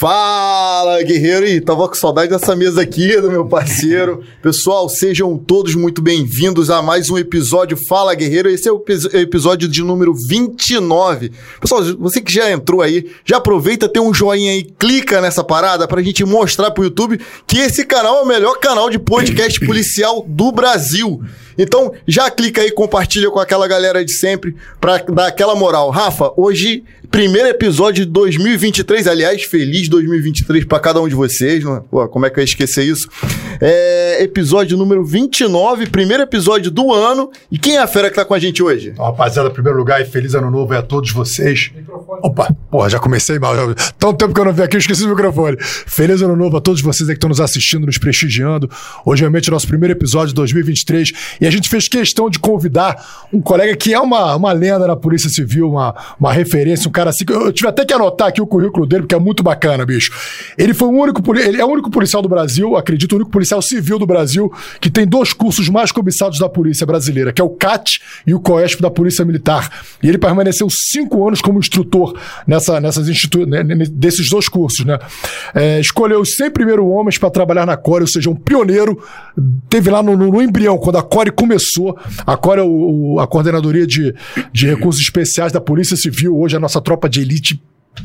Fala, guerreiro! Ih, tava com saudade dessa mesa aqui, do meu parceiro. Pessoal, sejam todos muito bem-vindos a mais um episódio Fala, guerreiro. Esse é o episódio de número 29. Pessoal, você que já entrou aí, já aproveita, tem um joinha aí, clica nessa parada pra gente mostrar pro YouTube que esse canal é o melhor canal de podcast policial do Brasil. Então, já clica aí, compartilha com aquela galera de sempre pra dar aquela moral. Rafa, hoje, primeiro episódio de 2023. Aliás, feliz 2023 para cada um de vocês. Não é? Pô, como é que eu ia esquecer isso? É, episódio número 29, primeiro episódio do ano. E quem é a fera que tá com a gente hoje? Então, rapaziada, primeiro lugar, e feliz ano novo a todos vocês. Microfone. Opa, porra, já comecei mal. Já... Tanto tempo que eu não vi aqui, eu esqueci o microfone. Feliz ano novo a todos vocês que estão nos assistindo, nos prestigiando. Hoje, realmente, é o nosso primeiro episódio de 2023. E a gente fez questão de convidar um colega que é uma, uma lenda na Polícia Civil, uma, uma referência, um cara assim. Eu tive até que anotar aqui o currículo dele, porque é muito bacana, bicho. Ele foi o único, ele é o único policial do Brasil, acredito, o único policial civil do Brasil que tem dois cursos mais cobiçados da polícia brasileira, que é o CAT e o COESP da Polícia Militar. E ele permaneceu cinco anos como instrutor nessa, nessas institu né, desses dois cursos, né? É, escolheu os 100 primeiros homens para trabalhar na Core, ou seja, um pioneiro. Teve lá no, no, no embrião, quando a Core começou. A Core é o, o, a coordenadoria de, de recursos especiais da Polícia Civil, hoje a nossa tropa de elite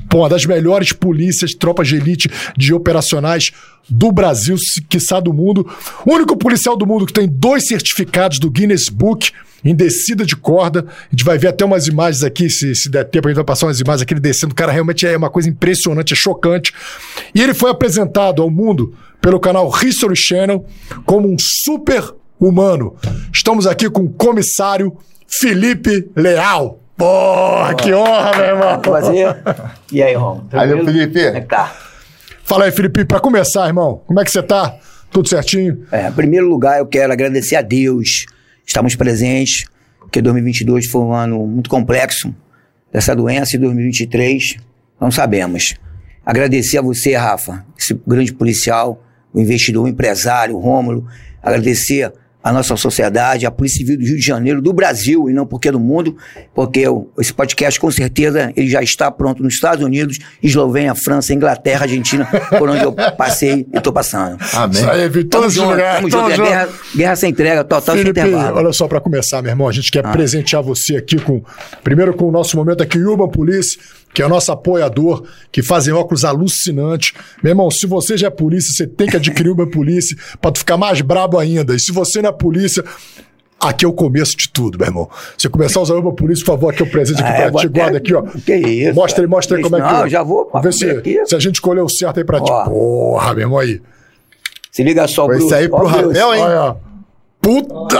Pô, das melhores polícias, tropas de elite de operacionais do Brasil, quiçá do mundo. O único policial do mundo que tem dois certificados do Guinness Book em descida de corda. A gente vai ver até umas imagens aqui, se, se der tempo, a gente vai passar umas imagens aqui ele descendo. O cara realmente é uma coisa impressionante, é chocante. E ele foi apresentado ao mundo pelo canal History Channel como um super humano. Estamos aqui com o comissário Felipe Leal. Porra, que honra, meu irmão. Prazer. E aí, Rom? Valeu, Felipe. Como é que tá? Fala aí, Felipe, pra começar, irmão, como é que você tá? Tudo certinho? É, em primeiro lugar, eu quero agradecer a Deus. Estamos presentes, porque 2022 foi um ano muito complexo dessa doença e 2023 não sabemos. Agradecer a você, Rafa, esse grande policial, o investidor, o empresário, o Rômulo. Agradecer a nossa sociedade, a Polícia Civil do Rio de Janeiro, do Brasil e não porque do mundo, porque esse podcast com certeza ele já está pronto nos Estados Unidos, Eslovênia, França, Inglaterra, Argentina, por onde eu passei e estou passando. Amém. Isso aí, Vitor. Tamo junto, tamo junto. É guerra, guerra sem entrega, total Felipe, sem intervalo. Olha só, para começar, meu irmão, a gente quer ah. presentear você aqui com, primeiro com o nosso momento aqui, Urban Police, que é o nosso apoiador, que fazem óculos alucinantes. Meu irmão, se você já é polícia, você tem que adquirir uma polícia para tu ficar mais brabo ainda. E se você não é polícia, Aqui é o começo de tudo, meu irmão. Se começar a usar uma polícia, por favor, aqui é o presente aqui ah, pra ti. Guarda aqui, ó. Que isso? Mostra aí, mostra aí como é que é. Não, já vou. Ver se, se a gente escolheu o certo aí pra ti. Porra, meu irmão, aí. Se liga só, Bruce. Esse aí pro Rafael, hein? Olha, Puta!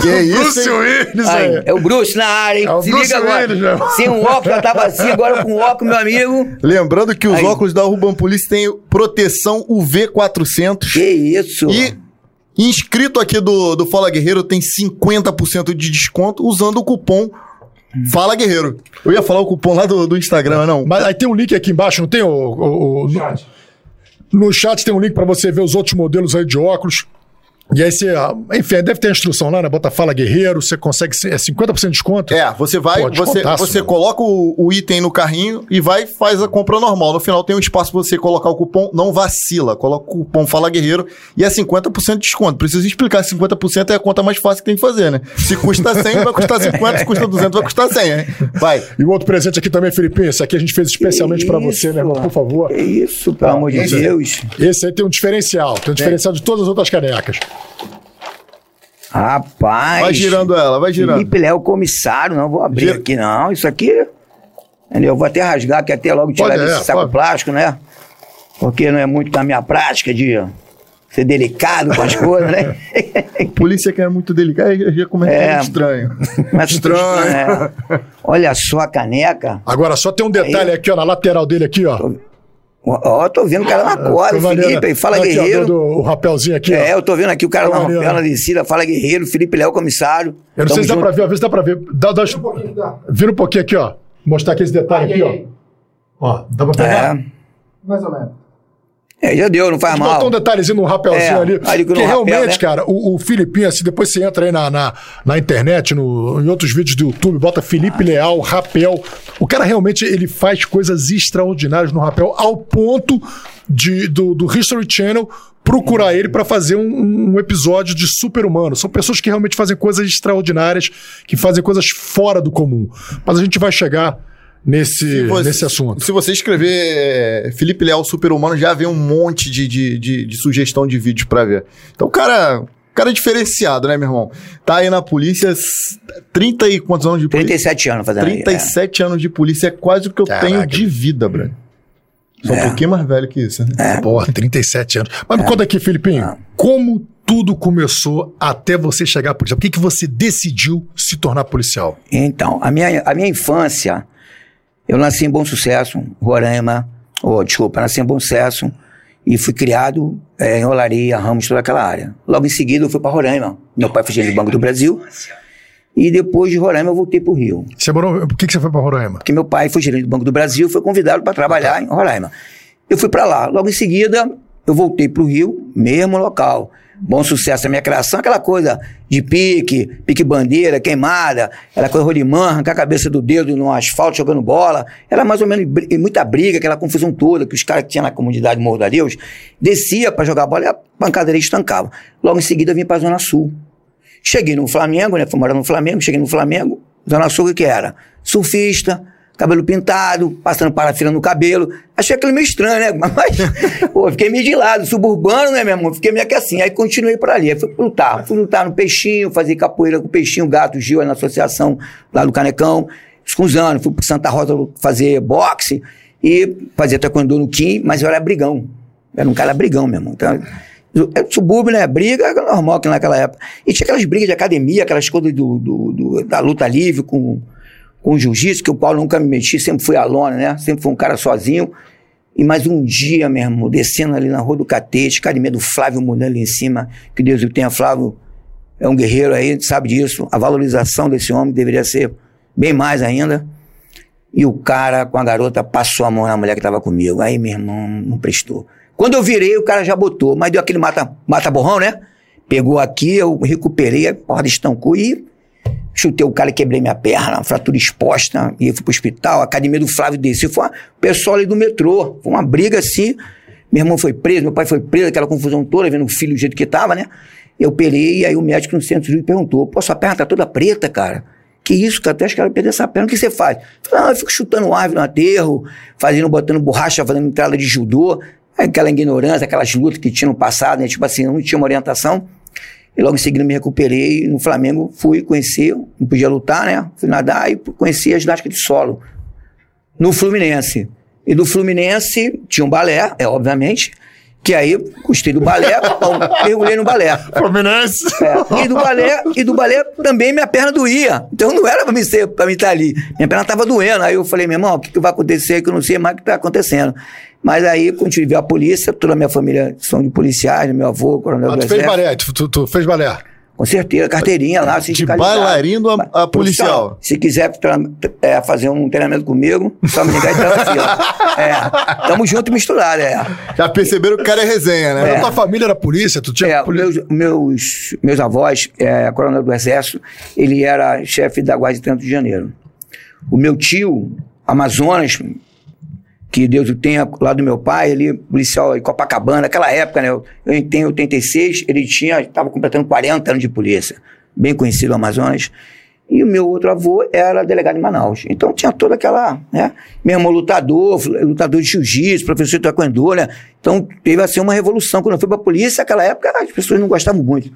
Que é isso? Bruce Willis, aí. É o Bruce na área, hein? É o Se Bruce liga agora. Willis, Sem um óculos, já tava assim, agora com um óculos, meu amigo. Lembrando que os aí. óculos da Urban Police têm proteção UV400. Que isso? E inscrito aqui do, do Fala Guerreiro tem 50% de desconto usando o cupom Fala Guerreiro. Eu ia falar o cupom lá do, do Instagram, não. Mas aí tem um link aqui embaixo, não tem o. o, o no, chat. no chat tem um link para você ver os outros modelos aí de óculos. E aí você, ah, enfim, deve ter a instrução lá, né? Bota Fala Guerreiro, você consegue, é 50% de desconto? É, você vai, Pô, você, você coloca o, o, item no carrinho e vai faz a compra normal. No final tem um espaço para você colocar o cupom, não vacila, coloca o cupom Fala Guerreiro e é 50% de desconto. Preciso explicar, 50% é a conta mais fácil que tem que fazer, né? Se custa 100, vai custar 50, se custa 200, vai custar 100, hein? Vai. E o outro presente aqui também, Felipe, esse aqui a gente fez especialmente para você, né, irmão? Por favor. Que isso, pelo amor de Deus. Esse aí tem um diferencial, tem um diferencial de todas as outras canecas. Rapaz. Vai girando ela, vai girando. Felipe Léo, comissário, não vou abrir Gira. aqui, não. Isso aqui. Eu vou até rasgar, que até logo tirar desse é, saco pode. plástico, né? Porque não é muito da minha prática de ser delicado com as coisas, né? Polícia que é muito delicada, já começa é, estranho. estranho. É. Olha só a caneca. Agora, só tem um detalhe Aí, aqui, ó, na lateral dele aqui, ó. Tô... Ó, tô vendo o cara na corda, Felipe, fala aqui, guerreiro. Ó, do, o rapelzinho aqui. É, ó. eu tô vendo aqui o cara na perna descida, fala guerreiro, Felipe Léo, comissário. Eu não sei se dá pra ver, às vezes dá pra ver. Dá, dá, Vira um pouquinho, dá. Vira um pouquinho aqui, ó. Mostrar aqui esse detalhe aqui, ó. Ó, dá pra pegar? É. Mais ou menos. É, já deu, não faz mal. Botou um detalhezinho no rapelzinho é, ali. ali que realmente, rapel, né? cara, o, o Filipinho, assim, depois você entra aí na, na, na internet, no, em outros vídeos do YouTube, bota Felipe ah. Leal, rapel. O cara realmente ele faz coisas extraordinárias no rapel ao ponto de, do, do History Channel procurar ele para fazer um, um, episódio de super-humano. São pessoas que realmente fazem coisas extraordinárias, que fazem coisas fora do comum. Mas a gente vai chegar nesse, você, nesse assunto. Se você escrever é, Felipe Leal super-humano, já vem um monte de, de, de, de sugestão de vídeos para ver. Então, cara, cara é diferenciado, né, meu irmão? Tá aí na polícia, 30 e quantos anos de polícia? 37 anos fazendo 37 aí, é. anos de polícia é quase o que eu Caraca. tenho de vida, Breno. Só é. um pouquinho mais velho que isso, né? É. Porra, 37 anos. Mas me é. conta aqui, Filipinho, ah. como tudo começou até você chegar à polícia? Por que, que você decidiu se tornar policial? Então, a minha, a minha infância, eu nasci em Bom Sucesso, Roraima, oh, desculpa, nasci em Bom Sucesso e fui criado é, em Olaria, Ramos, toda aquela área. Logo em seguida eu fui para Roraima. Meu pai foi gerente do Banco do Brasil. E depois de Roraima eu voltei para o Rio. Você morou, por que, que você foi para Roraima? Porque meu pai foi gerente do Banco do Brasil, foi convidado para trabalhar tá. em Roraima. Eu fui para lá. Logo em seguida eu voltei para o Rio, mesmo local. Bom sucesso a minha criação, aquela coisa de pique, pique bandeira, queimada, aquela coisa rolimã, arrancar a cabeça do dedo no asfalto jogando bola. Era mais ou menos muita briga, aquela confusão toda que os caras que tinham na comunidade Morro da Deus descia para jogar bola e a pancadaria estancava. Logo em seguida eu vim para Zona Sul. Cheguei no Flamengo, né? Fui morar no Flamengo, cheguei no Flamengo, Zona Sul, o que era? Surfista, cabelo pintado, passando parafina no cabelo. Achei aquilo meio estranho, né? Mas, pô, fiquei meio de lado, suburbano, né, meu irmão? Fiquei meio que assim. Aí continuei por ali. Aí fui lutar. Fui lutar no Peixinho, fazer capoeira com o Peixinho, Gato, Gil, na associação lá do Canecão. Com os anos, fui pro Santa Rosa fazer boxe e fazer taekwondo no Kim, mas eu era brigão. Era um cara brigão, meu irmão. Então, é subúrbio, né? Briga é normal que naquela época. E tinha aquelas brigas de academia, aquelas coisas do, do, do da luta livre com, com jiu-jitsu, que o Paulo nunca me meti, sempre fui alona, né? Sempre fui um cara sozinho. E mais um dia, meu irmão, descendo ali na rua do Catete, academia do Flávio Murano ali em cima, que Deus o tenha, Flávio é um guerreiro aí, sabe disso. A valorização desse homem deveria ser bem mais ainda. E o cara com a garota passou a mão na mulher que estava comigo. Aí, meu irmão, não prestou. Quando eu virei, o cara já botou, mas deu aquele mata, mata né? Pegou aqui, eu recuperei, a porra estancou e chutei o cara e quebrei minha perna, fratura exposta, e fui pro hospital, a academia do Flávio desceu, foi uma pessoal ali do metrô, foi uma briga assim, meu irmão foi preso, meu pai foi preso, aquela confusão toda, vendo o filho do jeito que tava, né? Eu operei, aí o médico no centro de perguntou, pô, sua perna tá toda preta, cara. Que isso, cara? Até acho que ela perdeu essa perna. O que você faz? Eu falei, ah, eu fico chutando árvore no aterro, fazendo, botando borracha, fazendo entrada de judô aquela ignorância, aquelas lutas que tinha no passado, né? Tipo assim, não tinha uma orientação. E logo em seguida me recuperei no Flamengo, fui conhecer, não podia lutar, né? Fui nadar e conheci a ginástica de solo. No Fluminense. E do Fluminense tinha um balé, é obviamente, que aí gostei do balé, mergulhei no balé. Fluminense. É, e do balé, e do balé também minha perna doía. Então não era pra mim ser, para mim estar ali. Minha perna tava doendo. Aí eu falei, meu irmão, o que, que vai acontecer que eu não sei mais o que tá acontecendo. Mas aí, quando tive a polícia, toda a minha família são de policiais, meu avô, coronel ah, do tu fez balé, tu, tu, tu, fez balé? Com certeza, carteirinha lá, De bailarino a, a policial. Se quiser é, fazer um treinamento comigo, só me ligar e tá assim, É, tamo junto e misturado, é. Já perceberam que o cara é resenha, né? É. tua família era polícia? Tu tinha é, meus, meus, meus avós, é, coronel do exército, ele era chefe da Guarda de Trânsito de Janeiro. O meu tio, Amazonas, que Deus o tenha, lá do meu pai, ali, policial em Copacabana, aquela época, né? Eu, eu tenho 86, ele tinha, estava completando 40 anos de polícia, bem conhecido no Amazonas. E o meu outro avô era delegado em Manaus. Então tinha toda aquela, né? Meu irmão lutador, lutador de jiu-jitsu, professor de taekwondo, né? Então teve assim uma revolução. Quando eu fui pra polícia, naquela época as pessoas não gostavam muito.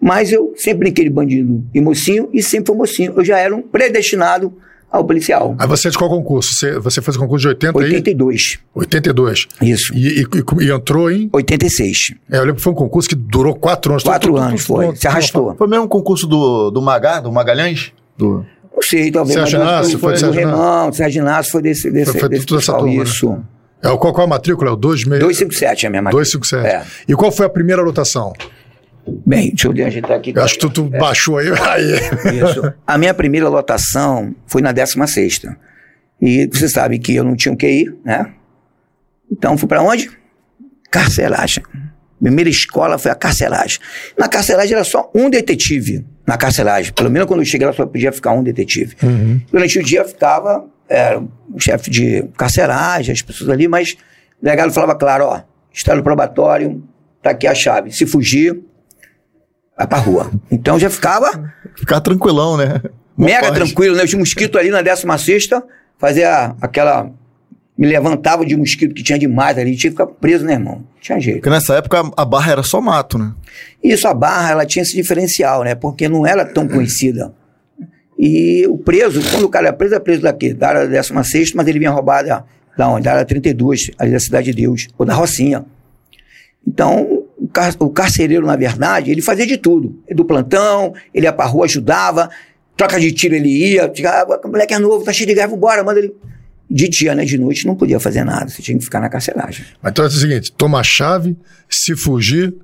Mas eu sempre brinquei de bandido e mocinho, e sempre fui mocinho. Eu já era um predestinado ao policial. Aí você é de qual concurso? Você, você fez o concurso de 80 82. Aí? 82. Isso. E, e, e, entrou em? 86. É, eu lembro que foi um concurso que durou quatro anos. Quatro todo, anos, foi. Se arrastou. Foi mesmo um concurso do, do Magá, do Magalhães? Do... Não sei, talvez. Sérgio Inácio? Foi, foi do Remão, Sérgio Inácio foi desse, desse, foi, foi desse essa turma, Isso. Né? É, qual, qual a matrícula? É o 257 é a minha matrícula. 257. É. E qual foi a primeira lotação? Bem, deixa eu ajeitar aqui. Eu acho que tu, tu é. baixou aí. aí. Isso. A minha primeira lotação foi na 16 E você sabe que eu não tinha o que ir, né? Então fui para onde? Carcelagem. Primeira escola foi a carcelagem. Na carcelagem era só um detetive. Na carcelagem. Pelo menos quando eu cheguei lá só podia ficar um detetive. Uhum. Durante o dia ficava era o chefe de carceragem, as pessoas ali, mas o delegado falava claro, ó, está no probatório, tá aqui a chave. Se fugir, vai pra rua. Então já ficava Ficar tranquilão, né? mega Pode. tranquilo, né? Eu tinha mosquito ali na 16 fazia aquela. Me levantava de mosquito que tinha demais ali, tinha que ficar preso, né, irmão? Não tinha jeito. Porque nessa época a barra era só mato, né? Isso, a barra, ela tinha esse diferencial, né? Porque não era tão conhecida. E o preso, quando o cara é preso, é preso daqui, da área 16, mas ele vinha roubar da, da onde? Da área 32, ali da Cidade de Deus, ou da Rocinha. Então, car o carcereiro, na verdade, ele fazia de tudo. Do plantão, ele ia pra rua, ajudava, troca de tiro ele ia, "Ah, o moleque é novo, tá cheio de greve, bora, manda ele. De dia, né? De noite não podia fazer nada, você tinha que ficar na carceragem. Mas então é o seguinte: toma a chave, se fugir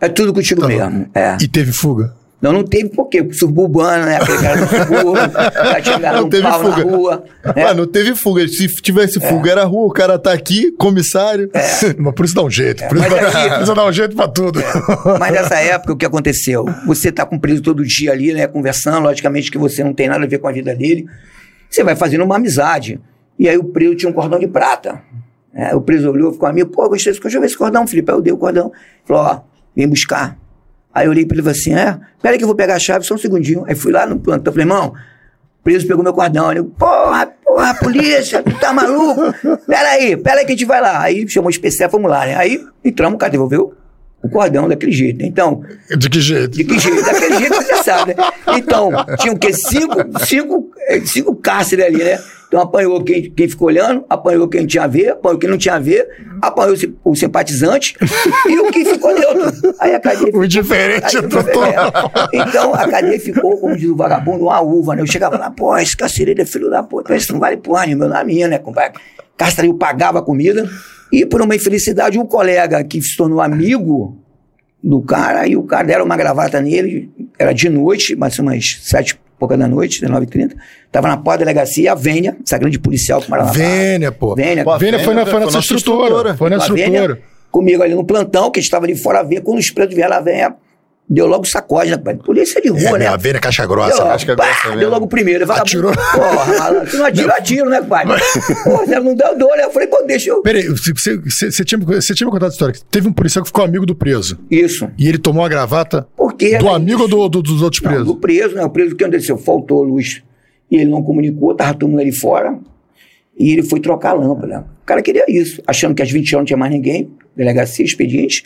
É tudo contigo Tá mesmo. É. e teve fuga. Não, não teve porque suburbano, né? Aquele cara do subúrbio, vai chegar Não teve pau na fuga. rua. né? Ah, não teve fuga. Se tivesse fuga, era rua. O cara tá aqui, comissário. Mas por isso dá um jeito. Por isso, É. por isso dá um jeito pra tudo. Mas nessa época, o que aconteceu? Você tá com preso todo dia ali, né? Conversando, logicamente que você não tem nada a ver com a vida dele. Você vai fazendo uma amizade. E aí o preso tinha um cordão de prata. né? O preso olhou, ficou amigo, pô, gostei desse cordão, deixa eu ver esse cordão, Felipe. Aí eu dei o cordão. Falou, ó, vem buscar. Aí eu olhei pra ele e falei assim, é, pera aí que eu vou pegar a chave, só um segundinho. Aí fui lá no plantão, falei, irmão, preso pegou meu cordão. Ele, porra, porra, polícia, tu tá maluco? Pera aí, pera aí que a gente vai lá. Aí chamou o especial, vamos lá, né? Aí entramos, o cara devolveu o cordão daquele jeito. Então, De que jeito? de que jeito? Daquele jeito você sabe, né? Então, tinha o quê? Cinco, cinco, eh, cinco cárceres ali, né? Então apanhou quem, quem ficou olhando, apanhou quem tinha a ver, apanhou quem não tinha a ver, apanhou o sim- o simpatizante e o que ficou neutro. Aí a cadeia O indiferente Aí, total. é. Então a cadeia ficou, como diz o vagabundo, uma uva, né? Eu chegava lá, pô, esse carcereiro é filho da puta, isso não vale porra nenhuma, na minha, né, compadre? Carcereiro pagava a comida e por uma infelicidade, um colega que se tornou amigo do cara, e o cara deram uma gravata nele, era de noite, mas umas sete e pouca da noite, 19h30, tava na porta da delegacia, a Vênia, essa grande policial que morava lá. Vênia, pô. Vênia, Pô, Vênia foi, na, foi Foi nessa nossa estrutura. Foi nessa a Vênia, estrutura. comigo ali no plantão, que a gente estava ali fora a ver, quando os pretos vieram, a Vênia deu logo sacode, né? pai? Polícia de É, rua, né? a Vênia caixa Deu, grossa. logo, acho que é pá, grossa mesmo. deu logo o primeiro. Vagabundo, Atirou. Porra, se não atira, atiro, né? Pô, você não deu dor, né? Eu falei, pô, deixa eu... Peraí, você, você, você, você tinha, você tinha me contado a história. que Teve um policial que ficou amigo do preso. Isso. E ele tomou a gravata Porque... do era amigo ou do, do- dos outros Não, presos? do preso, né? O preso que aconteceu? Faltou luz e ele não comunicou, tava todo mundo ali fora. E ele foi trocar a lâmpada. O cara queria isso, achando que às 20 horas não tinha mais ninguém, delegacia, expediente.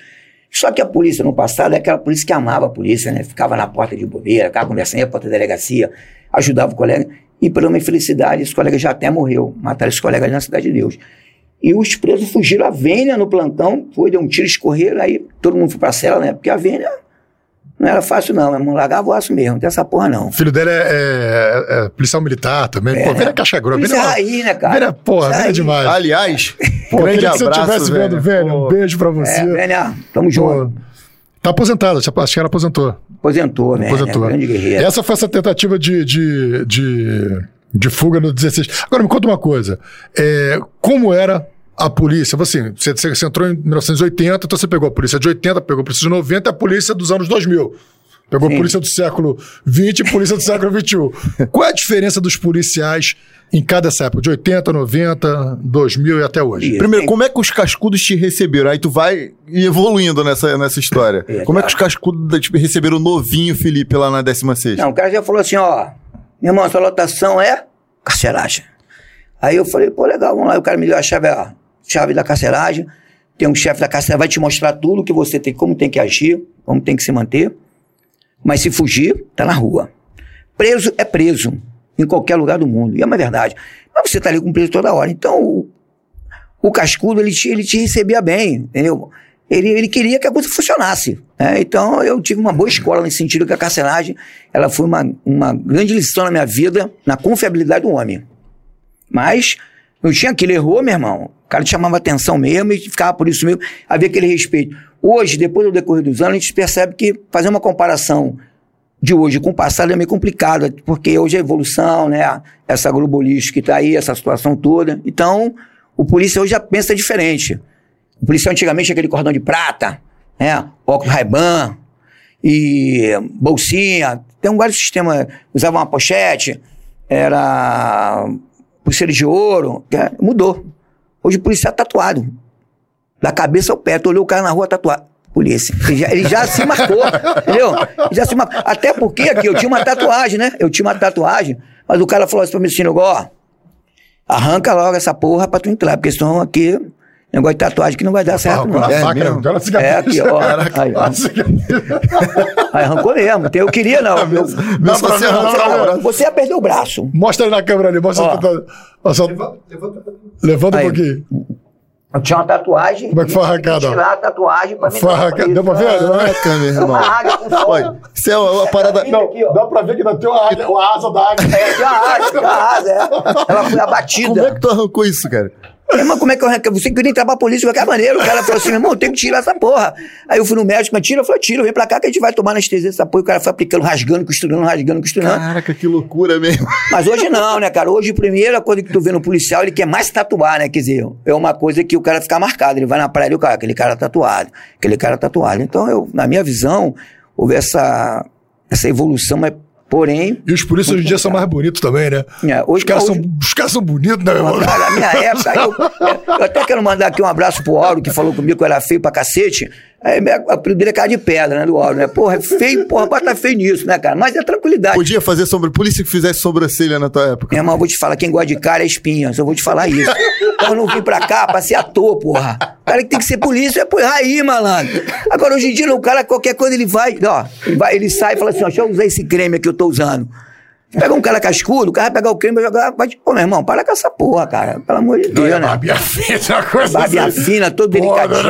Só que a polícia no passado é aquela polícia que amava a polícia, né? Ficava na porta de bobeira, ficava conversando, ia porta da delegacia, ajudava o colega. E por uma infelicidade, esse colega já até morreu. Mataram esse colega ali na Cidade de Deus. E os presos fugiram, a Vênia no plantão, foi, deu um tiro, escorreram, aí todo mundo foi pra cela, né? Porque a Vênia não era fácil, não. Meu irmão largava o aço mesmo, não tem essa porra, não. O filho dele é, é- é policial militar também. Pô, Vênia é caixa grossa. Vênia, raiz, né, cara? Vênia, porra, é raiz. demais. Aliás, Pô, grande queria que você abraço, estivesse vendo, velho. Vênia. Um Pô, beijo pra você. É, Vênia, tamo junto. Pô, tá aposentado, acho que ela aposentou. Aposentou, né? aposentou. Grande guerreiro. Essa foi essa tentativa de, de, de, de fuga no 16. Agora, me conta uma coisa. É, como era a polícia? Assim, você, você- entrou em 1980, então você pegou a polícia de 80, pegou a polícia de 90 e a polícia dos anos 2000. Pegou Sim. a polícia do século 20 e a polícia do século 21. Qual é a diferença dos policiais em cada essa época? De 80, 90, 2000 e até hoje? Isso. Primeiro, como é que os cascudos te receberam? Aí tu vai evoluindo nessa, nessa história. É, como é que os claro. cascudos tipo, receberam o novinho Felipe lá na 16? Não, o cara já falou assim, ó, meu irmão, sua lotação é carceragem. Aí eu falei, pô, legal, vamos lá. O cara me deu a chave, a chave da carceragem. Tem um chefe da carceragem, vai te mostrar tudo que você tem, como tem que agir, como tem que se manter. Mas se fugir, tá na rua. Preso é preso, em qualquer lugar do mundo. E é uma verdade. Mas você tá ali com preso toda hora. Então, o, o cascudo, ele te, ele te recebia bem, entendeu? Ele, ele queria que a coisa funcionasse. né? Então, eu tive uma boa escola nesse sentido que a carceragem, ela foi uma, uma grande lição na minha vida, na confiabilidade do homem. Mas, não tinha aquilo, errou, meu irmão. Cara chamava atenção mesmo e ficava por isso mesmo, havia aquele respeito. Hoje, depois do decorrer dos anos, a gente percebe que fazer uma comparação de hoje com o passado é meio complicado, porque hoje a evolução, né, essa globalística que está aí, essa situação toda. Então, o polícia hoje já pensa diferente. O policial antigamente tinha aquele cordão de prata, né, óculos Ray-Ban e bolsinha. Tem um vários sistemas, usava uma pochete, era... Pulseira de ouro. é- Mudou. Hoje o policial é tatuado. Da cabeça ao pé. Tu olhou o cara na rua tatuado. Polícia. Ele já, ele já se marcou, entendeu? Ele já se marcou. Até porque aqui eu tinha uma tatuagem, né? Eu tinha uma tatuagem, mas o cara falou assim pra mim assim, ó, arranca logo essa porra pra tu entrar, porque senão aqui, negócio de tatuagem que não vai dar certo, Arrancou não. É faca, mesmo? cicatriz. É aqui, ó. Aí, ó. Ah. Aí arrancou mesmo. Eu queria, não. Eu, Mesmo pra você braço. você ia perder o braço. Mostra aí na câmera ali, mostra. Ó. Ó. Mostra- Levanta um Aí. pouquinho. Eu tinha uma tatuagem. Como é que foi arrancada? Tirar a tatuagem pra mim. Foi arrancada. Deu pra ver? Caraca, meu irmão. Uma águia com sol. Isso é uma parada. Não, aqui. Dá pra ver que ainda tem uma, águia- uma asa da águia. É, tinha a asa, tinha a asa, é. Ela foi abatida. Como é que tu arrancou isso, cara? Mas como é que eu? Você queria entrar pra polícia de qualquer maneira. O cara falou assim, meu irmão, tem que tirar essa porra. Aí eu fui no médico, mas tira, eu falei, tira, vem pra cá que a gente vai tomar anestesia dessa porra. O cara foi aplicando, rasgando, costurando, rasgando, costurando. Caraca, que loucura mesmo. Mas hoje não, né, cara? Hoje, a primeira coisa que tu vê no policial, ele quer mais tatuar, né? Quer dizer, é uma coisa que o cara fica marcado. Ele vai na praia e o cara, aquele cara tatuado, aquele cara tatuado. Então, eu, na minha visão, houve essa, essa evolução, mas porém. E os polícias hoje em dia são mais bonitos também, né? É, Os hoje, caras, hoje, são, os caras são bonitos, né, meu irmão? Cara, na minha época, eu, eu até quero mandar aqui um abraço pro Auro, que falou comigo que eu era feio pra cacete. Aí, apelido dele é cara de pedra, né, do Auro, né? Porra, é feio, porra, bota feio nisso, né, cara? Mas é tranquilidade. Podia fazer sobre polícia que fizesse sobrancelha na tua época. Meu irmão, eu vou te falar, quem gosta de cara é espinha, só vou te falar isso. Então eu não vim pra cá pra ser ator, porra. O cara que tem que ser polícia é por aí, malandro. Agora, hoje em dia, o cara, qualquer coisa, ele vai, ó, ele, vai, ele sai e fala assim, ó, deixa eu usar esse creme que eu tô usando. Pega um cara cascudo, o cara vai pegar o creme e vai jogar. Vai, pô, meu irmão, para com essa porra, cara. Pelo amor de Deus, Não, é né? barbinha fina, coisa Barbinha assim. fina, todo delicadinho,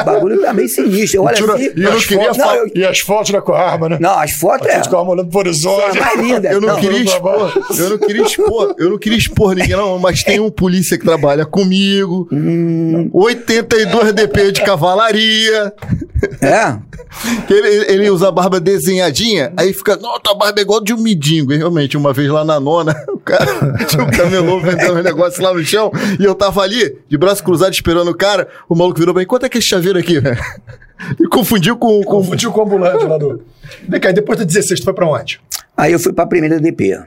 o bagulho tá meio sinistro. Olha Tira- assim. e, as queria fotos, Não, eu- e as fotos né, com a arma, né? Não, as fotos As é. fotos com a arma olhando pro horizonte. É mais linda. Eu não, Não, queria expor, eu não queria expor, eu não queria expor ninguém, não, mas tem um polícia que trabalha comigo, Hum. 82 DP de cavalaria, É. ele, ele usa a barba desenhadinha, aí fica, não, tua barba é igual de um midingo. E realmente, uma vez lá na nona, o cara tinha um camelô vendendo um negócio lá no chão, e eu tava ali, de braço cruzado, esperando o cara, o maluco virou pra mim, quanto é que é esse chaveiro aqui, velho? E confundiu com, com Confundiu com o ambulante lá do. Vem cá, e depois da 16, tu foi pra onde? Aí eu fui pra primeira DP.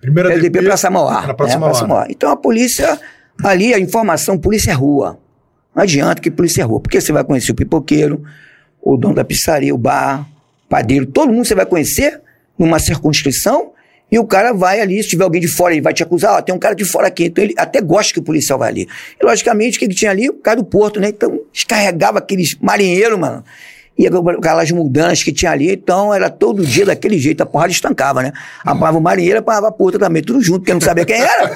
Primeira DP Praça Mauá. Na Praça É, Mauá. Praça Mauá. Então a polícia, ali a informação, polícia é rua. Não adianta que polícia é rua, porque você vai conhecer o pipoqueiro, o dono da pizzaria, o bar, padeiro, todo mundo você vai conhecer numa circunscrição e o cara vai ali, se tiver alguém de fora, ele vai te acusar, ó, tem um cara de fora aqui, então ele até gosta que o policial vai ali. E logicamente o que ele tinha ali? O cara do porto, né? Então descarregava aqueles marinheiros, mano. E aquelas mudanças que tinha ali, então era todo dia daquele jeito, a porrada estancava, né? Apanhava o marinheiro, apanhava a puta também, tudo junto, porque não sabia quem era.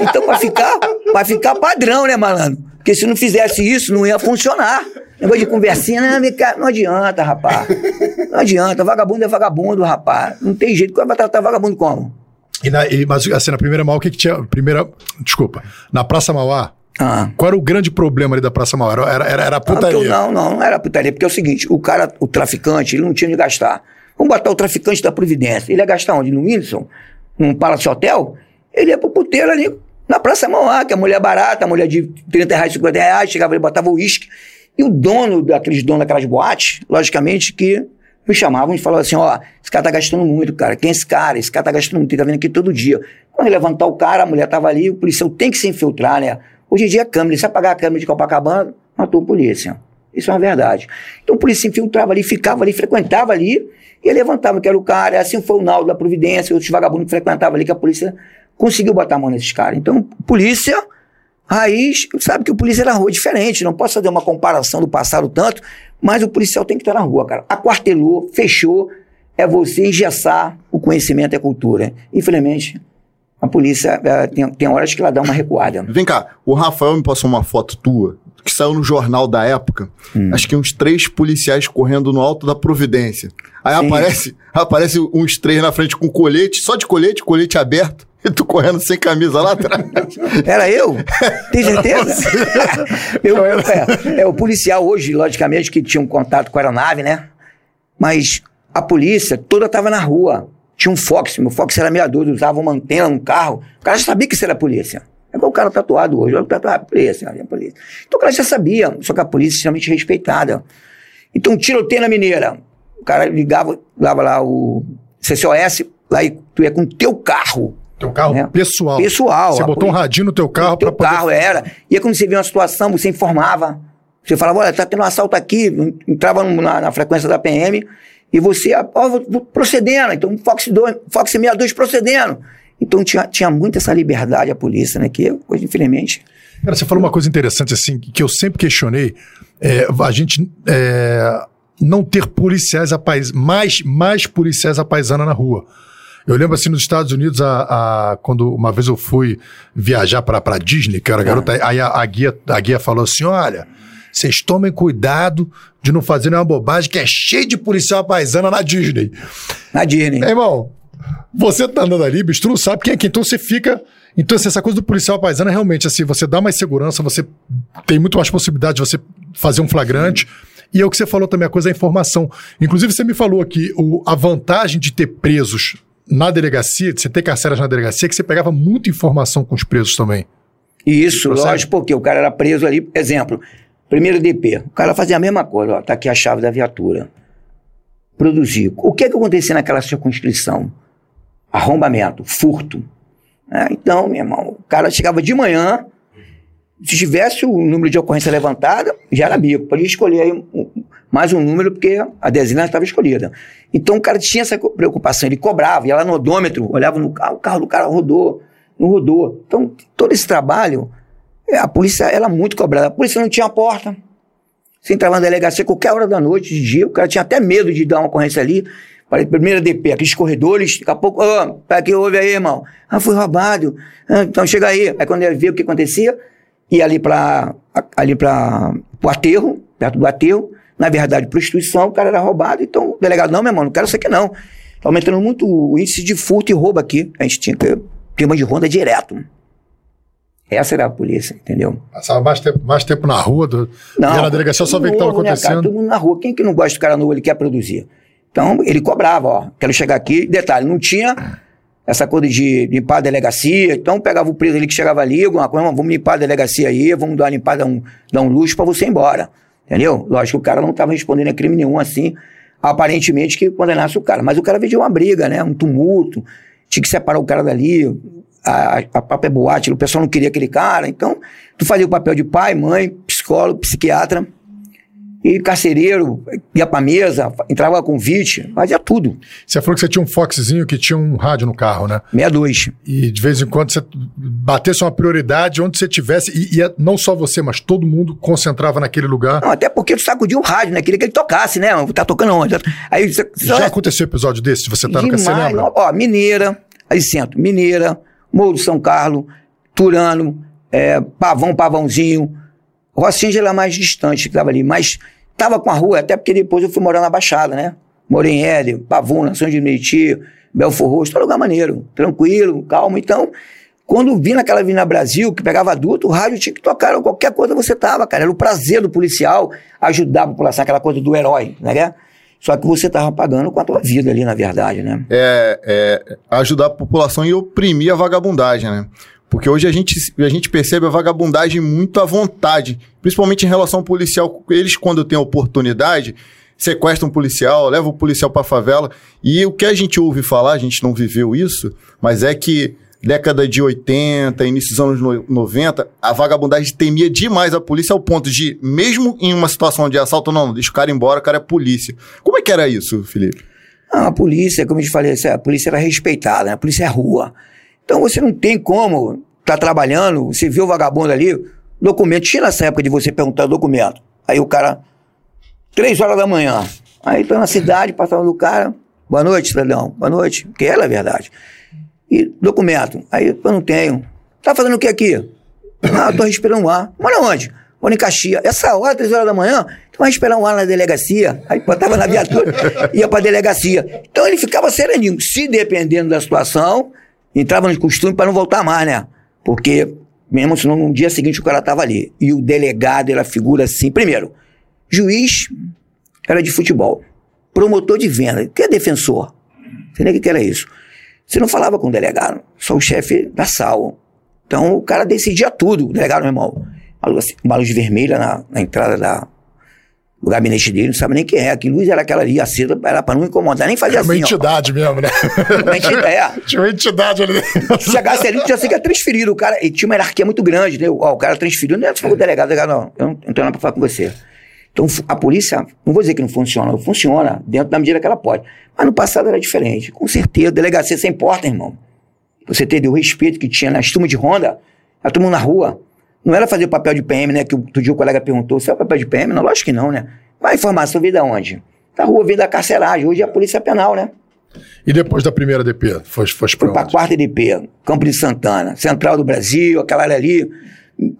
Então, pra ficar, pra ficar padrão, né, malandro? Porque se não fizesse isso, não ia funcionar. Negócio de conversinha, não, ca- não adianta, rapaz. Não adianta, vagabundo é vagabundo, rapaz. Não tem jeito, vai tratar vagabundo como? E na, e, mas assim, na primeira Mauá, o que, que tinha? Primeira. Desculpa. Na Praça Mauá, Ah. qual era o grande problema ali da Praça Mauá? Era, era, era a putaria. Não, não, não era putaria, porque é o seguinte, o cara, o traficante, ele não tinha onde gastar. Vamos botar o traficante da Providência. Ele ia gastar onde? No Whindersson? Num Palace Hotel? Ele ia pro puteiro ali na Praça Mauá, que a mulher barata, a mulher de 30 reais, 50 reais, chegava ali, botava o uísque. E o dono daqueles donos daquelas boates, logicamente que me chamavam e falavam assim, ó, esse cara tá gastando muito, cara. Quem é esse cara? Esse cara tá gastando muito, ele tá vindo aqui todo dia. Quando levantar o cara, a mulher tava ali, o policial tem que se infiltrar, né? Hoje em dia é câmera, se apagar a câmera de Copacabana, matou o polícia. Isso é uma verdade. Então o polícia se infiltrava ali, ficava ali, frequentava ali, e levantava que era o cara. Assim foi o Naldo da Providência, outros vagabundos que frequentavam ali, que a polícia conseguiu botar a mão nesses caras. Então, polícia, raiz, sabe que o polícia era na rua diferente, não posso fazer uma comparação do passado tanto, mas o policial tem que estar na rua, cara. Aquartelou, fechou, é você engessar o conhecimento e a cultura. Infelizmente, a polícia eh, tem, tem horas que ela dá uma recuada. Vem cá, o Rafael me passou uma foto tua, que saiu no jornal da época. Hum. Acho que uns três policiais correndo no alto da Providência. Aí Sim. aparece, aparece uns três na frente com colete, só de colete, colete aberto. E tu correndo sem camisa lá atrás. Era eu? Tem certeza? eu, é, é, o policial hoje, logicamente, que tinha um contato com a aeronave, né? Mas a polícia toda estava na rua. Tinha um Fox, meu Fox era meador, usava uma antena no carro. O cara já sabia que isso era polícia. É igual o cara tatuado hoje, o tatuado, polícia, é polícia. Então o cara já sabia, só que a polícia é extremamente respeitada. Então, um tiroteio na mineira. O cara ligava, ligava lá o CCOS, lá e tu ia com o teu carro. Teu carro né? pessoal. Pessoal. Você botou um radinho no teu carro pra poder... carro era. E aí quando você via uma situação, você informava. Você falava, olha, tá tendo um assalto aqui, entrava na, na frequência da PM, e você, ó, vou- vou procedendo, então Fox, 2, Fox 62 procedendo. Então tinha, tinha muita essa liberdade a polícia, né? Que hoje, infelizmente. Cara, você falou uma coisa interessante, assim, que eu sempre questionei. é, a gente é, não ter policiais a pais, mais, mais policiais a paisana na rua. Eu lembro assim nos Estados Unidos, a, a- quando uma vez eu fui viajar para pra Disney, que eu era garota, aí a, a guia, a guia falou assim: olha, vocês tomem cuidado de não fazer nenhuma bobagem, que é cheio de policial paisana na Disney. Na Disney. Meu irmão, você tá andando ali, bicho, tu não sabe quem é quem, então você fica. Então, assim, essa coisa do policial paisano é realmente assim, você dá mais segurança, você tem muito mais possibilidade de você fazer um flagrante. E é o que você falou também, a coisa da informação. Inclusive, você me falou aqui o, a vantagem de ter presos na delegacia, de você ter carceras na delegacia, que você pegava muita informação com os presos também. Isso, Procede? lógico, porque o cara era preso ali, exemplo, primeiro DP, o cara fazia a mesma coisa, ó, tá aqui a chave da viatura. Produzir. O que é que acontecia naquela circunscrição? Arrombamento, furto. É, então, meu irmão, o cara chegava de manhã, se tivesse o número de ocorrência levantada, já era bico. Podia escolher aí mais um número, porque a dezena estava escolhida. Então o cara tinha essa preocupação, ele cobrava, ia lá no odômetro, olhava no carro, o carro do cara rodou, não rodou. Então, todo esse trabalho, é, a polícia era muito cobrada. A polícia não tinha porta. Você entrava na delegacia qualquer hora da noite, de dia, o cara tinha até medo de dar uma ocorrência ali. Falei, primeira DP, aqueles corredores, daqui a pouco, ô, tá que houve aí, irmão? Ah, foi roubado. Ah, então chega aí. Aí quando ele via o que acontecia, ia ali para ali para o aterro, perto do aterro, na verdade, prostituição, o cara era roubado, então o delegado, não, meu irmão, não quero isso aqui não. Tá aumentando muito o índice de furto e roubo aqui. A gente tinha que clima de ronda direto. Essa era a polícia, entendeu? Passava mais tempo, mais tempo na rua, do, ia na delegacia só ver o que estava novo, né, cara? acontecendo. Todo mundo na rua. Quem que não gosta do cara novo, ele quer produzir. Então, ele cobrava, ó, quero chegar aqui. Detalhe, não tinha essa coisa de limpar a delegacia. Então, pegava o preso ali que chegava ali, alguma coisa, vamos limpar a delegacia aí, vamos dar uma limpada, um, dar um luxo pra você ir embora. Entendeu? Lógico que o cara não estava respondendo a crime nenhum assim, aparentemente que condenasse o cara. Mas o cara veio uma briga, né? Um tumulto. Tinha que separar o cara dali. A, a própria boate, o pessoal não queria aquele cara. Então, tu fazia o papel de pai, mãe, psicólogo, psiquiatra e carcereiro, ia pra mesa, entrava convite, fazia tudo. Você falou que você tinha um Foxzinho que tinha um rádio no carro, né? 62. E de vez em quando você batesse uma prioridade onde você tivesse, e, e não só você, mas todo mundo concentrava naquele lugar. Não, até porque tu sacudia o rádio, né? Queria que ele tocasse, né? Tá tocando onde? Aí, você- Já aconteceu episódio desse? Você tá no Demais, você lembra? Ó, Mineira, aí centro, Mineira, Morro do São Carlos, Turano, é, Pavão, Pavãozinho. Rocinha era mais distante, que tava ali, mas tava com a rua, até porque depois eu fui morar na Baixada, né? Morei em Éder, Pavuna, São de Meriti, Belfor Roxo, todo lugar maneiro, tranquilo, calmo. Então, quando vi naquela Avenida Brasil, que pegava adulto, o rádio tinha que tocar, qualquer coisa você tava, cara. Era o prazer do policial ajudar a população, aquela coisa do herói, né? Só que você tava pagando com a tua vida ali, na verdade, né? é, é ajudar a população e oprimir a vagabundagem, né? Porque hoje a gente, a gente percebe a vagabundagem muito à vontade, principalmente em relação ao policial. Eles, quando têm a oportunidade, sequestram um policial, levam o policial para favela. E o que a gente ouve falar, a gente não viveu isso, mas é que década de 80, início dos anos no- 90, a vagabundagem temia demais a polícia ao ponto de, mesmo em uma situação de assalto, não, deixa o cara embora, o cara é polícia. Como é que era isso, Felipe? Ah, a polícia, como eu te falei, a polícia era respeitada, né? a polícia é rua. Então você não tem como tá trabalhando, você vê o vagabundo ali, documento, tira essa época de você perguntar documento. Aí o cara, três horas da manhã, aí tô na cidade, passando do cara, boa noite, cidadão, boa noite, que era a verdade. E documento, aí eu não tenho. Tá fazendo o que aqui? Ah, eu tô respirando ar. Mora onde? Mora em Caxias. Essa hora, três horas da manhã, tu vai esperar um ar na delegacia. Aí botava na viatura, ia pra delegacia. Então ele ficava sereninho. Se dependendo da situação, entrava no costume para não voltar mais, né? Porque, mesmo senão, no dia seguinte o cara tava ali. E o delegado era figura assim. Primeiro, juiz era de futebol. Promotor de venda. que é defensor? Você nem o que era isso. Você não falava com o delegado, só o chefe da sala. Então o cara decidia tudo, o delegado, meu irmão. Uma luz vermelha na, na entrada da, o gabinete dele, não sabe nem quem é. Que luz era aquela ali, acesa, era pra não incomodar, nem fazia uma assim. ó. entidade mesmo, né? Uma entidade, é. Tinha uma entidade ali. Se chegasse ali, tinha que é transferido. O cara, e tinha uma hierarquia muito grande, né? Ó, o cara transferiu, não é o delegado, o delegado, não, eu não, não tenho nada pra falar com você. Então, a polícia, não vou dizer que não funciona, funciona dentro da medida que ela pode. Mas no passado era diferente. Com certeza, delegacia sem porta, irmão. Você entendeu o respeito que tinha nas turmas de ronda, a turma na rua. Não era fazer papel de PM, né? Que outro dia o colega perguntou, você é papel de PM? Não, lógico que não, né? Mas a informação veio da onde? Da rua veio da carceragem, hoje é a polícia penal, né? E depois da primeira DP? Foi, foi pra onde? quarta EDP, Campo de Santana, Central do Brasil, aquela área ali.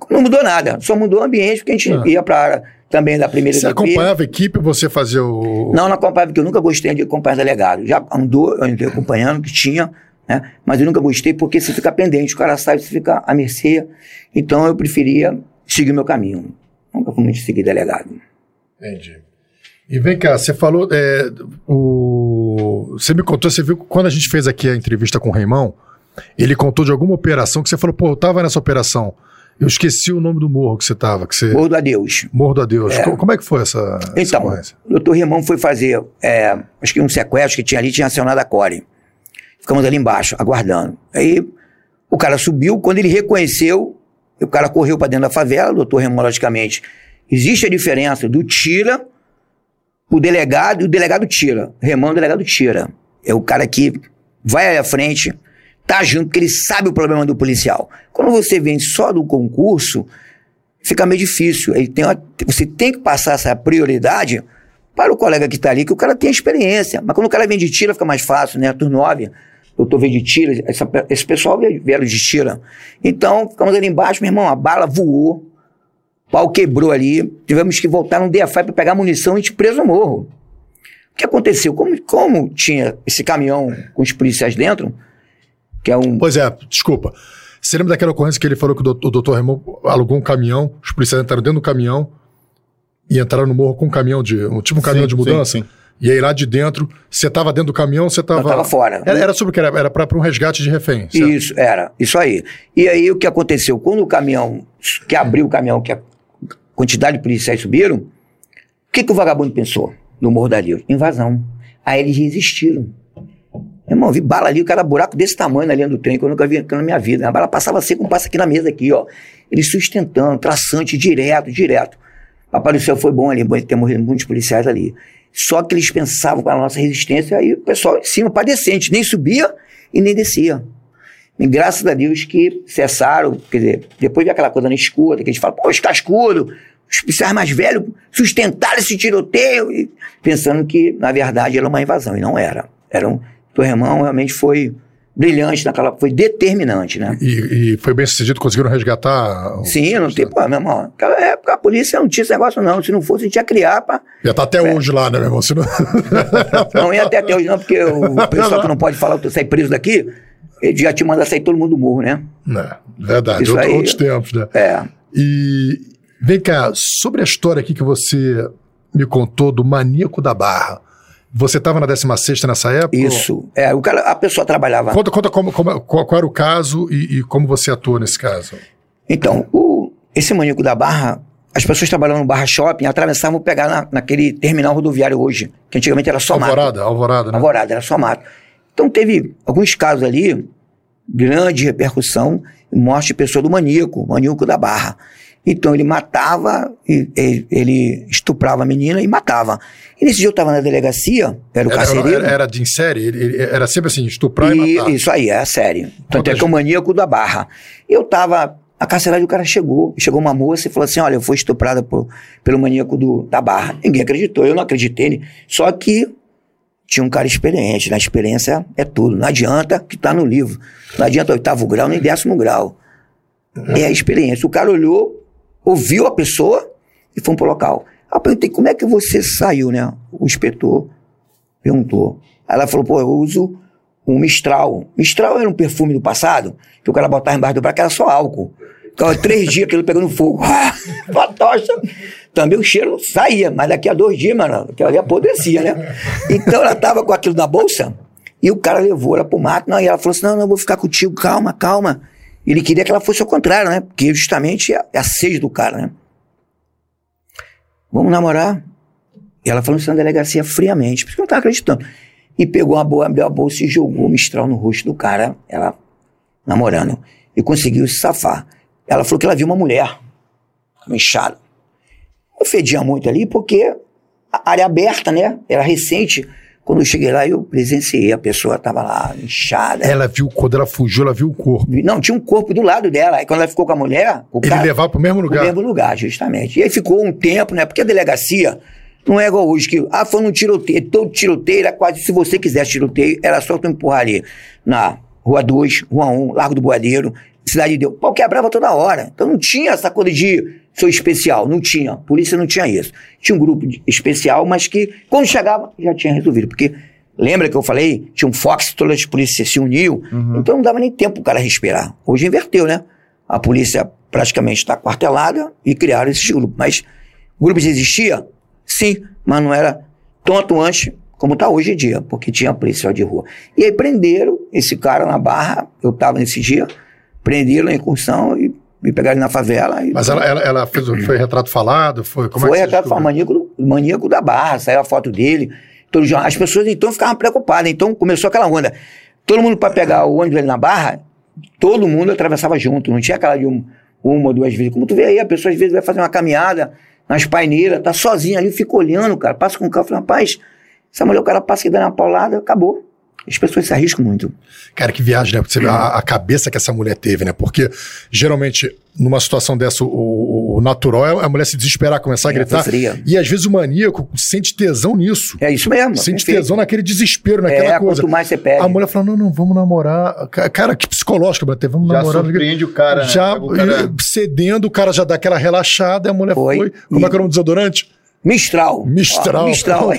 Não mudou nada, só mudou o ambiente, porque a gente Ah. ia pra área também da primeira Você EDP. acompanhava a equipe, você fazia o... Não, não acompanhava, porque eu nunca gostei de acompanhar delegado. Já andou, eu andei acompanhando, que tinha, né? Mas eu nunca gostei porque você fica pendente, o cara sai, você fica à mercê. Então eu preferia seguir o meu caminho. Nunca fui muito seguir delegado. Entendi. E vem cá, você falou. é, o... Você me contou, você viu quando a gente fez aqui a entrevista com o Reimão, ele contou de alguma operação que você falou, pô, eu tava nessa operação. Eu esqueci o nome do morro que você tava. Que você... Morro do Adeus. Morro do Adeus. É. Co- Como é que foi essa, essa Então, ocorrência? o doutor Rimão foi fazer, é, acho que um sequestro que tinha ali, tinha acionado a Core. Ficamos ali embaixo, aguardando. Aí o cara subiu, quando ele reconheceu, o cara correu para dentro da favela, o doutor Rimão, logicamente. Existe a diferença do tira, o delegado e o delegado tira. Remão, o delegado tira. É o cara que vai à frente, tá junto, porque ele sabe o problema do policial. Quando você vem só do concurso, fica meio difícil. Aí tem uma- você tem que passar essa prioridade para o colega que está ali, que o cara tem experiência. Mas quando o cara vem de tira, fica mais fácil, né? Turno 9, doutor veio de tira, essa esse pessoal veio- vieram de tira. Então, ficamos ali embaixo, meu irmão, a bala voou, o pau quebrou ali, tivemos que voltar no DFI para pegar munição e a gente preso no morro. O que aconteceu? Como, como tinha esse caminhão com os policiais dentro, que é um. Pois é, desculpa. Você lembra daquela ocorrência que ele falou que o doutor, o doutor Reimão alugou um caminhão, os policiais entraram dentro do caminhão e entraram no morro com um caminhão de. um- tipo um caminhão de Sim, mudança? sim, sim. E aí lá de dentro, você tava dentro do caminhão, você tava. Eu tava fora. Era, era sobre o que? Era, pra um resgate de refém. certo? Isso, era, isso aí. E aí o que aconteceu? Quando o caminhão, que abriu o caminhão, que a quantidade de policiais subiram, o que, que o vagabundo pensou no Morro da? Invasão. Aí eles resistiram. Meu irmão, vi bala ali, o cara buraco desse tamanho na linha do trem, que eu nunca vi na minha vida. A bala passava assim como passa aqui na mesa, aqui, ó. Eles sustentando, traçante, direto, direto. Papai do céu foi bom ali, ter morrido muitos policiais ali. Só que eles pensavam com a nossa resistência, aí o pessoal em cima padecente, nem subia e nem descia. E graças a Deus que cessaram, quer dizer, depois de aquela coisa na escuta, que a gente fala, pô, os cascudos, os policiais mais velhos sustentaram esse tiroteio, e pensando que, na verdade, era uma invasão, e não era. Era um, Torremão realmente foi brilhante naquela, foi determinante, né? E, e foi bem sucedido, conseguiram resgatar. o- Sim, não tem, pô, meu irmão, naquela época a polícia não tinha esse negócio não, se não fosse a gente ia criar pra, Já tá até hoje lá, né, meu irmão? Se não... não ia até até hoje não, porque o pessoal que não pode falar, tu sai preso daqui, ele já te manda sair todo mundo do morro, né? É, verdade, outro- aí- outros tempos, né? É. E vem cá, sobre a história aqui que você me contou do maníaco da barra. Você estava na 16 nessa época? Isso. É, o cara, a pessoa trabalhava. Conta, conta como, como- qual, qual era o caso e, e como você atuou nesse caso. Então, o- esse maníaco da Barra, as pessoas trabalhando no Barra Shopping atravessavam pegar na, naquele terminal rodoviário hoje, que antigamente era só mato. Alvorada, Alvorada, né? Alvorada, era só mato. Então teve alguns casos ali, grande repercussão, morte de pessoa do maníaco, maníaco da Barra. Então ele matava, ele estuprava a menina e matava. E nesse dia eu estava na delegacia, era o Era, carcereiro. era, era de em série? Ele- era sempre assim, estuprar e, E- matar. Isso aí, é a série. Tanto é que é o maníaco da barra. Eu tava. A carceragem, o cara chegou. Chegou uma moça e falou assim: Olha, eu fui estuprada por- pelo maníaco do, da barra. Ninguém acreditou, eu não acreditei. Só que tinha um cara experiente. Na experiência é tudo. Não adianta que tá no livro. Não adianta oitavo grau nem décimo grau. É a experiência. O cara olhou, ouviu a pessoa e foi pro local. Aí eu perguntei: Como é que você saiu, né? O inspetor perguntou. Aí ela falou, pô, eu uso um Mistral. Mistral era um perfume do passado, que o cara botava embaixo do braço, era só álcool. Ficava três dias aquilo pegando fogo. Ah, tocha. Também o cheiro saía, mas daqui a dois dias, mano, aquilo ali apodrecia, né? Então ela tava com aquilo na bolsa, e o cara levou ela pro mato, não, e ela falou assim, não, não, vou ficar contigo, calma, calma. Ele queria que ela fosse ao contrário, né? Porque justamente é a sede do cara, né? Vamos namorar? E ela falou isso na delegacia friamente, porque eu não estava acreditando. E pegou uma boa, abriu a bolsa e jogou o Mistral no rosto do cara, ela namorando. E conseguiu se safar. Ela falou que ela viu uma mulher, inchada. Eu fedia muito ali porque a área aberta, né? Era recente. Quando eu cheguei lá, eu presenciei, a pessoa estava lá, inchada. Ela viu, quando ela fugiu, ela viu o corpo. Não, tinha um corpo do lado dela. Aí quando ela ficou com a mulher, o Ele cara, levava pro mesmo lugar. no mesmo lugar, justamente. E aí ficou um tempo, né? Porque a delegacia não é igual hoje, que, ah, foi no tiroteio. Todo tiroteio era quase, se você quisesse tiroteio, era só tu empurrar ali na Rua 2, Rua 1, Largo do Boadeiro, Cidade de Deus. O pau quebrava toda hora. Então não tinha essa coisa de sou especial, não tinha. A polícia não tinha isso. Tinha um grupo especial, mas que quando chegava já tinha resolvido. Porque lembra que eu falei? Tinha um Fox, todas as polícias se uniu. Então não dava nem tempo pro cara respirar. Hoje inverteu, né? A polícia praticamente está quartelada e criaram esses grupos. Mas grupos existia? Sim, mas não era tanto antes como está hoje em dia, porque tinha policial de rua. E aí prenderam esse cara na barra, eu estava nesse dia, prenderam na incursão e me pegaram na favela. E Mas ela, ela, ela fez, foi retrato falado? Foi, como foi é que você até o descobriu? maníaco, maníaco da barra, saiu a foto dele. Todo. As pessoas então ficavam preocupadas. Então começou aquela onda. Todo mundo para pegar o ônibus ali na barra, todo mundo atravessava junto. Não tinha aquela de um- uma ou duas vezes. Como tu vê aí, a pessoa às vezes vai fazer uma caminhada nas paineiras, tá sozinha ali, fica olhando, cara. Passa com o carro, fala, rapaz, essa mulher, o cara passa aqui dando uma paulada, acabou. As pessoas se arriscam muito. Cara, que viagem, né? Você vê a, a cabeça que essa mulher teve, né? Porque geralmente, numa situação dessa, o, o- o natural é a mulher se desesperar, começar a É, gritar. fria. E às vezes o maníaco sente tesão nisso. É isso mesmo. Sente perfeito. tesão naquele desespero, naquela É, coisa. quanto mais você pede. A mulher fala: não, não, vamos namorar. Ca- Cara, que psicológico, mulher, vamos Já namorar. surpreende o cara, né? Já o cara- cedendo, o cara já dá aquela relaxada e a mulher foi. Foi. Como é E- que era o desodorante? Mistral. Mistral. Ó, Mistral.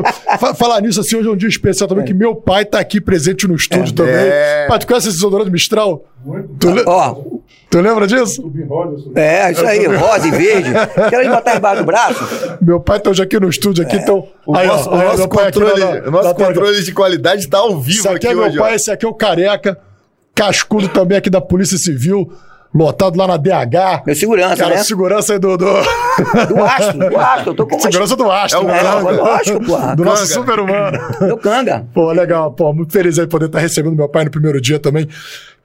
Falar nisso, assim, hoje é um dia especial também, que meu pai tá aqui presente no estúdio também. É. Pai, tu conhece esse desodorante Mistral? Tu, le- Ó, tu lembra disso? é, isso aí, rosa e verde. Quero ele botar embaixo do braço. Meu pai tá hoje aqui no estúdio, aqui, então... O aí, ó, nosso, o nosso aqui controle, na- nosso na controle de qualidade tá ao vivo Esse aqui aqui é meu hoje, ó. pai, esse aqui é o Careca, cascudo também aqui da Polícia Civil, lotado lá na DH. Meu segurança, Cara, né? segurança aí do... do... Do astro, do astro. Eu tô com segurança do Astro, É o né? É, lógico, porra. Do nosso super-humano. Meu canga. Pô, legal, pô, muito feliz aí poder estar recebendo meu pai no primeiro dia também.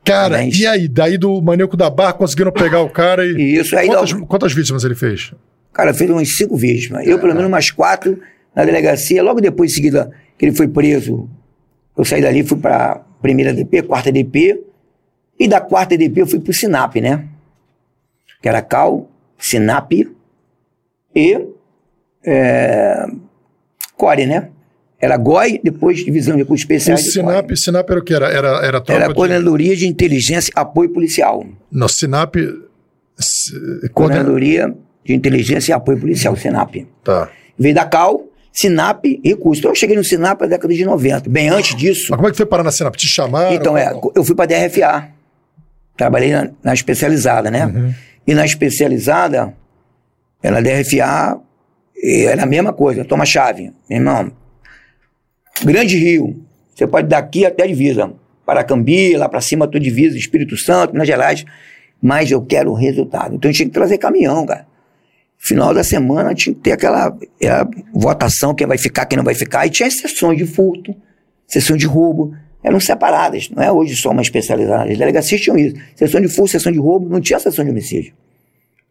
Cara, e aí? Daí do Maníaco da Barra conseguiram pegar o cara e. Isso, aí Quantas, dá- quantas vítimas ele fez? Cara, fez umas cinco vítimas. Eu, pelo menos, umas quatro na delegacia. Logo depois, em seguida, que ele foi preso, eu saí dali, fui pra primeira DP, quarta DP. E da quarta DP eu fui pro Sinap, né? Que era Cal, Sinap e é, Core, né? Era GOI, depois Divisão de Recursos O Especiais. de Sinap. Sinap era o que? Era, era, era Era a de... Coordenadoria de Inteligência e Apoio Policial. Não, Sinap... s- coordena- Coordenadoria de Inteligência e Apoio Policial, Sinap. Tá. Veio da Cal, Sinap e Recursos. Então eu cheguei no Sinap na década de 90. Bem antes disso, Mas como é que foi parar na Sinap? Te chamaram? então é, eu fui para DRFA. Trabalhei na, na especializada, né? Uhum. E na especializada, na DRFA, era a mesma coisa, toma chave. Meu irmão, Grande Rio, você pode daqui até a divisa. Paracambi, lá para cima, tua divisa, Espírito Santo, Minas Gerais. Mas eu quero o resultado. Então eu tinha que trazer caminhão, cara. Final da semana tinha que ter aquela é, votação, quem vai ficar, quem não vai ficar. E tinha sessões de furto, sessão de roubo. Eram separadas, não é hoje só uma especializada. As delegacias tinham isso. Sessão de furto, sessão de roubo, não tinha sessão de homicídio.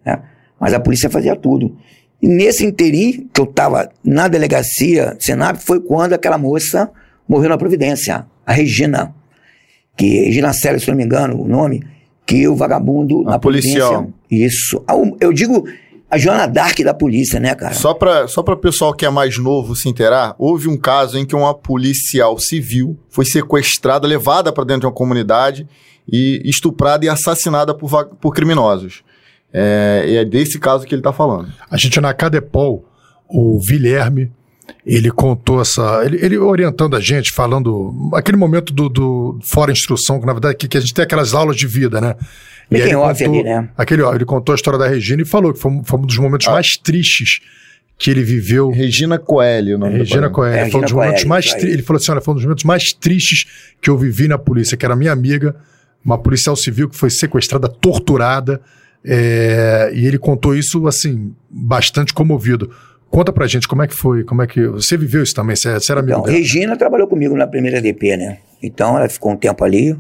né? Mas a polícia fazia tudo. E nesse interim, que eu estava na delegacia Senap, foi quando aquela moça morreu na Providência, a Regina. Que Regina Célia, se não me engano, o nome, que o vagabundo A na policial. Providência. Isso. Eu digo a Joana Dark da polícia, né, cara? Só para só pra pessoal que é mais novo se inteirar, houve um caso em que uma policial civil foi sequestrada, levada para dentro de uma comunidade e estuprada e assassinada por, por criminosos. É, e é desse caso que ele tá falando. A gente na Cadepol, o Guilherme, ele contou essa. Ele, ele orientando a gente, falando. Aquele momento do, do fora instrução, que na verdade que, que a gente tem aquelas aulas de vida, né? Making ele off contou- ali, né? Aquele, ó, ele contou a história da Regina e falou que foi, um- foi um dos momentos mais tristes que ele viveu. Regina Coelho, o nome Regina Coelho. É, Ele, foi um dos momentos Coelho, mais tri- ele falou assim: olha, foi um dos momentos mais tristes que eu vivi na polícia, que era minha amiga, uma policial civil que foi sequestrada, torturada. é, e ele contou isso, assim, bastante comovido. Conta pra gente como é que foi, como é que. Você viveu isso também? Você, você era amigo Então, dela? Regina trabalhou comigo na primeira DP, né? Então ela ficou um tempo ali.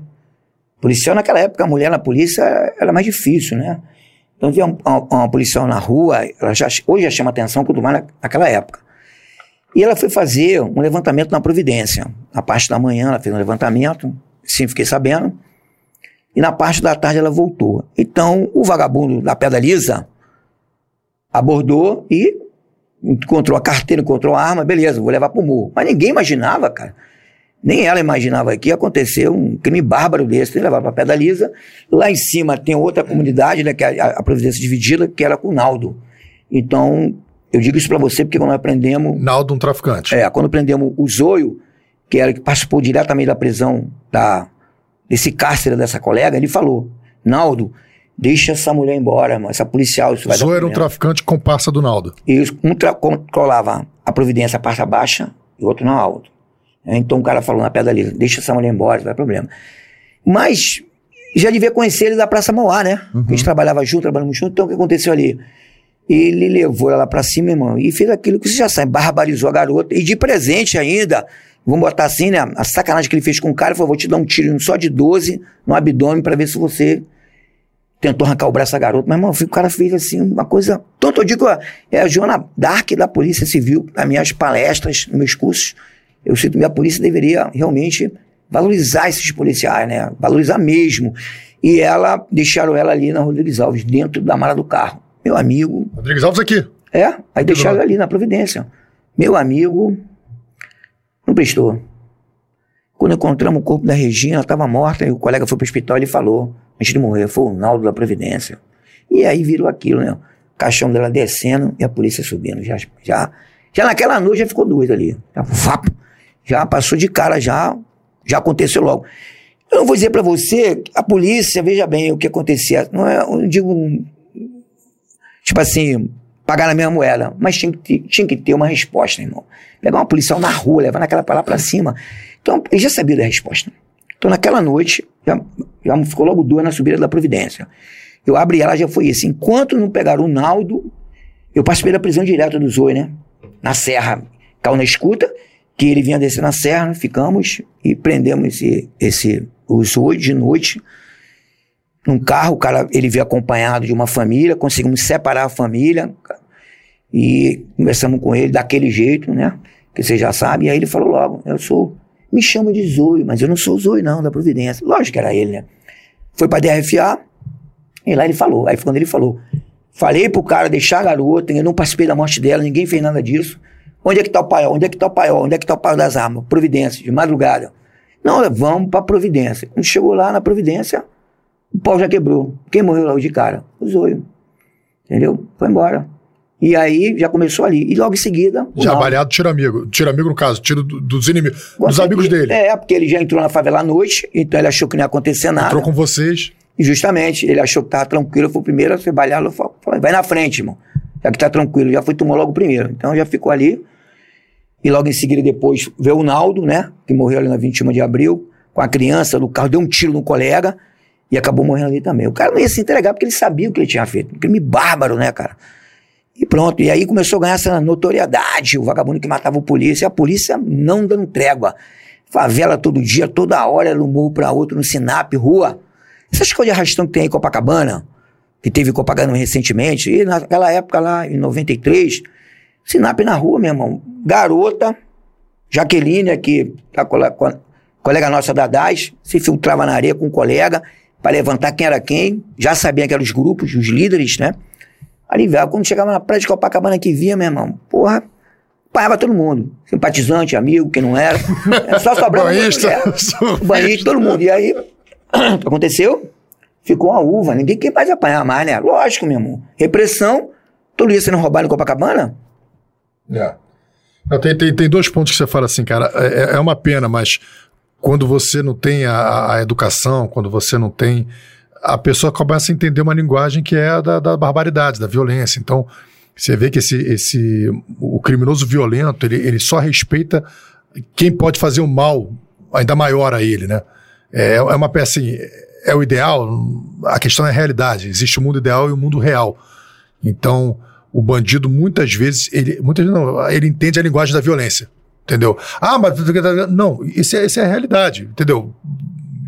Policial naquela época, a mulher na polícia era mais difícil, né? Então via uma, uma policial na rua, ela já, hoje já chama atenção, quanto mais na- naquela época. E ela foi fazer um levantamento na Providência. Na parte da manhã ela fez um levantamento, sim, fiquei sabendo. E na parte da tarde ela voltou. Então o vagabundo da Pedra Lisa abordou e encontrou a carteira, encontrou a arma, beleza, vou levar pro morro. Mas ninguém imaginava, cara. Nem ela imaginava que ia acontecer um crime bárbaro desse, ter levado pra Pedra Lisa. Lá em cima tem outra comunidade, né, que é a, a Providência Dividida, que era com o Naldo. Então, eu digo isso pra você porque quando nós aprendemos Naldo, um traficante. é, quando prendemos o Zoio, que era que participou diretamente da prisão da, desse cárcere dessa colega, ele falou: Naldo, deixa essa mulher embora, mano, essa policial. Isso vai Zoe era um problema." traficante comparsa do Naldo. E isso, um controlava a providência a parte baixa e o outro na alta. Então o cara falou na pedra ali: deixa essa mulher embora, não vai problema. Mas já devia conhecer ele da Praça Mauá, né? A gente trabalhava junto, trabalhamos junto. Então o que aconteceu ali? Ele levou ela lá pra cima, irmão, e fez aquilo que você já sabe, barbarizou a garota. E de presente ainda, vamos botar assim, né? A sacanagem que ele fez com o cara, ele falou: vou te dar um tiro só de 12 no abdômen pra ver se você tentou arrancar o braço da garota. Mas, irmão, o cara fez assim, uma coisa. Tanto eu digo, é a Joana Dark da Polícia Civil, nas minhas palestras, nos meus cursos. Eu sinto que a polícia deveria realmente valorizar esses policiais, né? Valorizar mesmo. E ela, deixaram ela ali na Rodrigues Alves, dentro da mala do carro. Meu amigo, Rodrigues Alves aqui. é, aí deixaram ela ali na Providência. Meu amigo, não prestou. Quando encontramos o corpo da Regina, ela estava morta, e o colega foi pro hospital e ele falou, antes de morrer, foi o Naldo da Providência. E aí virou aquilo, né? O caixão dela descendo e a polícia subindo. Já, já, já naquela noite já ficou doido ali. Já, vapo, já passou de cara, já, já aconteceu logo. Eu não vou dizer para você, a polícia, veja bem o que acontecia. Não é, eu digo, tipo assim, pagar na mesma moeda. Mas tinha que, ter, tinha que ter uma resposta, irmão. Pegar uma policial na rua, levar naquela pra lá pra cima. Então, ele já sabia da resposta. Então, naquela noite, já, já ficou logo duas na subida da Providência. Eu abri ela, já foi isso. Enquanto não pegaram o Naldo, eu participei da prisão direta do Zoe, né? Na serra, caiu na escuta, que ele vinha descer na serra, ficamos e prendemos esse, esse, o Zoe de noite num carro, o cara, ele veio acompanhado de uma família, conseguimos separar a família e conversamos com ele daquele jeito, né? Que você já sabe, e aí ele falou logo, eu sou, me chama de Zoe, mas eu não sou Zoe não, da Providência. Lógico que era ele, né? Foi pra DRFA, e lá ele falou, aí quando ele falou, falei pro cara deixar a garota, eu não participei da morte dela, ninguém fez nada disso. Onde é que tá o paiol? Onde é que tá o paiol? Onde é que tá o paiol das armas? Providência, de madrugada. Não, vamos pra Providência. Quando chegou lá na Providência, o pau já quebrou. Quem morreu logo de cara? O Zoio. Entendeu? Foi embora. E aí já começou ali. E logo em seguida. Já baleado tiro amigo. Tiro amigo, no caso, tiro do- dos inimigos. Dos amigos dele. É, porque ele já entrou na favela à noite, então ele achou que não ia acontecer nada. Entrou com vocês. E justamente, ele achou que tava tranquilo, foi o primeiro a ser baleado. Falou, falou, vai na frente, irmão. Já que tá tranquilo, já foi tomou logo o primeiro. Então já ficou ali. E logo em seguida, depois, veio o Naldo, né? Que morreu ali na 21 de abril, com a criança no carro, deu um tiro no colega e acabou morrendo ali também. O cara não ia se entregar porque ele sabia o que ele tinha feito. Um crime bárbaro, né, cara? E pronto. E aí começou a ganhar essa notoriedade, o vagabundo que matava o polícia, e a polícia não dando trégua. Favela todo dia, toda hora, de um morro pra outro, no Sinap, rua. Essas coisas de arrastão que tem aí em Copacabana, que teve Copacabana recentemente, e naquela época lá, em 93, Sinap na rua, meu irmão. Garota, Jaqueline, aqui, a colega, co- colega nossa da DAS, se filtrava na areia com um colega para levantar quem era quem, já sabia que eram os grupos, os líderes, né? Ali, velho, quando chegava na praia de Copacabana que via, meu irmão, porra, paiava todo mundo. Simpatizante, amigo, quem não era. Só sobrava Banhista. Banhista, todo mundo. E aí, que aconteceu? Ficou uma uva. Ninguém quer mais apanhar mais, né? Lógico, meu irmão. Repressão. Todo dia sendo roubado em Copacabana? É. Não, tem, tem, tem dois pontos que você fala assim, cara. É, é uma pena, mas quando você não tem a, a educação, quando você não tem. A pessoa começa a entender uma linguagem que é da, da barbaridade, da violência. Então, você vê que esse, esse, o criminoso violento, ele, ele só respeita quem pode fazer o mal ainda maior a ele, né? É, é uma peça assim, é o ideal, a questão é a realidade. Existe o mundo ideal e o mundo real. Então, o bandido muitas vezes, ele, muitas vezes não, ele entende a linguagem da violência. Entendeu? Ah, mas. Não, isso é, isso é a realidade, entendeu?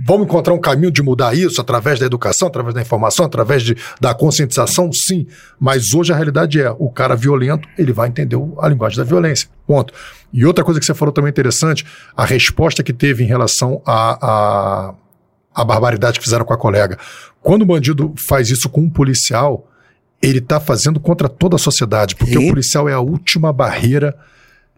Vamos encontrar um caminho de mudar isso através da educação, através da informação, através de, da conscientização? Sim. Mas hoje a realidade é: o cara violento, ele vai entender a linguagem da violência. Ponto. E outra coisa que você falou também interessante, a resposta que teve em relação a, a, a barbaridade que fizeram com a colega. Quando o bandido faz isso com um policial, ele está fazendo contra toda a sociedade, porque o policial é a última barreira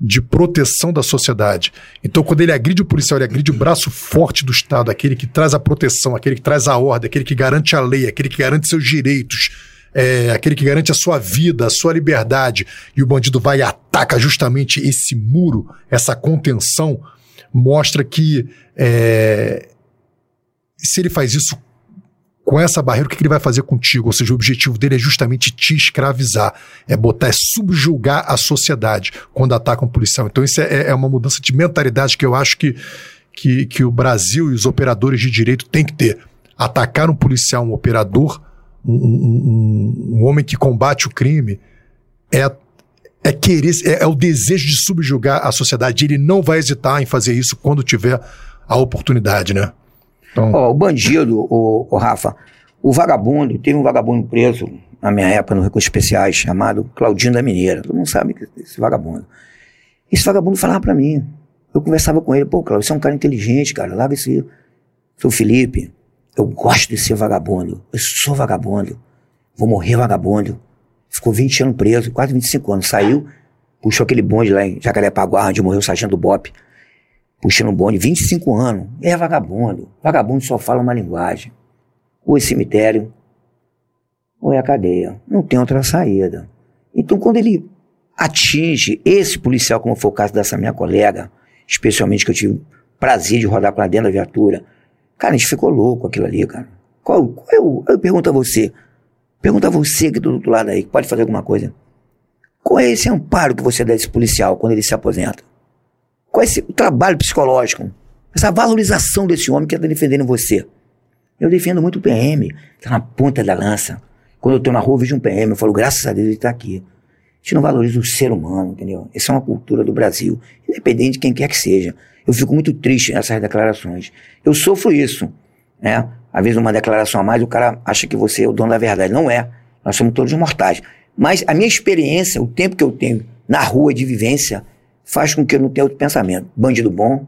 de proteção da sociedade. Então, quando ele agride o policial, ele agride o braço forte do Estado, aquele que traz a proteção, aquele que traz a ordem, aquele que garante a lei, aquele que garante seus direitos, é, aquele que garante a sua vida, a sua liberdade, e o bandido vai e ataca justamente esse muro, essa contenção, mostra que é, se ele faz isso com essa barreira, o que ele vai fazer contigo? Ou seja, o objetivo dele é justamente te escravizar, é botar, é subjugar a sociedade quando ataca um policial. Então, isso é, é uma mudança de mentalidade que eu acho que, que, que o Brasil e os operadores de direito têm que ter. Atacar um policial, um operador, um, um, um homem que combate o crime, é é querer, é, é, o desejo de subjugar a sociedade. Ele não vai hesitar em fazer isso quando tiver a oportunidade, né? O bandido, o, o Rafa, o vagabundo, teve um vagabundo preso na minha época no Recursos Especiais, chamado Claudinho da Mineira. Todo mundo sabe esse vagabundo. Esse vagabundo falava para mim. Eu conversava com ele, pô, Claudio, você é um cara inteligente, cara, larga esse. Seu Felipe, eu gosto de ser vagabundo. Eu sou vagabundo. Vou morrer vagabundo. Ficou 20 anos preso, quase 25 anos. Saiu, puxou aquele bonde lá em Jacarepaguá, onde morreu o sargento Bop puxando bonde, 25 anos. É vagabundo. Vagabundo só fala uma linguagem. Ou é cemitério, ou é a cadeia. Não tem outra saída. Então, quando ele atinge esse policial, como foi o caso dessa minha colega, especialmente que eu tive prazer de rodar para dentro da viatura, cara, a gente ficou louco aquilo ali, cara. Qual, qual é o, eu pergunto a você, pergunto a você que do outro lado aí, que pode fazer alguma coisa. Qual é esse amparo que você dá a esse policial quando ele se aposenta? Qual é esse trabalho psicológico? Essa valorização desse homem que está defendendo você. Eu defendo muito o PM, está na ponta da lança. Quando eu estou na rua, vejo um PM, eu falo, graças a Deus ele está aqui. A gente não valoriza o ser humano, entendeu? Essa é uma cultura do Brasil, independente de quem quer que seja. Eu fico muito triste nessas declarações. Eu sofro isso, né? Às vezes uma declaração a mais, o cara acha que você é o dono da verdade. Não é. Nós somos todos mortais. Mas a minha experiência, o tempo que eu tenho na rua de vivência, faz com que eu não tenha outro pensamento. Bandido bom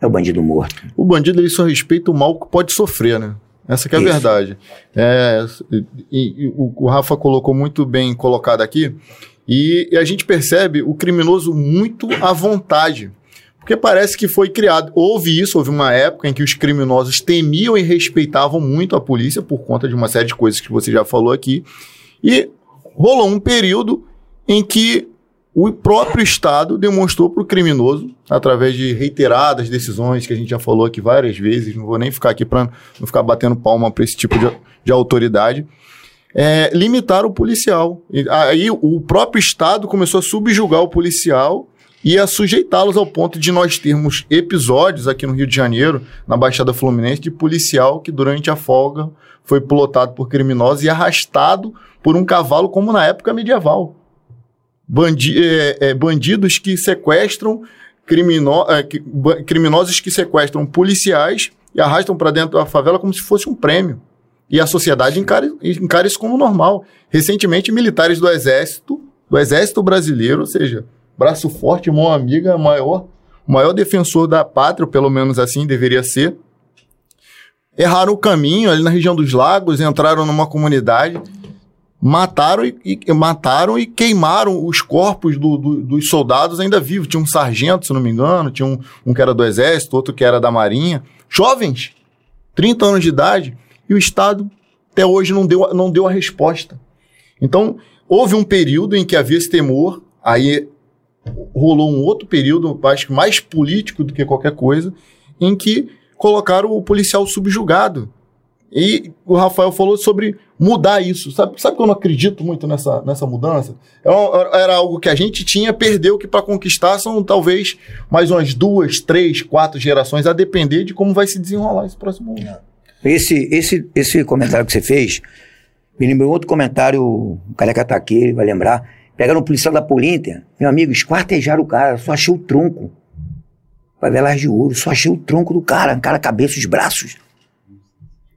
é o bandido morto. O bandido ele só respeita o mal que pode sofrer, né? Essa que é a Isso. verdade. É, e, e, o, o Rafa colocou muito bem colocado aqui, e, e a gente percebe o criminoso muito à vontade. Porque parece que foi criado. Houve isso, houve uma época em que os criminosos temiam e respeitavam muito a polícia por conta de uma série de coisas que você já falou aqui. E rolou um período em que o próprio Estado demonstrou para o criminoso, através de reiteradas decisões que a gente já falou aqui várias vezes, não vou nem ficar aqui para não ficar batendo palma para esse tipo de, de autoridade, é, limitar o policial. Aí o próprio Estado começou a subjugar o policial e a sujeitá-los ao ponto de nós termos episódios aqui no Rio de Janeiro, na Baixada Fluminense, de policial que durante a folga foi plotado por criminosos e arrastado por um cavalo como na época medieval bandi é, é, bandidos que sequestram crimino é, que, criminosos que sequestram policiais e arrastam para dentro da favela como se fosse um prêmio. E a sociedade encara, encara isso como normal. Recentemente, militares do Exército, do Exército Brasileiro, ou seja, braço forte, mão amiga, maior, maior defensor da pátria, pelo menos assim deveria ser, erraram o caminho ali na região dos lagos, entraram numa comunidade mataram e, e, mataram e queimaram os corpos do, do, dos soldados ainda vivos. Tinha um sargento, se não me engano, tinha um, um que era do exército, outro que era da marinha. Jovens, 30 anos de idade, e o Estado até hoje não deu, não deu a resposta. Então, houve um período em que havia esse temor, aí rolou um outro período, acho que mais político do que qualquer coisa, em que colocaram o policial subjugado. E o Rafael falou sobre mudar isso. Sabe, sabe que eu não acredito muito nessa, nessa mudança? Era, era algo que a gente tinha, perdeu, que para conquistar são talvez mais umas duas, três, quatro gerações, a depender de como vai se desenrolar esse próximo ano. Esse, esse, esse comentário que você fez, Me lembrou outro comentário, o Careca tá aqui, ele vai lembrar. Pegaram um policial da Polinter, meu amigo, esquartejaram o cara, só achei o tronco. Favelas de ouro, só achei o tronco do cara, o cara, cabeça, os braços.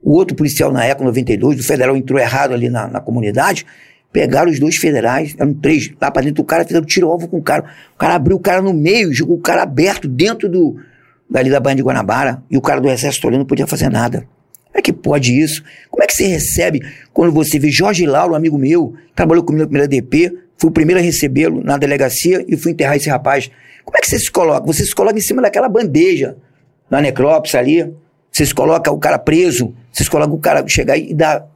O outro policial na ECO 92, do federal, entrou errado ali na, na comunidade, pegaram os dois federais, eram três, lá pra dentro do cara, fizeram tiro-alvo com o cara. O cara abriu o cara no meio, jogou o cara aberto dentro do, dali da Banha de Guanabara, e o cara do exército olhando não podia fazer nada. Como é que pode isso? Como é que você recebe quando você vê Jorge Lauro, amigo meu, trabalhou comigo na primeira DP, fui o primeiro a recebê-lo na delegacia e fui enterrar esse rapaz. Como é que você se coloca? Você se coloca em cima daquela bandeja, na necrópsia ali, você se coloca o cara preso, você se coloca o cara chegar e dar,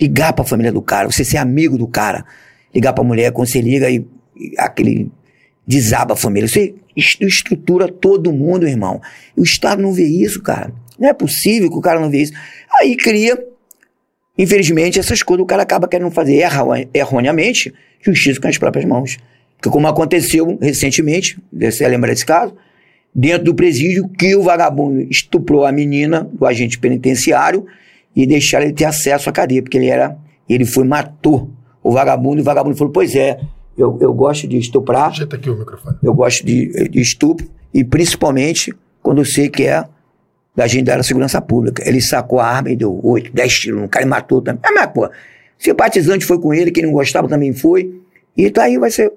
ligar pra família do cara, você ser amigo do cara, ligar pra mulher, quando você liga e, e aquele desaba a família, você estrutura todo mundo, irmão. O Estado não vê isso, cara. Não é possível que o cara não vê isso. Aí cria, infelizmente, essas coisas o cara acaba querendo fazer erra, erroneamente justiça com as próprias mãos. Porque como aconteceu recentemente, você lembra desse caso, dentro do presídio, que o vagabundo estuprou a menina do agente penitenciário e deixaram ele ter acesso à cadeia, porque ele era, ele foi matou o vagabundo, e o vagabundo falou, pois é, eu, eu gosto de estuprar. Ajeita aqui o microfone. Eu gosto de, de estupro, e principalmente quando eu sei que é da gente da segurança pública. Ele sacou a arma e deu oito, dez tiros no cara e matou também. Ah, mas, pô, simpatizante foi com ele, quem não gostava também foi. E tá aí, vai ser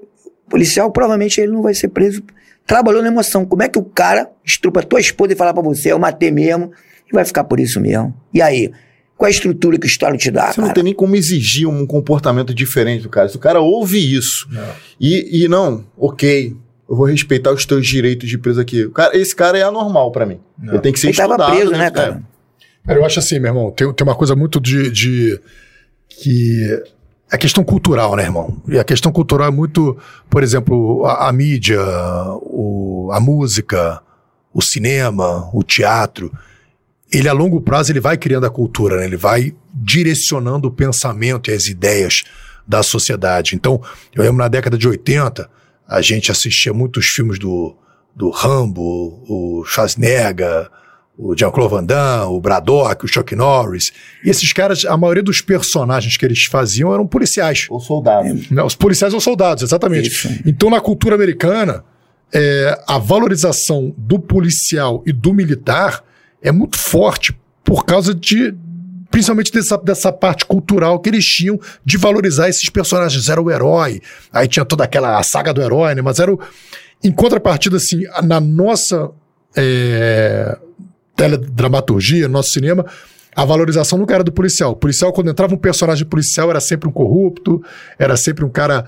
policial, provavelmente ele não vai ser preso. Trabalhou na emoção. Como é que o cara estrupa tua esposa e fala para você, eu matei mesmo, e vai ficar por isso mesmo? E aí? Qual a estrutura que o Estado te dá? Você cara? não tem nem como exigir um comportamento diferente do cara. Se o cara ouve isso e, e não, ok, eu vou respeitar os teus direitos de preso aqui. Cara, esse cara é anormal para mim. Não. Ele tem que ser Ele estudado. Ele preso, né, né cara? É. Cara, eu acho assim, meu irmão, tem, tem uma coisa muito de, de que a questão cultural, né, irmão? E a questão cultural é muito, por exemplo, a, a mídia, o, a música, o cinema, o teatro ele a longo prazo ele vai criando a cultura, né? ele vai direcionando o pensamento e as ideias da sociedade. Então, eu lembro na década de 80, a gente assistia muitos filmes do, do Rambo, o Schwarzenegger, o Jean-Claude Van Damme, o Braddock, o Chuck Norris. E esses caras, a maioria dos personagens que eles faziam eram policiais. Ou soldados. É, os policiais ou soldados, exatamente. Isso. Então, na cultura americana, é, a valorização do policial e do militar é muito forte por causa de principalmente dessa, dessa parte cultural que eles tinham de valorizar esses personagens. Era o herói, aí tinha toda aquela saga do herói, né? Mas era o. Em contrapartida, assim, na nossa é, teledramaturgia, no nosso cinema, a valorização nunca era do policial. O policial, quando entrava um personagem policial, era sempre um corrupto, era sempre um cara,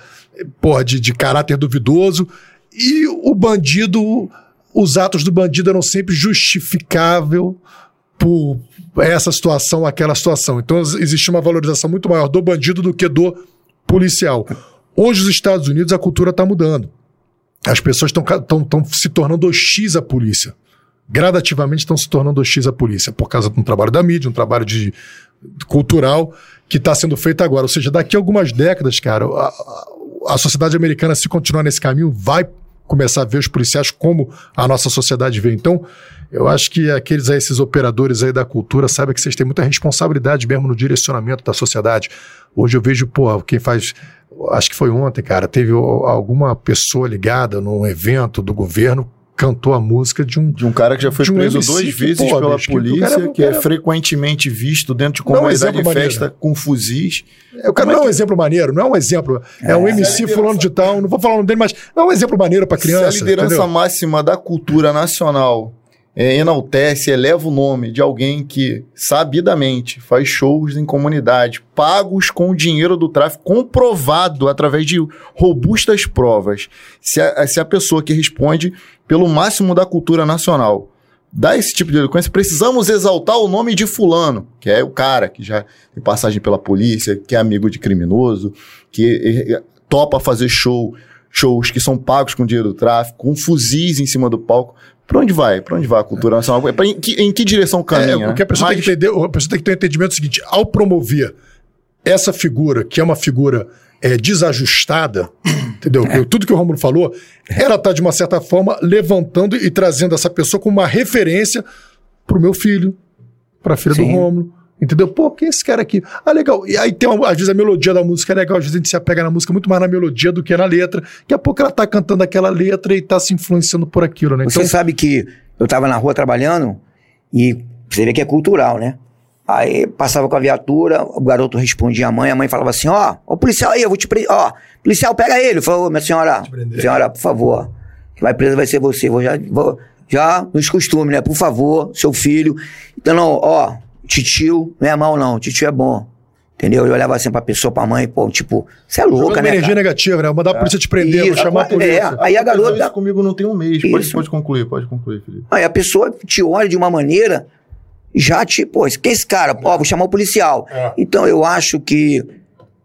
porra, de, de caráter duvidoso. E o bandido os atos do bandido eram sempre justificável por essa situação, aquela situação. Então existe uma valorização muito maior do bandido do que do policial. Hoje, nos Estados Unidos, a cultura está mudando. As pessoas estão se tornando hostis à polícia. Gradativamente estão se tornando hostis à polícia, por causa de um trabalho da mídia, um trabalho de, cultural que está sendo feito agora. Ou seja, daqui a algumas décadas, cara, a, a, a sociedade americana, se continuar nesse caminho, vai começar a ver os policiais como a nossa sociedade vê. Então, eu acho que aqueles aí, esses operadores aí da cultura, saibam que vocês têm muita responsabilidade mesmo no direcionamento da sociedade. Hoje eu vejo, pô, quem faz. Acho que foi ontem, cara, teve alguma pessoa ligada num evento do governo cantou a música de um de um cara que já foi preso MC, duas vezes pela polícia, que, que é frequentemente visto dentro de comunidade um de festa maneiro. com fuzis. Eu quero não é, é um exemplo maneiro, não é um exemplo. É, é um MC fulano de tal, não vou falar o nome dele, mas não é um exemplo maneiro para criança. Se a liderança entendeu? máxima da cultura nacional é, enaltece, eleva o nome de alguém que sabidamente faz shows em comunidade, pagos com o dinheiro do tráfico, comprovado através de robustas provas. Se a, se a pessoa que responde pelo máximo da cultura nacional dá esse tipo de eloquência, precisamos exaltar o nome de fulano, que é o cara que já tem passagem pela polícia, que é amigo de criminoso, que topa fazer show, shows que são pagos com dinheiro do tráfico, com fuzis em cima do palco. Para onde vai? Para onde vai a cultura nacional? É em, que, em que direção caminha? É, porque a pessoa, Mas... tem que entender, a pessoa tem que ter um entendimento seguinte: ao promover essa figura, que é uma figura é, desajustada, entendeu? É. Tudo que o Romulo falou, ela está, de uma certa forma, levantando e trazendo essa pessoa como uma referência para o meu filho, para a filha Sim. do Romulo, Entendeu? Pô, quem é esse cara aqui? Ah, legal. E aí tem, uma, às vezes, a melodia da música é legal, às vezes a gente se apega na música muito mais na melodia do que na letra. Daqui a pouco ela tá cantando aquela letra e tá se influenciando por aquilo, né? Você Então, sabe que eu tava na rua trabalhando e você vê que é cultural, né? Aí passava com a viatura, o garoto respondia à mãe, a mãe falava assim: Ó, o policial aí, eu vou te prender. Ó, policial, pega ele. Falou, minha senhora, senhora, por favor, quem vai preso vai ser você. Vou já, vou, já nos costumes, né? Por favor, seu filho. Então, não, ó, titio não é mal, não, titio é bom. Entendeu? Eu olhava assim pra pessoa, pra mãe, pô, tipo, você é louca, uma né? energia cara? negativa, né? Mandar a polícia te prender, vou Isso, chamar a é, polícia. Aí a garota- isso comigo não tem um mês. Pode, pode concluir, pode concluir, Felipe. Aí a pessoa te olha de uma maneira, já te, pô, quem é esse cara? Ó, vou chamar o policial. É. Então eu acho que,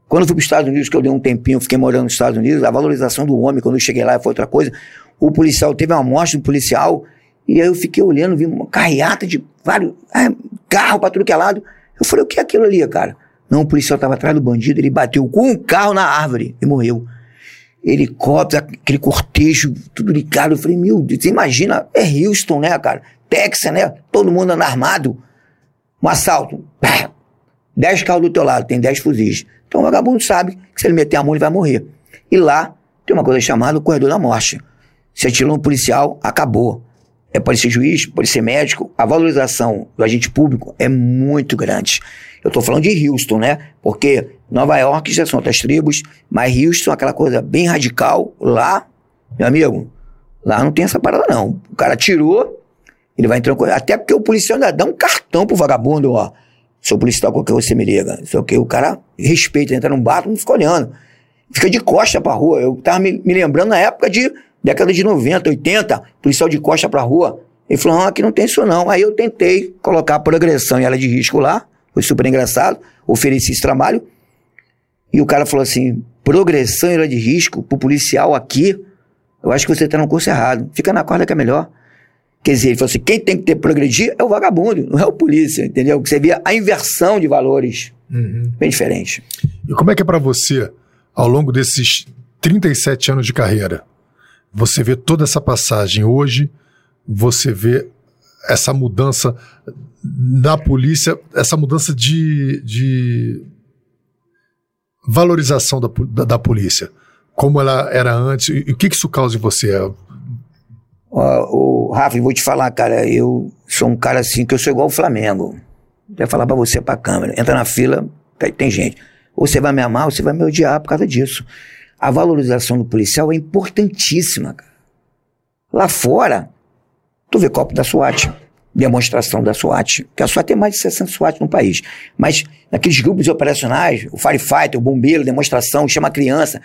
quando eu fui para os Estados Unidos, que eu dei um tempinho, fiquei morando nos Estados Unidos, a valorização do homem, quando eu cheguei lá, foi outra coisa. O policial, teve uma morte do policial, e aí eu fiquei olhando, vi uma carreata de vários ah, carros para tudo que é lado. Eu falei, o que é aquilo ali, cara? Não, o policial estava atrás do bandido, ele bateu com um carro na árvore e morreu helicóptero, aquele cortejo, tudo ligado. Eu falei, meu Deus, você imagina, é Houston, né, cara? Texas, né? Todo mundo anda armado. Um assalto. Dez carros do teu lado, tem dez fuzis. Então o vagabundo sabe que se ele meter a mão, ele vai morrer. E lá tem uma coisa chamada o corredor da morte. Se atirou no policial, acabou. É, pode ser juiz, pode ser médico. A valorização do agente público é muito grande. Eu estou falando de Houston, né? Porque Nova York já são outras tribos, mas Houston, aquela coisa bem radical, lá, meu amigo, lá não tem essa parada não. O cara tirou, ele vai entrando. com- Até porque o policial ainda dá um cartão pro vagabundo, ó. Seu policial, qualquer você me liga. O que, o cara respeita, entra num bar, não fica olhando. Fica de costa pra rua. Eu tava me, me lembrando na época de década de 90, 80, policial de costa pra rua. Ele falou, não, aqui não tem isso não. Aí eu tentei colocar a progressão em área de risco lá, foi super engraçado, ofereci esse trabalho. E o cara falou assim, progressão em área de risco pro policial aqui, eu acho que você tá no curso errado. Fica na corda que é melhor. Quer dizer, ele falou assim, quem tem que ter progredir é o vagabundo, não é o polícia, entendeu? Que você via a inversão de valores Uhum. bem diferente. E como é que é pra você, ao longo desses 37 anos de carreira, você vê toda essa passagem hoje, você vê essa mudança na polícia, essa mudança de, de valorização da, da, da polícia, como ela era antes, e, e o que, que isso causa em você? Ó, o Rafa, vou te falar, cara, eu sou um cara assim que eu sou igual o Flamengo. Vai falar pra você pra câmera. Entra na fila, tem gente. Ou você vai me amar, ou você vai me odiar por causa disso. A valorização do policial é importantíssima, cara. Lá fora, tu vê copo da SWAT, demonstração da SWAT, que a SWAT tem mais de 60 SWAT no país. Mas naqueles grupos operacionais, o firefighter, o bombeiro, demonstração, chama criança,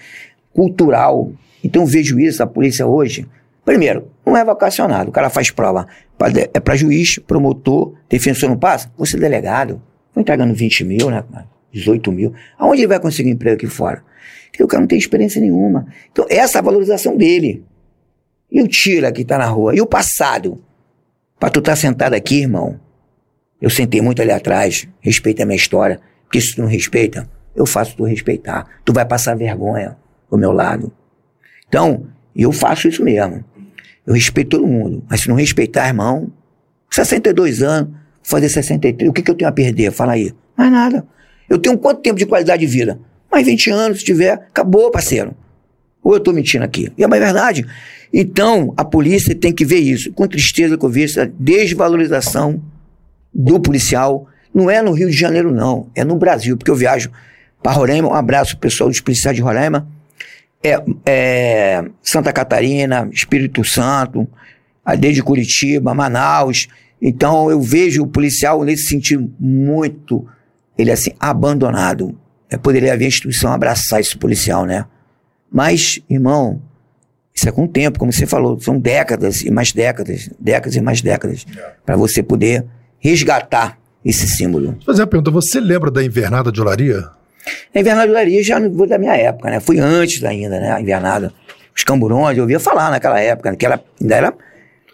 cultural. Então vejo isso, a polícia hoje. Primeiro, não é vocacionado, o cara faz prova. É para juiz, promotor, defensor não passa? Você é delegado. Estão entregando 20 mil, né? cara? 18 mil. Aonde ele vai conseguir emprego aqui fora? Porque o cara não tem experiência nenhuma. Então, essa é a valorização dele. E o tira que tá na rua? E o passado? Pra tu estar sentado aqui, irmão, eu sentei muito ali atrás, respeita a minha história, porque se tu não respeita, eu faço tu respeitar. Tu vai passar vergonha do meu lado. Então, eu faço isso mesmo. Eu respeito todo mundo, mas se não respeitar, irmão, 62 anos, fazer 63, o que, que eu tenho a perder? Fala aí. Mais nada. Eu tenho quanto tempo de qualidade de vida? Mais 20 anos, se tiver, acabou, parceiro. Ou eu estou mentindo aqui? E é uma verdade. Então, a polícia tem que ver isso. Com tristeza que eu vejo essa desvalorização do policial. Não é no Rio de Janeiro, não. É no Brasil, porque eu viajo para Roraima. Um abraço, pessoal dos policiais de Roraima. É, é Santa Catarina, Espírito Santo, desde Curitiba, Manaus. Então, eu vejo o policial nesse sentido muito, ele é assim, abandonado. É, poderia haver a instituição abraçar esse policial, né? Mas, irmão, isso é com o tempo, como você falou, são décadas e mais décadas, décadas e mais décadas, para você poder resgatar esse símbolo. Vou fazer uma pergunta, você lembra da invernada de Olaria? A invernada já não foi da minha época, né? Foi antes ainda, né? A invernada. Os camburões, eu ouvia falar naquela época, né? que era, ainda era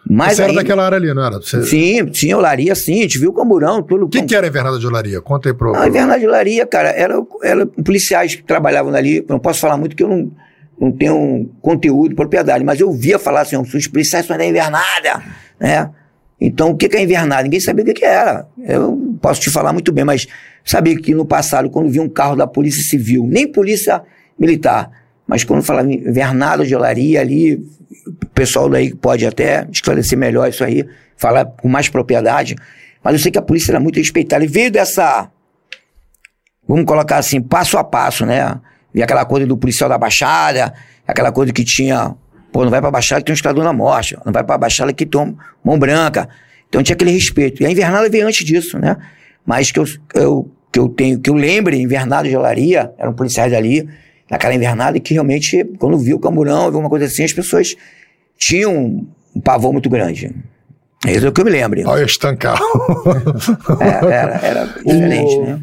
mais você era daquela área ali, não era? Você- Sim, tinha olaria, sim, a gente viu o camburão, tudo. O que, que era a invernada de Olaria? Conta aí pro... Não, a invernada de olaria, cara, era, era policiais que trabalhavam ali, não posso falar muito que eu não, não tenho conteúdo, propriedade, mas eu via falar assim, os policiais são da invernada, né? Então, o que é invernada? Ninguém sabia o que que era. Eu posso te falar muito bem, mas sabia que no passado, quando via um carro da Polícia Civil, nem Polícia Militar, mas quando falava invernada de olaria ali, o pessoal daí pode até esclarecer melhor isso aí, falar com mais propriedade. Mas eu sei que a polícia era muito respeitada. E veio dessa, vamos colocar assim, passo a passo, né? E aquela coisa do policial da Baixada, aquela coisa que tinha, pô, não vai pra Baixada que tem um escador na morte, não vai pra Baixada que tem mão branca. Então tinha aquele respeito. E a invernada veio antes disso, né? Mas que eu, eu, que eu tenho, que eu lembre, invernada de olaria, eram policiais ali, naquela invernada, e que realmente, quando viu o camburão, viu uma coisa assim, as pessoas tinham um pavor muito grande. É isso que eu me lembro. Olha estancar. É, era, era diferente, O- né?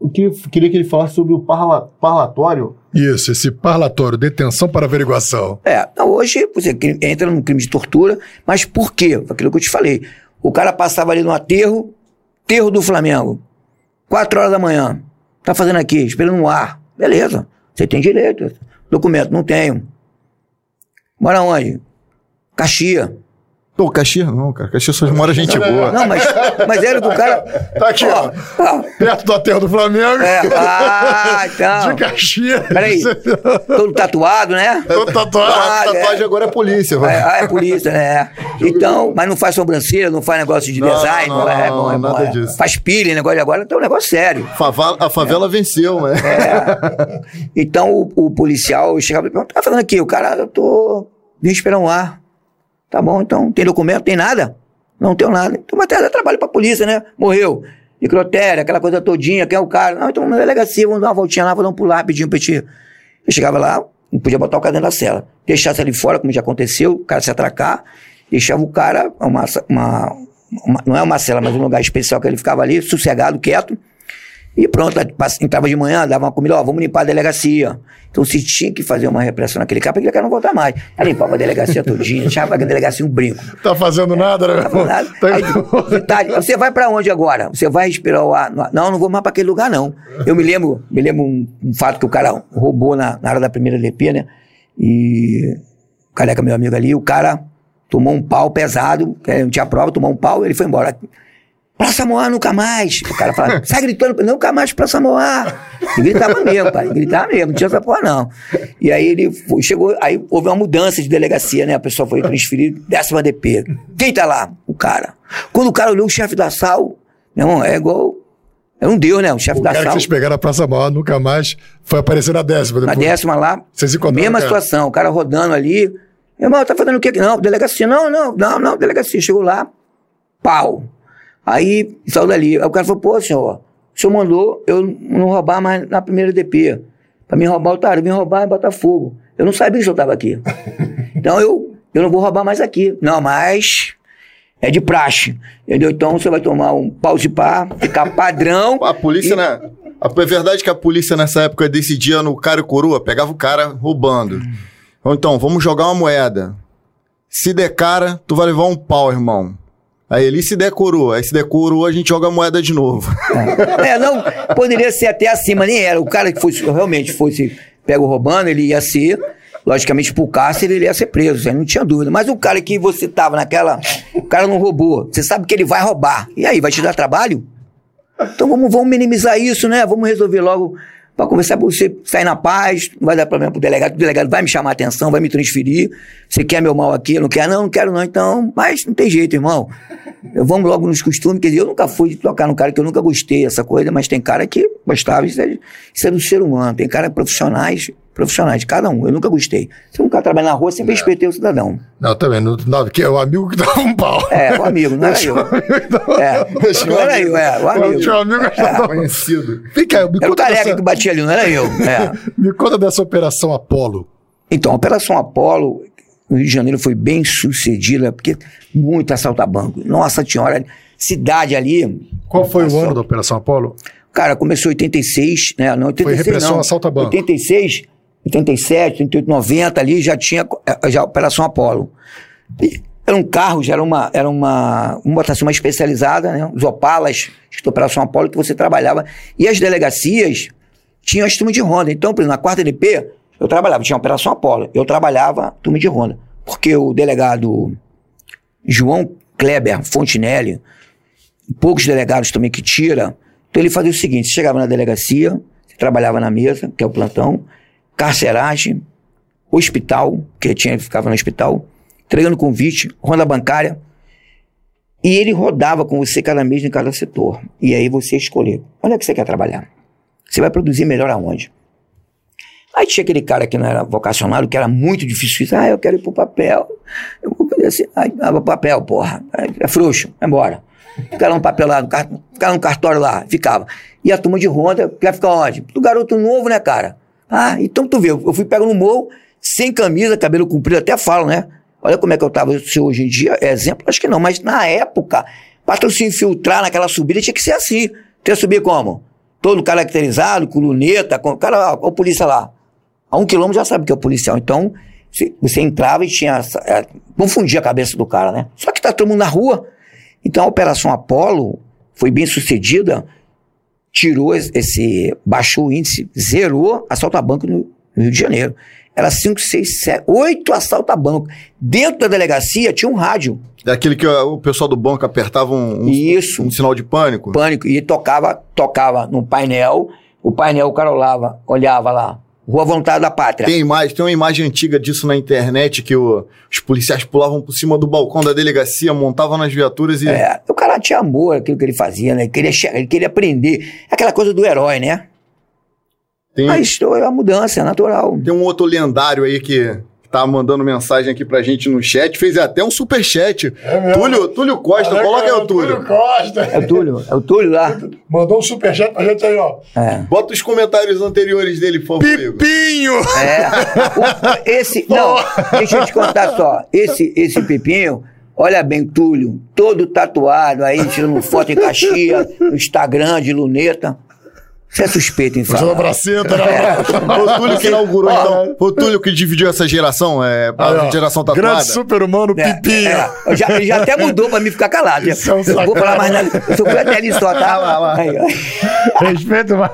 O que eu queria que ele falasse sobre o parla- parlatório. Isso, esse parlatório, detenção para averiguação. É, não, hoje você entra num crime de tortura, mas por quê? Aquilo que eu te falei. O cara passava ali no aterro, aterro do Flamengo, quatro horas da manhã. Tá fazendo aqui, esperando no ar. Beleza, você tem direito. Documento, não tenho. Mora onde? Caxia. Pô, Caxias não, cara. Caxias só mora gente boa. Não, mas, mas era do cara. Tá aqui, ó. ó. Perto do aterro do Flamengo. É, ah, De então. Caxias. Peraí. Todo tatuado, né? Todo tatuado. Ah, A tatuagem agora é polícia. É, vai. ah, é polícia, né? Então, mas não faz sobrancelha, não faz negócio de Não, design, não, não, é, bom, é bom, nada é. disso. Faz pilha, negócio de agora, então é um negócio sério. A favela venceu, né? É. Então o, o policial chegava e perguntava, tá fazendo aqui? O cara, eu tô. Vim esperar um ar. Tá bom, então, tem documento, tem nada? Não tenho nada. Então, mas até trabalho pra polícia, né? Morreu. Microtéria, aquela coisa todinha, quem é o cara? Não, então na delegacia, vamos dar uma voltinha lá, vou dar um pular rapidinho pra ti. Eu chegava lá, não podia botar o cara dentro da cela. Deixasse ali fora, como já aconteceu, o cara se atracar, deixava o cara, uma, uma, uma- não é uma cela, mas um lugar especial que ele ficava ali, sossegado, quieto. E pronto, entrava de manhã, dava uma comida, ó, vamos limpar a delegacia. Então se tinha que fazer uma repressão naquele cara, porque cara não voltar mais. Aí limpava a delegacia todinha, deixava a delegacia um brinco. Tá fazendo nada, né? Não irmão? nada. Tá- Aí, detalhe, você vai pra onde agora? Você vai respirar o ar? Não, não vou mais pra aquele lugar, não. Eu me lembro, me lembro um, um fato que o cara roubou na, na área da primeira DP, né? E o careca, meu amigo ali, o cara tomou um pau pesado, não tinha prova, tomou um pau, ele foi embora. Praça Moá nunca mais. O cara fala, sai gritando, nunca mais Praça Moá. E gritava mesmo, pai, gritava mesmo, não tinha essa porra não. E aí ele foi- chegou, aí houve uma mudança de delegacia, né? A pessoa foi transferida, décima DP. Quem tá lá? O cara. Quando o cara olhou o chefe da sal, meu irmão, é igual. É um deus, né? O chefe O da cara que vocês pegaram na Praça Maior nunca mais foi aparecer na décima. Na depois. décima lá, Vocês encontraram mesma cara? situação, o cara rodando ali. Meu irmão, tá fazendo o quê? Não, delegacia, não, não, não, não, delegacia. Chegou lá, pau. Aí saiu dali. Aí o cara falou, pô, senhor, o senhor mandou eu não roubar mais na primeira DP. Pra me roubar, otário, vim roubar em Botafogo. Eu não sabia que o senhor tava aqui. Então eu, eu não vou roubar mais aqui. Não, mas é de praxe. Entendeu? Então você vai tomar um pau de pá, ficar padrão. A polícia, E- né? a- É verdade que a polícia nessa época decidia no cara e coroa, pegava o cara roubando. Ou então, vamos jogar uma moeda. Se der cara, tu vai levar um pau, irmão. Aí ali se der coroa, aí se der coroa, a gente joga a moeda de novo. É, não, poderia ser até acima, nem era. O cara que fosse, realmente fosse pego roubando, ele ia ser, logicamente, pro cárcere, ele ia ser preso, não tinha dúvida. Mas o cara que você tava naquela. O cara não roubou, você sabe que ele vai roubar. E aí, vai te dar trabalho? Então vamos, vamos minimizar isso, né? Vamos resolver logo para conversar pra você sair na paz, não vai dar problema pro delegado, o delegado vai me chamar a atenção, vai me transferir. Você quer meu mal aqui? Não quer? Não, não quero não. Então, mas não tem jeito, irmão. Eu vamos logo nos costumes, quer dizer, eu nunca fui tocar num cara que eu nunca gostei dessa coisa, mas tem cara que gostava, isso é, isso é do ser humano. Tem cara profissionais, profissionais, cada um. Eu nunca gostei. Se um cara trabalha na rua, sempre respeitei o cidadão. Não, também. Não, não, que é o amigo que dava um pau. É, o amigo, não era eu. É, não era eu, é, o amigo. Tinha um amigo que dava um Conhecido. Vem cá, me Era o conta, careca dessa, que batia ali, não era eu. É. me conta dessa operação Apolo. Então, a Operação Apolo, no Rio de Janeiro, foi bem sucedida, porque muito assalto a banco. Nossa senhora, cidade ali. Qual foi o ano da Operação Apolo? Cara, começou em 86, né? Não, 86 repressão, não. assalto a banco. 86, 87, 88, 90 ali já tinha eh, já Operação Apolo. E eram carros, era uma, era uma, uma especializada, né? Os Opalas, escrito Operação Apolo, que você trabalhava. E as delegacias tinham as turmas de ronda. Então, por exemplo, na quarta DP, eu trabalhava, tinha a Operação Apolo. Eu trabalhava turma de ronda. Porque o delegado João Kleber, Fontinelli, poucos delegados também que tira. Então ele fazia o seguinte: chegava na delegacia, trabalhava na mesa, que é o plantão, carceragem, hospital, que tinha ficava no hospital, entregando convite, ronda bancária. E ele rodava com você cada mês em cada setor. E aí você escolheu. Onde é que você quer trabalhar? Você vai produzir melhor aonde? Aí tinha aquele cara que não era vocacionado, que era muito difícil. Ah, eu quero ir pro papel. Eu vou fazer assim. Ah, papel, porra. É frouxo, vai embora. Ficar lá no papel lá, no cartório lá, ficava. E a turma de ronda, quer ficar onde? Do garoto novo, né, cara? Ah, então tu vê, eu fui pego no morro, sem camisa, cabelo comprido, até falo, né? Olha como é que eu tava. Se hoje em dia é exemplo, acho que não, mas na época, para tu se infiltrar naquela subida, tinha que ser assim. Tu ia subir como? Todo caracterizado, com luneta, com cara, ó, o polícia lá. A um quilômetro já sabe que é o policial. Então, você entrava e tinha. É, confundia a cabeça do cara, né? Só que tá todo mundo na rua. Então a Operação Apolo foi bem sucedida, tirou esse. baixou o índice, zerou assalto a banco no Rio de Janeiro. Era 5, 6, 7, 8 assaltos a banco. Dentro da delegacia tinha um rádio. Daquele que o pessoal do banco apertava um, um, Isso. um sinal de pânico? Pânico. E tocava, tocava no painel. O painel, o cara olhava, olhava lá. Rua Vontade da Pátria. Tem imagem, tem uma imagem antiga disso na internet que o, os policiais pulavam por cima do balcão da delegacia, montavam nas viaturas e. É, o cara tinha amor aquilo que ele fazia, né? Ele queria, ele queria aprender. Aquela coisa do herói, né? Tem, história, a mudança, é natural. tem um outro lendário aí que tá mandando mensagem aqui pra gente no chat, fez até um superchat. É mesmo? Túlio, Túlio Costa, coloca aí o Túlio. Costa. É o Túlio, é o Túlio lá. Mandou um superchat pra gente aí, ó. É. Bota os comentários anteriores dele, por favor. Pipinho! É. O- esse, não, deixa eu te contar só. Esse, esse Pepinho, olha bem, Túlio, todo tatuado aí, tirando foto em Caxias, no Instagram de luneta. Você é suspeito em falar. braceta, né? Foi o Túlio que inaugurou, Ó. então. O Túlio que dividiu essa geração, é, a geração tatuada. Grande super-humano, É, Pipinho. é, eu já, ele já até mudou pra mim ficar calado. Isso é um eu vou falar mais nada. Eu até ali só, tá? lá, lá. Aí. Respeito, mas.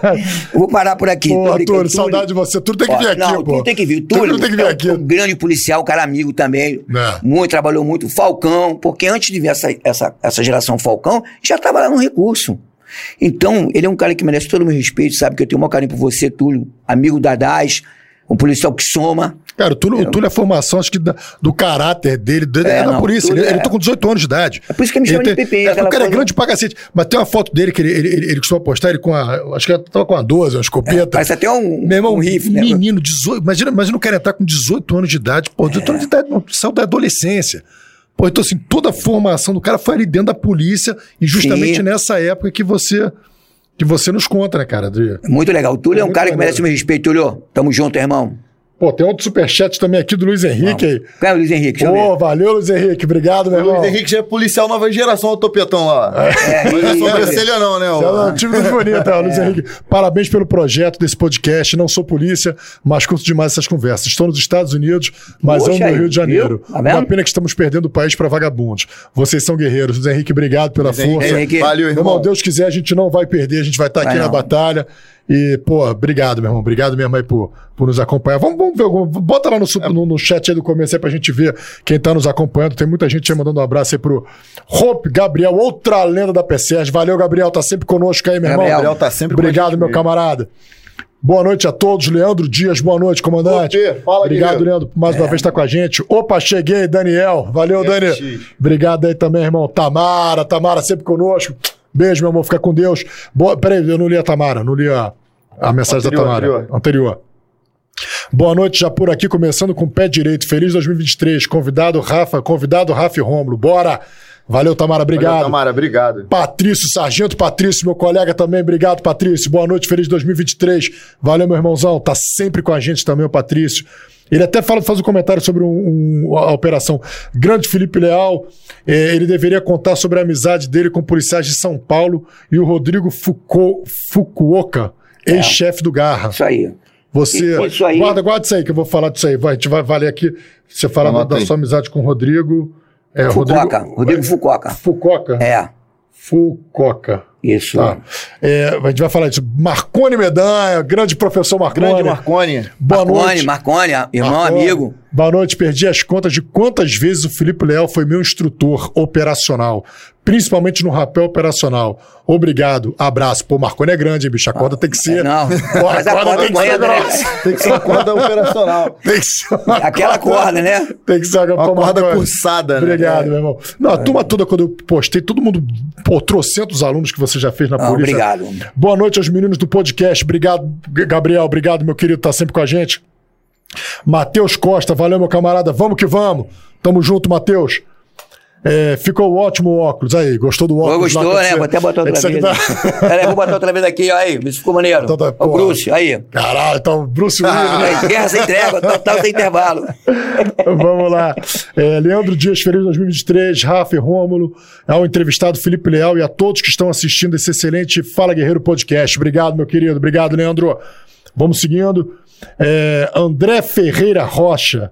Eu vou parar por aqui. Pô, brincando. Túlio, saudade de você. Tudo tem que Ó, vir aqui, não, pô. Túlio tem que vir. Túlio Túlio tem que vir é um- aqui. um grande policial, um cara amigo também. É. Muito, trabalhou muito. Falcão, porque antes de vir essa, essa, essa geração Falcão, já estava lá no recurso. Então, ele é um cara que merece todo o meu respeito, sabe? Que eu tenho o maior carinho por você, Túlio, amigo da DAS, um policial que soma. Cara, o Túlio, o Túlio é a formação, acho que da- do caráter dele, dele é, É, da não, polícia. Túlio Ele, ele é- tá com 18 anos de idade. É por isso que me chama Ele de Pepe, É, o cara é grande pra cacete. Mas tem uma foto dele que ele, ele, ele, ele costuma postar ele com a. Acho que ele tava com a 12, uma escopeta. Parece até um, Meu irmão, um rifle, né? menino, 18. Imagina, imagina o cara entrar com 18 anos de idade. Pô, 18 anos de idade, não, saiu da adolescência. Pô, então assim, toda a formação do cara foi ali dentro da polícia e justamente Sim. nessa época que você que você nos conta, né, cara? De- Muito legal. O Túlio é um Muito cara que maneiro. merece o meu respeito, Túlio. Tamo junto, irmão. Pô, tem outro superchat também aqui do Luiz Henrique aí. É o Luiz Henrique? Pô, valeu, Luiz Henrique. Obrigado, meu O irmão. Luiz Henrique já é policial nova geração, o topetão lá. É, é e- sobrancelha não, né? Você é ó. um time muito bonito, ó, Luiz Henrique. Parabéns pelo projeto desse podcast. Não sou polícia, mas curto demais essas conversas. Estou nos Estados Unidos, mas Poxa amo no Rio de Janeiro. viu? Tá? Uma pena que estamos perdendo o país para vagabundos. Vocês são guerreiros. Luiz Henrique, obrigado pela Luiz Henrique, força. Henrique. Valeu, Meu irmão, irmão. Deus quiser, a gente não vai perder, a gente vai estar aqui Vai na não. batalha. E, pô, obrigado, meu irmão. Obrigado mesmo aí por, por nos acompanhar. Vamos, vamos ver, algum- bota lá no, no, no chat aí do começo aí pra gente ver quem tá nos acompanhando. Tem muita gente aí mandando um abraço aí pro Hope Gabriel, outra lenda da PCS. Valeu, Gabriel, tá sempre conosco aí, meu irmão. Gabriel. Gabriel tá sempre Obrigado, meu camarada. Boa noite a todos. Leandro Dias, boa noite, comandante. Ope, fala, Obrigado, guerreiro. Leandro, por mais uma vez estar com a gente. Opa, cheguei, Daniel. Valeu, Dani. FX. Obrigado aí também, irmão. Tamara, Tamara sempre conosco. Beijo, meu amor, fica com Deus. Boa, peraí, eu não li a Tamara, não li a, a mensagem Anterior, da Tamara. anterior. anterior. Boa noite, já por aqui, começando com o pé direito. Feliz 2023. Convidado Rafa, convidado Rafa e Rômulo. Bora! Valeu, Tamara, obrigado. Valeu, Tamara, obrigado. Patrício, Sargento Patrício, meu colega também, obrigado, Patrício. Boa noite, feliz 2023. Valeu, meu irmãozão, tá sempre com a gente também, o Patrício. Ele até fala, faz um comentário sobre um- um- a operação Grande Felipe Leal. É, ele deveria contar sobre a amizade dele com policiais de São Paulo e o Rodrigo Fuku, Fukuoka, ex-chefe do Garra. Isso aí. Você. Isso aí. Guarda, guarda isso aí que eu vou falar disso aí. Vai, a gente vai valer aqui. Você fala da, da sua amizade com o Rodrigo. É, Fucoca. Rodrigo, Rodrigo Fucoca. Fucoca. É. Fucoca. Isso. Tá. É, a gente vai falar disso. Marcone Medanha, grande professor Marcone. Grande Marconi. Boa Marconi, noite. Marconi, irmão, Marconi. amigo. Boa noite. Perdi as contas de quantas vezes o Felipe Leal foi meu instrutor operacional, principalmente no rapel operacional. Obrigado. Abraço. Pô, Marconi é grande, hein, bicho? A corda tem que ser. Não, Pô, a mas a corda corda tem que ser né? grossa. Tem que ser uma corda operacional. Tem que ser uma Aquela corda, né? Tem que ser uma, Uma corda cursada, né? Obrigado, É. meu irmão. Não, a turma toda, quando eu postei, todo mundo, pô, trocentos alunos que você já fez na Não, polícia. obrigado. Boa noite aos meninos do podcast. Obrigado, Gabriel. Obrigado, meu querido, tá sempre com a gente. Matheus Costa, valeu, meu camarada. Vamos que vamos. Tamo junto, Matheus. É, ficou ótimo o óculos. Aí, gostou do óculos? gostou, né? você- Vou até botar é outra você vez. tá- Peraí, vou botar outra vez aqui, ó, aí. Se ficou maneiro. Então tá, o porra. Bruce, aí. Caralho, então, Bruce Willis. né? Aí, Guerra sem trégua, total sem intervalo. Vamos lá. É, Leandro Dias, feliz 2023. Rafa e Rômulo, ao entrevistado Felipe Leal e a todos que estão assistindo esse excelente Fala Guerreiro podcast. Obrigado, meu querido. Obrigado, Leandro. Vamos seguindo. É, André Ferreira Rocha.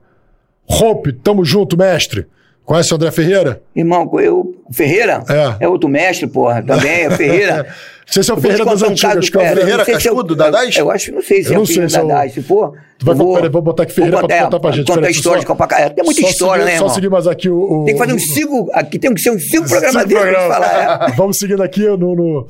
Hope, tamo junto, mestre. Conhece o André Ferreira? Irmão, eu, Ferreira É. outro mestre, porra, também, é Ferreira. Você é o Ferreira das um antigas, caso, que é o é, Ferreira eu- Cascudo, da DAS? Eu acho, não sei se Eu é o Ferreira é da DAS. Se for, Tu vai- vou, peraí, vou botar aqui Ferreira pra contar pra gente, Contar peraí, história de só- Copacabana. Tem muita Só história, né, Só irmão? seguir mais aqui o... Tem que fazer uns cinco, aqui tem que ser uns cinco programas desses pra falar. é. Vamos seguindo aqui no.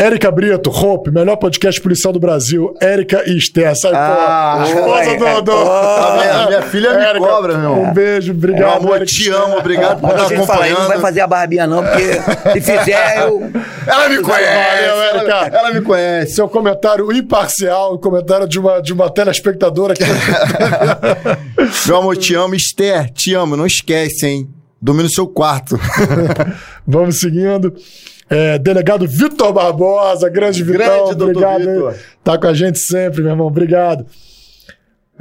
Érica Brito, Hope, melhor podcast policial do Brasil. Érica e Esther. Sai Ah, fora. Esposa do. do... A minha- minha filha me Érica, cobra, meu irmão. Um beijo, Meu obrigado. amor, Érica te amo, obrigado por estar falar, ele não vai acompanhando. fazer a barbinha não, porque se fizer, eu... Ela me conhece, Valeu, Érica. ela, ela me conhece. Seu comentário imparcial, comentário de uma, de uma telespectadora que. Meu amor, te amo. Esther, te amo. Não esquece, hein? Dormi no seu quarto. Vamos seguindo. É, delegado Vitor Barbosa, grande Vitão, Grande, obrigado. Vitor. Tá com a gente sempre, meu irmão, obrigado.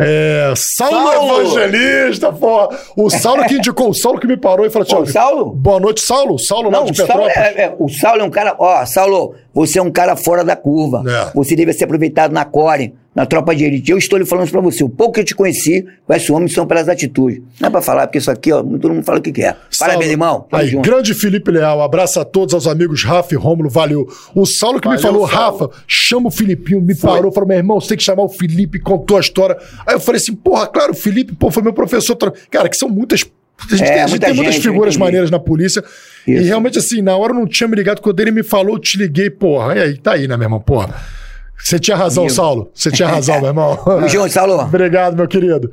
É, Saulo, Saulo! Evangelista, porra. O Saulo que indicou, o Saulo que me parou e falou: Pô, "Tchau, Saulo? Boa noite, Saulo. Saulo Não, de o Saulo, Petrópolis. é, é- o Saulo é um cara. Ó, Saulo, você é um cara fora da curva. É. Você deve ser aproveitado na Core, na tropa de elite. Eu estou lhe falando isso pra você. O pouco que eu te conheci, conhece o homem são pelas atitudes. Não é pra falar, porque isso aqui, ó, todo mundo fala o que quer. Parabéns, irmão. Tamo Aí, junto. grande Felipe Leal, abraço a todos, aos amigos Rafa e Rômulo, valeu. O Saulo que me Valeu, falou, Saulo. Rafa, chama o Filipinho, me parou, falou, meu irmão, você tem que chamar o Felipe, contou a história. Aí eu falei assim, porra, claro, o Felipe, pô, foi meu professor. Cara, que são muitas. A gente, É, tem, a gente muita tem muitas gente, figuras maneiras na polícia. E Isso. realmente, assim, na hora eu não tinha me ligado. Quando ele me falou, eu te liguei, porra. E aí, tá aí, né, meu irmão? Porra. Você tinha razão, Amigo. Saulo. Você tinha razão, meu irmão. Tamo junto, Saulo. Obrigado, meu querido.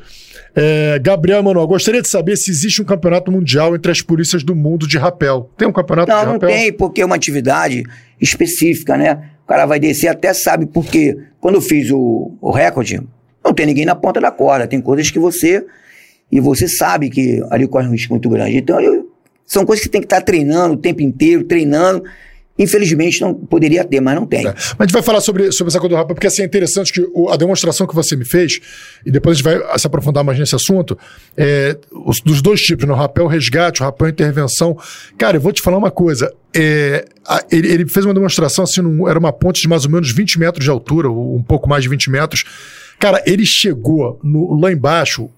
É, Gabriel Manuel, gostaria de saber se existe um campeonato mundial entre as polícias do mundo de rapel. Tem um campeonato Não, de não rapel? tem, porque é uma atividade específica, né? O cara vai descer até sabe por quê. Quando eu fiz o, o recorde, não tem ninguém na ponta da corda. Tem coisas que você. E você sabe que ali corre um risco muito grande. Então, eu- são coisas que tem que estar treinando o tempo inteiro, treinando. Infelizmente, não poderia ter, mas não tem. É. Mas a gente vai falar sobre, sobre essa coisa do rapel, porque assim, é interessante que o- a demonstração que você me fez, e depois a gente vai se aprofundar mais nesse assunto, é, os- dos dois tipos, né? o rapel resgate, o rapel intervenção. Cara, eu vou te falar uma coisa. é, a- ele, ele fez uma demonstração, assim, num- era uma ponte de mais ou menos 20 metros de altura, ou um pouco mais de 20 metros. Cara, ele chegou no- lá embaixo,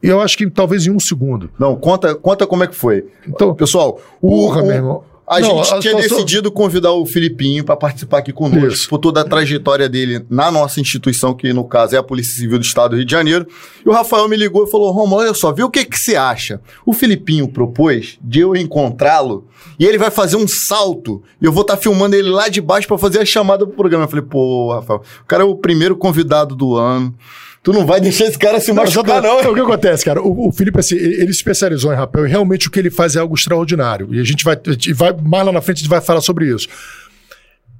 eu acho que talvez em um segundo. Não, conta, conta como é que foi. Então, Pessoal, o, Porra, o- meu irmão. A Não, gente tinha situação- decidido convidar o Filipinho para participar aqui conosco, Isso. por toda a trajetória dele na nossa instituição, que no caso é a Polícia Civil do Estado do Rio de Janeiro. E o Rafael me ligou e falou: Romulo, olha só, vê o que, que você acha. O Filipinho propôs de eu encontrá-lo e ele vai fazer um salto e eu vou estar filmando ele lá de baixo para fazer a chamada pro programa. Eu falei: pô, Rafael, o cara é o primeiro convidado do ano. Tu não vai deixar esse cara se machucar, não. Então, o que acontece, cara? O, o Felipe, assim, ele se especializou em rapel e realmente o que ele faz é algo extraordinário. E a gente vai, vai mais lá na frente, a gente vai falar sobre isso.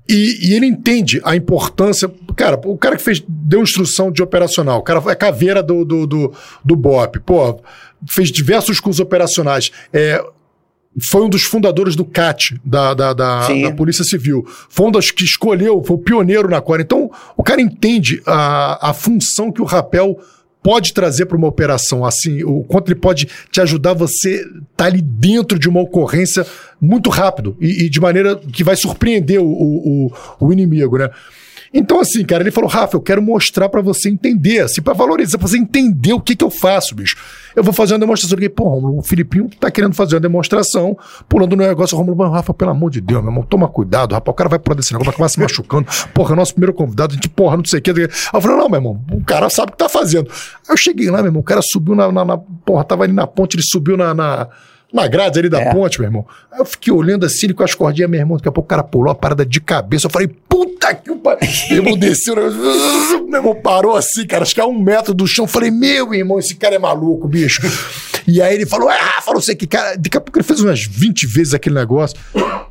E, e ele entende a importância. Cara, o cara que fez, deu instrução de operacional, o cara é caveira do, do, do, do BOP, pô, fez diversos cursos operacionais. É, foi um dos fundadores do CAT, da, da, da, da Polícia Civil. Foi um dos que escolheu, foi o pioneiro na Core. Então, o cara entende a, a função que o rapel pode trazer para uma operação, assim, o quanto ele pode te ajudar você estar ali dentro de uma ocorrência muito rápido e, e de maneira que vai surpreender o, o- o inimigo, né? Então, assim, cara, ele falou, Rafa, eu quero mostrar pra você entender, assim, pra valorizar, pra você entender o que que eu faço, bicho. Eu vou fazer uma demonstração. Eu falei, pô, o Filipinho tá querendo fazer uma demonstração, pulando no negócio. O Rafa, pelo amor de Deus, meu irmão, toma cuidado, rapaz, o cara vai pular desse negócio, vai acabar se machucando. Porra, nosso primeiro convidado, a gente, porra, não sei o que. Aí eu falei, não, meu irmão, o cara sabe o que tá fazendo. Aí eu cheguei lá, meu irmão, o cara subiu na, na, na porra, tava ali na ponte, ele subiu na, na na grade ali da É. ponte, meu irmão. Aí eu fiquei olhando assim, ele com as cordinhas, meu irmão. Daqui a pouco o cara pulou a parada de cabeça. Eu falei, puta que o pariu. Meu irmão desceu, meu irmão parou assim, cara, acho que a um metro do chão. Eu falei, meu irmão, esse cara é maluco, bicho. E aí ele falou, ah, falou sei que, cara. Daqui a pouco ele fez umas 20 vezes aquele negócio.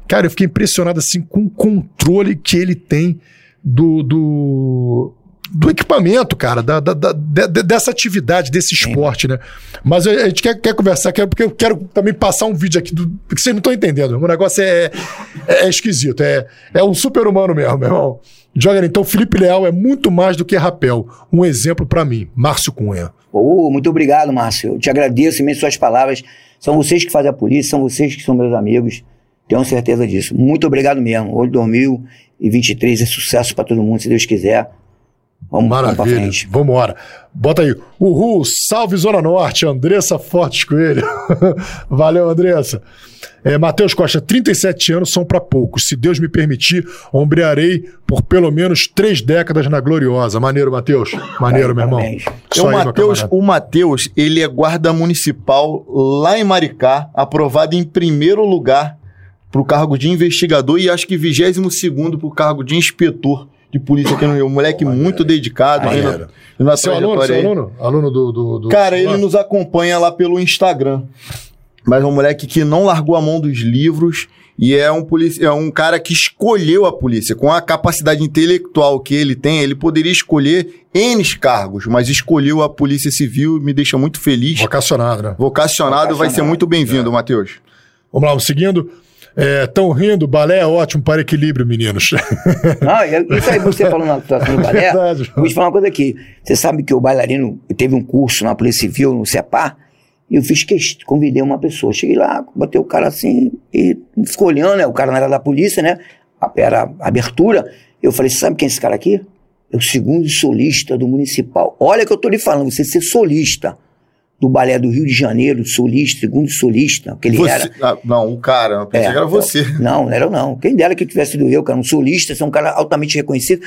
Cara, eu fiquei impressionado assim com o controle que ele tem do. do do equipamento, cara, da, da- da- de- dessa atividade, desse esporte, né? Mas a gente quer, quer conversar, quer, porque eu quero também passar um vídeo aqui, do, porque vocês não estão entendendo. O negócio é, é, é esquisito, é, é um super-humano mesmo, meu irmão. Joga então, Felipe Leal é muito mais do que rapel. Um exemplo pra mim, Márcio Cunha. Ô, muito obrigado, Márcio. Eu te agradeço imenso suas palavras. São vocês que fazem a polícia, são vocês que são meus amigos. Tenho certeza disso. Muito obrigado mesmo. Hoje, 2023, é sucesso pra todo mundo, se Deus quiser. Vamos, vamos Maravilha. frente. Vambora. Bota aí. Uhul, salve Zona Norte, Andressa Fortes Coelho. Valeu, Andressa. É, Matheus Costa, 37 anos são pra poucos. Se Deus me permitir, ombrearei por pelo menos três décadas na gloriosa. Maneiro, Matheus. Maneiro, meu irmão. Parabéns. Isso o Matheus, o ele é guarda municipal lá em Maricá, aprovado em primeiro lugar pro cargo de investigador e acho que 22 segundo pro cargo de inspetor de polícia aqui no Rio. Um moleque muito dedicado, Maneiro. na, na Seu aluno, seu aluno? Aluno do. do, do- Cara, do- ele nos acompanha lá pelo Instagram. Mas é um moleque que não largou a mão dos livros e é um, polici- é um cara que escolheu a polícia. Com a capacidade intelectual que ele tem, ele poderia escolher N cargos, mas escolheu a Polícia Civil e me deixa muito feliz. Vocacionado, né? Vocacionado, vai ser muito bem-vindo, Matheus. Vamos lá, vamos seguindo. Estão rindo, balé é ótimo para equilíbrio, meninos. Não, e- isso aí você falando na situação do balé, Verdade. eu vou te falar uma coisa aqui. Você sabe que o bailarino teve um curso na Polícia Civil, no CEPAR, e eu fiz questão, convidei uma pessoa. Cheguei lá, botei o cara assim, e ficou olhando, né? O cara não era da polícia, né? Era abertura. Eu falei, sabe quem é esse cara aqui? É o segundo solista do municipal. Olha que eu tô lhe falando, você ser solista do balé do Rio de Janeiro, solista, segundo solista, que ele Você- era. Ah, não, o cara, eu pensei É, que era você. Não, não era eu não. Quem dera que tivesse sido eu, cara, um solista, é um cara altamente reconhecido.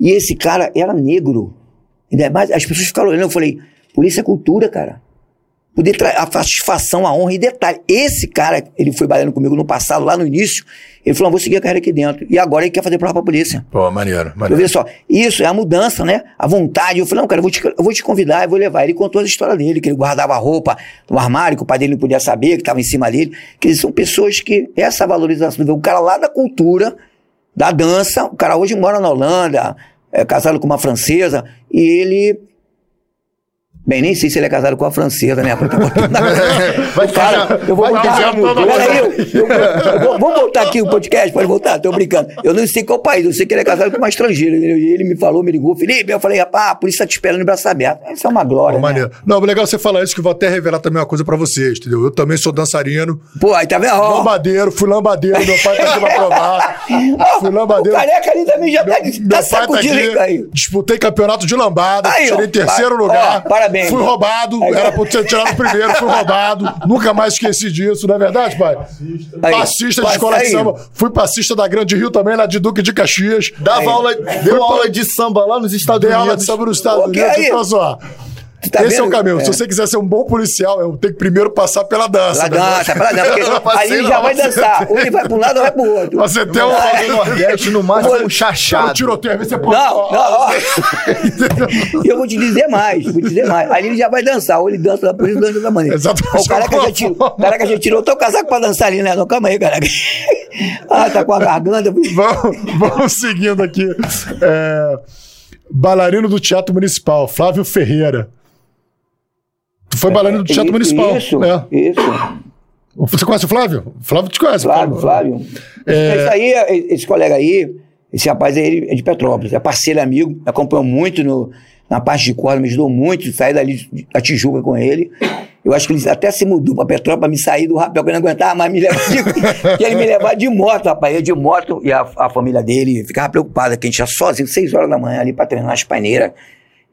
E esse cara era negro. Ainda mais, as pessoas ficaram olhando, eu falei, polícia é cultura, cara. Poder a satisfação, a honra e detalhe. Esse cara, ele foi baiano comigo no passado, lá no início, ele falou, "Ah, vou seguir a carreira aqui dentro. E agora ele quer fazer prova pra polícia. Pô, maneiro, Eu maneiro. ver só, isso é a mudança, né? A vontade. Eu falei, não, cara, eu vou te, eu vou te convidar, eu vou levar. Ele contou a história dele, que ele guardava a roupa no armário, que o pai dele não podia saber, que estava em cima dele. Que são pessoas que, essa valorização, o cara lá da cultura, da dança, o cara hoje mora na Holanda, é casado com uma francesa, e ele. Bem, nem sei se ele é casado com a francesa, né? Porque- Vai o cara, eu vou voltar. Peraí, vamos voltar aqui o podcast? Pode voltar? Tô brincando. Eu não sei qual país, eu sei que ele é casado com uma estrangeira. entendeu? E ele me falou, me ligou, Felipe, eu falei, rapaz, a polícia tá te esperando de braço aberto. Isso é uma glória. Pô, né? maneiro. Não, legal você falar isso, que eu vou até revelar também uma coisa pra vocês, entendeu? Eu também sou dançarino, Pô, aí tá vendo? Ó, lambadeiro, fui lambadeiro, meu pai tá aqui pra provar. Fui o meu- careca ali também já tá, meu tá pai sacudindo aqui, aí. disputei campeonato de lambada, Aí, ó. tirei terceiro Pa- lugar. ó, parabéns. Fui roubado, Aí, era pra ter tirado o primeiro, fui roubado. Nunca mais esqueci disso, não é verdade, pai? Aí, Passista de escola de samba. Fui passista da Grande Rio também, lá de Duque de Caxias. Dava Aí. aula, deu aula de samba lá nos Estados Dei aula de Unidos. samba nos Estados Unidos. aí. Então, só. Tá Esse é o vendo? caminho. É. Se você quiser ser um bom policial, eu tenho que primeiro passar pela dança. Ela né? dança, pra dança, porque ele na já vai dançar. Ou ele vai pra um lado ou vai pro outro. Você tem um. No Nordeste, no máximo, um chachado. tiroteio, às vezes você pode. Não, não, ó. E eu vou te dizer mais, vou te dizer mais. Ali ele já vai dançar, ou ele dança da polícia, dança da maneira. Exatamente. O careca já tirou, o careca já tirou o teu casaco pra dançar ali, né? Não, calma aí, careca. Ah, tá com a garganta. Vamos, vamos seguindo aqui. É, bailarino do Teatro Municipal, Flávio Ferreira. Tu foi bailarino do Teatro Municipal. É, Isso, né? isso. Você conhece o Flávio? Flávio te conhece. Flávio, Flávio. É. Esse aí, esse colega aí, esse rapaz aí, ele é de Petrópolis, é parceiro, amigo, me acompanhou muito no, na parte de corda, me ajudou muito, saí dali da Tijuca com ele. Eu acho que ele até se mudou pra Petrópolis pra me sair do rapel, que eu não aguentava mais me levar de, que ele me levar de moto, rapaz. Eu de moto e a, a família dele ficava preocupada, que a gente ia sozinho, seis horas da manhã ali pra treinar as paineiras.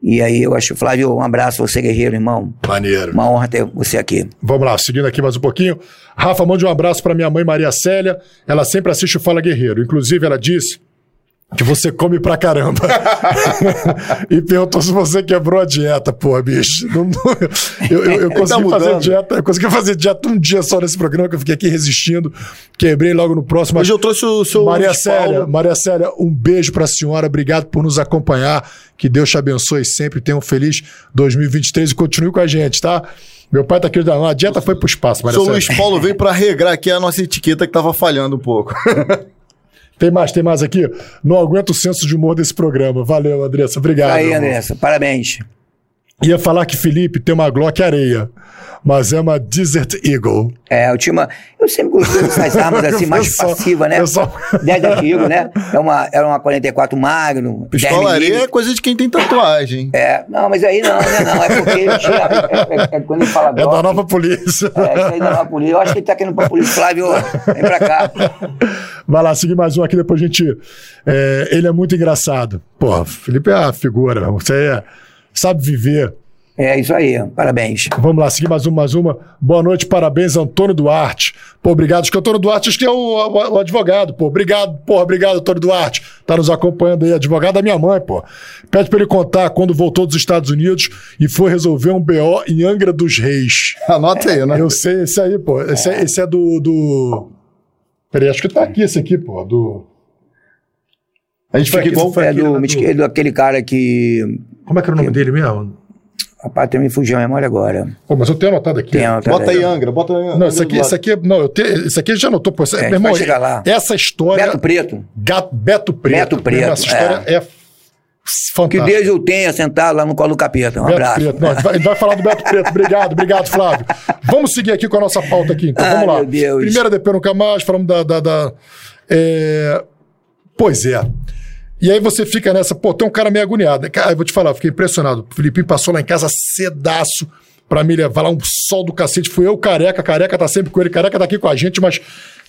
E aí eu acho, Flávio, um abraço, você guerreiro, irmão. Maneiro. Uma honra ter você aqui. Vamos lá, seguindo aqui mais um pouquinho. Rafa, mande um abraço para minha mãe Maria Célia. Ela sempre assiste o Fala Guerreiro. Inclusive, ela disse que você come pra caramba. e perguntou se você quebrou a dieta, pô, bicho. Não, eu, eu, eu consegui tá fazer dieta, eu consegui fazer dieta um dia só nesse programa, que eu fiquei aqui resistindo. Quebrei logo no próximo. Hoje eu trouxe o seu Maria Célia. Maria Célia, um beijo pra senhora, obrigado por nos acompanhar. Que Deus te abençoe sempre. Tenha um feliz 2023 e continue com a gente, tá? Meu pai tá aqui, a dieta foi pro espaço, Maria Seu Célia. Luiz Paulo veio pra regrar aqui a nossa etiqueta que tava falhando um pouco. Tem mais, tem mais aqui? Não aguento o senso de humor desse programa. Valeu, Andressa. Obrigado. aí. Andressa, parabéns. Ia falar que Felipe tem uma Glock areia, mas é uma Desert Eagle. É, eu tinha uma. Eu sempre gostei dessas armas assim, mais Eu só- passivas, né? eu só- 10 antigo, né? É uma, era uma 44 Magno. 10 Pistola areia é coisa de quem tem tatuagem. É, não, mas aí não, né? Não, é porque ele tinha. É, é- é quando ele fala É da Glock, nova polícia. É, isso aí da nova polícia. Eu acho que ele tá querendo pra polícia. Flávio, vem pra cá. Vai lá, seguir mais um aqui, depois a gente. é, ele é muito engraçado. Pô, Felipe é a figura, você é, sabe viver. É isso aí, parabéns. Vamos lá, seguir mais uma, mais uma. Boa noite, parabéns, Antônio Duarte. Pô, obrigado. Acho que o Antônio Duarte acho que é o, o- o advogado, pô. Obrigado, pô, obrigado, Antônio Duarte. Tá nos acompanhando aí, advogado da minha mãe, pô. Pede pra ele contar quando voltou dos Estados Unidos e foi resolver um BO em Angra dos Reis. Anota aí, né? Eu sei, esse aí, pô. Esse é, esse é do, do. Peraí, acho que tá aqui esse aqui, pô. Do. A gente Foi fica aqui, igual. foi É aqui, do, né, é do aquele cara que. Como é que era o nome dele mesmo? Rapaz, me fugiu a memória agora. Pô, mas eu tenho anotado aqui. Tem, tá Bota aí. Angra, bota aí. Não, isso aqui, isso aqui, não, eu te, isso aqui já anotou, pô. É, meu irmão, chegar lá. essa história. Beto Preto. Gato, Beto Preto. Beto Preto, irmão, Essa história é, Que fantástica. Deus eu tenha sentado lá no colo do capeta. Um Beto abraço. Preto. Não, ele vai, ele vai falar do Beto Preto. Obrigado, obrigado, Flávio. Vamos seguir aqui com a nossa pauta aqui. Então, Ai, vamos lá. meu Deus. Primeira DP Nunca Mais, falamos da... da, da- é, Pois é. E aí você fica nessa, pô, tem um cara meio agoniado. Cara, eu vou te falar, eu fiquei impressionado. O Filipinho passou lá em casa cedaço pra me levar lá um sol do cacete. Fui eu, careca, careca tá sempre com ele, careca tá aqui com a gente, mas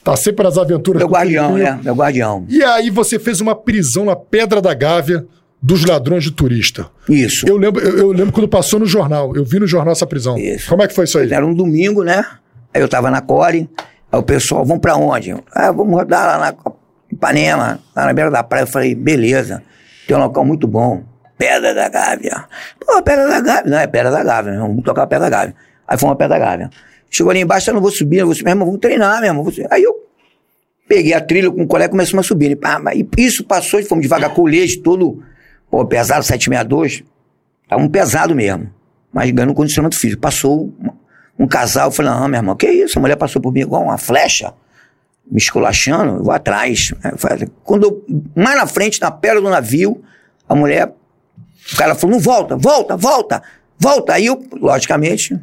tá sempre nas aventuras Meu guardião, né? Meu guardião. E aí você fez uma prisão na Pedra da Gávea dos ladrões de turista. Isso. Eu lembro, eu, eu lembro quando passou no jornal. Eu vi no jornal essa prisão. Isso. Como é que foi isso aí? Era um domingo, né? Aí eu tava na Core, aí o pessoal, vamos pra onde? Ah, vamos rodar lá na Ipanema, lá na beira da praia. Eu falei, beleza, tem um local muito bom. Pedra da Gávea. Pô, Pedra da Gávea. Não, é Pedra da Gávea, meu irmão. Vamos tocar a Pedra da Gávea. Aí foi uma Pedra da Gávea. Chegou ali embaixo, eu não vou subir, eu vou subir, meu irmão, vamos treinar, meu irmão. Aí eu peguei a trilha com o colega e começamos a subir. E, mas isso passou e fomos devagar, colete todo, pô, pesado, 762. Tava um pesado mesmo. Mas ganhando condicionamento físico. Passou um, um casal, eu falei, não, meu irmão, que isso? A mulher passou por mim igual uma flecha, me esculachando, eu vou atrás. Quando eu, mais na frente, na pedra do navio, a mulher, o cara falou, não volta, volta, volta, volta. Aí eu, logicamente,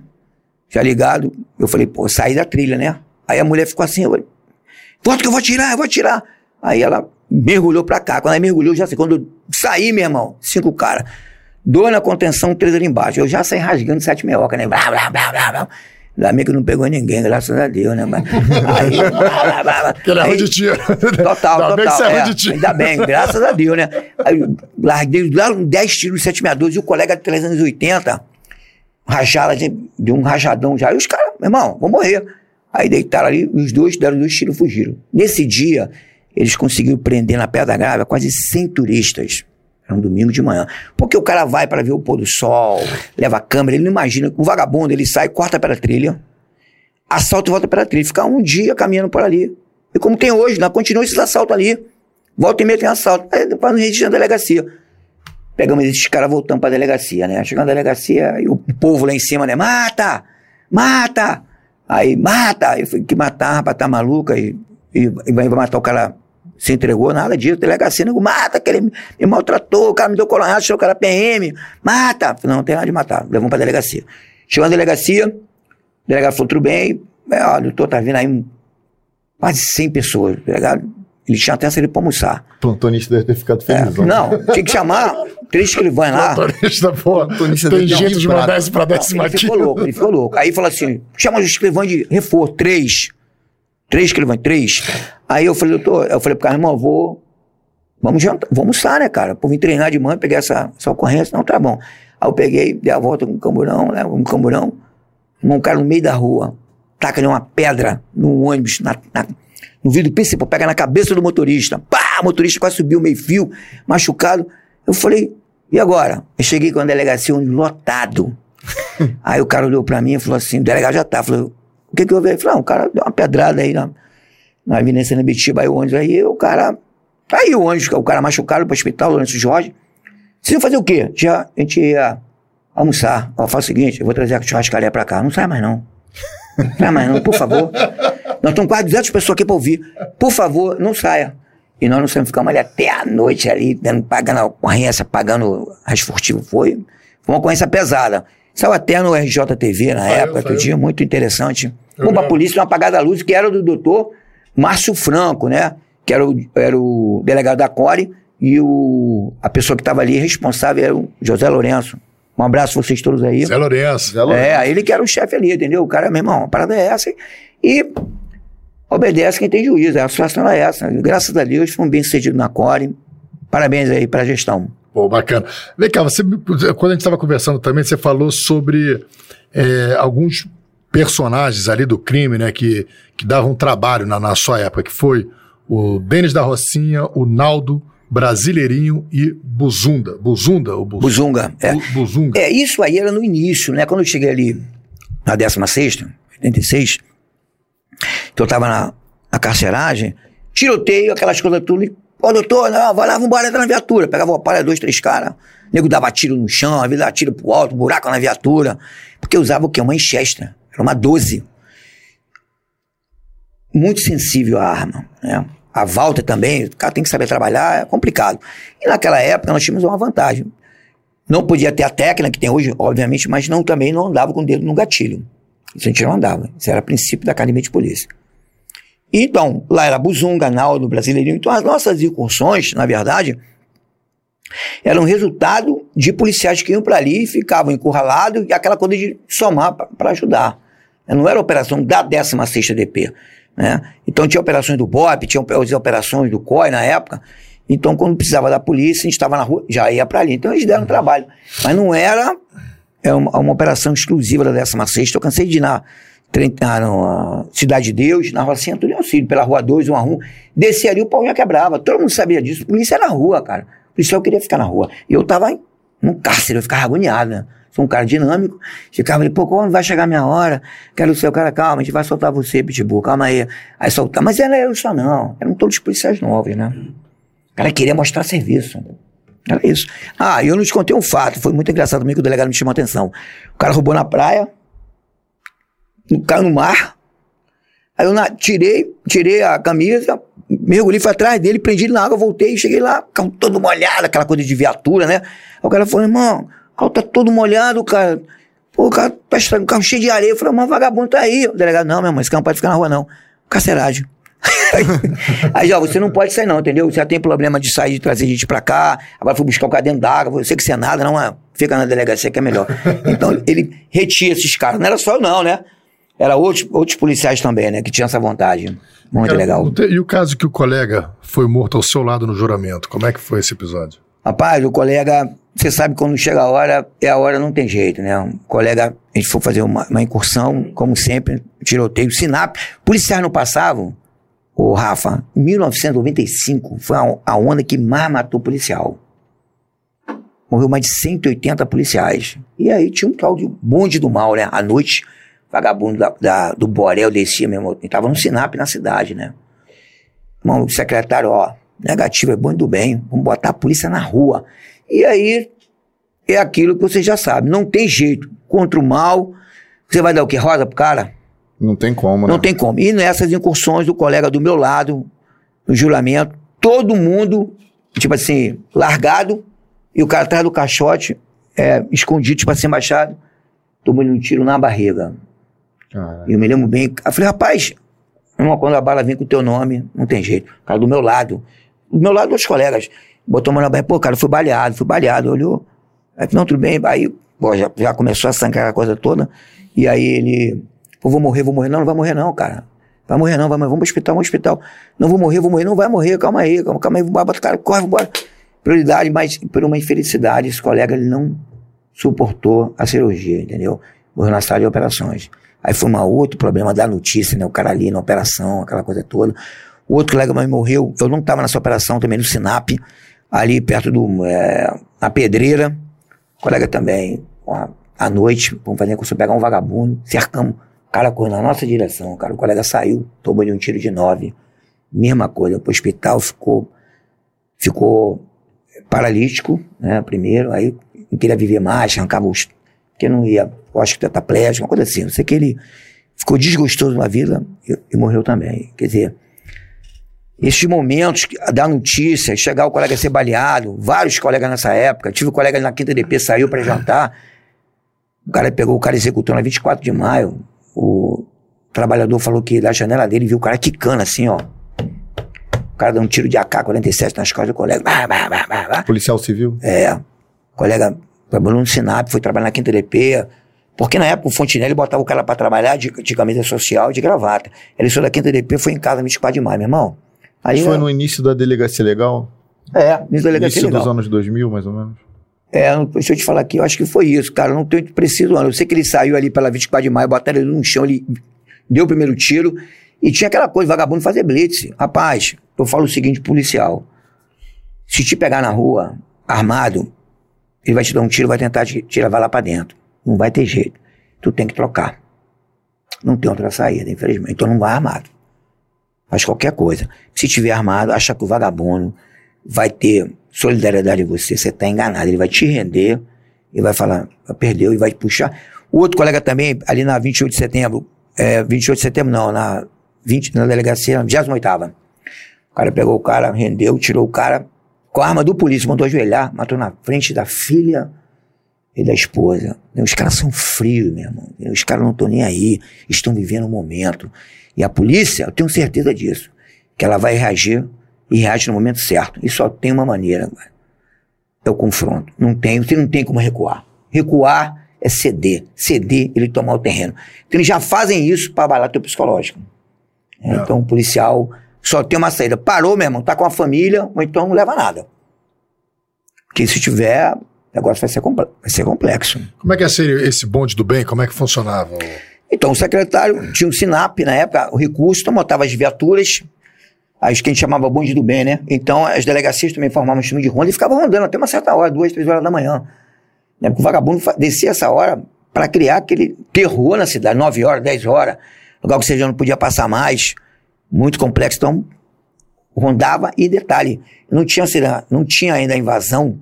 já ligado, eu falei, pô, saí da trilha, né? Aí a mulher ficou assim, eu falei, volta que eu vou tirar, eu vou tirar. Aí ela mergulhou pra cá. Quando ela mergulhou, já sei, quando eu saí, meu irmão, cinco caras. Dois na contenção, três ali embaixo. Eu já saí rasgando sete meioca, né? Blá, blá, blá, blá, blá. Ainda bem que não pegou ninguém, graças a Deus, né? Mas, aí, blá, blá, blá, é Aí- de tiro. Total, Ainda bem que total. você é é, de tiro. Ainda bem, graças a Deus, né? Aí larguei lá uns 10 tiros de 762 e o colega de 380 rajada, de- deu um rajadão já. E os caras, meu irmão, vão morrer. Aí deitaram ali, os dois deram dois tiros e fugiram. Nesse dia, eles conseguiram prender na Pedra Grávea quase 100 turistas. Era um domingo de manhã. Porque o cara vai para ver o pôr do sol, leva a câmera, ele não imagina. O vagabundo, ele sai, corta pela trilha, assalta e volta pela trilha. Fica um dia caminhando por ali. E como tem hoje, né? continua esses assaltos ali. Volta e meia tem assalto. Aí depois no registro na delegacia. Pegamos esses caras voltando pra delegacia, né? Chegando na delegacia, e o povo lá em cima, né? Mata! Mata! Aí, mata! Eu falei, que matar, rapaz, tá maluca? E, e, e vai matar o cara, se entregou, nada disso. Delegacia, nego, mata, que ele me, maltratou, o cara me deu coronhado, achou que era PM. Mata! Falei, não, não tem nada de matar. Levamos pra delegacia. Chegou na delegacia, o delegado falou, tudo bem. É, ó, doutor, tá vindo aí quase 100 pessoas. O delegado Ele tinha até saído pra almoçar. O plantonista deve ter ficado É, feliz. não, tinha que chamar três escrivães lá. Motorista, pô, Motorista tem jeito de mandar isso pra décima Ele ficou louco, ele ficou louco. Aí falou assim: chama os escrivães de reforço, três. Três escrivães, três. Aí eu falei, doutor, eu falei pro cara, irmão, vou. Vamos jantar, vamos almoçar, né, cara? Pô, vim treinar de manhã, peguei essa, essa ocorrência, não, tá bom. Aí eu peguei, dei a volta com um camburão, né? Um camburão. Um cara no meio da rua, taca-lhe uma pedra no ônibus, na, na- no vidro principal, pega na cabeça do motorista. Pá! O motorista quase subiu meio fio, machucado. Eu falei, e agora? Eu cheguei com a delegacia ônibus lotado. Aí o cara olhou pra mim e falou assim, o delegado já tá. Falou, o que que houve? Falou, o cara deu uma pedrada aí na, na Avenida Nabitiba, aí o ônibus, aí o cara... Aí o ônibus, o cara machucado pro hospital, Lourenço Jorge. Iam fazer o quê? Já, a gente ia almoçar. Ó, faz o seguinte, eu vou trazer a churrascaria pra cá. Não sai mais não. Não sai mais não, por favor. Nós estamos quase 200 pessoas aqui pra ouvir. Por favor, não saia. E nós não saímos, ficamos ali até a noite ali, pagando a ocorrência, pagando as furtivas. Foi, foi uma ocorrência pesada. Saiu até no RJTV na Saiu, época, saiu. dia muito interessante. Pra lembro. polícia, uma apagada da luz, que era do doutor Márcio Franco, né? Que era o, era o delegado da Core e o, a pessoa que estava ali responsável era o José Lourenço. Um abraço a vocês todos aí. Zé Lourenço. Zé Lourenço. É, ele que era o chefe ali, entendeu? O cara, meu irmão, a parada é essa. E obedece quem tem juízo. A situação é essa. Graças a Deus, fomos bem sucedidos na Core. Parabéns aí pra gestão. Pô, bacana. Vem cá, você, quando a gente estava conversando também, você falou sobre é, alguns personagens ali do crime, né, que, que davam trabalho na, na sua época, que foi o Denis da Rocinha, o Naldo, Brasileirinho e Buzunda. Buzunda? Ou Bu- Buzunga. É. Bu- Buzunga. É, isso aí era no início, né? Quando eu cheguei ali na 16, 86, que eu tava na, na carceragem, tiroteio, aquelas coisas tudo. e, Ô, doutor, não, vai lá, vambora, entra na viatura. Pegava uma palha, dois, três caras. Nego dava tiro no chão, às vezes dava tiro pro alto, buraco na viatura. Porque usava o quê? Uma Winchester. Era uma 12. Muito sensível a arma, né? A Walter também, o cara tem que saber trabalhar, é complicado. E naquela época nós tínhamos uma vantagem. Não podia ter a técnica que tem hoje, obviamente, mas não também não andava com o dedo no gatilho. Isso a gente não andava. Isso era princípio da academia de polícia. Então, lá era Buzunga, Naldo, Brasileirinho. Então, as nossas incursões, na verdade, eram resultado de policiais que iam para ali e ficavam encurralados e aquela coisa de somar para ajudar. Não era operação da 16ª DP. Né? Então tinha operações do BOP, tinha operações do COI na época. Então quando precisava da polícia, a gente estava na rua, já ia para ali. Então eles deram trabalho. Mas não era, era uma, uma operação exclusiva da 16ª. Eu cansei de ir na, treinar na Cidade de Deus, na Rocinha Antônio Auxílio, pela Rua 2, 1 a 1. Descia ali, o pau já quebrava. Todo mundo sabia disso. Polícia na rua, cara. Policial queria ficar na rua. E eu tava num cárcere, eu ficava agoniado, né? Sou um cara dinâmico. Ficava ali, pô, quando vai chegar a minha hora? Quero ser o cara, calma, a gente vai soltar você, Pitbull, calma aí. Aí soltar. Mas era eu só não. Eram todos policiais novos, né? O cara queria mostrar serviço. Era isso. Ah, eu não te contei um fato, foi muito engraçado também que o delegado me chamou a atenção. O cara roubou na praia, caiu no mar. Aí eu na- tirei, tirei a camisa, mergulhei, fui atrás dele, prendi ele na água, voltei, cheguei lá, carro todo molhado, aquela coisa de viatura, né? Aí o cara falou, irmão, o carro tá todo molhado, cara. Pô, o cara tá estragado, o carro cheio de areia. Eu falei, mas vagabundo tá aí. O delegado, não, meu irmão, esse carro não pode ficar na rua, não. Carceragem. aí, já, você não pode sair, não, entendeu? Você já tem problema de sair, de trazer gente pra cá, agora foi buscar o cara dentro d'água, você que você é nada, não é. Fica na delegacia que é melhor. Então, ele retira esses caras. Não era só eu, não, né? Era outros, outros policiais também, né? Que tinham essa vontade. Muito Cara, legal. te- E o caso que o colega foi morto ao seu lado no juramento? Como é que foi esse episódio? Rapaz, o colega, você sabe quando chega a hora, é a hora, não tem jeito, né? O colega, a gente foi fazer uma, uma incursão, como sempre, tiroteio, sinap. Policiais não passavam, o Rafa, em 1995 foi a, a onda que mais matou policial. Morreu mais de 180 policiais. E aí tinha um tal de bonde do mal, né? À noite, vagabundo da, da- do Borel descia mesmo. E tava no Sinap na cidade, né? Irmão, o secretário, ó, negativo é bom e do bem, vamos botar a polícia na rua. E aí é aquilo que você já sabe, não tem jeito. Contra o mal, você vai dar o quê? Rosa pro cara? Não tem como, né? Não tem como. E nessas incursões do colega do meu lado, no juramento, todo mundo, tipo assim, largado, e o cara atrás do caixote, é, escondido, tipo assim, baixado, tomando um tiro na barriga. E eu me lembro bem. Eu falei, rapaz, quando a bala vem com o teu nome, não tem jeito. O cara do meu lado. Do meu lado, dois colegas. Botou a mão na barriga. Pô, cara, fui baleado, fui baleado. Olhou. Aí, não, tudo bem. Aí, pô, já, já começou a sangrar a coisa toda. E aí ele. Pô, vou morrer, vou morrer. Não, não vai morrer não, cara. Vai morrer não, vai morrer. Vamos pro hospital, vamos pro hospital. Não vou morrer, vou morrer. Não vai morrer, calma aí, calma, calma aí. Bota o cara, corre, vambora. Prioridade, mas por uma infelicidade, esse colega ele não suportou a cirurgia, entendeu? Morreu na sala de operações. Aí foi um outro problema da notícia, né? O cara ali na operação, aquela coisa toda. O outro colega mais morreu, eu não estava nessa operação também no Sinap, ali perto do. É, na pedreira. O colega também, à noite, vamos fazer curso, pegar um vagabundo, cercamos. O cara correu na nossa direção, cara. O colega saiu, tomou de um tiro de nove. Mesma coisa, pro hospital ficou. Ficou paralítico, né? Primeiro, aí não queria viver mais, arrancava os. Porque não ia, eu acho que tetraplégico, uma coisa assim. Não sei que ele ficou desgostoso na vida e, e morreu também. Quer dizer, esses momentos da notícia, chegar o colega a ser baleado, vários colegas nessa época, tive um colega na quinta DP, saiu para jantar, o cara pegou, o cara executou na 24 de maio, o trabalhador falou que da janela dele viu o cara quicando assim, ó. O cara deu um tiro de AK-47 nas costas do colega. Bah, bah, bah, bah, bah. Policial civil? É. O colega trabalhou no Sinap, foi trabalhar na quinta DP, porque na época o Fontinelli botava o cara para trabalhar de, de camisa social e de gravata. Ele saiu da quinta DP, foi em casa 24 de maio, meu irmão. Aí foi no início da delegacia legal? É, início da delegacia início legal. dos anos 2000, mais ou menos? É, não- deixa eu te falar aqui, eu acho que foi isso, cara. eu Não tenho preciso, ano. Eu sei que ele saiu ali pela 24 de maio, botaram ele no chão, ele deu o primeiro tiro. E tinha aquela coisa, vagabundo fazer blitz. Rapaz, eu falo o seguinte, policial. Se te pegar na rua, armado, ele vai te dar um tiro, vai tentar te, te levar lá pra dentro. Não vai ter jeito. Tu tem que trocar. Não tem outra saída, infelizmente. Então não vai armado. Faz qualquer coisa. Se tiver armado, acha que o vagabundo vai ter solidariedade em você, você está enganado. Ele vai te render e vai falar, perdeu e vai te puxar. O outro colega também, ali na 28 de setembro, é, 28 de setembro não, na, 20, na delegacia, na 28 O cara pegou o cara, rendeu, tirou o cara com a arma do polícia, mandou ajoelhar, matou na frente da filha e da esposa. Os caras são frios, meu irmão. Os caras não estão nem aí, estão vivendo o momento. E a polícia, eu tenho certeza disso, que ela vai reagir e reage no momento certo. E só tem uma maneira, cara. É o confronto. Não tem, você não tem como recuar. Recuar é ceder. Ceder, ele tomar o terreno. Então eles já fazem isso para abalar teu psicológico. É, Então o policial só tem uma saída. Parou, meu irmão, tá com a família, ou então não leva nada. Porque se tiver, o negócio vai ser, vai ser complexo. Como é que é esse, esse bonde do bem? Como é que funcionava? Então, o secretário tinha um SINAP na época, o recurso, então botava as viaturas, as que a gente chamava bonde do bem, né? Então, as delegacias também formavam um time de ronda e ficavam rondando até uma certa hora, duas, três horas da manhã. Né? Porque o vagabundo descia essa hora para criar aquele terror na cidade, nove horas, dez horas, lugar que já não podia passar mais, muito complexo. Então, rondava e detalhe, não tinha, não tinha ainda a invasão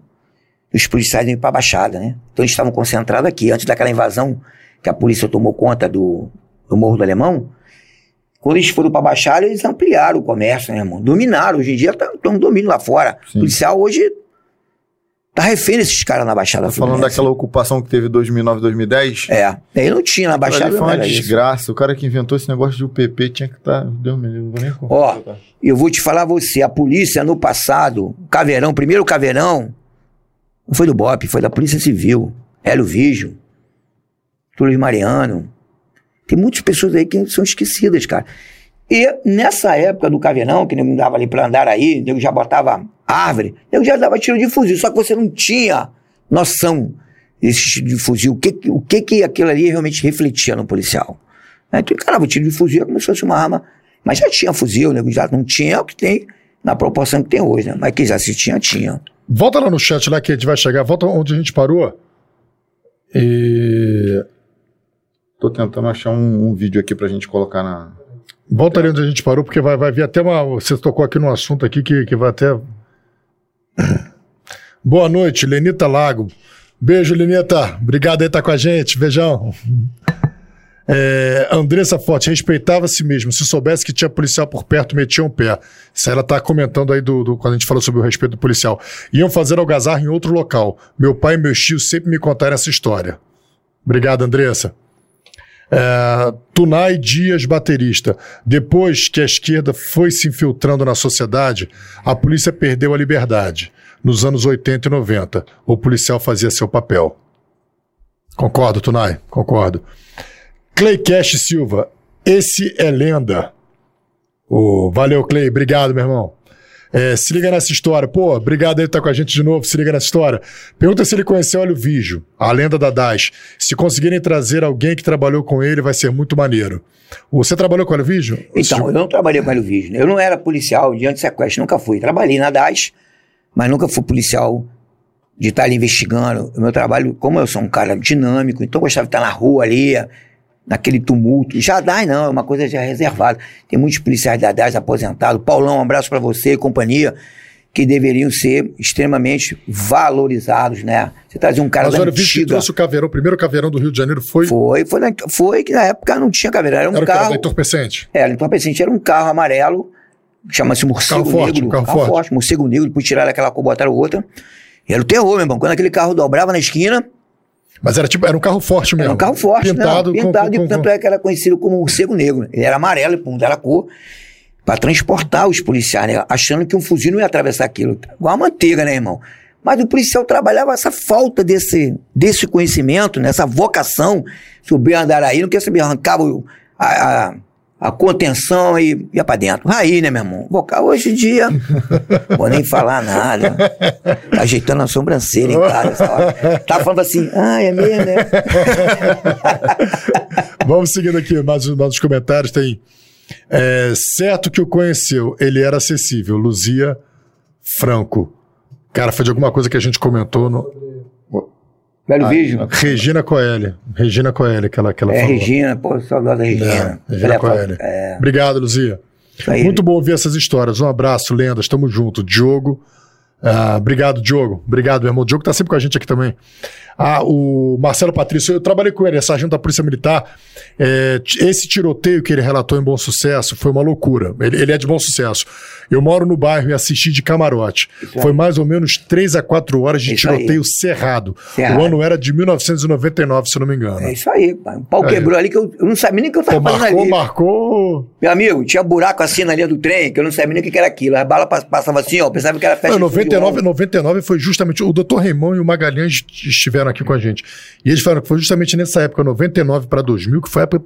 dos policiais indo para a Baixada, né? Então eles estavam concentrados aqui, antes daquela invasão que a polícia tomou conta do, do Morro do Alemão. Quando eles foram para a Baixada, eles ampliaram o comércio, né, irmão? Dominaram. Hoje em dia estão um domínio lá fora. O Sim. policial hoje tá refém desses caras na Baixada Tá falando Fluminense. daquela ocupação que teve em 2009, 2010? É. Aí não tinha na Baixada. Foi uma era isso. desgraça. O cara que inventou esse negócio de UPP tinha que estar. Deus me livre, nem Ó, eu vou te falar você, a polícia no passado, o Caveirão, primeiro Caveirão, não foi do BOP, foi da Polícia Civil, Hélio Vigio, Túlio Mariano. Tem muitas pessoas aí que são esquecidas, cara. E nessa época do Caveirão, que não dava ali pra andar aí, eu já botava árvore, eu já dava tiro de fuzil, só que você não tinha noção desse tiro de fuzil, o que, o que que aquilo ali realmente refletia no policial. Né? Tu encarava o tiro de fuzil como se fosse uma arma, mas já tinha fuzil, né? já não tinha o que tem na proporção que tem hoje, né? mas que já se tinha, tinha. Volta lá no chat lá que a gente vai chegar. Volta onde a gente parou. E. Tô tentando achar um, um vídeo aqui pra gente colocar na. Volta ali onde a gente parou, porque vai, vai vir até uma. Você tocou aqui num assunto aqui que, que vai até. Boa noite, Lenita Lago. Beijo, Lenita. Obrigado aí estar com a gente. Beijão. É, Andressa Forte, respeitava a si mesmo. Se soubesse que tinha policial por perto, metia um pé. Isso ela tá comentando aí do, do- quando a gente falou sobre o respeito do policial. Iam fazer algazarra em outro local. Meu pai e meus tios sempre me contaram essa história. Obrigado, Andressa. É, Tunai Dias, baterista. Depois que a esquerda foi se infiltrando na sociedade, a polícia perdeu a liberdade. Nos anos 80 e 90, o policial fazia seu papel. Concordo, Tunai, concordo. Clay Cash Silva, esse é lenda. Oh, valeu, Clay, obrigado, meu irmão. É, se liga nessa história. Pô, obrigado aí por estar com a gente de novo. Se liga nessa história. Pergunta se ele conheceu Olho Vígio, a lenda da DAS. Se conseguirem trazer alguém que trabalhou com ele, vai ser muito maneiro. Você trabalhou com o Vígio? Então, eu não trabalhei com o Vígio. Eu não era policial de anti-sequestro, nunca fui. Trabalhei na DAS, mas nunca fui policial de estar ali investigando. O meu trabalho, como eu sou um cara dinâmico, então eu gostava de estar na rua ali, naquele tumulto. Já dá, não, é uma coisa já reservada. Tem muitos policiais da DAS aposentados. Paulão, um abraço para você e companhia, que deveriam ser extremamente valorizados, né? Você trazia um cara Mas da olha, trouxe o caveirão, o primeiro caveirão do Rio de Janeiro foi... Foi, foi, na, foi que na época não tinha caveirão, era um era carro... Era entorpecente? Era, entorpecente, era um carro amarelo, chama-se morcego carro negro. Forte, carro, carro forte. forte. Morcego negro, depois tiraram aquela cor, botaram outra. E era o terror, meu irmão. Quando aquele carro dobrava na esquina, Mas era tipo, era um carro forte mesmo. era um carro forte, Pintado, com- pintado, com- e tanto com- é que era conhecido como morcego negro. Ele era amarelo, e pum, era cor, pra transportar os policiais, né? achando que um fuzil não ia atravessar aquilo. Igual a manteiga, né, irmão? Mas o policial trabalhava essa falta desse, desse conhecimento, nessa vocação, subir a Andaraí, não quer saber, arrancava o- a, a, a contenção e ia pra dentro. Aí, né, meu irmão? Vocal hoje em dia, vou nem falar nada. Tá ajeitando a sobrancelha em casa. essa hora. Tá falando assim, ah, é mesmo, né? Vamos seguindo aqui, mais, um- uns comentários. Tem. é, certo que o conheceu, ele era acessível. Luzia Franco. Cara, foi de alguma coisa que a gente comentou no. Velho vídeo. Regina Coelho. Regina Coelho, que ela, que ela É, falou. Regina, pô, saudosa É, Regina. Regina é Coelho. fa- É, Obrigado, Luzia. aí. Muito bom ouvir essas histórias. Um abraço, lendas. Tamo junto. Diogo. ah, obrigado, Diogo. Obrigado, meu irmão. O Diogo tá sempre com a gente aqui também. Ah, o Marcelo Patrício, eu trabalhei com ele, é sargento da Polícia Militar. É, esse tiroteio que ele relatou em Bom Sucesso foi uma loucura. Ele, ele é de Bom Sucesso. Eu moro no bairro e assisti de camarote. aí. Foi mais ou menos 3 a 4 horas de Isso aí. tiroteio cerrado. Cerrado. O ano era de 1999, se não me engano. É isso aí, pai. O pau Aí. quebrou ali que eu, eu não sabia nem o que eu Pô, tava fazendo marcou, ali. marcou. Meu amigo, tinha buraco assim na linha do trem, que eu não sabia nem o que era aquilo. As balas pass- passavam assim, ó, eu pensava que era festa Não, de fim de 99, ano. 99 foi justamente. O doutor Raimão e o Magalhães estiveram aqui com a gente. E eles falaram que foi justamente nessa época, 99 para 2000, que foi a época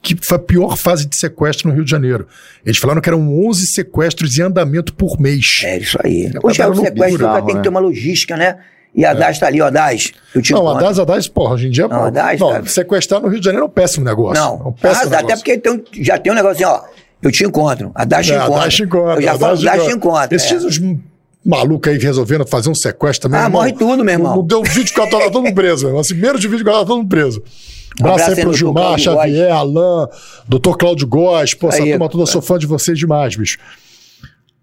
que foi a pior fase de sequestro no Rio de Janeiro. Eles falaram que eram 11 sequestros em andamento por mês. É isso aí. É Hoje é o sequestro, cara, tem que né? ter uma logística, né? E a DAS tá ali, ó, DAS. Não, a. DAS, a DAS, porra, hoje em dia. Não, pô, a DAS, não, cara. sequestrar no Rio de Janeiro é um péssimo negócio. É um Não, péssimo arrasar, até negócio. porque tem já tem um negocinho, ó. Eu te encontro. A DAS te É, a encontra. DAS te encontra. Eu já a falo, DAS te encontra. Esses é. Malucos aí resolvendo fazer um sequestro também. Ah, irmão. morre tudo, meu irmão. Não, deu 24 horas, todo mundo preso. meu irmão. Assim, menos de 24 horas, todo mundo preso. Abraço abraço aí pro Gilmar, Xavier, Alain, Dr. Cláudio Góes. Pô, essa turma toda, sou fã de vocês demais, bicho.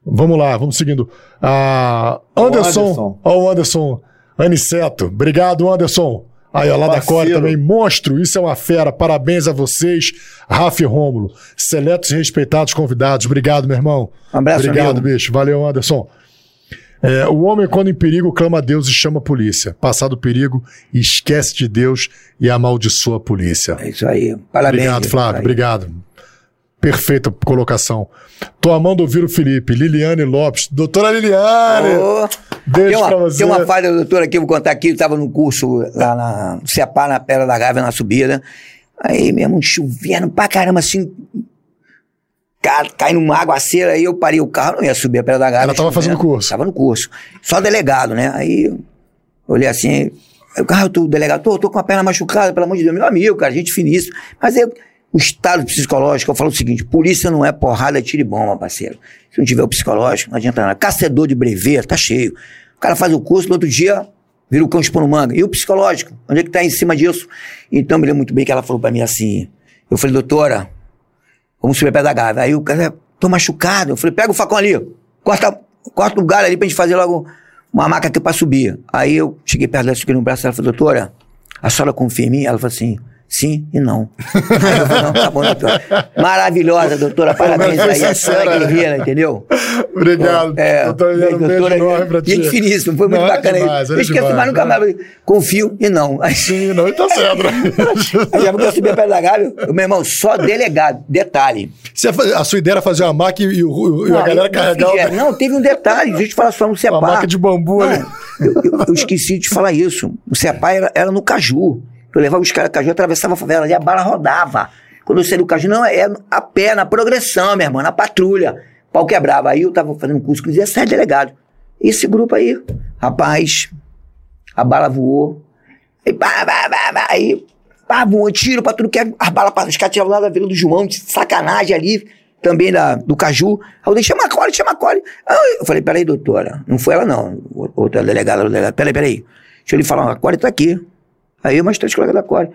Vamos lá, vamos seguindo. Ah, Anderson. Ó, o Anderson Aniceto. Obrigado, Anderson. Aí, ó, lá da. Core também. Monstro, isso é uma fera. Parabéns a vocês, Rafa e Rômulo. Seletos e respeitados convidados. Obrigado, meu irmão. Um abraço, Obrigado, amigo. bicho. Valeu, Anderson. É, o homem, quando em perigo, clama a Deus e chama a polícia. Passado o perigo, esquece de Deus e amaldiçoa a polícia. É isso aí. Parabéns. Obrigado, Flávio. Obrigado. Perfeita colocação. Tô amando ouvir o Felipe. Liliane Lopes. Doutora Liliane! Ô, Beijo tem, uma, pra você. tem uma falha, doutor, aqui, eu vou contar aqui, eu estava no curso lá na no CEPA, na Pedra da Gávea, na subida. Aí mesmo, chovendo pra caramba, assim, ca- caindo uma aguaceira, aí eu parei o carro, não ia subir a Pedra da Gávea. Ela tava fazendo chovendo. curso. Tava no curso. Só delegado, né? Aí eu olhei assim, o carro, tô, delegado, tô, tô com a perna machucada, pelo amor de Deus, meu amigo, cara, gente finíssima. Mas aí, o estado psicológico, eu falo o seguinte, polícia não é porrada, tiro e bomba, parceiro. Se não tiver o psicológico, não adianta nada. Cacedor de brevet, tá cheio. O cara faz o curso, no outro dia, vira o cão de manga. E o psicológico? Onde é que tá em cima disso? Então, eu me lembro muito bem que ela falou pra mim assim, eu falei, doutora, vamos subir pé da gávea. Aí o cara, tô machucado. Eu falei, pega o facão ali, corta, corta o galho ali pra gente fazer logo uma maca aqui pra subir. Aí eu cheguei perto dela, fiquei no braço dela falei, doutora, a senhora confia em mim? Ela falou assim, sim e não. Eu falei, não, tá bom, doutora. Maravilhosa, doutora, parabéns Mas aí, a sincera, senhora né? guerreira, entendeu? Obrigado. É, doutor Helena, um beijo doutora, enorme pra ti. gente finíssima, foi muito Não, é bacana. demais, é eu esqueço demais, mais nunca né? mais. Confio e não. Sim, não, e tá certo. né? aí já eu subir perto da Gávea, meu irmão, só delegado. Detalhe. Você a sua ideia era fazer uma maca e, o- e a Não, galera carregar Não, teve um detalhe, deixa eu te falar só no uma Cepar. maca de bambu ali. Não, eu, eu- eu esqueci de te falar isso. O Cepar era, era no Caju. Eu levava os caras do Caju, atravessava a favela ali, a bala rodava. Quando eu saí do Caju, não, é a pé, na progressão, meu irmão, na patrulha. Pau quebrava. Aí eu tava fazendo curso com 17 delegados. Esse grupo aí, rapaz, a bala voou. Aí, pá, pá, pá, pá, aí, pá, voou, tiro pra tudo que é. As balas, os caras tiravam lá da Vila do João, de sacanagem ali, também da, do Caju. Aí eu dei, chama a Cole, chama a Cole. Aí eu falei, peraí, doutora, não foi ela não, outra delegada, delegada, peraí, peraí. Deixa eu lhe falar, a Cole tá aqui. Aí eu, mais três colegas da Cole.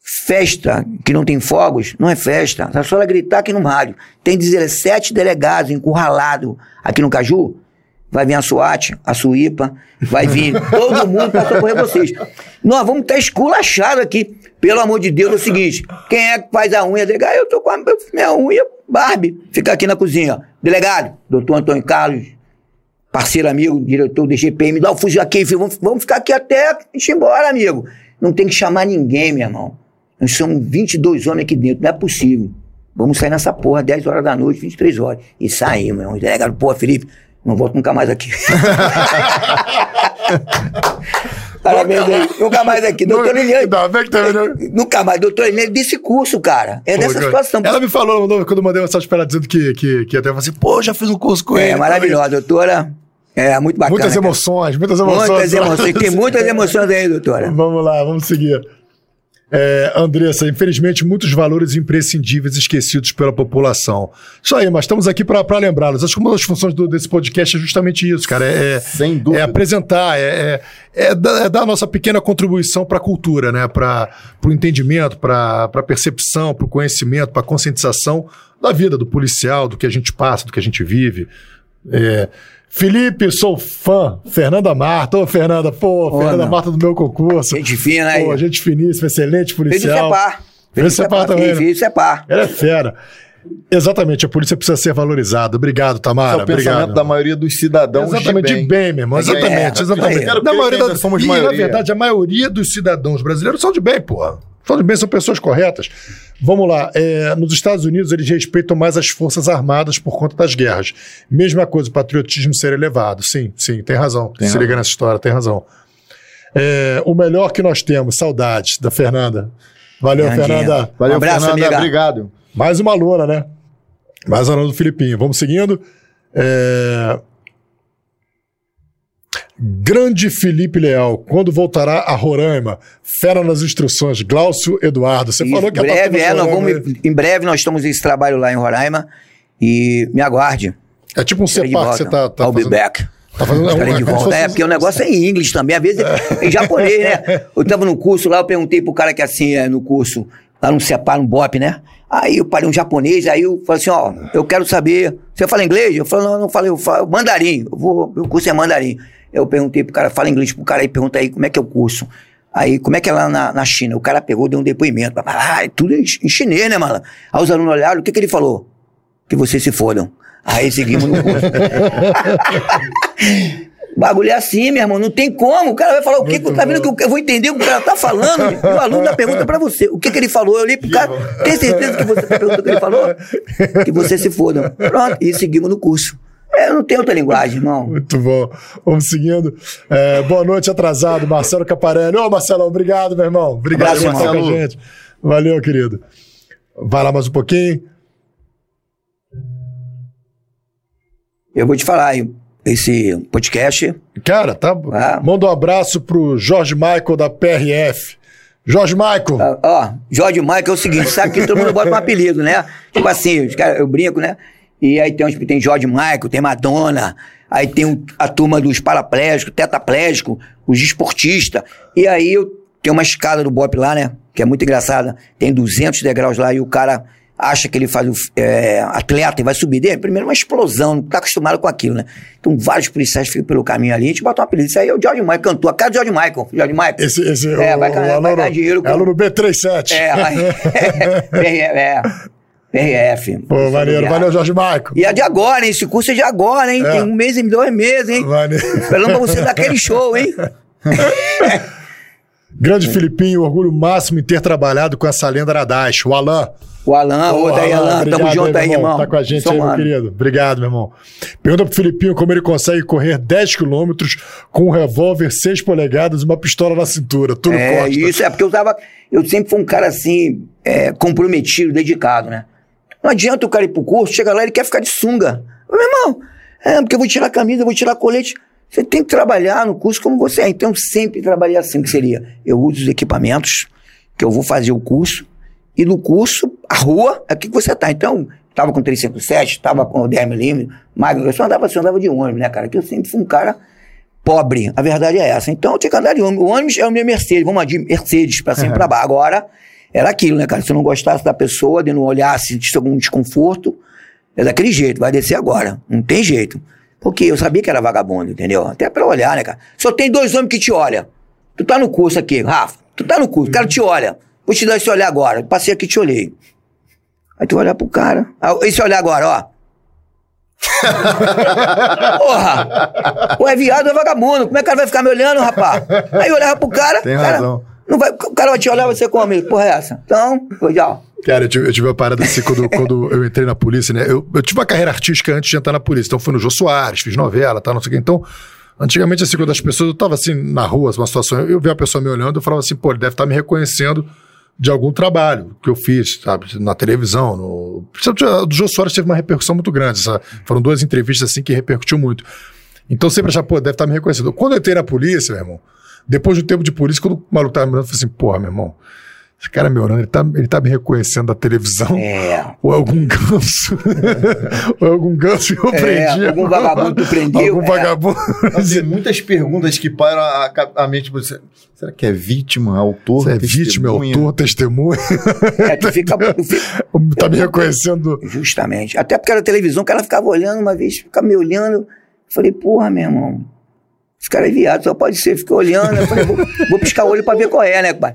Festa que não tem fogos, não é festa. É só ela gritar aqui no rádio. Tem 17 delegados encurralados aqui no Caju. Vai vir a SWAT, a SUIPA, vai vir todo mundo para socorrer vocês. Nós vamos estar esculachados aqui. Pelo amor de Deus, é o seguinte: quem é que faz a unha? Delegado, eu tô com a minha unha, Barbie. Fica aqui na cozinha. Delegado, doutor Antônio Carlos, parceiro amigo, diretor do GPM, dá o fuzil aqui, filho. Vamos, vamos ficar aqui até a gente ir embora, amigo. Não tem que chamar ninguém, meu irmão. Nós somos 22 homens aqui dentro, não é possível. Vamos sair nessa porra 10 horas da noite, 23 horas. E saímos, meu irmão. O delegado, porra, Felipe, não volto nunca mais aqui. Parabéns aí. Nunca mais aqui. Doutor Eliane. Que terminou. Nunca mais. Doutor Eliane desse curso, cara. É dessa situação. Ela me falou, quando eu mandei uma mensagem pra ela dizendo que, que, que até falou assim, pô, já fiz um curso com ele. É maravilhosa, doutora. É muito bacana. Muitas cara. emoções, muitas emoções. Muitas emoções. Tem muitas emoções aí, doutora. Vamos lá, vamos seguir. É, Andressa, infelizmente, muitos valores imprescindíveis esquecidos pela população. Isso aí, mas estamos aqui para lembrá-los. Acho que uma das funções do- desse podcast é justamente isso, cara. É, Sem dúvida. é apresentar, é, é, é dar, é dar a nossa pequena contribuição para a cultura, né? para o entendimento, para a percepção, para o conhecimento, para a conscientização da vida do policial, do que a gente passa, do que a gente vive. É, Felipe, sou fã. Fernanda Marta. Ô, Fernanda, pô, Ô, Fernanda não. Marta do meu concurso. Gente fina aí. Pô, gente finíssima, excelente Fez o policial. CEPAR. Fez o CEPAR também, né? Fez o CEPAR. Ela é fera. Exatamente, a polícia precisa ser valorizada. Obrigado, Esse é Tamara. o pensamento Obrigado. da maioria dos cidadãos Exatamente, de bem, meu irmão. É, Exatamente, é, exatamente. quero Na crer maioria da, somos e, na maioria. verdade, a maioria dos cidadãos brasileiros são de bem, porra. De bem, são pessoas corretas. Vamos lá. é, nos Estados Unidos, eles respeitam mais as forças armadas por conta das guerras. Mesma coisa, o patriotismo ser elevado. Sim, sim, tem razão. Tem Se liga nessa história, tem razão. É, o melhor que nós temos, saudades da Fernanda. Valeu, Grandinha. Fernanda. Valeu, Um abraço, Fernanda. amiga. Obrigado. Mais uma aluna, né? Mais uma aluna do Filipinho. Vamos seguindo. É, Grande Felipe Leal, quando voltará a Roraima? Fera nas instruções. Glaucio Eduardo. Você falou que breve, é, nós vamos, né? em breve nós estamos esse trabalho lá em Roraima e me aguarde. É tipo um de CEPAR que você tá, tá I'll be fazendo. back. Tá fazendo é, um- de é volta. fosse É, porque o negócio é em inglês também. Às vezes é em japonês, né? Eu tava no curso lá, eu perguntei pro cara que assim, é no curso, lá no CEPAR, no BOP, né? Aí eu parei um japonês, aí eu falei assim, ó, eu quero saber. Você fala inglês? Eu falei, não, não falei, eu falo mandarim. Eu vou, meu curso é mandarim. Eu perguntei pro cara, fala inglês pro cara aí, pergunta aí como é que é o curso. Aí, como é que é lá na, na China? O cara pegou, deu um depoimento. Ah, tudo em, chinês, né, mano? Aí os alunos olharam, o que que ele falou? Que vocês se fodam. Aí seguimos no curso. Bagulho é assim, meu irmão, não tem como. O cara vai falar o quê? Muito Tá vendo bom. que eu vou entender o que o cara tá falando? E o aluno dá pergunta pra você. O que que ele falou? Eu li pro cara. Tem certeza que você perguntou o que ele falou? Que você se foda. Pronto, e seguimos no curso. É, não tem outra linguagem, irmão. Muito bom. Vamos seguindo. É, boa noite, atrasado. Marcelo Caparelli. Ô, Marcelão, obrigado, meu irmão. Obrigado por estar com a Marcelo. gente. Valeu, querido. Vai lá mais um pouquinho. Eu vou te falar, esse podcast, Cara, tá. Ah. Manda um abraço pro Jorge Michael da PRF. Jorge Michael. Ah, Ó, Jorge Michael é o seguinte, sabe que todo mundo bota um apelido, né? Tipo assim, os cara, eu brinco, né? E aí tem, tem Jorge Michael, tem Madonna, aí tem o- a turma dos paraplégicos, tetaplégicos, os esportistas. E aí eu tenho uma escada do Bop lá, né? Que é muito engraçada. Tem 200 degraus lá e o cara acha que ele faz o é, atleta e vai subir dele, primeiro uma explosão, não tá acostumado com aquilo, né? Então vários policiais ficam pelo caminho ali, a gente bota um apelido, isso aí é o George Michael, cantor, a cara do George Michael, George Michael. Esse, esse, é, o, vai, ganhar, vai ganhar dinheiro. É aluno B37. É, vai, é, é, PRF. Pô, maneiro, valeu, Jorge Michael. E é de agora, hein? Esse curso é de agora, hein? É. Tem um mês e dois meses, hein? Maneiro. Esperando pra você dar aquele show, hein? Grande Filipinho, orgulho máximo em ter trabalhado com essa lenda Aradash, o Alain. O Alan, ô, daí, Alan, tamo junto aí, irmão. Tá com a gente Sou aí, mano. meu querido. Obrigado, meu irmão. Pergunta pro Filipinho como ele consegue correr 10 quilômetros com um revólver 6 polegadas e uma pistola na cintura. Tudo é, Costa. Isso é porque eu tava. Eu sempre fui um cara assim, é, comprometido, dedicado, né? Não adianta o cara ir pro curso, chega lá e ele quer ficar de sunga. Meu irmão, é, porque eu vou tirar a camisa, eu vou tirar colete. Você tem que trabalhar no curso como você é. Então, sempre trabalhei assim, que seria, eu uso os equipamentos, que eu vou fazer o curso, e no curso, a rua, aqui que você tá. Então, tava com 357, tava com o 10mm, mas eu só andava, só andava de ônibus, né, cara? Que eu sempre fui um cara pobre. A verdade é essa. Então, eu tinha que andar de ônibus. O ônibus é o meu Mercedes, vamos lá, de Mercedes pra cima e pra baixo. Agora, era aquilo, né, cara? Se eu não gostasse da pessoa, de não olhar, se tinha algum desconforto, é daquele jeito, vai descer agora. Não tem jeito. Porque eu sabia que era vagabundo, entendeu? Até pra olhar, né, cara? Só tem dois homens que te olham. Tu tá no curso aqui, Rafa. Tu tá no curso, o cara te olha. Vou te dar esse olhar agora. Eu passei aqui e te olhei. Aí tu olha pro cara. Ah, esse olhar agora, ó. Porra! Ou é viado ou é vagabundo. Como é que o cara vai ficar me olhando, rapaz? Aí eu olhava pro cara. Tem cara, razão. Não vai, o cara vai te olhar, você come. Porra, é essa? Então, foi já. Cara, eu tive, eu tive uma parada assim quando, quando eu entrei na polícia, né? Eu, eu tive uma carreira artística antes de entrar na polícia. Então fui no Jô Soares, fiz novela, tá, não sei o quê. Então, antigamente, assim, quando as pessoas, eu tava assim na rua, uma situação, eu, eu via a pessoa me olhando, eu falava assim, pô, ele deve estar tá me reconhecendo de algum trabalho que eu fiz, sabe, na televisão. No... Do Jô Soares teve uma repercussão muito grande. Foram duas entrevistas assim que repercutiu muito. Então sempre achava, pô, deve estar tá me reconhecendo. Quando eu entrei na polícia, meu irmão, depois do tempo de polícia, quando o maluco tava me olhando, eu falei assim, porra, meu irmão, esse cara me olhando, ele tá, ele tá me reconhecendo da televisão? É. Ou é algum ganso? ou é algum ganso que eu é, prendi? Algum vagabundo que prendeu? Algum é. vagabundo. Tem muitas perguntas que param a, a mente. Você, será que é vítima, autor? Você é vítima, é autor, testemunha? É, tu fica, tu fica... Tá me reconhecendo? Justamente. Até porque era televisão, o cara ficava olhando uma vez, ficava me olhando. Falei, porra, meu irmão, esse cara é viado, só pode ser. Fiquei olhando, eu falei, vou, vou piscar o olho pra ver qual é, né, pai?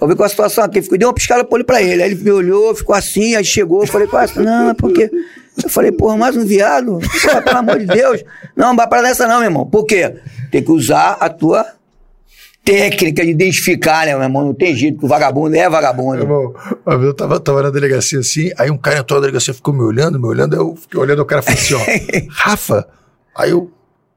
Vou ver qual a situação aqui. Fiquei, dei uma piscada pro olho pra ele. Aí ele me olhou, ficou assim, aí chegou, eu falei, qual é? Não, é porque. Eu falei, porra, mais um viado? Porra, pelo amor de Deus. Não, não vai pra dessa não, meu irmão. Por quê? Tem que usar a tua técnica de identificar, né, meu irmão? Não tem jeito, o vagabundo é vagabundo. Meu irmão, uma vez eu tava, tava na delegacia assim, aí um cara entrou na delegacia, ficou me olhando, me olhando, eu fiquei olhando, o cara falou assim, ó, Rafa. Aí eu,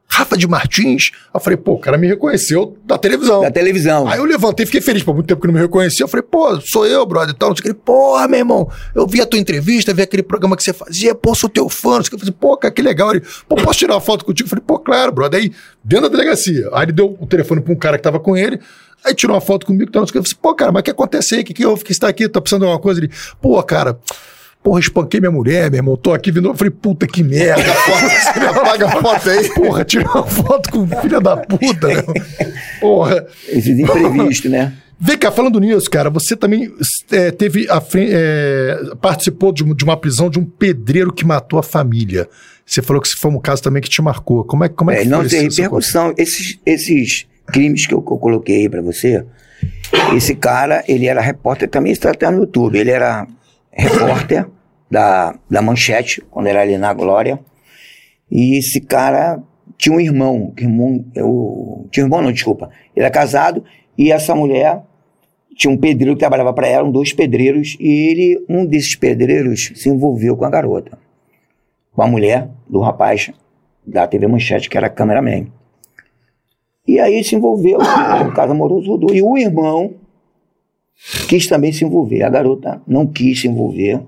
Rafa de Martins. Eu falei, pô, o cara me reconheceu da televisão. Da televisão. Aí eu levantei, fiquei feliz, por muito tempo que não me reconhecia. Eu falei, pô, sou eu, brother, e tal. Não sei o que. Porra, meu irmão, eu vi a tua entrevista, vi aquele programa que você fazia, pô, sou teu fã. Não sei o que. Eu falei, pô, cara, que legal. Ele, pô, posso tirar uma foto contigo? Eu falei, pô, claro, brother. Aí, dentro da delegacia. Aí ele deu o telefone pra um cara que tava com ele. Aí tirou uma foto comigo, tal, não sei o que. Eu falei, pô, cara, mas o que acontece aí? O que, que houve? que está aqui? Tá precisando de alguma coisa? Ele, pô, cara. Porra, espanquei minha mulher, meu irmão. Tô aqui vindo. Eu falei, puta que merda. Apaga a foto aí. Porra, tira uma foto com filha da puta, né? Porra. Esses imprevistos, né? Vem cá, falando nisso, cara, você também é, teve a, é, participou de, de, uma prisão de um pedreiro que matou a família. Você falou que foi um caso também que te marcou. Como é, como é, é que não foi tem repercussão. Esses, esses crimes que eu, que eu coloquei aí pra você, esse cara, ele era repórter também, está até no YouTube. Ele era repórter da, da Manchete, quando era ali na Glória. E esse cara tinha um irmão, irmão eu, tinha um irmão não, desculpa. Ele era casado e essa mulher tinha um pedreiro que trabalhava para ela, um dois pedreiros, e ele, um desses pedreiros se envolveu com a garota, com a mulher do rapaz da TV Manchete, que era cameraman. E aí se envolveu, o caso amoroso rodou. E o irmão quis também se envolver. A garota não quis se envolver.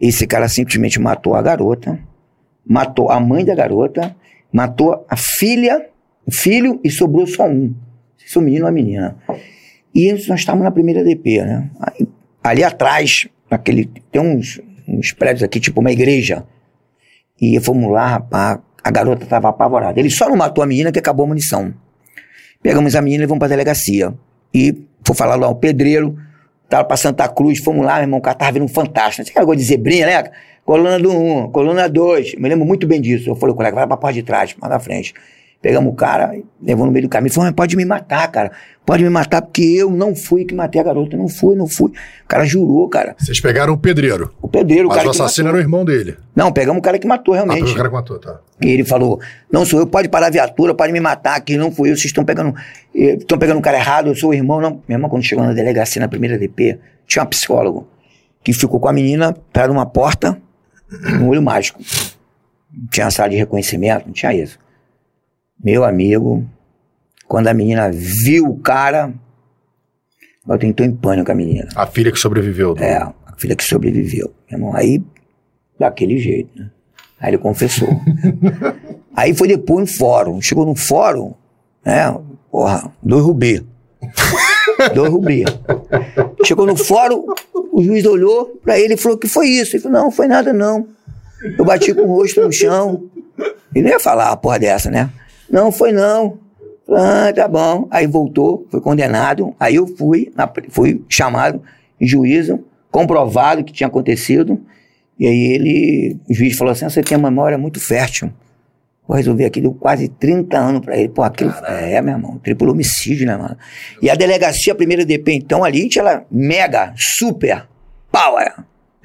Esse cara simplesmente matou a garota, matou a mãe da garota, matou a filha, o filho e sobrou só um. Se o menino ou a menina. E nós estávamos na primeira DP, né? Aí, ali atrás, naquele, tem uns, uns prédios aqui, tipo uma igreja. E fomos lá, rapaz, a garota estava apavorada. Ele só não matou a menina que acabou a munição. Pegamos a menina e vamos para a delegacia. E foi falar lá o pedreiro, Tava pra Santa Cruz, fomos lá, meu irmão, o cara tava vendo um fantástico. Você coisa de zebrinha, né? Coluna do 1, um, coluna 2. Me lembro muito bem disso. Eu falei, colega, vai pra porta de trás, mais na frente. Pegamos o cara, levou no meio do caminho. Falou, mas pode me matar, cara. Pode me matar porque eu não fui que matei a garota. Não fui, não fui. O cara jurou, cara. Vocês pegaram o pedreiro. O pedreiro, o Mas cara o que assassino era o irmão dele. Não, pegamos o cara que matou, Ah, realmente. pegou o cara que matou, tá. E ele falou: Não sou eu, pode parar a viatura, pode me matar aqui, não fui eu, vocês estão pegando. eh, Estão pegando o cara errado, eu sou o irmão. Não. Minha irmã, quando chegou na delegacia na primeira DP, tinha uma psicólogo que ficou com a menina perto de uma porta no olho mágico. Não tinha sala de reconhecimento, não tinha isso. Meu amigo, quando a menina viu o cara, ela entrou em pânico a menina. A filha que sobreviveu. É, a filha que sobreviveu. Meu irmão, aí, daquele jeito, né? Aí ele confessou. aí foi depois no fórum. Chegou no fórum, né? Porra, dois rubê. dois rubê. Chegou no fórum, o juiz olhou pra ele e falou: que foi isso? Ele falou: não, foi nada não. Eu bati com o rosto no chão. Ele não ia falar uma porra dessa, né? Não, foi não. Ah, tá bom. Aí voltou, foi condenado. Aí eu fui, fui chamado em juízo, comprovado que tinha acontecido. E aí ele, o juiz falou assim: você tem uma memória muito fértil. Vou resolver aqui, deu quase 30 anos pra ele. Pô, aquilo. É, meu irmão, triplo homicídio, né, mano? E a delegacia, a primeira DP, então, ali ela mega, super, power.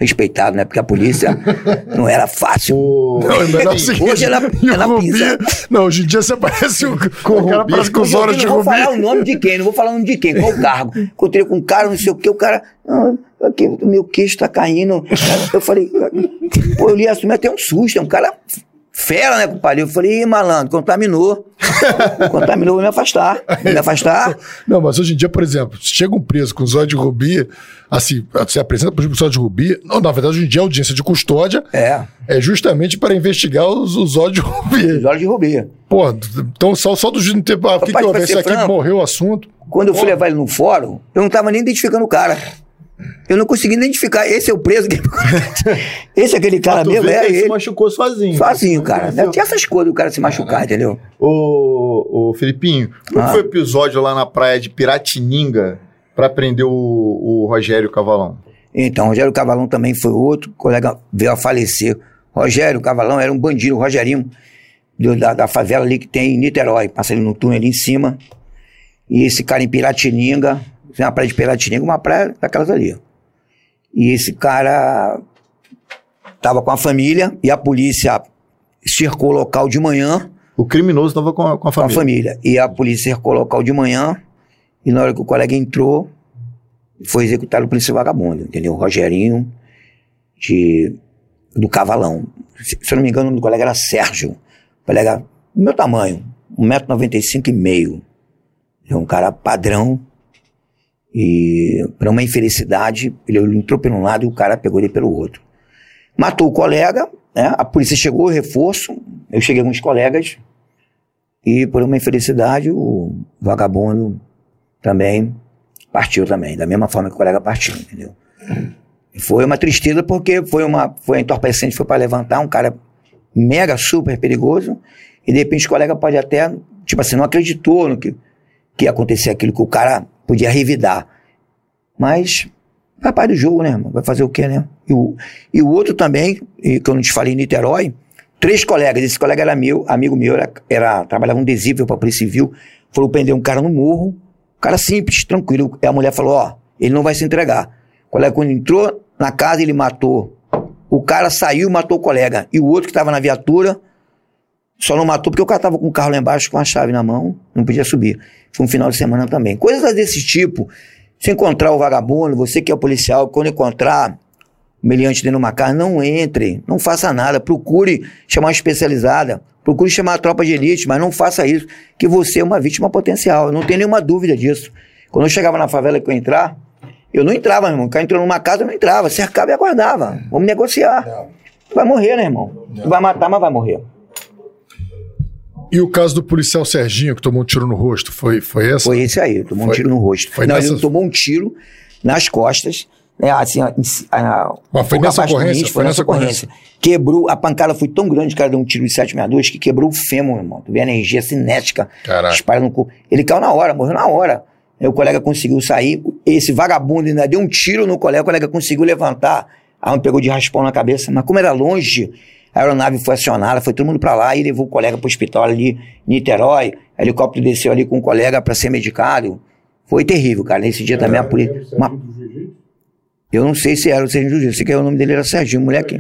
Respeitado, né? Porque a polícia não era fácil. O... Não, é melhor o seguinte, Hoje ela- ela Rubi- pisa. Não, hoje em dia você parece o, o cara Rubi. parece com os Eu olhos de não vou Rubi. falar o nome de quem, não vou falar o nome de quem, qual o cargo. Encontrei com um cara, não sei o que, o cara, não, aqui, o meu queixo tá caindo. Eu falei, pô, eu li assumir até um susto, é um cara fera, né, compadre? Eu falei, Ih, malandro, contaminou. contaminou, vou me afastar. Vou me afastar. Não, mas hoje em dia, por exemplo, se chega um preso com zóio de rubi, assim, você apresenta para o zóio de rubi, não, na verdade, hoje em dia a audiência de custódia É, é justamente para investigar os, os zóios de rubi. os olhos de Rubê. Pô, então só, só do juiz não ter. Ah, o que, que houve? Esse aqui franco, morreu o assunto. Quando eu fui levar ele no fórum, eu não tava nem identificando o cara. Eu não consegui identificar. Esse é o preso. que- Esse é aquele cara mesmo, é ele se machucou sozinho. Sozinho, cara. Não tinha essas coisas do cara se machucar, entendeu? Ô, ô Felipinho, como Ah. foi o episódio lá na praia de Piratininga pra prender o, o Rogério Cavalão? Então, Rogério Cavalão também foi outro colega veio a falecer. Rogério Cavalão era um bandido, o Rogerinho, do- da, da favela ali que tem em Niterói. Passa ali no túnel ali em cima. E esse cara em Piratininga, tem uma praia de Piratininga, uma praia daquelas ali. E esse cara tava com a família e a polícia cercou o local de manhã O criminoso tava com a, com a com a família. família. E a polícia cercou o local de manhã, e na hora que o colega entrou, foi executado por esse vagabundo, entendeu? O Rogerinho de, do Cavalão. Se, se eu não me engano, o nome do colega era Sérgio. O colega do meu tamanho, 1,95m e meio. É um cara padrão. E para uma infelicidade, ele entrou por um lado e o cara pegou ele pelo outro. Matou o colega, né? a polícia chegou, reforço. Eu cheguei com os colegas, e por uma infelicidade, o vagabundo também partiu também, da mesma forma que o colega partiu, entendeu? Foi uma tristeza porque foi uma foi entorpecente, foi para levantar um cara mega super perigoso e de repente o colega pode até, tipo assim, não acreditou no que, que ia acontecer aquilo que o cara podia revidar. Mas faz parte do jogo, né? Vai fazer o quê, né? E o, e o outro também, que eu não te falei em Niterói, três colegas, esse colega era meu, amigo meu, era, era trabalhava um desível para a Polícia Civil, falou prender um cara no morro, cara simples, tranquilo. E a mulher falou, ó, ele não vai se entregar. O colega quando entrou na casa, ele matou. O cara saiu e matou o colega. E o outro que estava na viatura, só não matou porque o cara estava com o carro lá embaixo com a chave na mão, não podia subir. Foi um final de semana também. Coisas desse tipo. Se encontrar o vagabundo, você que é policial, quando encontrar meliante dentro de uma casa, não entre, não faça nada, procure chamar uma especializada, procure chamar a tropa de elite, mas não faça isso, que você é uma vítima potencial, eu não tenho nenhuma dúvida disso. Quando eu chegava na favela que eu ia entrar, eu não entrava, meu irmão, o cara entrou numa casa, eu não entrava, cercava e aguardava, vamos negociar. Vai morrer, né, irmão? Vai matar, mas vai morrer. E o caso do policial Serginho, que tomou um tiro no rosto, foi, foi essa? Foi esse aí, tomou um Foi- tiro no rosto. foi não, nessa- ele tomou um tiro nas costas, né, assim, a- a- Mas foi nessa ocorrência? Foi nessa ocorrência. Quebrou, a pancada foi tão grande, o cara deu um tiro de 762 que quebrou o fêmur, meu irmão. Tu vê a energia cinética Caraca. espalha no corpo. Ele caiu na hora, morreu na hora. Aí o colega conseguiu sair, esse vagabundo ainda deu um tiro no colega, o colega conseguiu levantar, a arma pegou de raspão na cabeça, mas como era longe, a aeronave foi acionada, foi todo mundo para lá e levou o colega para o hospital ali em Niterói. O helicóptero desceu ali com o colega para ser medicado. Foi terrível, cara. Nesse dia também a polícia. Uma... Eu não sei se era o Serginho Jiu-Jitsu, sei que o nome dele era Serginho, moleque.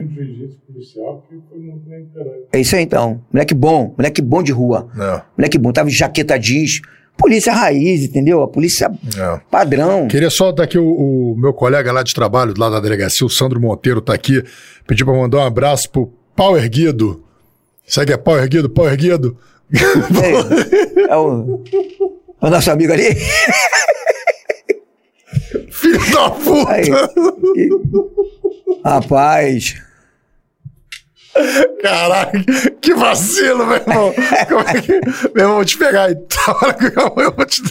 É isso aí então. Moleque bom, moleque bom de rua. É. Moleque bom, tava de jaqueta jeans. Polícia raiz, entendeu? A polícia É. padrão. Queria só dar aqui o, o meu colega lá de trabalho, lá da delegacia, o Sandro Monteiro, tá aqui. Pedir pra mandar um abraço pro Pau Erguido. Sabe que é Pau Erguido? Pau Erguido? É, é o, é o nosso amigo ali. Filho da puta! Aí. Rapaz. Caraca, que vacilo, meu irmão. Como é que... Meu irmão, vou te pegar aí. Tá, hora que eu vou te.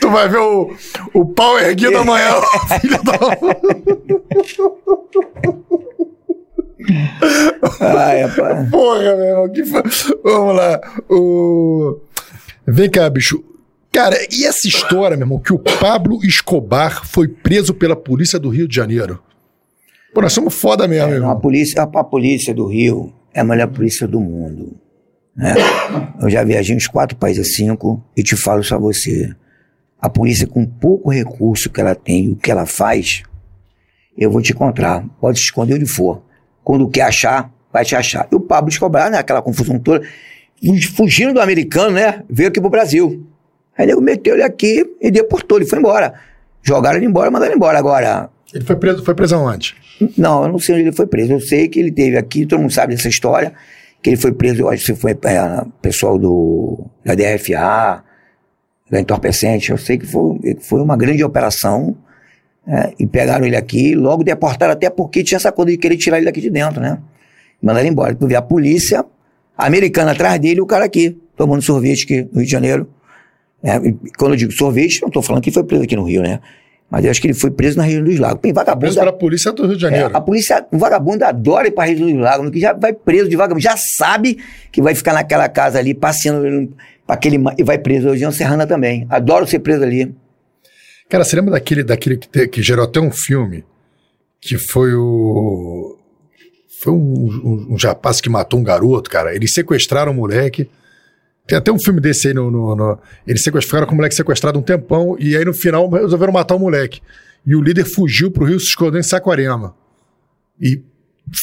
Tu vai ver o, o pau erguido amanhã, filho da Ai, rapaz. Porra, meu irmão. Que fa... Vamos lá. O... Vem cá, bicho. Cara, e essa história, meu irmão, que o Pablo Escobar foi preso pela polícia do Rio de Janeiro? Pô, nós somos foda mesmo, A irmão. polícia, a, a polícia do Rio é a melhor polícia do mundo. né? Eu já viajei uns quatro países, cinco, e te falo só você. A polícia, com pouco recurso que ela tem e o que ela faz, eu vou te encontrar. Pode se esconder onde for. Quando quer achar, vai te achar. E o Pablo Escobar, né? Aquela confusão toda, fugindo do americano, né? Veio aqui pro Brasil. Aí nego meteu ele aqui e deportou, ele foi embora. Jogaram ele embora, mandaram ele embora. Agora, Ele foi preso, foi preso aonde? não, eu não sei onde ele foi preso. Eu sei que ele teve aqui, todo mundo sabe dessa história, que ele foi preso, eu acho que foi é, pessoal do, da DFA, da Entorpecente. Eu sei que foi, que foi uma grande operação. É, e pegaram ele aqui, logo deportaram, até porque tinha essa coisa de querer tirar ele daqui de dentro, né? Mandaram ele embora. Tu vê a polícia americana atrás dele e o cara aqui, tomando sorvete aqui no Rio de Janeiro. É, e quando eu digo sorvete, não estou falando que foi preso aqui no Rio, né? Mas eu acho que ele foi preso na região dos lagos. Tem vagabundo. Preso pela polícia do Rio de É, Janeiro. a polícia, o vagabundo adora ir pra região dos lagos, que já vai preso de vagabundo, já sabe que vai ficar naquela casa ali, passeando para aquele. E vai preso. Hoje é Serrana também. Adoro ser preso ali. Cara, você lembra daquele, daquele que, te- que gerou até um filme? Que foi o. Foi um, um, um rapaz que matou um garoto, cara. Eles sequestraram o moleque. Tem até um filme desse aí no. no, no- eles sequestraram com o moleque sequestrado um tempão. E aí no final resolveram matar o moleque. E o líder fugiu pro Rio, se escondeu em Saquarema. E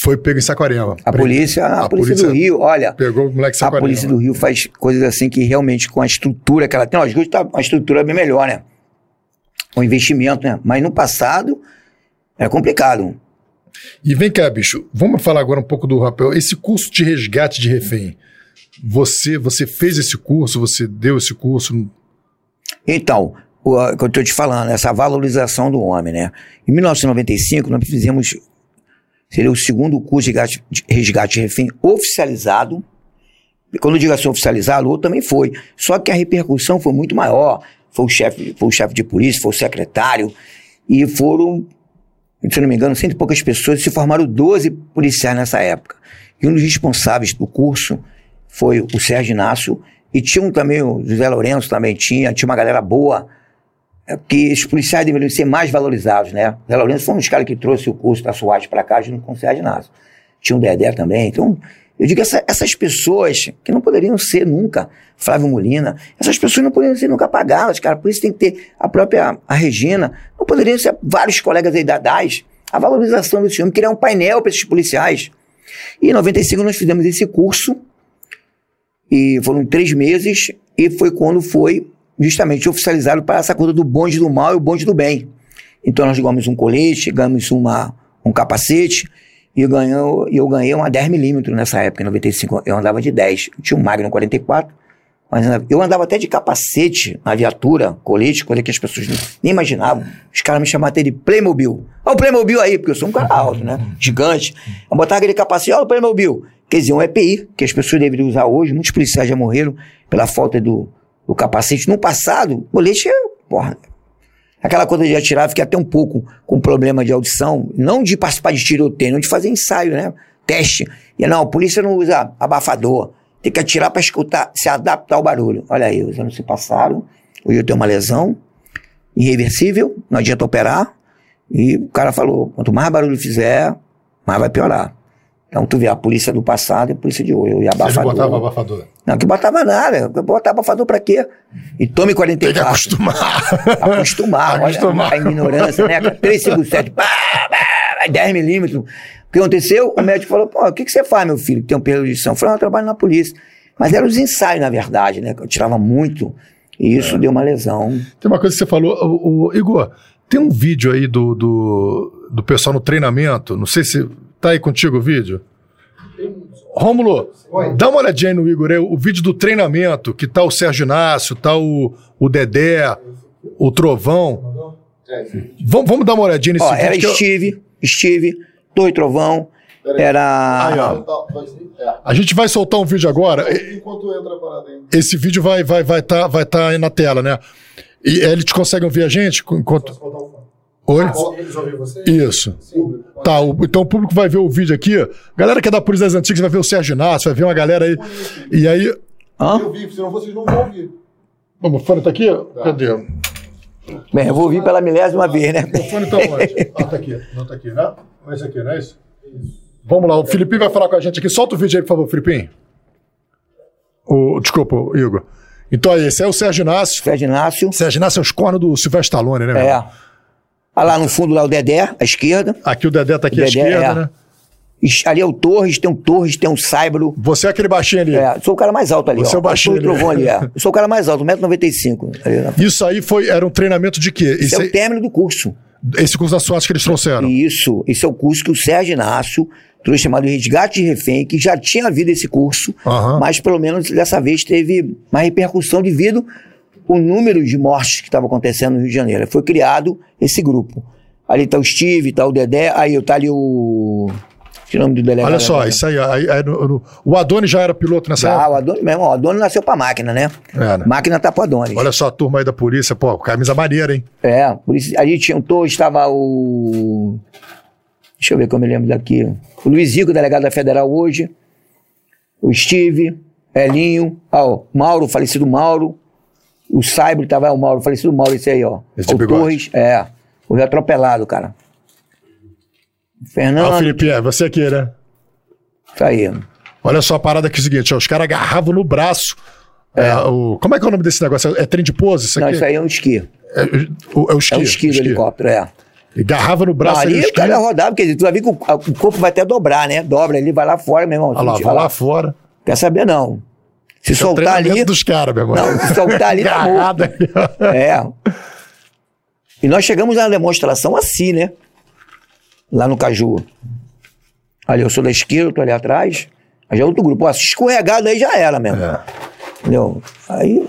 foi pego em Saquarema. A polícia, a, a polícia, polícia do Rio, olha. Pegou o moleque em A Saquarema. polícia do Rio faz coisas assim que realmente, com a estrutura que ela tem, ó, tá uma estrutura bem melhor, né? O investimento, né? Mas no passado era complicado. E vem cá, bicho, vamos falar agora um pouco do rapel. Esse curso de resgate de refém, você, você fez esse curso, você deu esse curso? Então, o que eu estou te falando, essa valorização do homem, né? Em 1995, nós fizemos, seria o segundo curso de resgate, de resgate de refém oficializado. Quando eu digo assim oficializado, o outro também foi. Só que a repercussão foi muito maior. Foi o chefe, foi o chefe de polícia, foi o secretário, e foram, se não me engano, cento e poucas pessoas, se formaram 12 policiais nessa época. E um dos responsáveis do curso foi o Sérgio Inácio, e tinha um também, o José Lourenço também tinha, tinha uma galera boa, é, que os policiais deveriam ser mais valorizados, né? O Zé Lourenço foi um dos caras que trouxe o curso da SWAT para cá, junto com o Sérgio Inácio. Tinha um Dedé também, então... Eu digo, essa- essas pessoas que não poderiam ser nunca, Flávio Molina, essas pessoas não poderiam ser nunca pagadas, cara. Por isso tem que ter a própria a Regina, não poderiam ser vários colegas aí da DAS, a valorização desse homem, criar um painel para esses policiais. E em 95 nós fizemos esse curso, e foram três meses, e foi quando foi justamente oficializado para essa coisa do bonde do mal e o bonde do bem. Então nós ganhamos um colete, ganhamos uma, um capacete, e ganhou, eu ganhei uma 10mm nessa época, em 95. Eu andava de 10. Eu tinha um Magnum 44, mas eu andava até de capacete na viatura, colete, coisa que as pessoas nem, nem imaginavam. Os caras me chamavam até de Playmobil. Olha o Playmobil aí, porque eu sou um cara alto, né? Gigante. Eu botava aquele capacete, olha o Playmobil. Quer dizer, um EPI, que as pessoas deveriam usar hoje. Muitos policiais já morreram pela falta do, do capacete. No passado, colete é, porra, Aquela coisa de atirar, fiquei até um pouco com problema de audição, não de participar de tiroteio, não de fazer ensaio, né? Teste. E não, a polícia não usa abafador. Tem que atirar para escutar, se adaptar ao barulho. Olha aí, os anos se passaram, hoje eu tenho uma lesão, irreversível, não adianta operar. E o cara falou: quanto mais barulho fizer, mais vai piorar. Então tu vê a polícia do passado e a polícia de hoje. E Você abafador. botava abafador. Não, que botava nada. Botava abafador pra quê? E tome Tem que 44. acostumar. Acostumar, Acostumar. olha a ignorância, né? 357, pá, pá, 10 milímetros. O que aconteceu? O médico falou, pô, o que, que você faz, meu filho, que tem um período de audição? Eu falei, não, eu trabalho na polícia. Mas eram os ensaios, na verdade, né? Eu tirava muito. E isso deu uma lesão. Tem uma coisa que você falou, o, o- Igor, tem um vídeo aí do, do, do pessoal no treinamento, não sei se tá aí contigo o vídeo. Rômulo, dá uma olhadinha aí no Igor, aí, o vídeo do treinamento, que tá o Sérgio Inácio, tá o, o Dedé, o Trovão. Vamos, vamos dar uma olhadinha nesse Ó, vídeo. era eu- Steve, Steve, Torre Trovão, era... Aí, ó. A gente vai soltar um vídeo agora. Enquanto entra a parada aí. Esse vídeo vai vai vai tá, vai tá aí na tela, né? E eles conseguem ver a gente enquanto. Oi? Você? Isso. Tá, o- então o público vai ver o vídeo aqui. Galera que é da Polícia das Antigas vai ver o Sérgio Inácio, vai ver uma galera aí. E aí. Hã? Eu vi, senão vocês não vão ouvir. Vamos, o fone tá aqui? Cadê? O Bem, eu vou vir pela milésima vez, né? fone tá onde? Ah, tá aqui. Não tá aqui, né? Esse aqui, não é isso? Vamos lá, o Filipinho vai falar com a gente aqui. Solta o vídeo aí, por favor, Filipinho. O, desculpa, o Igor. Então aí, esse é o Sérgio Inácio. Sérgio Inácio, Sérgio Inácio é os cornos do Silvestre Stallone, né? meu é. Ah, lá no fundo, lá o Dedé, à esquerda. Aqui o Dedé tá aqui à Dedé, esquerda, é. né? Ali é o Torres, tem um Torres, tem um Saibro. Você é aquele baixinho ali. É, sou o cara mais alto ali, Você ó. é o baixinho ali. ali, é. Eu sou o cara mais alto, 1,95m. ali, né? Isso aí foi, era um treinamento de quê? Isso é o término do curso. esse curso da SWAT que eles trouxeram. Isso, esse é o curso que o Sérgio Inácio trouxe chamado Resgate de Refém, que já tinha havido esse curso, Aham. mas pelo menos dessa vez teve uma repercussão devido ao número de mortes que estava acontecendo no Rio de Janeiro. Foi criado esse grupo. Ali tá o Steve, tá o Dedé, aí tá ali o. Que nome do delegado? Olha só, isso aí. aí- aí no- no- o Adonis já era piloto nessa Ah, época. o Adonis, meu irmão, o Adonis nasceu pra máquina, né? É, né? Máquina tá pro Adonis. Olha só a turma aí da polícia, pô, camisa maneira, hein? É, por isso, ali tinha um todos, estava o. Deixa eu ver como eu me lembro daqui. O Luizico, delegado da Federal hoje. O Steve, Elinho, ó, o Mauro, o falecido Mauro. O Saibro estava, o Mauro, o falecido Mauro, esse aí, ó. Esse o bigode. Torres, é. O atropelado, cara. Ah, Fernando, Felipe, é, você aqui, né? isso aí. Olha só a parada aqui é o seguinte, ó, os caras agarravam no braço. é, o, como é que é o nome desse negócio? É, é trem de pose? Isso Não, aqui? isso aí é um esqui. É, o, é o esqui. É um esqui do helicóptero, é. E agarrava no Não, braço ali ali, o cara rodava, quer dizer, tu vai ver que o, o corpo vai até dobrar, né? Dobra, ele vai lá fora, meu irmão. Olha lá, vai lá fora. Quer saber, não. Se É o soltar ali. treinamento dos caras, meu irmão. Não, se soltar ali, tá ali, ó. É. E nós chegamos na demonstração assim, né? Lá no Caju. Ali, eu sou da esquerda, eu tô ali atrás. Aí já é outro grupo. Ó, escorregado aí já era mesmo. É. Entendeu? Aí.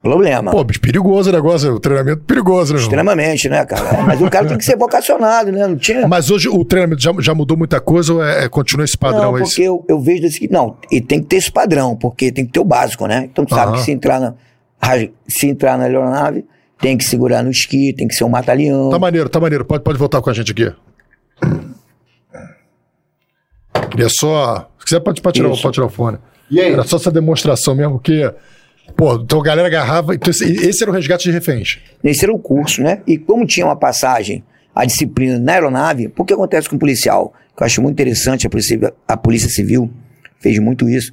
Problema. Pô, bicho, perigoso o negócio, o treinamento perigoso, né? Extremamente, né, cara? Mas o cara tem que ser vocacionado, né? Não tinha. Mas hoje o treinamento já, já mudou muita coisa ou é, é- continua esse padrão Não, aí? porque eu, eu vejo desse Não, e tem que ter esse padrão, porque tem que ter o básico, né? Então tu sabe que se entrar na, se entrar na aeronave, tem que segurar no esqui, tem que ser um mata-leão. Tá maneiro, tá maneiro. Pode, pode voltar com a gente aqui. Queria só. Se quiser, pode, pode, tirar, Isso. pode tirar o fone. E aí? Era só essa demonstração mesmo, que. Pô, então a galera agarrava. Então esse, era o resgate de reféns. Esse era o curso, né? E como tinha uma passagem, a disciplina na aeronave, o que acontece com o policial? Que eu acho muito interessante, a polícia, a polícia Civil fez muito isso.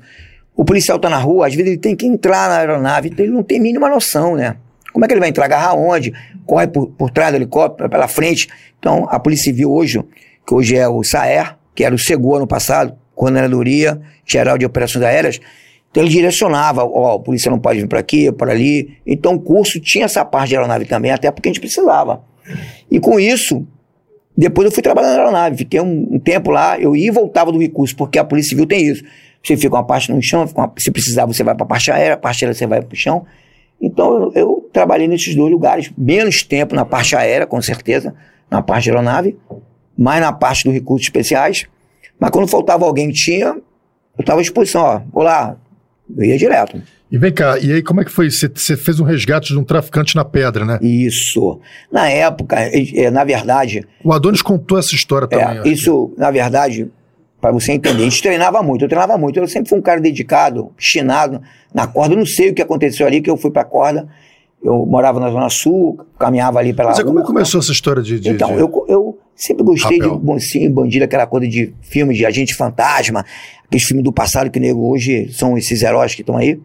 O policial tá na rua, às vezes ele tem que entrar na aeronave, então ele não tem mínima noção, né? Como é que ele vai entrar? Agarrar onde? Corre por, por trás do helicóptero, pela frente. Então, a Polícia Civil hoje, que hoje é o SAER, que era o SEGU ano passado, Coordenadoria Geral de Operações Aéreas, então ele direcionava, ó, a polícia não pode vir para aqui, para ali. Então o curso tinha essa parte de aeronave também, até porque a gente precisava. E com isso, depois eu fui trabalhar na aeronave, fiquei um, um tempo lá, eu ia e voltava do recurso, porque a Polícia Civil tem isso. Você fica uma parte no chão, uma- se precisar você vai para a parte aérea, a parte aérea você vai para o chão. Então eu, eu trabalhei nesses dois lugares, menos tempo na parte aérea, com certeza, na parte de aeronave, mais na parte dos recursos especiais. Mas quando faltava alguém tinha, eu estava à disposição, ó, vou lá, eu ia direto. E vem cá, e aí como é que foi? Você- fez um resgate de um traficante na pedra, né? Isso. Na época, eh, eh, na verdade, O Adonis contou essa história também. É, isso, na verdade, para você entender, a gente treinava muito, eu treinava muito. Eu sempre fui um cara dedicado, chinado na corda. Eu não sei o que aconteceu ali, que eu fui pra corda. Eu morava na Zona Sul, caminhava ali pela Mas é como rua. começou essa história de. de- Então, de- eu, eu sempre gostei Rapel. de mocinho, bandido, aquela coisa de filmes de agente fantasma, aqueles filmes do passado que nego hoje são esses heróis que estão aí.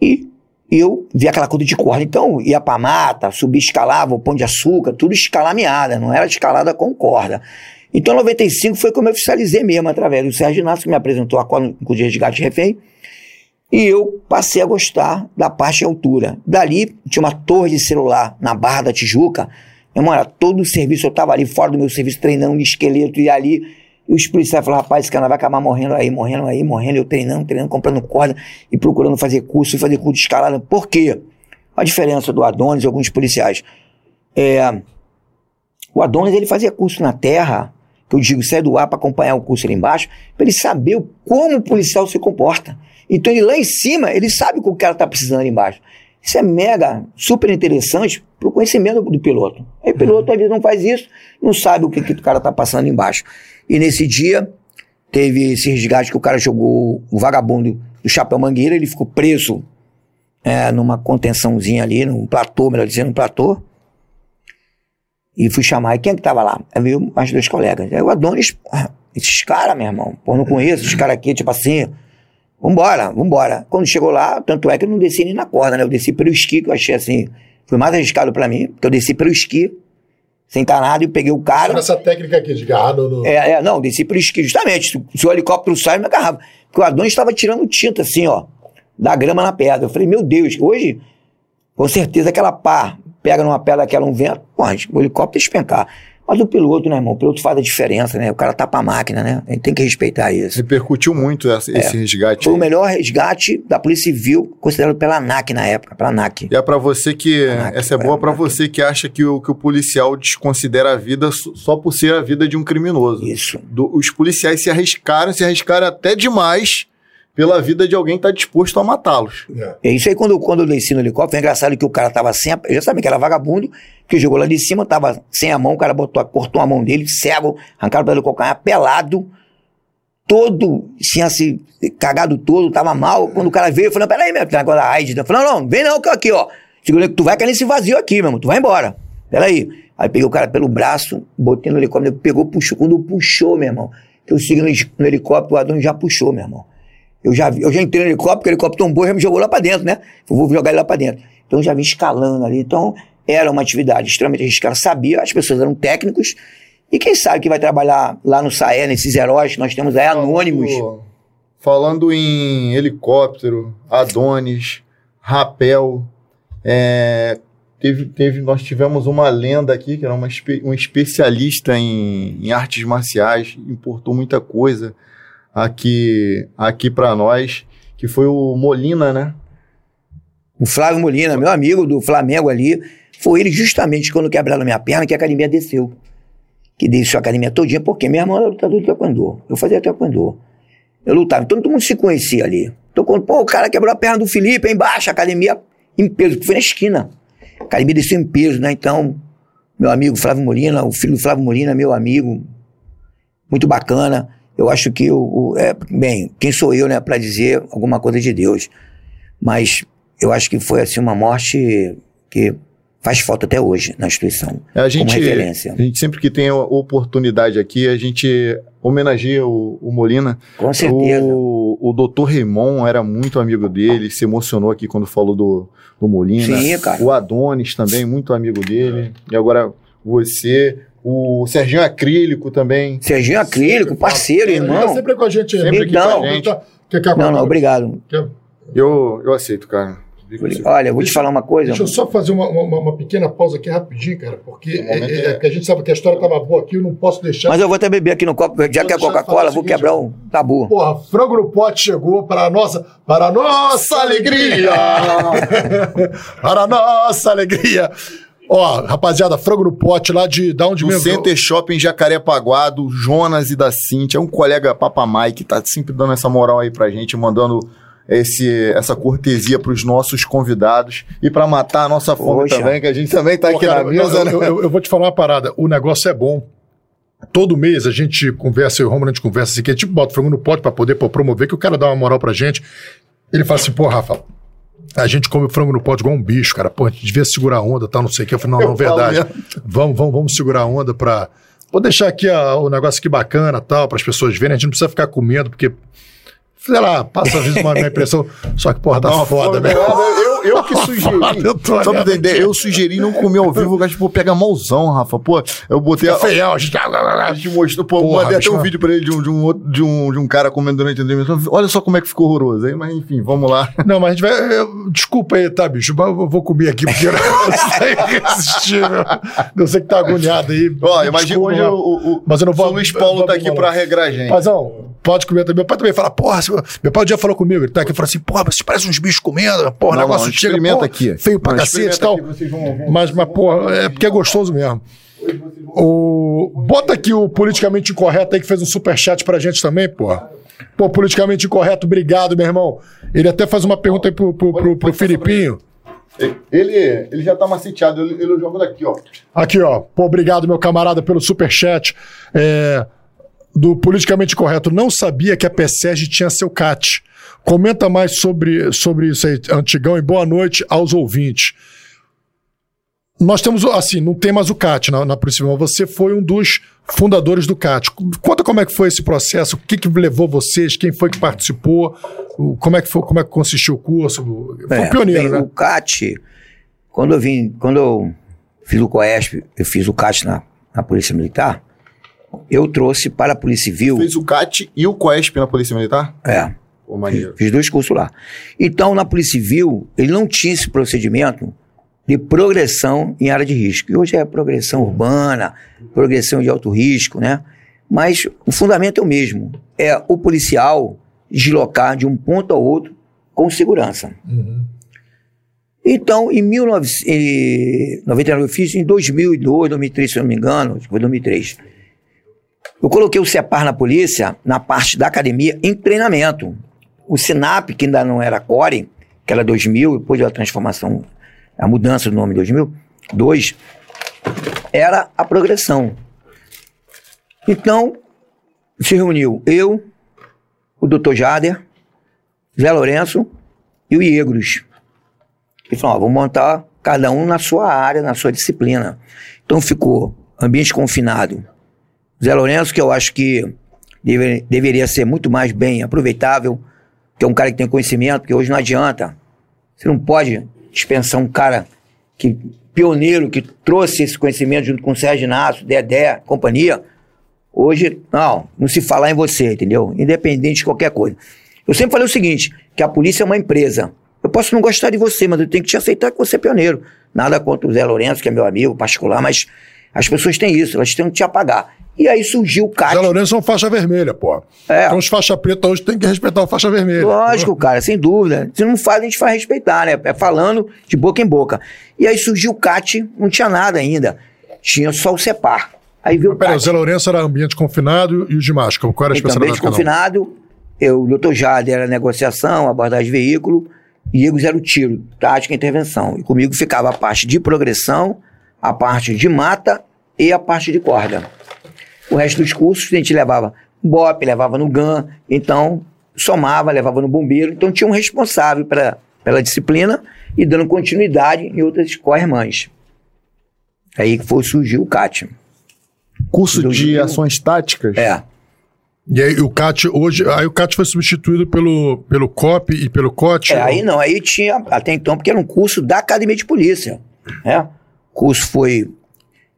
E eu vi aquela coisa de corda. Então, ia pra mata, subia, escalava, o pão de açúcar, tudo escalameada, não era escalada com corda. Então, em 95 foi como eu oficializei mesmo, através do Sérgio Inácio, que me apresentou a corda com o resgate de refém. E eu passei a gostar da parte de altura. Dali, tinha uma torre de celular na Barra da Tijuca. Meu irmão, era todo o serviço, eu estava ali fora do meu serviço, treinando um esqueleto, e ali, e os policiais falaram, rapaz, esse cara vai acabar morrendo aí, morrendo aí, morrendo, eu treinando, treinando, comprando corda, e procurando fazer curso, e fazer curso de escalada. Por quê? A diferença do Adonis e alguns policiais. É, o Adonis, ele fazia curso na terra, que eu digo, sai do ar para acompanhar o curso ali embaixo, para ele saber como o policial se comporta. Então ele lá em cima, ele sabe o que o cara está precisando ali embaixo. Isso é mega, super interessante para o conhecimento do, do piloto. Aí o piloto às vezes não faz isso, não sabe o que, que o cara está passando embaixo. E nesse dia, teve esse resgate que o cara jogou o vagabundo do Chapéu Mangueira, ele ficou preso é, numa contençãozinha ali, num platô, melhor dizendo, num platô. E fui chamar, e quem é que tava lá? Aí veio mais dois colegas. Aí o Adonis, porra, esses caras, meu irmão, pô, não conheço esses caras aqui, tipo assim, vambora, vambora. Quando chegou lá, tanto é que eu não desci nem na corda, né? Eu desci pelo esqui, que eu achei assim, foi mais arriscado pra mim, porque eu desci pelo esqui, sem nada, e peguei o cara. Essa técnica aqui de garrar no. no- É, é, não, desci pelo esqui, justamente. Se, o helicóptero sai, me agarrava. Porque o Adonis estava tirando tinta, assim, ó, da grama na pedra. Eu falei, meu Deus, hoje, com certeza aquela pá pega numa pedra daquela, um vento, pô, o helicóptero ia despencar. Mas o piloto, né, irmão? O piloto faz a diferença, né? O cara tapa a máquina, né? A gente tem que respeitar isso. Repercutiu muito essa- esse resgate. É. Foi o aí. melhor resgate da Polícia Civil, considerado pela ANAC na época, pela ANAC. E é pra você que. Caraca, essa é boa pra caraca. você que acha que o, que o policial desconsidera a vida só por ser a vida de um criminoso. Isso. Do- os policiais se arriscaram, se arriscaram até demais pela vida de alguém que tá disposto a matá-los. É. É isso aí, quando, quando eu desci no helicóptero, foi engraçado que o cara tava sem. A, eu já sabia que era vagabundo, que jogou lá de cima, tava sem a mão, o cara botou, cortou a mão dele, cego, arrancaram pelo calcanhar, pelado, todo, tinha se cagado todo, tava mal. Quando o cara veio, eu falei: peraí, meu, tem da AIDS. Eu falei: não, não, vem não, que eu aqui, ó. Segurei que tu vai cair nesse vazio aqui, meu irmão, tu vai embora. Peraí. Aí peguei o cara pelo braço, botei no helicóptero, ele pegou, puxou. Quando puxou, meu irmão, eu segui no, no helicóptero, o Adão já puxou, meu irmão. Eu já, eu já entrei no helicóptero, porque o helicóptero tombou e já me jogou lá pra dentro, né? Eu vou jogar ele lá pra dentro. Então eu já vim escalando ali. Então era uma atividade extremamente arriscada. Sabia, as pessoas eram técnicos. E quem sabe que vai trabalhar lá no SAE, nesses heróis que nós temos aí, anônimos. Falando, em helicóptero, Adonis, rapel, é, teve, teve, nós tivemos uma lenda aqui, que era uma, um especialista em, em artes marciais, importou muita coisa aqui, aqui para nós, que foi o Molina, né? O Flávio Molina, meu amigo do Flamengo ali. Foi ele justamente quando quebraram minha perna que a academia desceu. Que desceu a academia todinha, porque minha irmã era lutador de taekwondo. Eu fazia taekwondo. Eu lutava, então todo mundo se conhecia ali. Então quando, pô, o cara quebrou a perna do Felipe embaixo, a academia em peso, foi na esquina. A academia desceu em peso, né? Então, meu amigo Flávio Molina, o filho do Flávio Molina, meu amigo, muito bacana. Eu acho que o, o- é, bem, quem sou eu, né, para dizer alguma coisa de Deus. Mas eu acho que foi assim uma morte que faz falta até hoje na instituição. A gente, como referência. a gente sempre que tem a oportunidade aqui, a gente homenageia o, o Molina. Com certeza. O, o doutor Raymond era muito amigo dele, se emocionou aqui quando falou do, do Molina. Sim, cara. O Adonis também, muito amigo dele. E agora você, o Serginho Acrílico também. Serginho Acrílico, parceiro, Ele tá irmão. sempre com a gente. Sempre aqui Então. com a gente. Quer, quer Não, não, obrigado. Quer- Eu, eu aceito, cara. Olha, eu vou te falar uma coisa. Deixa eu só fazer uma, uma, uma pequena pausa aqui rapidinho, cara, porque Um é, é, é- porque a gente sabe que a história estava boa aqui, eu não posso deixar. Mas eu vou até beber aqui no copo, já que é Coca-Cola, vou quebrar um tabu. Porra, frango no pote chegou para a nossa, para a nossa alegria! para a nossa alegria! Ó, rapaziada, frango no pote lá de da onde Do mesmo? Center Shopping Jacarepaguá, do Jonas e da Cintia, um colega Papa Mike, tá sempre dando essa moral aí pra gente, mandando esse, essa cortesia pros nossos convidados e pra matar a nossa fome Poxa. também, que a gente também tá Pô, aqui cara, na mesa, eu, né? eu, eu- vou te falar uma parada. O negócio é bom. Todo mês a gente conversa, eu e o Romulo, a gente conversa assim, que é tipo, bota o frango no pote pra poder pô, promover, que o cara dá uma moral pra gente. Ele fala assim, pô, Rafa, A gente come frango no pote igual um bicho, cara. Pô, a gente devia segurar a onda, tal, não sei o que. Eu falei, não, Eu não, verdade. Vamos, vamos, vamos segurar a onda pra. Vou deixar aqui o negócio aqui bacana, tal, para as pessoas verem. A gente não precisa ficar com medo, porque. Sei lá, passa às vezes uma impressão. Só que, porra, tá Não, foda, velho. Eu, eu que sugeri. Só pra entender, aqui. eu sugeri não comer ao vivo, porque, tipo, pega malzão, Rafa. Pô, eu botei. É a- feião, a gente. A gente mostrou, pô, Porra, mandei até um mano. vídeo pra ele de um, de, um, outro- de, um, de um cara comendo durante a entrevista. Olha só como é que ficou horroroso. Aí, mas enfim, vamos lá. Não, mas a gente vai. eu- desculpa aí, tá, bicho? mas Eu vou comer aqui porque eu não sei resistir. Eu sei que tá agoniado aí. Ó, imagina hoje mas- o, o, Mas eu não vou. o Luiz Paulo tá aqui pra regrar a gente. Pazão, pode comer também. Meu pai também fala, porra, meu pai um dia falou comigo, ele tá aqui e falou assim, porra, você parece uns bichos comendo, porra, o Não, negócio não, chega, porra, aqui. feio pra Não, cacete e tal. vocês vão. Mas, mas, porra, é porque é gostoso mesmo. O... Bota aqui o politicamente incorreto aí que fez um superchat pra gente também, porra. Pô, politicamente incorreto, obrigado, meu irmão. Ele até faz uma pergunta aí pro, pro, pro, pro Filipinho. Ele, ele já tá maceteado, ele, ele joga daqui, ó. Aqui, ó. Pô, obrigado, meu camarada, pelo superchat. É, do Politicamente Correto. Não sabia que a PSEG tinha seu CAT. Comenta mais sobre, sobre isso aí, Antigão, e boa noite aos ouvintes. Nós temos, assim, não tem mais o CAT na, na mas você foi um dos fundadores do CAT. Conta como é que foi esse processo, o que, que levou vocês, quem foi que participou, como é que, foi, como é que consistiu o curso. Foi É, pioneiro, bem, né? O CAT, quando eu vim, quando eu fiz o COESP, eu fiz o CAT na, na Polícia Militar, eu trouxe para a Polícia Civil. Fez o CAT e o COESP na Polícia Militar? É, Pô, maneiro. fiz dois cursos lá. Então, na Polícia Civil, ele não tinha esse procedimento de progressão em área de risco. E hoje é progressão urbana, progressão de alto risco, né? Mas o fundamento é o mesmo. É o policial deslocar de um ponto ao outro com segurança. Então, em 1999, eu fiz em 2002, 2003, se eu não me engano, acho que foi 2003. Eu coloquei o CEPAR na polícia, na parte da academia, em treinamento. O SINAP, que ainda não era CORE, que era 2000, depois da transformação, a mudança do nome em 2002, era a progressão. Então, se reuniu eu, o doutor Jader, Zé Lourenço e o Iegros. E falou, ó, vamos montar cada um na sua área, na sua disciplina. Então ficou ambiente confinado. Zé Lourenço, que eu acho que deve- deveria ser muito mais bem aproveitável, que é um cara que tem conhecimento, porque hoje não adianta. Você não pode dispensar um cara que pioneiro, que trouxe esse conhecimento junto com o Sérgio Inácio, Dedé, companhia. Hoje, não, não se falar em você, entendeu? Independente de qualquer coisa. Eu sempre falei o seguinte, que a polícia é uma empresa. Eu posso não gostar de você, mas eu tenho que te aceitar que você é pioneiro. Nada contra o Zé Lourenço, que é meu amigo particular, mas as pessoas têm isso, elas têm que te apagar. E aí surgiu o CAT. Zé Lourenço é um faixa vermelha, pô. É. Então os faixa preta hoje tem que respeitar o faixa vermelha. Lógico, cara, sem dúvida. Se não faz, a gente faz respeitar, né? É falando de boca em boca. E aí surgiu o CAT, não tinha nada ainda. Tinha só o CEPAR. Aí veio o Peraí, o. Zé Lourenço era ambiente confinado e o de máscara. Qual era a especialidade ambiente confinado, eu, o doutor Jade era negociação, abordagem de veículo, e Igor era o tiro, tática e intervenção. E comigo ficava a parte de progressão, a parte de mata e a parte de corda. O resto dos cursos a gente levava no BOP, levava no GAN, então somava, levava no bombeiro, então tinha um responsável pra, pela disciplina e dando continuidade em outras co-irmãs. Aí que foi surgiu o CAT. Curso de ações táticas? É. E aí o CAT hoje. Aí o CAT foi substituído pelo, pelo COP e pelo COT. É, aí não, aí tinha, até então, porque era um curso da Academia de Polícia. Né? O curso foi,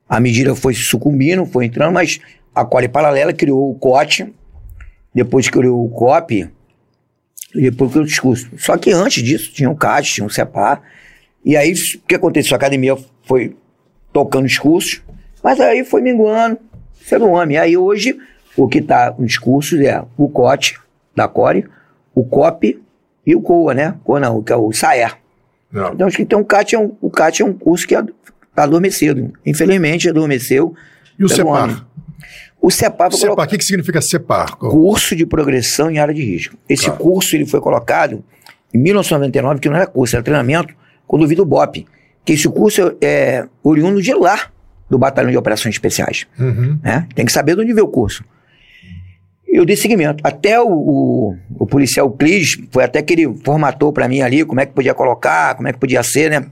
a medida foi sucumbindo, foi entrando, mas a Core Paralela criou o COT, depois criou o COP, e depois criou o discurso. Só que antes disso tinha o CAT, tinha o CEPAR, e aí o que aconteceu? A academia foi tocando os cursos, mas aí foi minguando, sendo um homem. Aí hoje, o que está nos cursos é o COT da Core, o COP e o COA, né? COA não, que é o SAER. Não. Então, acho que então, o CAT é um, o CAT é um curso que está adormecido. Infelizmente, adormeceu. E o CEPAR? ano. O CEPAR CEPAR, o que, que significa CEPAR? curso de progressão em área de risco. Esse Tá. curso ele foi colocado em 1999, que não era curso, era treinamento, quando vi do BOP. Que esse curso é oriundo de lá, do Batalhão de Operações Especiais. Uhum. né? Tem que saber de onde veio o curso. eu dei seguimento. Até o, o, o policial Cris, foi até que ele formatou para mim ali como é que podia colocar, como é que podia ser, né?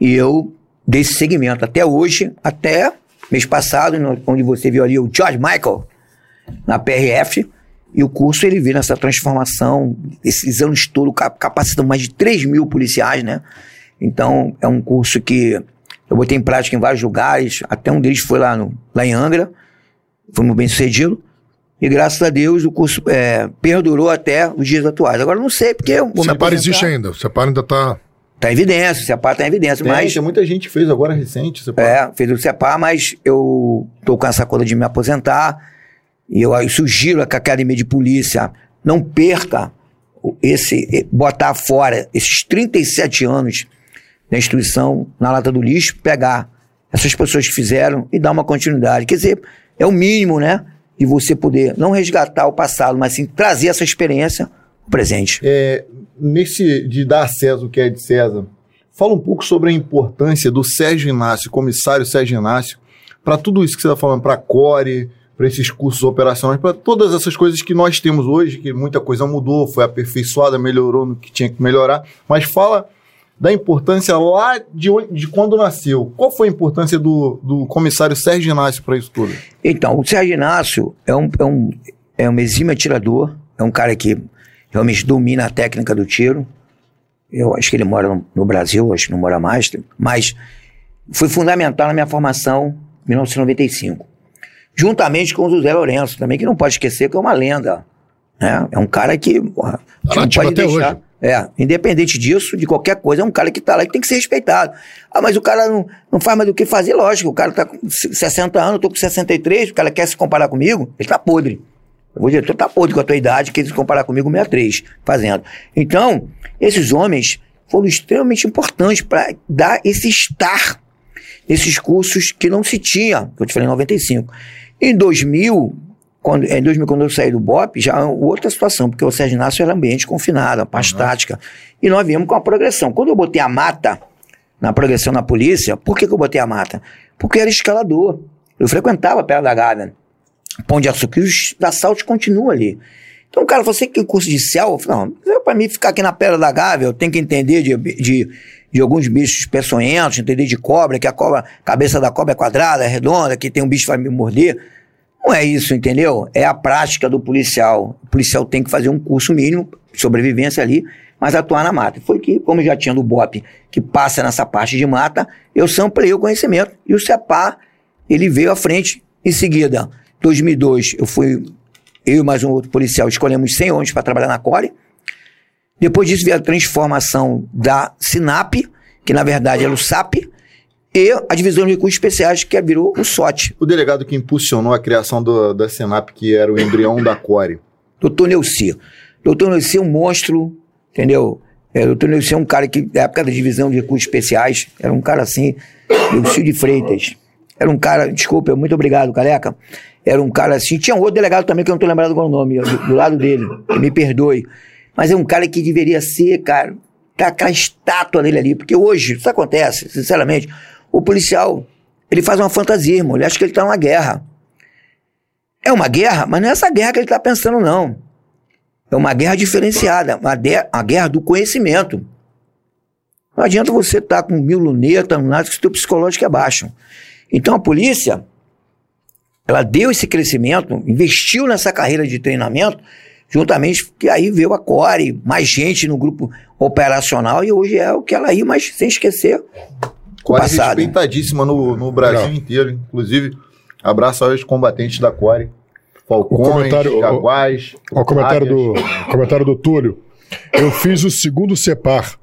E eu dei esse segmento até hoje, até mês passado, no, onde você viu ali o George Michael na PRF. E o curso ele vira essa transformação, esses anos todos, capacitando mais de 3 mil policiais, né? Então, é um curso que eu botei em prática em vários lugares, até um deles foi lá, no, lá em Angra, fomos bem sucedido. E graças a Deus o curso é, perdurou até os dias atuais. Agora não sei porque. O CEPAR existe ainda, o CEPAR ainda está. Está em evidência, o CEPAR está em evidência. Tem, mas, muita gente fez agora recente. CEPAR. É, fez o CEPAR, mas eu estou com essa coisa de me aposentar. E eu, eu sugiro que a Academia de Polícia não perca esse, botar fora esses 37 anos da instituição na lata do lixo, pegar essas pessoas que fizeram e dar uma continuidade. Quer dizer, é o mínimo, né? De você poder não resgatar o passado, mas sim trazer essa experiência presente. É, nesse de dar a César o que é de César, fala um pouco sobre a importância do Sérgio Inácio, comissário Sérgio Inácio, para tudo isso que você está falando, para a Core, para esses cursos operacionais, para todas essas coisas que nós temos hoje, que muita coisa mudou, foi aperfeiçoada, melhorou no que tinha que melhorar, mas fala da importância lá de, onde, de quando nasceu. Qual foi a importância do, do comissário Sérgio Inácio para isso tudo? Então, o Sérgio Inácio é um, é um, é um exímio atirador, é um cara que realmente domina a técnica do tiro. Eu acho que ele mora no, no Brasil, acho que não mora mais, mas foi fundamental na minha formação em 1995 juntamente com o José Lourenço, também, que não pode esquecer que é uma lenda. Né? É um cara que. Porra, tá não pode deixar. Hoje. É, independente disso, de qualquer coisa, é um cara que tá lá e tem que ser respeitado. Ah, mas o cara não, não faz mais do que fazer, lógico. O cara tá com 60 anos, eu tô com 63, o cara quer se comparar comigo, ele tá podre. O diretor tá podre com a tua idade, quer se comparar comigo 63, fazendo. Então, esses homens foram extremamente importantes para dar esse estar nesses cursos que não se tinha, que eu te falei em 95. Em 2000, quando, em 2000, quando eu saí do BOP, já é outra situação, porque o Sérgio Inácio era ambiente confinado, a parte uhum. tática. E nós viemos com a progressão. Quando eu botei a mata na progressão na polícia, por que, que eu botei a mata? Porque eu era escalador. Eu frequentava a Pedra da Gávea, Pão de Açúcar, os assaltos continuam ali. Então cara você que curso de céu? Não, para mim ficar aqui na Pedra da Gávea, eu tenho que entender de, de, de alguns bichos peçonhentos, entender de cobra, que a cobra, cabeça da cobra é quadrada, é redonda, que tem um bicho que vai me morder. Não é isso, entendeu? É a prática do policial. O policial tem que fazer um curso mínimo sobrevivência ali, mas atuar na mata. Foi que, como já tinha do BOP, que passa nessa parte de mata, eu samplei o conhecimento. E o CEPAR, ele veio à frente. Em seguida, 2002, eu fui, eu e mais um outro policial, escolhemos 100 homens para trabalhar na Core. Depois disso veio a transformação da SINAP, que na verdade era o SAP, e a Divisão de Recursos Especiais, que virou o SOT. O delegado que impulsionou a criação do, da SINAP, que era o embrião da CORE. Doutor Neuci. Doutor Neuci é um monstro, entendeu? É, doutor Neuci é um cara que, na época da Divisão de Recursos Especiais, era um cara assim, Neuci de Freitas. Era um cara, desculpa, muito obrigado, careca. Era um cara assim, tinha um outro delegado também que eu não estou lembrado qual o nome, do, do lado dele, me perdoe. Mas é um cara que deveria ser, cara, tá aquela estátua dele ali. Porque hoje, isso acontece, sinceramente, o policial, ele faz uma fantasia, irmão. Ele acha que ele tá numa guerra. É uma guerra, mas não é essa guerra que ele tá pensando, não. É uma guerra diferenciada, uma, de, guerra do conhecimento. Não adianta você estar tá com mil lunetas, nada, que o teu psicológico é baixo. Então a polícia, ela deu esse crescimento, investiu nessa carreira de treinamento, juntamente que aí veio a Core, mais gente no grupo operacional e hoje é o que ela ia, mas sem esquecer Core passado. respeitadíssima no, no Brasil Não. inteiro, inclusive abraço aos combatentes da Core, Falcões, o comentário, Jaguais, o, o comentário do comentário do Túlio. Eu fiz o segundo CEPAR.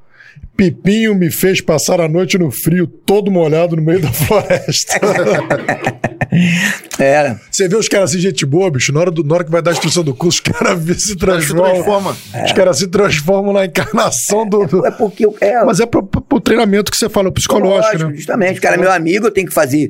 Pipinho me fez passar a noite no frio, todo molhado no meio da floresta. Era. Você vê os caras assim, gente boa, bicho, na hora, do, na hora que vai dar a instrução do curso, os caras se transformam. Transforma. é. Os caras se transformam na encarnação do. do... É porque. É, Mas é pro, pro, treinamento que você fala, o psicológico, Lógico, né? Justamente. O cara é meu amigo, eu tenho que fazer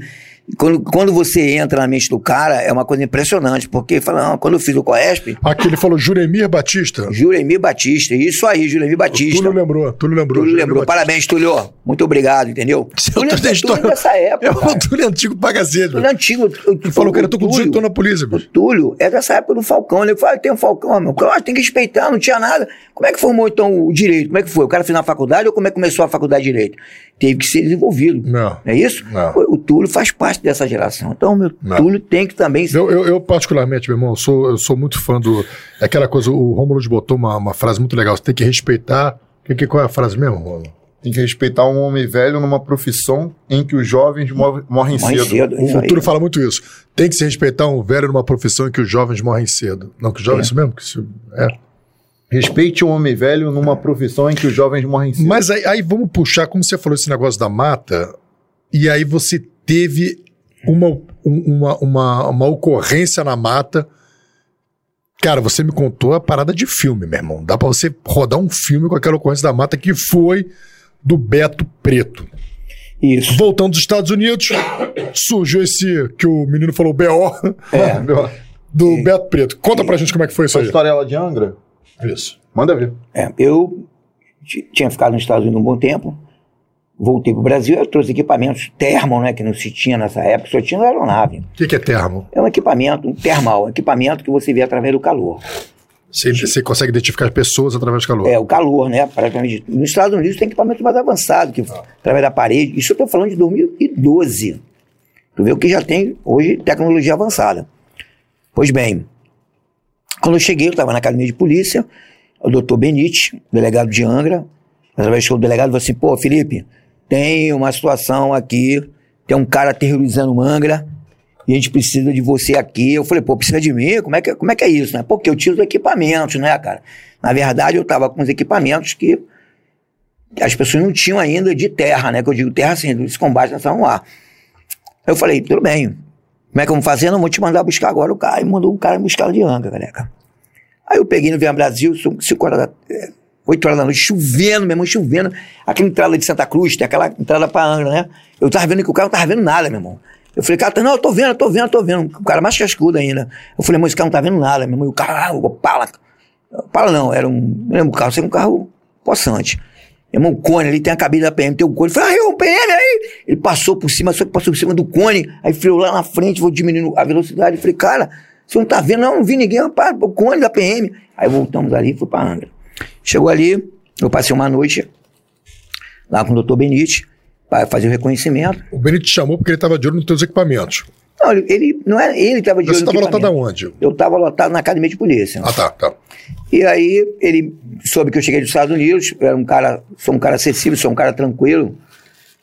Quando, quando você entra na mente do cara, é uma coisa impressionante, porque fala, não, quando eu fiz o Coesp, Aqui ele falou Juremir Batista. Juremir Batista, isso aí, Juremir Batista. Túlio lembrou, Túlio lembrou. Túlio lembrou. Batista. Parabéns, Túlio. Muito obrigado, entendeu? Túlio, é Túlio dessa época. É o. Túlio antigo pra cacete. Túlio é antigo. Ele falou que ele tô com 18 anos na polícia, O. Túlio é dessa época do Falcão. Ele falou, ah, tem um Falcão, meu. Claro, tem que respeitar, não tinha nada. Como é que formou, então, o direito? Como é que foi? O cara fez na faculdade ou como é que começou a faculdade de direito? Teve que ser desenvolvido. Não. é isso? Não. O Túlio faz parte dessa geração. Então, meu Não. Túlio tem que também ser. Eu, eu, eu, particularmente, meu irmão, eu sou, eu sou muito fã do. É aquela coisa, o Rômulo de botou uma, uma frase muito legal. Você tem que respeitar. Que, que, qual é a frase mesmo, Rômulo? Tem que respeitar um homem velho numa profissão em que os jovens morrem, morrem Morre cedo. cedo. O, o. Túlio fala muito isso. Tem que se respeitar um velho numa profissão em que os jovens morrem cedo. Não, que os jovens, É. isso mesmo? Que isso, é. Respeite um homem velho numa profissão em que os jovens morrem cedo. Mas aí, aí vamos puxar, como você falou esse negócio da mata, e aí você teve uma, um- uma, uma, uma ocorrência na mata. Cara, você me contou a parada de filme, meu irmão. Dá pra você rodar um filme com aquela ocorrência da mata que foi do Beto Preto. Isso. Voltando dos Estados Unidos, surgiu esse que o menino falou BO É. do Beto Preto. Conta pra gente como é que foi isso aí. história é lá de Angra? Isso. Manda ver. É, eu ti- tinha ficado nos Estados Unidos um bom tempo, voltei para o Brasil, eu trouxe equipamentos termo, né, que não se tinha nessa época, só tinha aeronave. O que, que é termo? É um equipamento, um termal, um equipamento que você vê através do calor. Você, você consegue identificar as pessoas através do calor. É, o calor, né, praticamente. Nos Estados Unidos tem equipamento mais avançado, que através da parede. Isso eu estou falando de 2012. Tu vê o que já tem hoje tecnologia avançada. Pois bem, quando eu cheguei, eu estava na academia de polícia, o doutor Benite, delegado de Angra, através do delegado, falou assim: pô, Felipe, tem uma situação aqui, tem um cara aterrorizando Angra. E a gente precisa de você aqui. Eu falei, pô, precisa de mim? Como é que, como é, que é isso, né? Porque eu tinha os equipamentos, né, cara? Na verdade, eu estava com os equipamentos que as pessoas não tinham ainda de terra, né? Que eu digo terra assim, esse combate nacional no ar. Eu falei, tudo bem. Como é que eu vou fazer? Não vou te mandar buscar agora o cara. E mandou um cara buscar de Angra, careca. Aí eu peguei no Via Brasil, 5 horas da, é, 8 horas da noite, chovendo, meu irmão, chovendo. Aquela entrada de Santa Cruz, tem aquela entrada pra Angra, né? Eu tava vendo que o cara não tava vendo nada, meu irmão. Eu falei, cara, não, eu tô vendo, eu tô vendo, eu tô vendo. O cara mais cascudo ainda. Eu falei, mas esse cara não tá vendo nada, meu irmão. E o cara, ah, o Opala. Opala não, era um. Não lembro o carro, era um carro possante. Meu irmão, o cone ali tem a cabine da PM, tem o cone. Falei, ah, é um PM aí. Ele passou por cima, só que passou por cima do cone, aí freou lá na frente, vou diminuindo a velocidade. Eu falei, cara, você não tá vendo? Não, não vi ninguém, rapaz, o cone da PM. Aí voltamos ali fui pra Angra. Chegou ali, eu passei uma noite lá com o doutor Benite, para fazer o reconhecimento. O Benito te chamou porque ele estava de olho nos teus equipamentos. Não, ele, ele não era ele que estava de Você olho no estava lotado aonde? Eu estava lotado na academia de polícia. Ah, tá, tá. E aí ele soube que eu cheguei dos Estados Unidos, eu era um cara, sou um cara acessível, sou um cara tranquilo.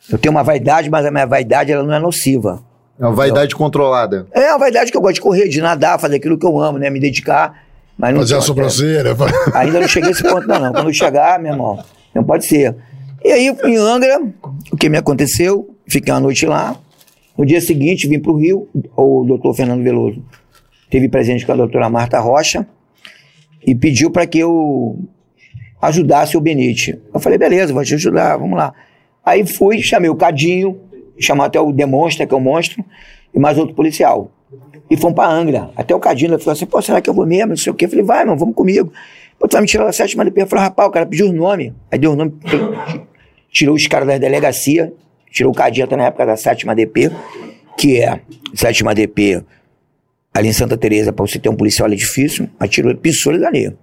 Eu tenho uma vaidade, mas a minha vaidade ela não é nociva. É uma vaidade controlada. É uma vaidade que eu gosto de correr, de nadar, fazer aquilo que eu amo, né? Me dedicar. Mas Fazer a sobrancelha. Ainda não cheguei a esse ponto, não, não. Quando chegar, meu irmão, não pode ser. E aí, em Angra, o que me aconteceu? Fiquei uma noite lá. No dia seguinte, vim para o Rio. O doutor Fernando Veloso teve presente com a doutora Marta Rocha e pediu para que eu ajudasse o Benite. Eu falei, beleza, vou te ajudar, vamos lá. Aí fui, chamei o Cadinho, chamei até o Demonstra, que é o monstro, e mais outro policial. E fomos pra Angra. Até o Cadinho falou assim, pô, será que eu vou mesmo? Não sei o quê. Eu falei, vai, mano, vamos comigo. Pô, tu vai me tirar da sétima DP. Eu falei, rapaz, o cara pediu os nomes. Aí deu o nome, tirou os caras da delegacia, tirou o Cadinho até na época da sétima DP, que é sétima DP ali em Santa Teresa, pra você ter um policial ali é difícil, mas tirou, pisou ele ali.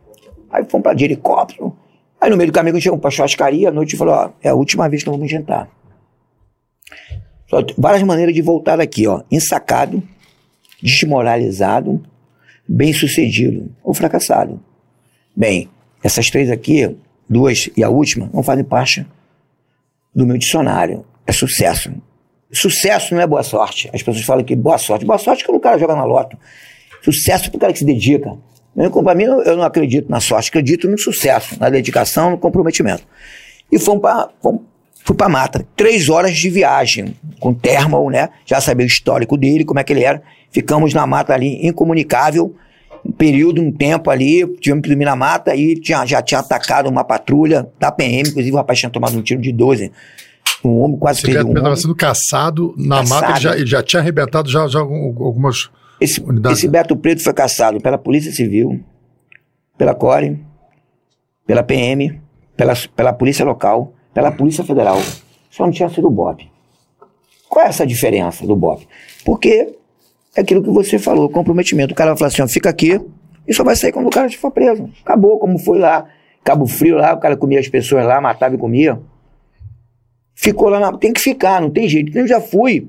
Aí fomos pra de helicóptero. Aí no meio do caminho chegamos pra churrascaria, à noite falou, ó, é a última vez que nós vamos jantar. Só várias maneiras de voltar daqui, ó. Ensacado, desmoralizado, bem sucedido ou fracassado. Bem, essas três aqui, duas e a última, não fazem parte do meu dicionário. É sucesso. Sucesso não é boa sorte. As pessoas falam que boa sorte. Boa sorte é quando o cara joga na loto. Sucesso é pro cara que se dedica. Para mim, eu não acredito na sorte, acredito no sucesso, na dedicação, no comprometimento. E fomos para fui para mata. Três horas de viagem, com thermal, né? Já sabia o histórico dele, como é que ele era. Ficamos na mata ali, incomunicável. Um período, um tempo ali, tivemos que dormir na mata e tinha, já tinha atacado uma patrulha da PM, inclusive o rapaz tinha tomado um tiro de 12 Um homem quase Esse um estava sendo caçado na Caçado. mata, ele já, ele já tinha arrebentado já, já algum- algumas Esse, unidades. esse Beto Preto foi caçado pela Polícia Civil, pela CORE, pela PM, pela, pela Polícia Local, pela Polícia Federal. Só não tinha sido o BOP. Qual é essa diferença do BOP? Porque é aquilo que você falou, comprometimento. O cara vai falar assim, ó, fica aqui e só vai sair quando o cara for preso. Acabou, como foi lá. Cabo Frio lá, o cara comia as pessoas lá, matava e comia. Ficou lá, na... tem que ficar, não tem jeito. Eu já fui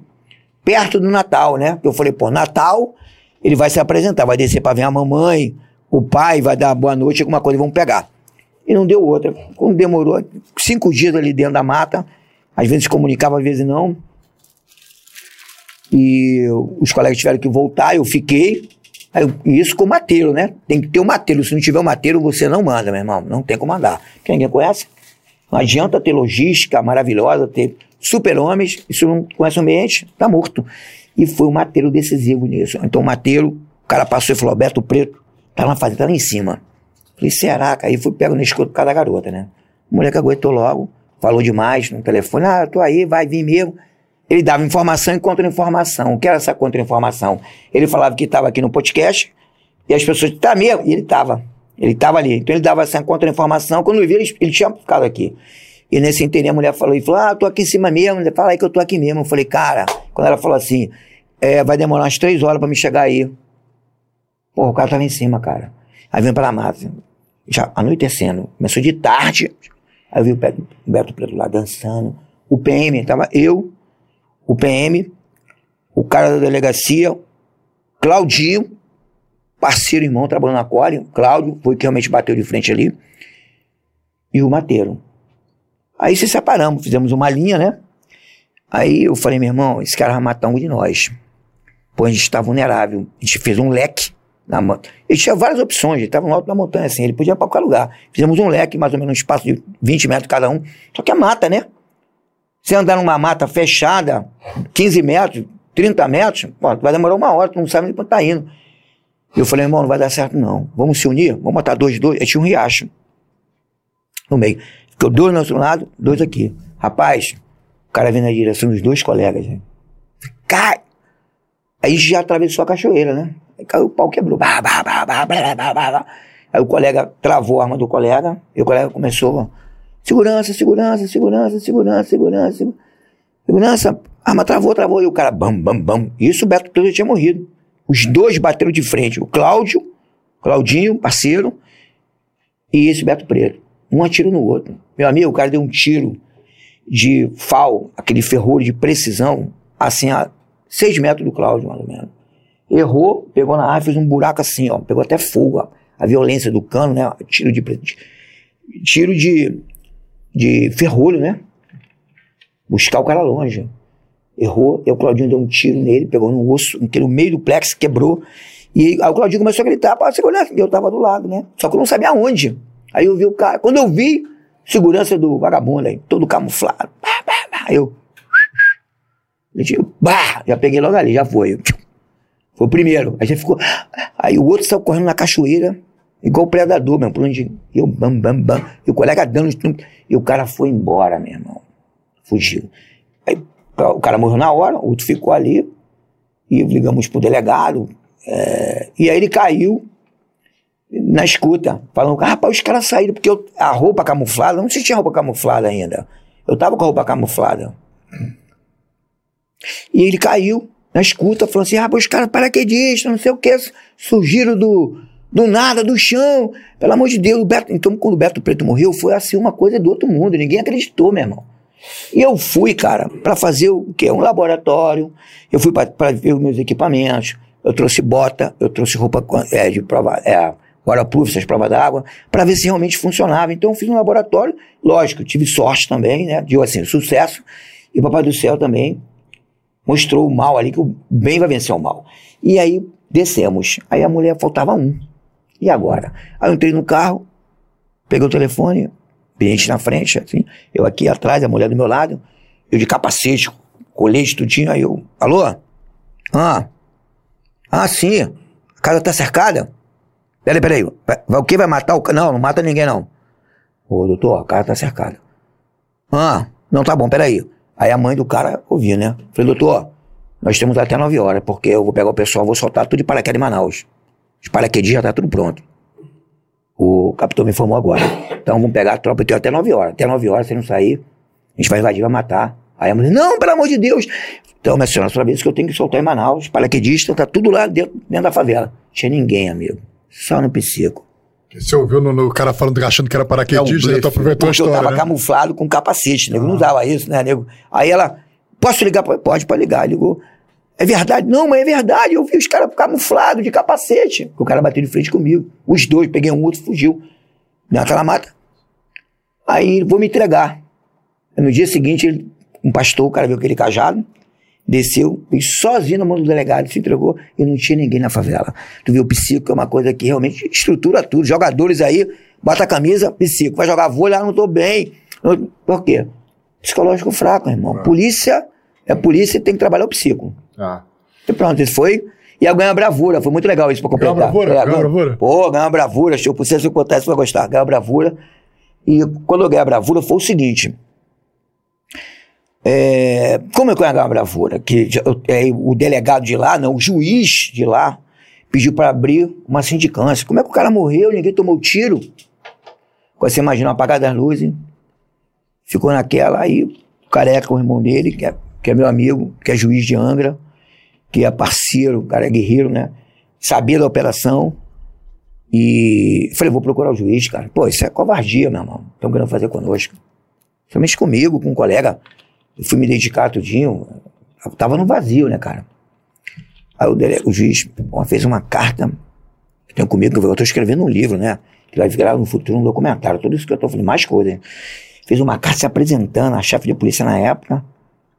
perto do Natal, né? Eu falei, pô, Natal, ele vai se apresentar, vai descer pra ver a mamãe, o pai vai dar boa noite, alguma coisa, vamos pegar. E não deu outra. Quando demorou cinco dias ali dentro da mata, às vezes comunicava, às vezes não. E os colegas tiveram que voltar, eu fiquei. Aí isso com o mateiro, né? Tem que ter o mateiro. Se não tiver o mateiro, você não manda, meu irmão. Não tem como andar. Porque ninguém conhece. Não adianta ter logística maravilhosa, ter super-homens, e se não conhece o ambiente, tá morto. E foi o mateiro decisivo nisso. Então o mateiro, o cara passou e falou, Beto Preto, tá na fazenda, tá lá em cima. Falei, será? Aí fui pego no escudo por causa da garota, né? O moleque aguentou logo, falou demais no telefone, ah, tô aí, vai vir mesmo. Ele dava informação e contra-informação. O que era essa contra-informação? Ele falava que estava aqui no podcast, e as pessoas, tá mesmo? E ele estava. Ele estava ali. Então ele dava essa contra-informação. Quando eu vi, ele, ele tinha ficado aqui. E nesse interim a mulher falou, e falou, ah, tô aqui em cima mesmo. Ele fala aí que eu tô aqui mesmo. Eu falei, cara, quando ela falou assim, é, vai demorar umas três horas pra me chegar aí. Pô, o cara tava em cima, cara. Aí vem pra mata. Já anoitecendo. Começou de tarde. Aí eu vi o Beto, o Beto Preto lá dançando. O PM, tava eu, o PM, o cara da delegacia, Claudinho, parceiro irmão, trabalhando na Core, Cláudio, foi que realmente bateu de frente ali, e o Mateiro. Aí se separamos, fizemos uma linha, né? Aí eu falei, meu irmão, esse cara vai matar um de nós. Pô, a gente está vulnerável. A gente fez um leque na mão. Ele tinha várias opções, ele estava no alto da montanha, assim, ele podia ir para qualquer lugar. Fizemos um leque, mais ou menos um espaço de 20 metros cada um. Só que é mata, né? Você andar numa mata fechada, 15 metros, 30 metros, pô, vai demorar uma hora, tu não sabe nem quanto tá indo. E eu falei, irmão, não vai dar certo não. Vamos se unir, vamos botar dois, dois. Aí tinha um riacho no meio. Ficou dois no nosso lado, dois aqui. Rapaz, o cara vem na direção dos dois colegas. Né? Cai! Aí já atravessou a cachoeira, né? Aí caiu o pau, quebrou. Bah, bah, bah, bah, bah, bah, bah, bah. Aí o colega travou a arma do colega, e o colega começou. Segurança, segurança, segurança, segurança, segurança. segu- Segurança, arma travou, travou. E o cara, bam, bam, bam. Isso o Beto já tinha morrido. Os dois bateram de frente. O Cláudio, Claudinho, parceiro, e esse Beto Preto. Um atira no outro. Meu amigo, o cara deu um tiro de FAL, aquele ferrolho de precisão, assim, a seis metros do Cláudio, mais ou menos. Errou, pegou na arma, fez um buraco assim, ó. Pegou até fogo, ó. A violência do cano, né? Tiro de. Tiro de. De ferrolho, né? Buscar o cara longe. Errou, e o Claudinho deu um tiro nele, pegou no osso, no meio do plex, quebrou. E aí o Claudinho começou a gritar, pô, segurança, e eu tava do lado, né? Só que eu não sabia aonde. Aí eu vi o cara, quando eu vi, segurança do vagabundo aí, todo camuflado. Pá, pá. Aí eu. bah, já peguei logo ali, já foi. Foi o primeiro. Aí já ficou. Aí o outro saiu correndo na cachoeira, igual o predador mesmo, por onde. Eu, bam, bam, bam. E o colega dando. E o cara foi embora, meu irmão. Fugiu. Aí o cara morreu na hora, o outro ficou ali. E ligamos pro delegado. é, e aí ele caiu na escuta, falando, rapaz, os caras saíram, porque eu- a roupa camuflada, não se tinha roupa camuflada ainda. Eu tava com a roupa camuflada. E ele caiu na escuta, falando assim, rapaz, os caras paraquedistas, não sei o que, surgiram do, do nada, do chão, pelo amor de Deus. O Beto, então, quando o Beto Preto morreu, foi assim uma coisa do outro mundo, ninguém acreditou, meu irmão. E eu fui, cara, para fazer o quê? Um laboratório. Eu fui para ver os meus equipamentos. Eu trouxe bota, eu trouxe roupa é, de prova, é, waterproof, essas provas d'água, para ver se realmente funcionava. Então eu fiz um laboratório. Lógico, tive sorte também, né? Deu assim, sucesso. E o Papai do Céu também mostrou o mal ali, que o bem vai vencer o mal. E aí descemos. Aí a mulher faltava um. E agora? Aí eu entrei no carro, peguei o telefone, cliente na frente, assim, eu aqui atrás, a mulher do meu lado, eu de capacete, colete, tudinho, aí eu, alô? Ah, ah, sim, a casa tá cercada? Peraí, peraí, vai, o que vai matar o... Não, não mata ninguém não. Ô, doutor, a casa tá cercada. Ah, não, tá bom, peraí. Aí a mãe do cara ouvia, né? Falei, doutor, nós temos até 9 horas, porque eu vou pegar o pessoal, vou soltar tudo de paraquedas em Manaus. Os paraquedistas já tá tudo pronto. O capitão me informou agora. Então vamos pegar a tropa até 9 horas. Até 9 horas, se não sair, a gente vai invadir, vai matar. Aí a mulher, não, pelo amor de Deus. Então, minha senhora, só vez que eu tenho que soltar em Manaus, paraquedista, tá tudo lá dentro, dentro da favela. Não tinha ninguém, amigo. Só no psico. Você ouviu no, no cara falando, achando que era paraquedista, É um né? tu aproveitou a Porque eu história, tava né? camuflado com capacete, nego. Não usava isso, né, nego? Aí ela, posso ligar? Pode, pode ligar. Ligou. É verdade? Não, mas é verdade. Eu vi os caras camuflados de capacete. O cara bateu de frente comigo. Os dois, peguei um outro, fugiu. Naquela mata. Aí, vou me entregar. No dia seguinte, ele- um pastor, o cara viu aquele cajado, desceu, e sozinho na mão do delegado, se entregou e não tinha ninguém na favela. Tu viu o psico, que é uma coisa que realmente estrutura tudo. Jogadores aí, bota a camisa, psico. Vai jogar vôlei, ah, não tô bem. Por quê? Psicológico fraco, irmão. Polícia é polícia e tem que trabalhar o psico. Ah. E pronto, isso foi. E a ganha bravura, foi muito legal isso pra completar. Ganhou bravura? Ganhou bravura? Pô, ganha bravura, se eu se eu contar isso, você vai gostar. Ganha bravura. E quando eu ganhei a bravura foi o seguinte. É, como eu ia ganhar a bravura? Que eu- é, o delegado de lá, não, o juiz de lá, pediu para abrir uma sindicância. Como é que o cara morreu? Ninguém tomou tiro. Você imagina apagar das luzes, ficou naquela, aí o careca, o irmão dele, que é, que é meu amigo, que é juiz de Angra, que é parceiro, o cara é guerreiro, né? Sabia da operação. E falei, vou procurar o juiz, cara. Pô, isso é covardia, meu irmão. Estão querendo fazer conosco. Somente comigo, com um colega. Eu fui me dedicar tudinho. Eu tava no vazio, né, cara? Aí o, dele- o juiz pô, fez uma carta. Eu tenho comigo, eu tô escrevendo um livro, né? Que vai virar no futuro um documentário. Tudo isso que eu tô falando, mais coisa. Fez uma carta se apresentando, a chefe de polícia na época,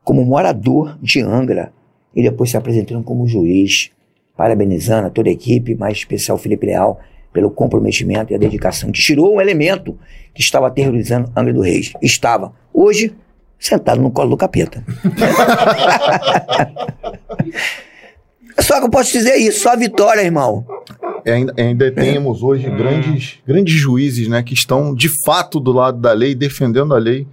como morador de Angra. E depois se apresentando como juiz. Parabenizando a toda a equipe, mais especial Felipe Leal, pelo comprometimento e a dedicação. Que tirou um elemento que estava aterrorizando Angra do Reis. Estava. Hoje, sentado no colo do capeta. Só que eu posso dizer isso, só a vitória, irmão. É, ainda, ainda temos hoje grandes, grandes juízes, né, que estão de fato do lado da lei, defendendo a lei.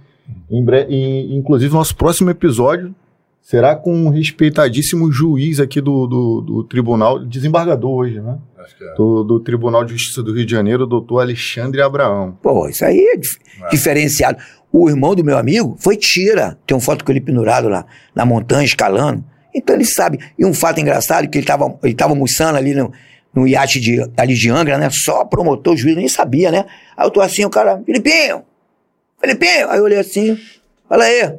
Em bre- e, inclusive, nosso próximo episódio será com um respeitadíssimo juiz aqui do, do, do tribunal, desembargador hoje, né? Acho que é. Do, do Tribunal de Justiça do Rio de Janeiro, o doutor Alexandre Abraão. Pô, isso aí é dif- diferenciado. O irmão do meu amigo foi tira. Tem uma foto com ele pendurado lá na montanha, escalando. Então ele sabe. E um fato engraçado, que ele estava ele tava almoçando ali no, no iate de, ali de Angra, né? Só promotor, o juiz nem sabia, né? Aí eu tô assim, o cara, Filipinho, Filipinho. Aí eu olhei assim, fala aí.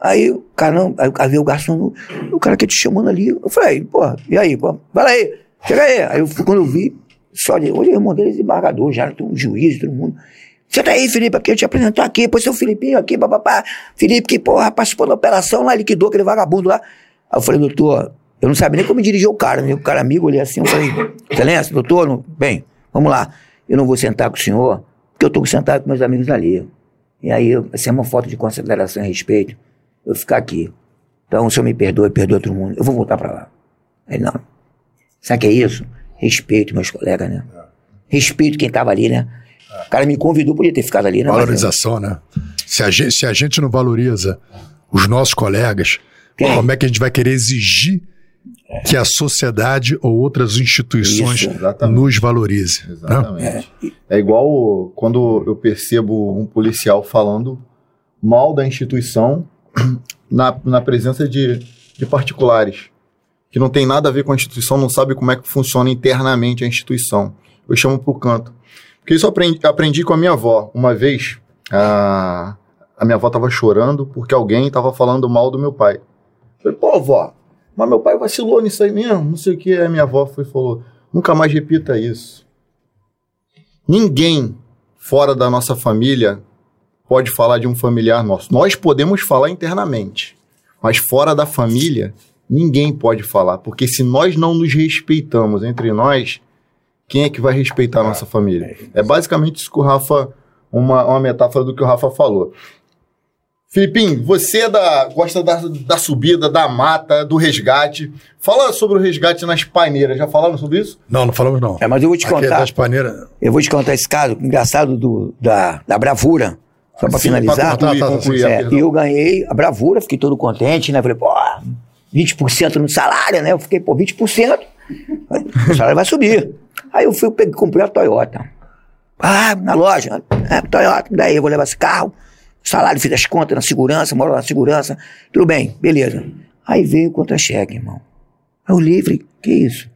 Aí o cara, não, aí veio o garçom, o cara que te chamando ali. Eu falei, pô, e aí, pô, fala aí, chega aí. Aí eu, quando eu vi, só de, hoje o irmão dele é desembargador, já tem um juiz, todo mundo. Senta aí, Felipe, aqui, eu te apresentar aqui, pois seu Filipinho aqui, papapá. Felipe, que porra, participou da operação lá, liquidou aquele vagabundo lá. Aí eu falei, doutor, eu não sabia nem como dirigir o cara, né? O cara amigo, olhei assim, eu falei, excelência, doutor, não- bem, vamos lá. Eu não vou sentar com o senhor, porque eu tô sentado com meus amigos ali. E aí, essa é uma foto de consideração e respeito, eu ficar aqui. Então, o senhor me perdoe, perdoa todo mundo, eu vou voltar pra lá. Aí, não. Sabe o que é isso? Respeito meus colegas, né? Respeito quem tava ali, né? O cara me convidou, podia ter ficado ali, né? Mas Valorização, né? Se a, gente, se a gente não valoriza os nossos colegas, Quem? como é que a gente vai querer exigir que a sociedade ou outras instituições Isso, nos valorize? né? Exatamente. É igual quando eu percebo um policial falando mal da instituição na, na presença de, de particulares, que não tem nada a ver com a instituição, não sabe como é que funciona internamente a instituição. Eu chamo pro canto. Porque isso eu aprendi, aprendi com a minha avó. Uma vez, a, a minha avó estava chorando porque alguém estava falando mal do meu pai. Eu falei, pô, vó, mas meu pai vacilou nisso aí mesmo, não sei o que. A minha avó foi e falou, nunca mais repita isso. Ninguém fora da nossa família pode falar de um familiar nosso. Nós podemos falar internamente, mas fora da família, ninguém pode falar. Porque se nós não nos respeitamos entre nós, quem é que vai respeitar a nossa família? É basicamente isso que o Rafa, uma, uma metáfora do que o Rafa falou. Filipinho, você é da, gosta da, da subida, da mata, do resgate. Fala sobre o resgate nas paineiras. Já falaram sobre isso? Não, não falamos não. É, mas eu vou te Aqui é contar. das paneiras. Eu vou te contar esse caso engraçado do, da, da bravura. Só pra Sim, finalizar. pra concluir, concluir, é, É, e eu ganhei a bravura, fiquei todo contente, né? Falei, pô, 20% no salário, né? Eu fiquei, pô, 20%. O salário vai subir. Aí eu fui, peguei, comprei a Toyota. Ah, na loja. É, Toyota, daí eu vou levar esse carro. Salário, fiz as contas na segurança, moro na segurança. Tudo bem, beleza. Aí veio o contra-cheque, irmão. Eu e falei, que isso?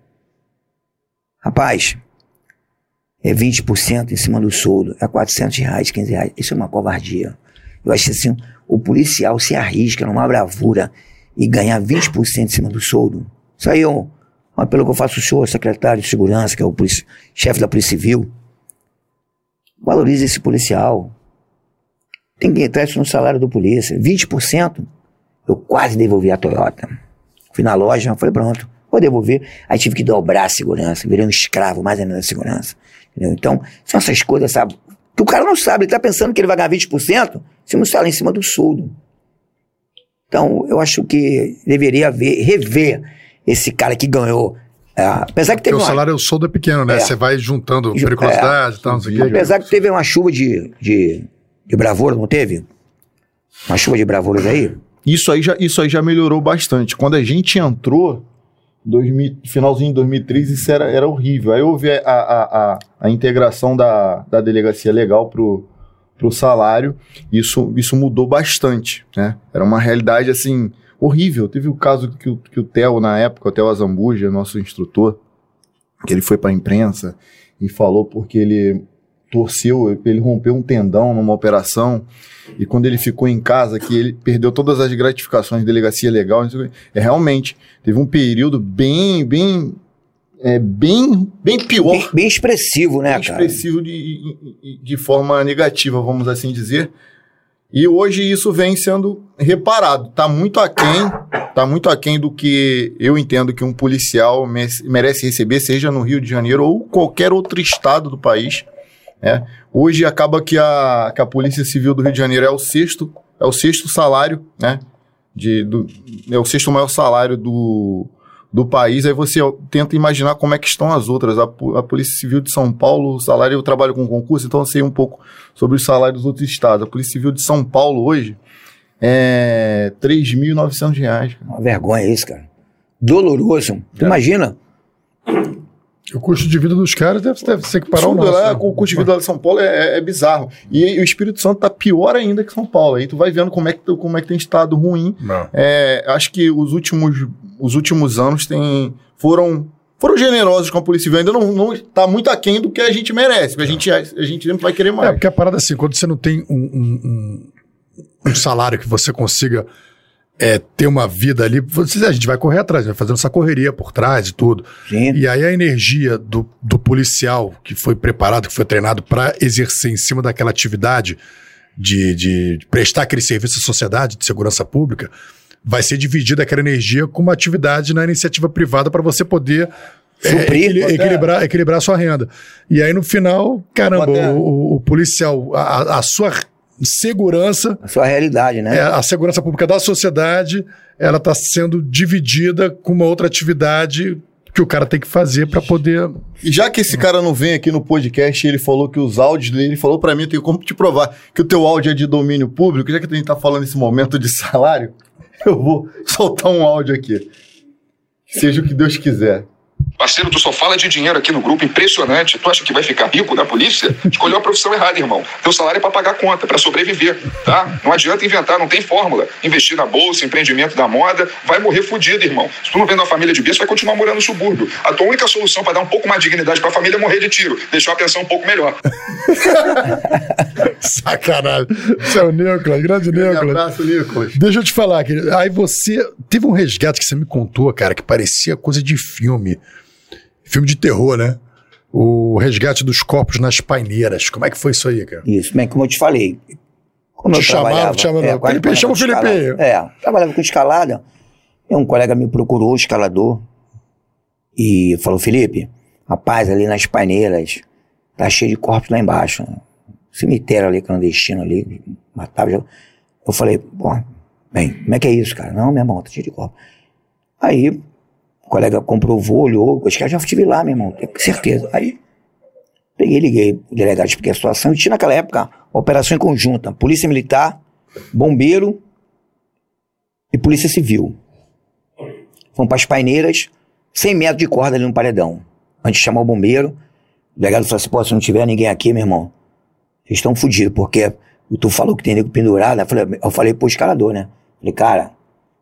Rapaz, é 20% em cima do soldo, é 400 reais, 15 reais. Isso é uma covardia. Eu acho assim, o policial se arrisca numa bravura e ganhar 20% em cima do soldo. Isso aí, eu, mas pelo que eu faço show, secretário de segurança, que é o chefe da Polícia Civil, valorize esse policial. Tem que entrar isso no salário do polícia. 20%, eu quase devolvi a Toyota. Fui na loja, falei, pronto, vou devolver. Aí tive que dobrar a segurança, virei um escravo mais ainda da segurança. Entendeu? Então, são essas coisas, sabe? Que o cara não sabe, ele tá pensando que ele vai ganhar 20% se não está lá em cima do soldo. Então, eu acho que deveria haver, rever esse cara que ganhou. é, apesar que Porque teve o uma, salário, o soldo é pequeno, né? É. Você vai juntando Ju- periculosidade e tal, não sei o apesar que teve uma chuva de, de, de bravura, não teve? Uma chuva de bravuras aí? Isso aí, já, isso aí já melhorou bastante. Quando a gente entrou, 2000, finalzinho de 2013, isso era, era horrível. Aí houve a, a, a, a integração da, da delegacia legal pro, pro salário. Isso, isso mudou bastante, né? Era uma realidade, assim, horrível. Teve o caso que, o- que o Theo, na época, o Theo Azambuja, nosso instrutor, que ele foi pra imprensa e falou porque ele torceu, ele rompeu um tendão numa operação e quando ele ficou em casa, que ele perdeu todas as gratificações de delegacia legal, é realmente teve um período bem, bem, é, bem, bem pior, Bem, bem expressivo, né, bem cara? expressivo de, de forma negativa, vamos assim dizer. E hoje isso vem sendo reparado. Tá muito aquém, tá muito aquém do que eu entendo que um policial me- merece receber, seja no Rio de Janeiro ou qualquer outro estado do país. Né? Hoje acaba que a, que a Polícia Civil do Rio de Janeiro é o sexto, é o sexto salário, né? De, do, é o sexto maior salário do, do país. Aí você tenta imaginar como é que estão as outras. A, a Polícia Civil de São Paulo, o salário, eu trabalho com concurso, então eu sei um pouco sobre os salários dos outros estados. A Polícia Civil de São Paulo hoje é 3.900 reais. cara. Uma vergonha isso, cara. Doloroso. Tu imagina? O custo de vida dos caras deve, deve ser equiparar ao Tudo nosso. lá, né? o custo de vida lá de São Paulo é, é- é bizarro. E, o Espírito Santo tá pior ainda que São Paulo. Aí tu vai vendo como é que, como é que tem estado ruim. É, acho que os últimos, os últimos anos tem, foram, foram generosos com a Polícia Civil. Ainda não, não tá muito aquém do que a gente merece. porque A gente, a gente sempre vai querer É, mais. porque a parada é assim, quando você não tem um, um- um- um salário que você consiga é, ter uma vida ali, você, a gente vai correr atrás, vai fazendo essa correria por trás e tudo. Sim. E aí a energia do, do policial que foi preparado, que foi treinado para exercer em cima daquela atividade de, de prestar aquele serviço à sociedade, de segurança pública, vai ser dividida aquela energia com uma atividade na iniciativa privada para você poder é, Suprir, até- equilibrar, equilibrar a sua renda. E aí no final, caramba, o- o policial, a, a sua segurança A sua realidade, né? é, a segurança pública da sociedade, ela está sendo dividida com uma outra atividade que o cara tem que fazer para poder. E já que esse cara não vem aqui no podcast, ele falou que os áudios dele, ele falou pra mim, eu tenho como te provar que o teu áudio é de domínio público, já que a gente tá falando nesse momento de salário, eu vou soltar um áudio aqui. Seja o que Deus quiser. Parceiro, tu só fala de dinheiro aqui no grupo, impressionante. Tu acha que vai ficar rico da polícia? Escolheu a profissão errada, irmão. Teu salário é pra pagar conta, pra sobreviver, tá? Não adianta inventar, não tem fórmula. Investir na bolsa, empreendimento da moda, vai morrer fudido, irmão. Se tu não vem uma família de berço, vai continuar morando no subúrbio. A tua única solução pra dar um pouco mais de dignidade pra família é morrer de tiro, deixar a pensão um pouco melhor. Sacanagem. Isso é o Nicolas, grande Um Nicolas. abraço, Nicolas. Deixa eu te falar, querido. Aí você. Teve um resgate que você me contou, cara, que parecia coisa de filme. Filme de terror, né? O resgate dos corpos nas paineiras. Como é que foi isso aí, cara? Isso, bem, como eu te falei. Como Te eu chamaram, te chamaram. é, Felipe, chama o Felipe. É, trabalhava com escalada. E um colega me procurou, escalador, e falou, Felipe, rapaz, ali nas paineiras, tá cheio de corpos lá embaixo. Cemitério ali, clandestino ali, matava. Eu falei, pô, bem, como é que é isso, cara? Não, meu irmão, tá cheio de corpos. Aí, o colega comprovou, olhou, os caras já estive lá, meu irmão, tenho certeza. Aí, Peguei liguei o delegado, expliquei a situação. E tinha naquela época operação em conjunta: Polícia Militar, Bombeiro e Polícia Civil. Fomos para as paineiras, 100 metros de corda ali no paredão. Antes de chamar o bombeiro, o delegado falou assim: pô, se não tiver ninguém aqui, meu irmão, vocês estão fodidos, porque tu falou que tem nego pendurado. Eu falei, eu falei escalador, né? Falei, cara,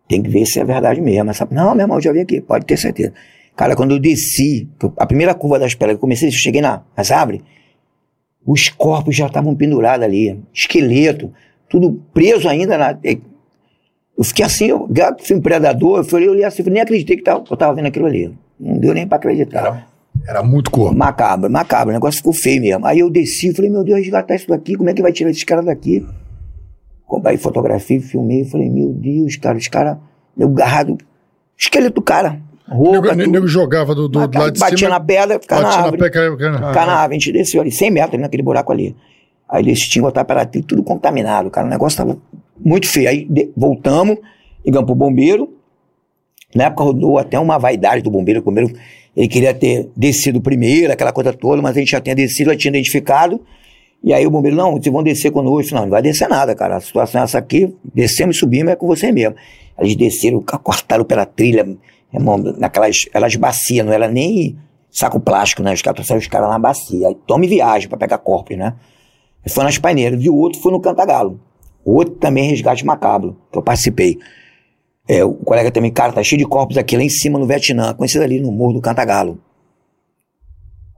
tem que ver se é verdade mesmo. Essa... Não, meu irmão, eu já vi aqui, pode ter certeza. Cara, quando eu desci, a primeira curva das pedras, eu comecei, eu cheguei na, nas árvores, os corpos já estavam pendurados ali, esqueleto, tudo preso ainda na. Eu fiquei assim, eu, fui um predador, eu falei, eu olhei assim, eu nem acreditei que tava, eu estava vendo aquilo ali. Não deu nem para acreditar. Era, era, muito corpo. Macabro, macabro, o negócio ficou feio mesmo. Aí eu desci, falei, meu Deus, resgatar isso daqui, como é que vai tirar esses caras daqui? Aí fotografia, filmei, falei, meu Deus, cara, os caras, meu garrado, esqueleto do cara. Roupa, nego, nego jogava do, do, do lado de batia cima. na pedra, ficava na árvore. Na pé, ficava na árvore, a gente desceu ali, 100 metros ali naquele buraco ali. Aí eles tinham botado para tudo contaminado, cara. O negócio tava muito feio. Aí de, voltamos, ligamos pro bombeiro. Na época rodou até uma vaidade do bombeiro. O bombeiro ele queria ter descido primeiro, aquela coisa toda, mas a gente já tinha descido, já tinha identificado. E aí o bombeiro, não, vocês vão descer conosco. Não, não vai descer nada, cara. A situação é essa aqui, descemos e subimos, é com você mesmo. Eles desceram, cortaram pela trilha, naquelas elas bacias, não era nem saco plástico, né? Os caras trouxeram os caras na bacia. Aí tome viagem para pegar corpos, né? Foi nas paineiras. E o outro foi no Cantagalo. O outro também resgate macabro, que eu participei. É, o colega também, cara, tá cheio de corpos aqui lá em cima no Vietnã, conhecido ali no Morro do Cantagalo.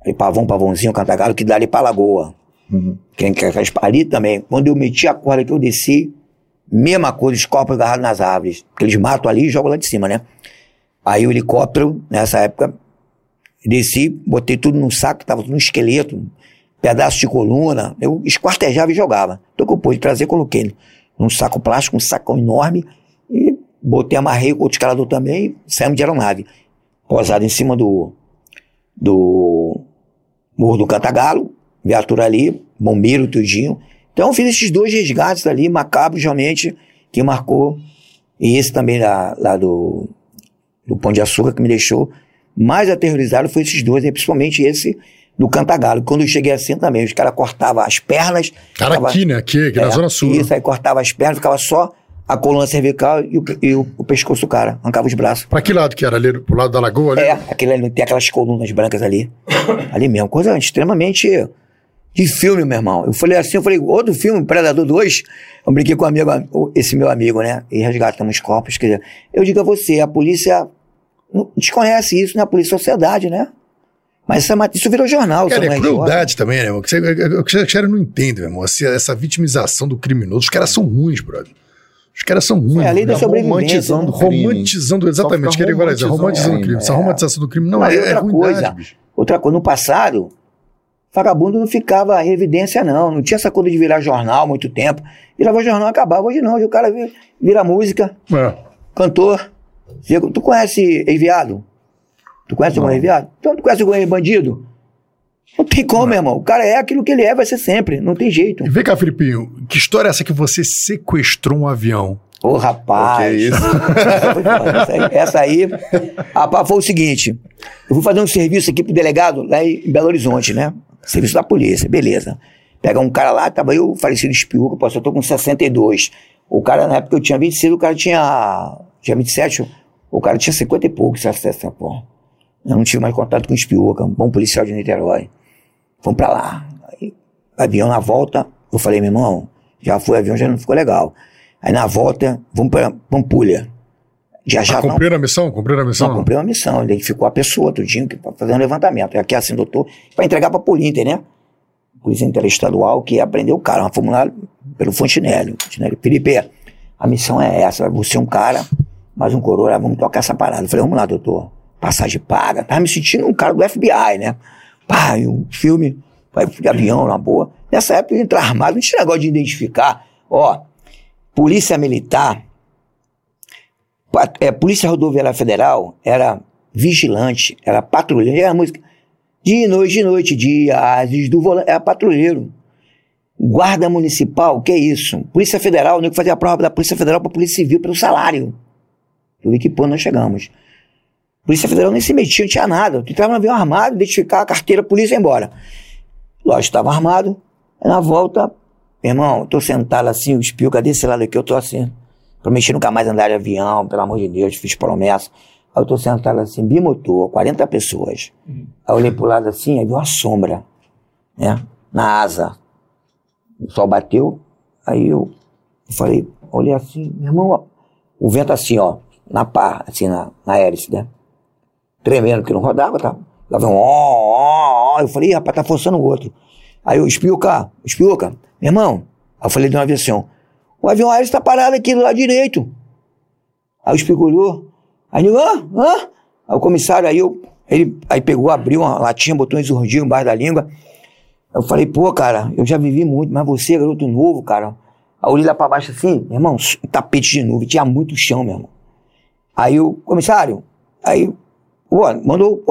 Aí pavão, pavãozinho, Cantagalo, que dá ali pra Lagoa. Uhum. Quem quer ali também. Quando eu meti a corda que eu desci, mesma coisa, os corpos agarrados nas árvores. Porque eles matam ali e jogam lá de cima, né? Aí o helicóptero, nessa época, desci, botei tudo num saco, tava tudo no esqueleto, pedaço de coluna, eu esquartejava e jogava. Então que eu pude trazer, coloquei num saco plástico, um sacão enorme, e botei, amarrei com o escalador também, e saímos de aeronave. Posado em cima do, do Morro do Cantagalo, viatura ali, bombeiro, tudinho. Então fiz esses dois resgates ali, macabros realmente, que marcou. E esse também lá, lá do, do Pão de Açúcar, que me deixou mais aterrorizado, foi esses dois, e principalmente esse do Cantagalo. Quando eu cheguei assim também, os caras cortavam as pernas. Cara, ficava, aqui, né? Aqui, aqui é, na Zona Sul. Isso, aí cortava as pernas, ficava só a coluna cervical e o, e o, o pescoço do cara, arrancava os braços. Pra que lado que era? Ali pro lado da lagoa? Ali? É, aquele ali, tem aquelas colunas brancas ali. ali mesmo, coisa extremamente de filme, meu irmão. Eu falei assim, eu falei, outro filme, Predador 2, eu brinquei com um amigo, esse meu amigo, né? E resgatamos corpos, quer dizer, eu digo a você, a polícia desconhece isso, né? A polícia sociedade, né? Mas essa, isso virou jornal. Cara, é crueldade também, né, irmão? O que os caras não entendem, meu irmão. Essa vitimização do criminoso. Os caras são ruins, brother. Os caras são ruins. É a lei da sobrevivência. Romantizando, né? romantizando exatamente. Queria falar isso. Romantizando o crime. Essa romantização do crime não Mas é, outra é coisa. Outra coisa, no passado, vagabundo não ficava em evidência, não. Não tinha essa coisa de virar jornal muito tempo. Virava jornal e acabava. Hoje não. Hoje o cara vira, vira música, é. cantor. Tu conhece Enviado? Tu conhece o Enviado? Então tu conhece o bandido? Não tem como, meu irmão. O cara é aquilo que ele é, vai ser sempre. Não tem jeito. Vem cá, Filipinho. Que história é essa que você sequestrou um avião? Ô, rapaz. Que é isso? essa aí, essa aí rapaz, foi o seguinte. Eu fui fazer um serviço aqui pro delegado lá em Belo Horizonte, né? Serviço da polícia, beleza. Pega um cara lá, tava eu, falecido espiuca, pô, eu tô com 62. O cara, na época eu tinha 26, o cara tinha, tinha 27, o cara tinha 50 e poucos, essa porra. Eu não tive mais contato com o Espiuca, um bom policial de Niterói. Fomos pra lá. Aí, avião na volta, eu falei, meu irmão, já foi avião, já não ficou legal. Aí na volta, vamos pra Pampulha. Já já. Ah, cumpriram a missão? Cumpriram a missão? Não, cumpriu a missão. Identificou a pessoa, tudinho, para fazer um levantamento. Aqui assim, doutor, para entregar pra polícia, né? Polícia Interestadual, que aprendeu o cara, uma formulário pelo Fontinelli. Fontinelli. Felipe, a missão é essa, você é um cara, mais um coroa, vamos tocar essa parada. Eu falei, vamos lá, doutor passagem paga. Tava me sentindo um cara do FBI, né? Pá, e um filme, vai de avião, na boa. Nessa época entrar armado, não tinha negócio de identificar. Ó, Polícia Militar, é, Polícia Rodoviária Federal era vigilante, era patrulheiro, era música. De noite, de noite, dia, Ases do volante, era patrulheiro. Guarda Municipal, que é isso? Polícia Federal, o nego fazia a prova da Polícia Federal para a Polícia Civil pelo salário. Eu vi que pô, nós chegamos. Polícia Federal nem se metia, não tinha nada. Tu entrava no avião armado, identificar a carteira, a polícia ia embora. Lógico, estava armado. Na volta, meu irmão, tô sentado assim, o espilca desse lado aqui, eu tô assim. Prometi nunca mais andar de avião, pelo amor de Deus, fiz promessa. Aí eu tô sentado assim, bimotor, 40 pessoas. Aí eu olhei pro lado assim, aí vi uma sombra, né? Na asa. O sol bateu, aí eu falei, olhei assim, meu irmão, ó, o vento assim, ó, na pá, assim, na, na hélice, né? Tremendo, porque não rodava, tá? Lá vem um ó, ó, ó. Eu falei, "Ih, rapaz, tá forçando o outro. Aí eu, espiuca, espiuca, meu irmão. Aí eu falei de uma aviação, o avião aéreo está parado aqui do lado direito. Aí o espiuca olhou, aí ele, hã, hã? Aí o comissário, aí eu, ele, aí pegou, abriu uma latinha, botou um exurdinho embaixo da língua. Eu falei, pô, cara, eu já vivi muito, mas você, garoto novo, cara. Aí eu olhei lá pra baixo assim, meu irmão, um tapete de nuvem, tinha muito chão, meu irmão. Aí o comissário, aí, pô, mandou,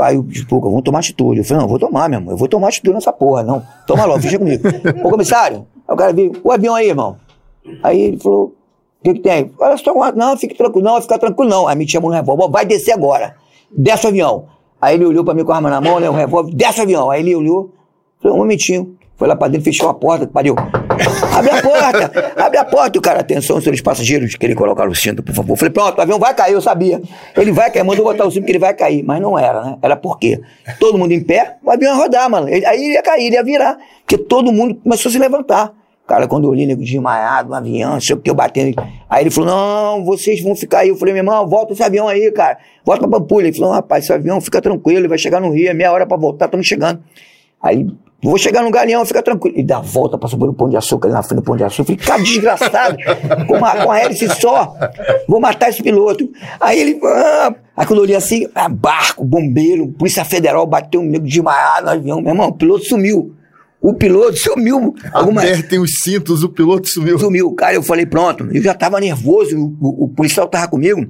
aí o tipo, vamos tomar atitude. Eu falei, não, eu vou tomar, meu irmão, eu vou tomar atitude nessa porra, não. Toma logo, ficha comigo. Ô, comissário, aí o cara veio, o avião aí, irmão. Aí ele falou, o que que tem? Olha só, não, fique tranquilo, não, vai ficar tranquilo não. Aí me chamou no revólver, vai descer agora, desce o avião. Aí ele olhou pra mim com a arma na mão, né, o revólver, desce o avião. Aí ele olhou, falou, um momentinho. Foi lá pra dentro, fechou a porta, pariu. Abre a porta, abre a porta. O cara, atenção, senhores passageiros, querer colocar o cinto, por favor. Falei, pronto, o avião vai cair, eu sabia. Ele vai cair, mandou botar o cinto porque ele vai cair. Mas não era, né? Era por quê? Todo mundo em pé, o avião ia rodar, mano. Aí ele ia cair, ele ia virar. Porque todo mundo começou a se levantar. Cara, quando eu olhei nego desmaiado no avião, sei o que, eu batendo. Aí ele falou: não, vocês vão ficar aí. Eu falei, meu irmão, volta esse avião aí, cara. Volta pra Pampulha. Ele falou: rapaz, esse avião fica tranquilo, ele vai chegar no Rio, é meia hora pra voltar, estamos chegando. Aí, vou chegar no Galeão, fica tranquilo. E dá a volta, passou pelo Pão de Açúcar, ali na frente do Pão de Açúcar. Falei, cara, desgraçado, com, uma, com a hélice só, vou matar esse piloto. Aí ele, ah, aí quando eu olhei assim, ah, barco, bombeiro, Polícia Federal, bateu um nego desmaiado no avião. Meu irmão, o piloto sumiu. O piloto sumiu. Alguma, Apertem os cintos, o piloto sumiu. sumiu. Cara, eu falei, pronto. Eu já tava nervoso, o, o- o policial tava comigo.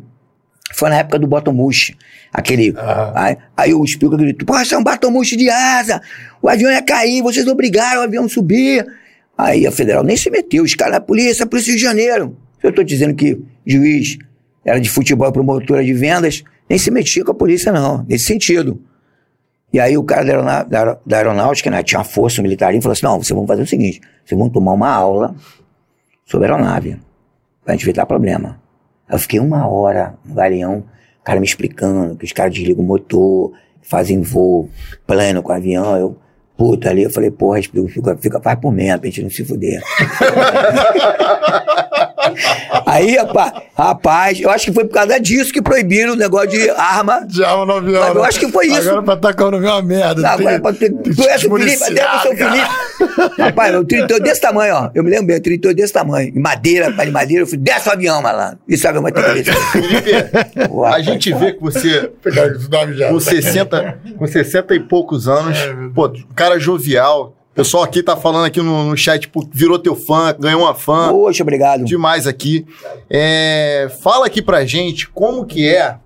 Foi na época do Bottomush. Aquele. Aí, aí o Spielberg gritou: Pô, isso é um Bottomush de asa. O avião ia cair, vocês obrigaram o avião a subir. Aí a federal nem se meteu. Os caras, a polícia, a polícia de Janeiro. Eu tô dizendo que juiz era de futebol e promotora de vendas, nem se metia com a polícia, não, nesse sentido. E aí o cara da, da aero- da aeronáutica, né, tinha uma força militar, e falou assim: não, vocês vão fazer o seguinte: vocês vão tomar uma aula sobre aeronave, pra gente evitar problema. Aí eu fiquei uma hora no galeão, o cara me explicando que os caras desligam o motor, fazem voo plano com o avião. Eu, puta, ali eu falei, porra, fica, fica, faz por menos pra gente não se fuder. Aí, rapaz, rapaz, eu acho que foi por causa disso que proibiram o negócio de arma. De arma no avião. Mas eu acho que foi isso. Agora pra tacar no avião é uma merda. Não, agora pode ter. Tu és o Felipe, ser o cara. Felipe. Rapaz, meu 38 desse tamanho, ó. Eu me lembro bem, 38 desse tamanho. Em madeira, pá de madeira, eu fui, desce o avião, malandro. Isso o avião vai ter que descer. Felipe, a gente vê que você, Pegar os nomes já. com 60, com 60 e poucos anos, pô, um cara jovial. Pessoal aqui tá falando aqui no, no chat, tipo, virou teu fã, ganhou uma fã. Poxa, obrigado. demais aqui. É, fala aqui pra gente como que é,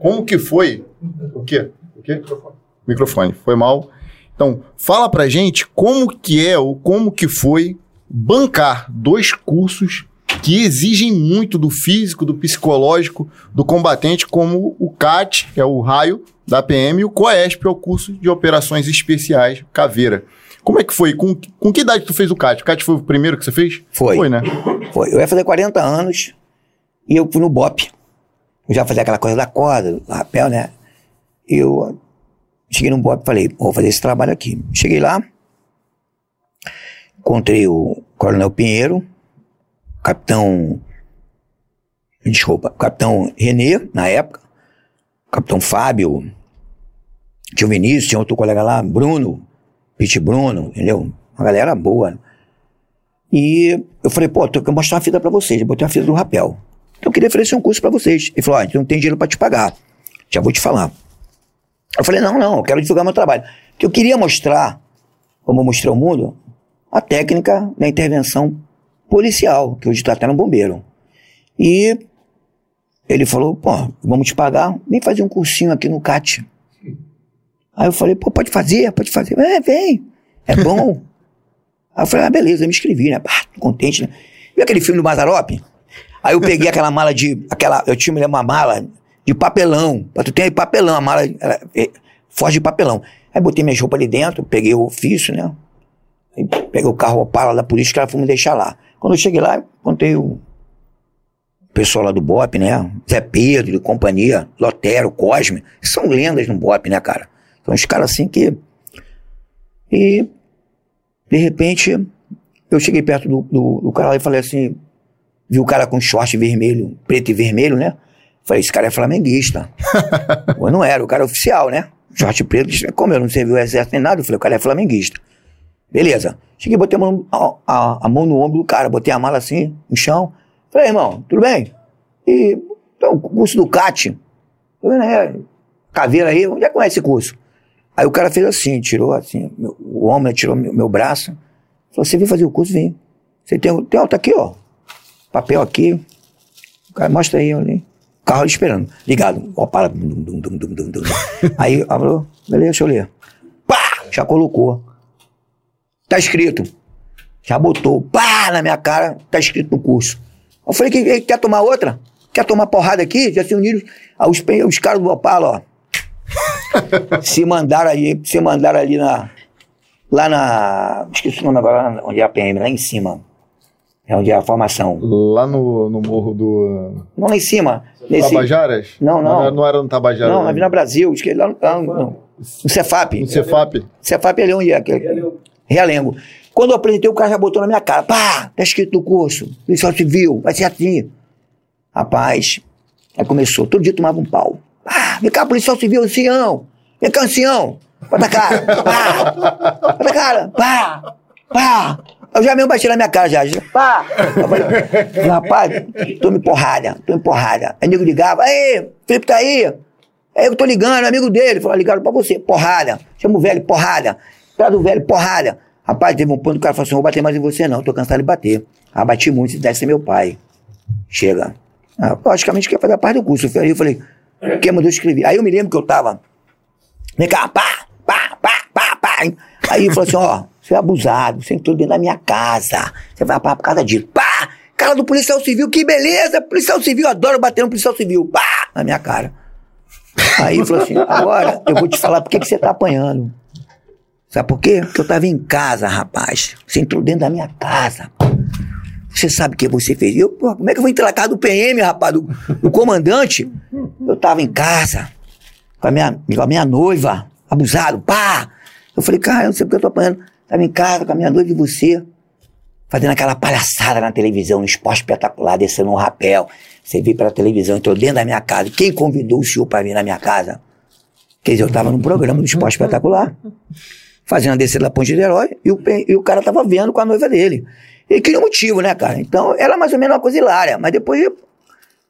como que foi. O quê? O quê? Microfone. Foi mal. Então, fala pra gente como que é ou como que foi bancar dois cursos que exigem muito do físico, do psicológico do combatente, como o CAT, que é o raio da PM, e o COESP, que é o curso de operações especiais Caveira. Como é que foi? Com, com que idade tu fez o CAT? O CAT foi o primeiro que você fez? Foi. Foi, né? Foi. Eu ia fazer 40 anos e eu fui no BOP. Eu já fazia aquela coisa da corda, do rapel, né? E eu cheguei no BOP e falei, vou fazer esse trabalho aqui. Cheguei lá, encontrei o Coronel Pinheiro, capitão. Desculpa, capitão Renê, na época, capitão Fábio, tinha o Vinícius, tinha outro colega lá, Bruno, Pete Bruno, entendeu? Uma galera boa. E eu falei, pô, tô querendo mostrar uma fita pra vocês. Eu botei uma fita do rapel. Então eu queria oferecer um curso pra vocês. Ele falou, ó, a gente não tem dinheiro pra te pagar. Já vou te falar. Eu falei, não, não, eu quero divulgar meu trabalho. Porque eu queria mostrar, como mostrei ao mundo, a técnica da intervenção policial, que hoje está até no bombeiro. E ele falou, pô, vamos te pagar, vem fazer um cursinho aqui no CAT. Aí eu falei, pô, pode fazer, pode fazer. É, vem, é bom. Aí eu falei, ah, beleza, eu me inscrevi, né? Pá, tô contente, né? Viu aquele filme do Mazarop? Aí eu peguei aquela mala de. Aquela, eu tinha uma mala de papelão. Tu ter aí papelão, a mala era, é, forte de papelão. Aí botei minhas roupas ali dentro, peguei o ofício, né? Aí peguei o carro Opala da polícia, que ela foi me deixar lá. Quando eu cheguei lá, contei o pessoal lá do BOP, né? Zé Pedro e companhia, Lotero, Cosme. São lendas no BOP, né, cara? São uns caras assim que. E, de repente, eu cheguei perto do, do, do cara lá e falei assim: vi o cara com short vermelho, preto e vermelho, né? Falei, esse cara é flamenguista. eu não era, o cara é oficial, né? Short preto, como eu não servi o exército nem nada, eu falei, o cara é flamenguista. Beleza. Cheguei, botei a mão, a, a, a mão no ombro do cara, botei a mala assim, no chão. Falei, irmão, tudo bem? E então, o curso do CAT. É, caveira aí, onde é que é esse curso? Aí o cara fez assim, tirou assim, meu, o homem tirou meu, meu braço. Falou, você veio fazer o curso? Vem. Você tem, tem alta aqui, ó. Papel aqui. O cara, mostra aí, ali. Carro esperando. Ligado. Ó, para. Dum, dum, dum, aí, falou, beleza, deixa eu ler. Pá! Já colocou. Tá escrito. Já botou. Pá! Na minha cara, tá escrito no curso. Eu falei, que, quer tomar outra? Quer tomar porrada aqui? Já se uniram. Os, os caras do Opala, ó. Se mandaram ali, se mandaram ali na. Lá na. Esqueci o nome agora, onde é a PM, lá em cima. É onde é a formação. Lá no, no morro do. Não, lá em cima. Nesse... Tabajaras? Não, não. Não, não era no Tabajaras. Não, na Vila Brasil. Esqueci, lá, lá, no, no Cefap. No Cefap. Cefap é ali onde é. Realengo. Quando eu apresentei, o cara já botou na minha cara. Pá, tá escrito no curso. Policial civil, vai ser assim. Rapaz, aí começou. Todo dia tomava um pau. Pá, vem cá, policial civil, ancião. Vem cá, ancião. Bota a cara. Pá. Bota a cara. Pá. Pá. Eu já mesmo bati na minha cara já. Pá. Falei, Rapaz, tome porrada, tome porrada. Aí nego ligava, aí, Felipe tá aí. Aí eu tô ligando, amigo dele. Falou, ligado pra você, porrada. Chama o velho, porrada. Traz do velho, porrada. Rapaz, teve um ponto que o cara falou assim: vou bater mais em você, não, tô cansado de bater. Ah, bati muito, se deve ser meu pai. Chega. Ah, logicamente quer fazer a parte do curso. Eu falei, quem mandou escrever? Aí eu me lembro que eu tava. Vem cá, pá, pá, pá, pá, pá. Aí ele falou assim: ó, você é abusado, você entrou dentro da minha casa. Você vai pá por causa disso. Pá! Cara do policial civil, que beleza! Policial civil, adoro bater no policial civil. Pá! Na minha cara. Aí falou assim: agora eu vou te falar por que, que você tá apanhando. Sabe por quê? Porque eu estava em casa, rapaz. Você entrou dentro da minha casa. Você sabe o que você fez? Eu, pô, como é que eu vou entrar na casa do PM, rapaz, do, do comandante? Eu estava em casa, com a, minha, com a minha noiva, abusado, pá! Eu falei, cara, eu não sei porque eu tô apanhando. Estava em casa com a minha noiva e você, fazendo aquela palhaçada na televisão, no esporte espetacular, descendo um rapel. Você veio pela televisão, entrou dentro da minha casa. Quem convidou o senhor para vir na minha casa? Quer dizer, eu estava num programa do esporte espetacular fazendo a descida da ponte de herói, e o, e o cara tava vendo com a noiva dele. Ele queria um motivo, né, cara? Então, era mais ou menos uma coisa hilária, mas depois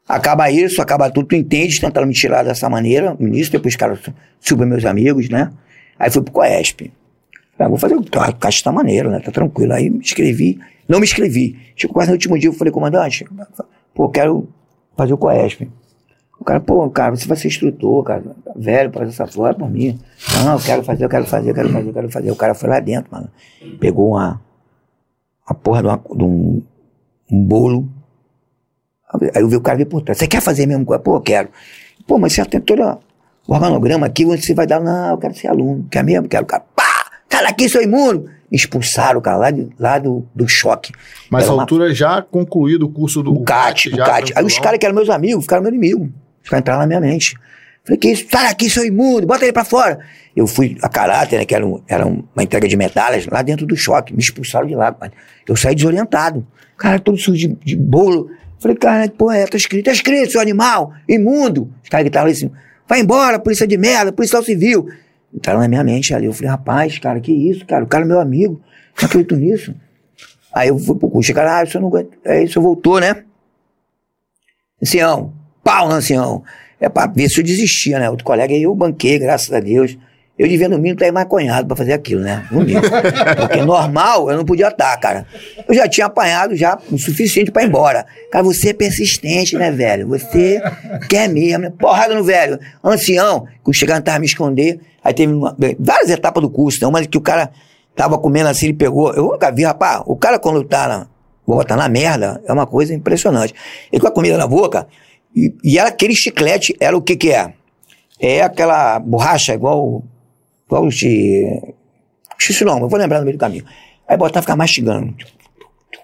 acaba isso, acaba tudo, tu entende, tentaram me tirar dessa maneira, no início, depois os caras super meus amigos, né? Aí fui pro Coesp. Ah, vou fazer o caixa tá maneiro, né? Tá tranquilo. Aí me escrevi, não me inscrevi. Chegou quase no último dia, eu falei, comandante, pô, quero fazer o Coesp. O cara, pô, cara, você vai ser instrutor, cara, velho, fazer essa flora por mim. Não, eu quero fazer, eu quero fazer, eu quero fazer, eu quero fazer. O cara foi lá dentro, mano. Pegou uma, uma porra de, uma, de um, um bolo. Aí eu vi o cara vir por trás. Você quer fazer mesmo? Pô, eu quero. Pô, mas você tem todo o organograma aqui, onde você vai dar. Não, eu quero ser aluno. Quer mesmo? Quero. Cara, pá! Sai daqui, seu imundo! expulsaram o cara lá, de, lá do, do choque. Mas a altura uma... já concluído o curso do o CAT. O CAT. Aí os caras que eram meus amigos ficaram meu inimigo. Ficaram entrando na minha mente. Falei, que isso? Sai daqui, seu imundo, bota ele pra fora. Eu fui a caráter, né, que era, um, era uma entrega de medalhas, lá dentro do choque. Me expulsaram de lá. Eu saí desorientado. Cara, todo sujo de, de bolo. Falei, cara, pô, é, tá escrito, tá escrito, seu animal, imundo. Os caras gritavam assim, vai embora, polícia de merda, policial civil. Entraram na minha mente ali. Eu falei, rapaz, cara, que isso, cara? O cara é meu amigo. Não acredito nisso. Aí eu fui pro curso. Cara, ah, isso não aguenta. Aí isso voltou, né? Ancião, pau no ancião. É pra ver se eu desistia, né? Outro colega aí eu banquei, graças a Deus. Eu devia no mínimo estar maconhado pra fazer aquilo, né? No mínimo. Porque normal eu não podia estar, cara. Eu já tinha apanhado já o suficiente para ir embora. Cara, você é persistente, né, velho? Você quer mesmo, né? Porrada no velho. Ancião, que chegando tava me esconder. Aí teve uma, várias etapas do curso, não, mas que o cara tava comendo assim, ele pegou. Eu nunca vi, rapaz. O cara quando tá na, bota na merda, é uma coisa impressionante. Ele com a comida na boca, e, e era aquele chiclete, era o que que é? É aquela borracha igual igual de. Esqueci o eu vou lembrar no meio do caminho. Aí botava ficar mastigando.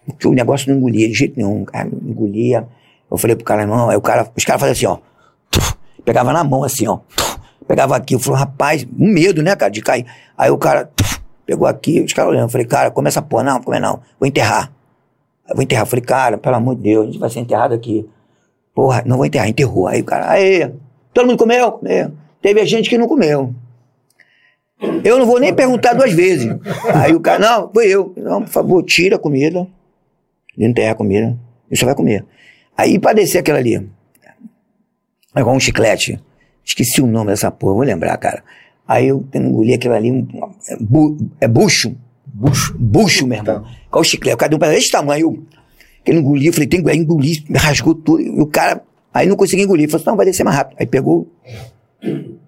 Porque o negócio não engolia de jeito nenhum, cara, não engolia. Eu falei pro cara, não, aí o cara, os caras faziam assim, ó. Pegava na mão assim, ó. Pegava aqui, eu falei, rapaz, um medo, né, cara, de cair. Aí o cara pegou aqui, os caras olhando, eu falei, cara, começa a pôr, não, como é não, vou enterrar. Eu vou enterrar. Eu falei, cara, pelo amor de Deus, a gente vai ser enterrado aqui. Porra, não vou enterrar, enterrou. Aí o cara, aí, todo mundo comeu? Comeu. Teve gente que não comeu. Eu não vou nem perguntar duas vezes. Aí o cara, não, foi eu. Não, por favor, tira a comida. Enterra a comida. E você vai comer. Aí pra descer aquilo ali. É igual um chiclete. Esqueci o nome dessa porra, vou lembrar, cara. Aí eu engoli aquilo ali, um, é, bu, é bucho. Bucho. Bucho, meu irmão. Tá. Qual o chiclete? O cara deu um pedaço desse tamanho. Ele engoliu, eu falei, tem que engolir, rasgou tudo. E o cara, aí não consegui engolir. Falei, não, vai descer mais rápido. Aí pegou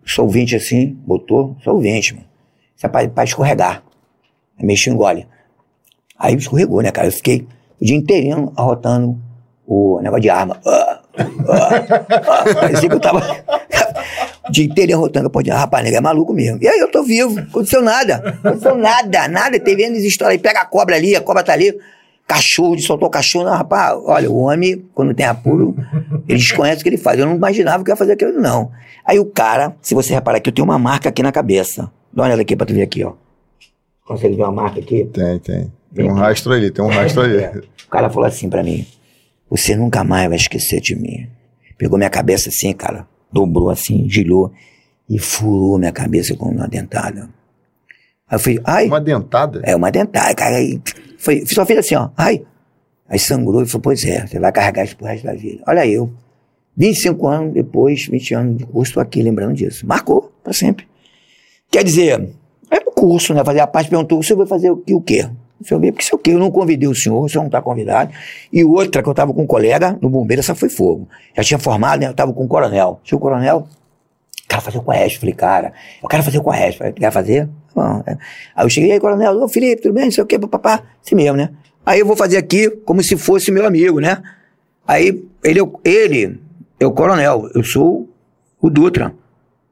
solvente assim, botou solvente, mano. Isso é pra, pra escorregar. Aí mexeu, engole. Aí escorregou, né, cara? Eu fiquei o dia inteirinho arrotando o negócio de arma. Ah, ah, ah. Parecia que eu tava o dia inteiro arrotando a. Rapaz, nega, é maluco mesmo. E aí eu tô vivo, aconteceu nada. Aconteceu nada, nada. Teve anos história aí, pega a cobra ali, a cobra tá ali. Cachorro, ele soltou o cachorro. Não, rapaz, olha, o homem, quando tem apuro, ele desconhece o que ele faz. Eu não imaginava que ia fazer aquilo, não. Aí o cara, se você reparar aqui, eu tenho uma marca aqui na cabeça. Dá uma olhada aqui pra tu ver aqui, ó. Consegue ver uma marca aqui? Tem, tem. Tem um rastro ali, tem um rastro ali. É. O cara falou assim pra mim: Você nunca mais vai esquecer de mim. Pegou minha cabeça assim, cara, dobrou assim, gilhou e furou minha cabeça com uma dentada. Aí eu falei, ai. Uma dentada? É, uma dentada, cara. Aí foi, só fez assim, ó, ai. Aí sangrou e falou, pois é, você vai carregar isso pro resto da vida. Olha eu, 25 anos depois, 20 anos de curso, tô aqui lembrando disso. Marcou, pra sempre. Quer dizer, é o curso, né? Fazer a parte perguntou, você vai fazer o que? O quê? Se eu ver, porque se o quê? Eu não convidei o senhor, o senhor não está convidado. E outra, que eu estava com um colega no bombeiro, essa foi fogo. Já tinha formado, né? Eu estava com um coronel. Tinha o coronel, quero fazer o Coeste. Falei, cara, eu quero fazer o Coeste. Falei, quer fazer? Bom, é. Aí eu cheguei aí, coronel, ô Felipe, tudo bem? Não sei o quê, papapá. Assim mesmo, né? Aí eu vou fazer aqui como se fosse meu amigo, né? Aí ele, ele é o coronel, eu sou o Dutra,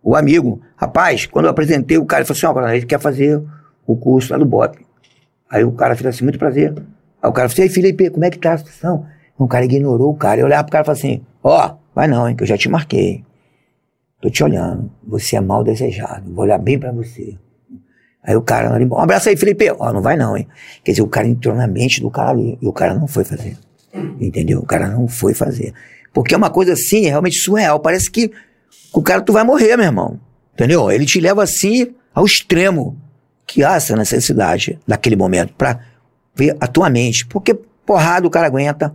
o amigo. Rapaz, quando eu apresentei o cara, ele falou assim, ó, coronel, ele quer fazer o curso lá do BOP. Aí o cara fez assim, muito prazer. Aí o cara falou assim, Felipe, como é que tá a situação? O cara ignorou o cara. Eu olhava pro cara e falei assim, ó, oh, vai não, hein, que eu já te marquei. Tô te olhando. Você é mal desejado. Vou olhar bem pra você. Aí o cara, ali, um abraço aí, Felipe. Ó, não vai não, hein. Quer dizer, o cara entrou na mente do cara ali. E o cara não foi fazer. Entendeu? O cara não foi fazer. Porque é uma coisa assim, realmente surreal. Parece que o cara tu vai morrer, meu irmão. Entendeu? Ele te leva assim ao extremo que há essa necessidade daquele momento para ver a tua mente. Porque porrada o cara aguenta,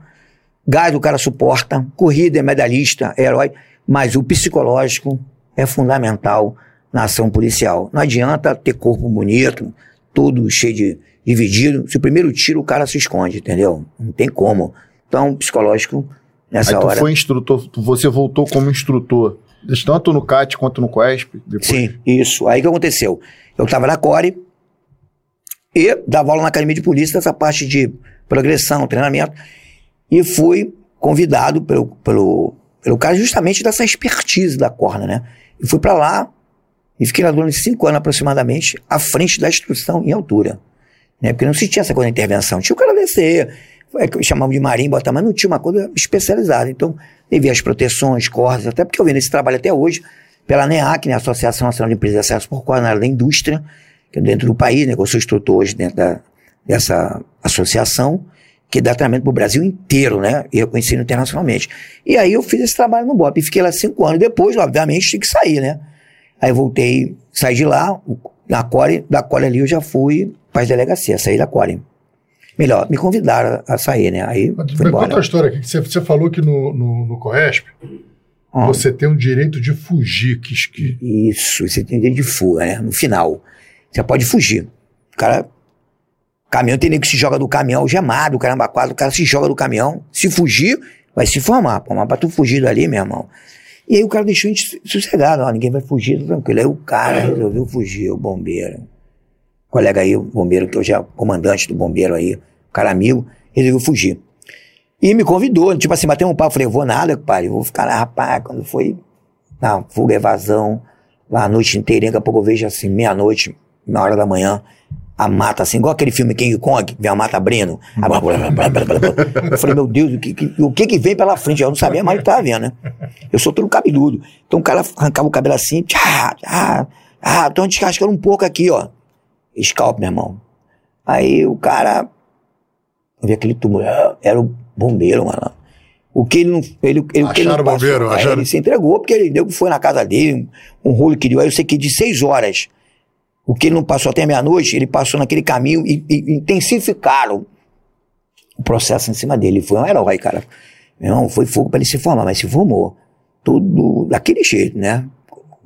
gás o cara suporta, corrida é medalhista, é herói, mas o psicológico é fundamental na ação policial. Não adianta ter corpo bonito, todo cheio de dividido. Se o primeiro tiro o cara se esconde, entendeu? Não tem como. Então, psicológico nessa Aí tu hora. foi instrutor, você voltou como instrutor, tanto no CAT quanto no COESP? Depois. Sim, isso. Aí o que aconteceu? Eu estava na Core e dava aula na academia de polícia dessa parte de progressão, treinamento, e fui convidado pelo, pelo, pelo cara justamente dessa expertise da corna, né? E fui para lá e fiquei lá durante cinco anos aproximadamente à frente da instrução em altura. Né? Porque não se tinha essa coisa de intervenção. Tinha o cara descer, é, chamavam de marinho, botar, mas não tinha uma coisa especializada. Então, teve as proteções, cordas, até porque eu venho nesse trabalho até hoje, pela NEAC, né, Associação Nacional de Empresas de Acesso por Corda na área da Indústria, que é dentro do país, né, que eu sou instrutor hoje dentro da, dessa associação, que dá treinamento para o Brasil inteiro, né, e reconhecido internacionalmente. E aí eu fiz esse trabalho no BOP, e fiquei lá cinco anos. Depois, obviamente, tive que sair, né. Aí voltei, saí de lá, na Core, da Core ali eu já fui para as delegacias, saí da Core. Melhor, me convidaram a sair, né? Aí Mas, fui embora. conta a história aqui, que você, você falou que no, no, no Coesp Ah, você tem o direito de fugir. Que, que, Isso, você tem direito de fuga, né? No final. Você pode fugir. O cara. Caminhão tem nego que se joga do caminhão, gemado, caramba, quatro, o cara se joga do caminhão. Se fugir, vai se formar. Pô, mas pra tu fugir dali, meu irmão. E aí o cara deixou a gente sossegado, ó, ninguém vai fugir, tô tranquilo. Aí o cara resolveu fugir, o bombeiro. Colega aí, o bombeiro, que hoje é comandante do bombeiro aí, o cara amigo, resolveu fugir. E me convidou, tipo assim, bateu um papo, falei, vou nada, pai, vou ficar lá, rapaz, quando foi na fuga, evasão, lá a noite inteirinha, daqui a pouco eu vejo assim, meia-noite, na hora da manhã, a mata, assim, igual aquele filme King Kong, vem a mata abrindo. Blá, blá, blá, blá. Eu falei, meu Deus, o que, que- o que que vem pela frente? Eu não sabia mais o que tava vendo, né? Eu sou todo cabeludo. Então o cara arrancava o cabelo assim, tchá, tchá, ah, estão descascando um pouco aqui, ó. Scalp, meu irmão. Aí o cara, eu vi aquele túmulo, ah, era o bombeiro, mano. O que ele não. Ele, ele, que ele não Acharam passou, bombeiro, aí acharam. Ele se entregou, porque ele nego foi na casa dele, um, um rolo que deu. Aí eu sei que de seis horas, o que ele não passou até meia-noite, ele passou naquele caminho e, e intensificaram o processo em cima dele. Ele foi um herói, cara. Irmão, foi fogo pra ele se formar, mas se formou. Tudo daquele jeito, né?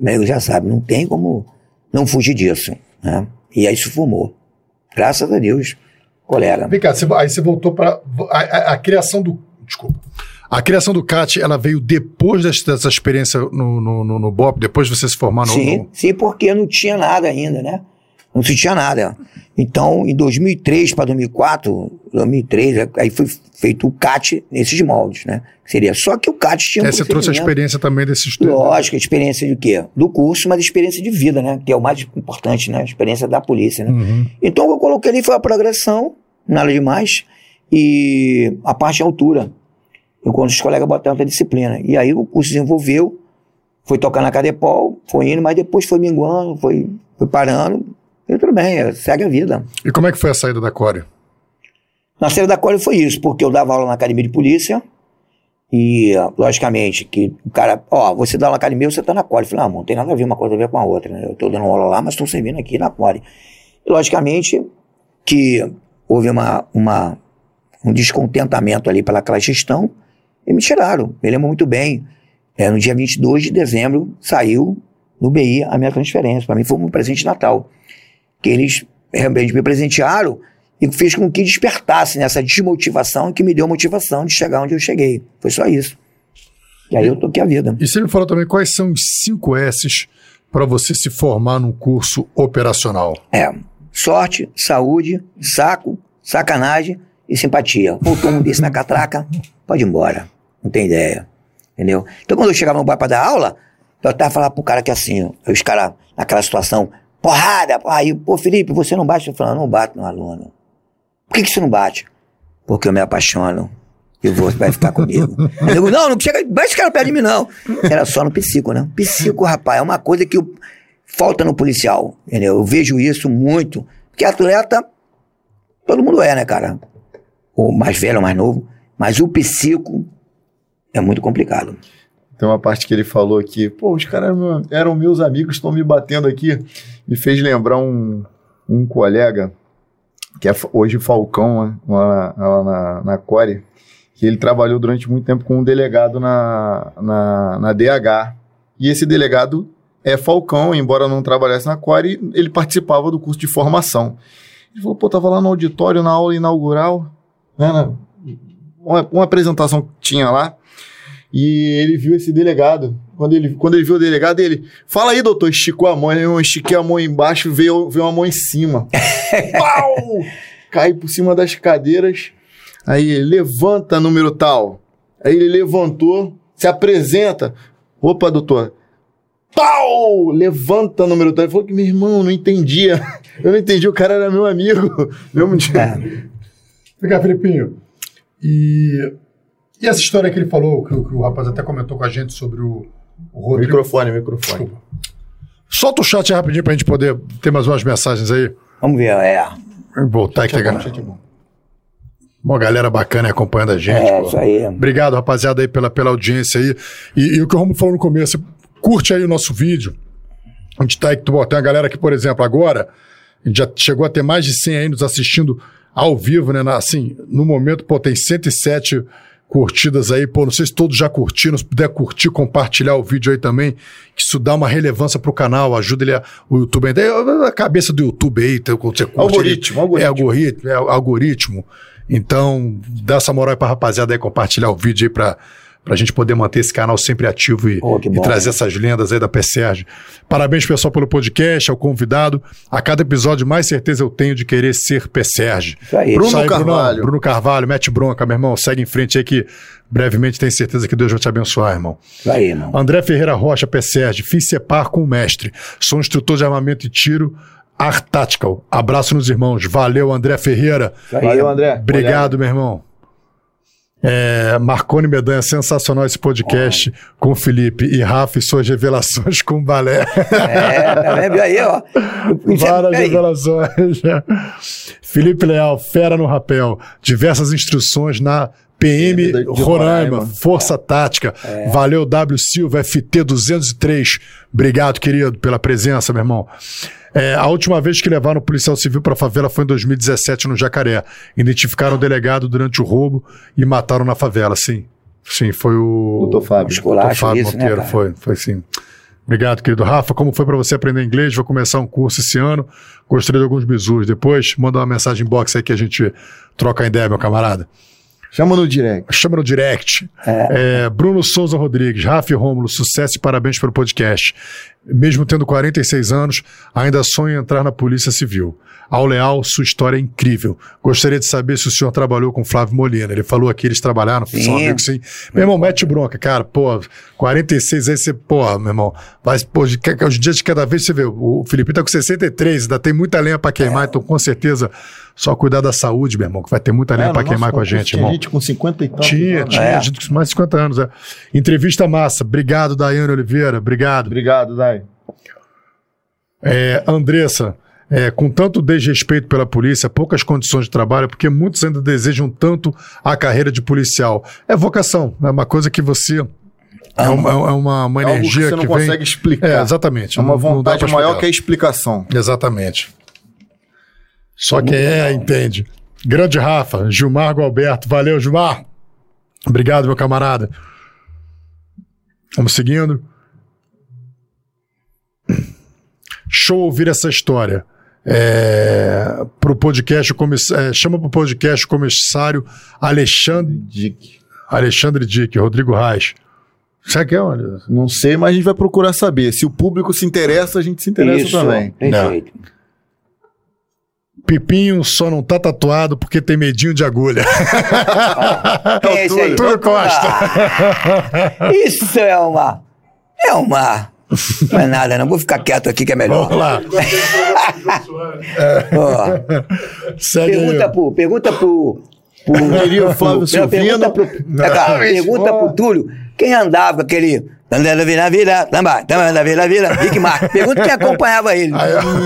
Nego já sabe, não tem como não fugir disso, né? E aí se formou. Graças a Deus, colega. Vem cá, você- aí você voltou para a, a- a criação do. Desculpa. A criação do CAT, ela veio depois dessa, experiência no, no, no, no BOP, depois de você se formar no. Sim, no- sim, porque não tinha nada ainda, né? Não se tinha nada. Então, em 2003 para 2004, 2003, aí foi feito o CAT nesses moldes, né? Seria só que o CAT tinha um você trouxe a experiência também desse estudo. Lógico, a experiência de quê? Do curso, mas experiência de vida, né? Que é o mais importante, né? A experiência da polícia, né? Uhum. Então, o que eu coloquei ali foi a progressão, nada demais, e a parte de altura. Enquanto os colegas botaram outra disciplina. E aí o curso desenvolveu, foi tocar na Cadepol, foi indo, mas depois foi minguando, foi, foi parando. E tudo bem, é, segue a vida. E como é que foi a saída da Core? Na série da Core foi isso, porque eu dava aula na academia de polícia e, logicamente, que o cara, ó, você dá aula na academia, você tá na Core. Eu falei, ah, não tem nada a ver uma coisa a ver com a outra, né? Eu tô dando aula lá, mas estou servindo aqui na Core. E, logicamente, que houve uma, uma, um descontentamento ali pelaquela gestão e me tiraram. Me lembro muito bem. É, no dia 22 de dezembro saiu no BI a minha transferência. Para mim foi um presente de Natal. Que eles realmente me presentearam e fez com que despertasse nessa desmotivação que me deu motivação de chegar onde eu cheguei. Foi só isso. E aí eu toquei a vida. E você me falou também quais são os cinco S's para você se formar num curso operacional. É, sorte, saúde, saco, sacanagem e simpatia. Faltou um desse na catraca, pode ir embora. Não tem ideia. Entendeu? Então quando eu chegava no bar pra dar aula, eu até falava pro cara que assim, os caras naquela situação, porrada, porra, aí, pô, Felipe, você não bate? Eu falava, não bato no aluno. Por que, que você não bate? Porque eu me apaixono. E você vai ficar comigo. Eu digo, não, não chega, esse cara perto de mim, não. Era só no psico, né? Psico, rapaz, é uma coisa que eu- falta no policial. Entendeu? Eu vejo isso muito. Porque atleta, todo mundo é, né, cara? O mais velho ou mais novo. Mas o psico é muito complicado. Tem uma parte que ele falou aqui, pô, os caras eram, meus amigos, estão me batendo aqui. Me fez lembrar um, um colega, que é hoje Falcão, né, lá, na- lá na, na Core, que ele trabalhou durante muito tempo com um delegado na, na, na DH. E esse delegado é Falcão, embora não trabalhasse na Core, ele participava do curso de formação. Ele falou, pô, tava lá no auditório, na aula inaugural, né, na- uma, uma apresentação que tinha lá, e ele viu esse delegado. Quando ele, quando ele viu o delegado, ele. Fala aí, doutor. Esticou a mão. Eu estiquei a mão embaixo, veio, veio uma mão em cima. Pau! Cai por cima das cadeiras. Aí ele levanta número tal. Aí ele levantou, se apresenta. Opa, doutor. Pau! Levanta número tal. Ele falou que meu irmão não entendia. Eu não entendi, o cara era meu amigo. Mesmo dia. É. Vem cá, Felipinho. E, e essa história que ele falou, que, o- que o rapaz até comentou com a gente sobre o, o Rodrigo. Microfone, microfone. Desculpa. Solta o chat aí rapidinho pra gente poder ter mais umas mensagens aí. Vamos ver, é. Vamos voltar aqui. É bom, galera. é bom. Uma galera bacana aí acompanhando a gente. É, pô. isso aí. Obrigado, rapaziada, aí pela, pela audiência aí. E, e o que o Romulo falou no começo, curte aí o nosso vídeo. A gente tá aí, tem uma galera que, por exemplo, agora, a gente já chegou a ter mais de 100 aí nos assistindo ao vivo, né? Assim, no momento, pô, tem 107 curtidas aí, pô, não sei se todos já curtiram, se puder curtir, compartilhar o vídeo aí também, que isso dá uma relevância pro canal, ajuda ele a, o YouTube ainda. É a cabeça do YouTube aí, então, quando você curte, Algoritmo, ele- algoritmo. É algoritmo, é algoritmo. Então, dá essa moral aí pra rapaziada aí compartilhar o vídeo aí pra, pra gente poder manter esse canal sempre ativo e, que e trazer essas lendas aí da PSERG. Parabéns, pessoal, pelo podcast, ao convidado. A cada episódio, mais certeza eu tenho de querer ser PSERG. Isso aí. Bruno Brunão. Carvalho. Bruno Carvalho, mete bronca, meu irmão. Segue em frente aí que brevemente tenho certeza que Deus vai te abençoar, irmão. Isso aí, irmão. André Ferreira Rocha, PSERG, fiz CEPAR com o mestre. Sou instrutor de armamento e tiro, Art Tactical. Abraço nos irmãos. Valeu, André Ferreira. Valeu. André. Obrigado, meu irmão. É, Marconi Medanha, sensacional esse podcast com o Felipe e Rafa e suas revelações com o balé. É, tá vendo? Aí, ó. Várias Peraí. revelações. Felipe Leal, fera no rapel. Diversas instruções na PM De- de Roraima, Roraima. Força Tática. Valeu, W Silva, FT 203. Obrigado, querido, pela presença, meu irmão. É, a última vez que levaram o policial civil para a favela foi em 2017 no Jacaré. Identificaram o delegado durante o roubo e mataram na favela, sim. Sim, foi o. Doutor Fábio. Doutor Fábio isso, né, Monteiro, cara? foi, foi sim. Obrigado, querido Rafa. Como foi para você aprender inglês? Vou começar um curso esse ano. Gostaria de alguns bisus. Depois, manda uma mensagem box aí que a gente troca ideia, meu camarada. Chama no direct. Chama no direct. É, Bruno Souza Rodrigues, Rafa e Rômulo, sucesso e parabéns pelo podcast. Mesmo tendo 46 anos, ainda sonho em entrar na Polícia Civil. Ao Leal, sua história é incrível. Gostaria de saber se o senhor trabalhou com Flávio Molina. Ele falou aqui, eles trabalharam, Sim. são amigos sim. Meu irmão, mete bronca, cara. Pô, 46 aí você, porra, meu irmão. Vai, pô, de, ca- hoje em dia de cada vez você vê, o Felipe tá com 63, ainda tem muita lenha pra queimar, então com certeza só cuidar da saúde, meu irmão, que vai ter muita lenha É, pra no queimar com a gente, tinha irmão. gente com 50 e tantos Tinha, anos. tinha, É. gente com mais de 50 anos. É. Entrevista massa. Obrigado, Daiane Oliveira. Obrigado. Obrigado, Dai. É, Andressa, é, com tanto desrespeito pela polícia, poucas condições de trabalho, porque muitos ainda desejam tanto a carreira de policial. É vocação, é uma coisa que você. É uma, é uma, uma É algo que energia você não que vem. consegue explicar. É, exatamente. É uma Não- não dá vontade maior que a explicação. Exatamente. Só quem é, entende. Grande Rafa, Gilmar Gualberto. Valeu, Gilmar. Obrigado, meu camarada. Vamos seguindo. Show ouvir essa história. É, pro podcast, comiss- é, chama pro podcast o comissário Alexandre, Dick. Alexandre Dick, Rodrigo Reis. Sabe quem é? olha? Não sei, mas a gente vai procurar saber. Se o público se interessa, a gente se interessa Isso, também. perfeito. Pipinho só não tá tatuado porque tem medinho de agulha. Quem é esse aí? Túlio Costa. Ah, isso é uma. É uma. Não é nada, não. Vou ficar quieto aqui que é melhor. Vamos lá. Ó, Segue pergunta aí. pro. Pergunta pro. pro Diria o Flávio Não, Silvino. Pergunta pro, é, cara, pergunta pro Túlio quem andava com aquele. Andando vira, vira, tamba, tamba, vira, vira, Rick Martin. Pergunta quem acompanhava ele.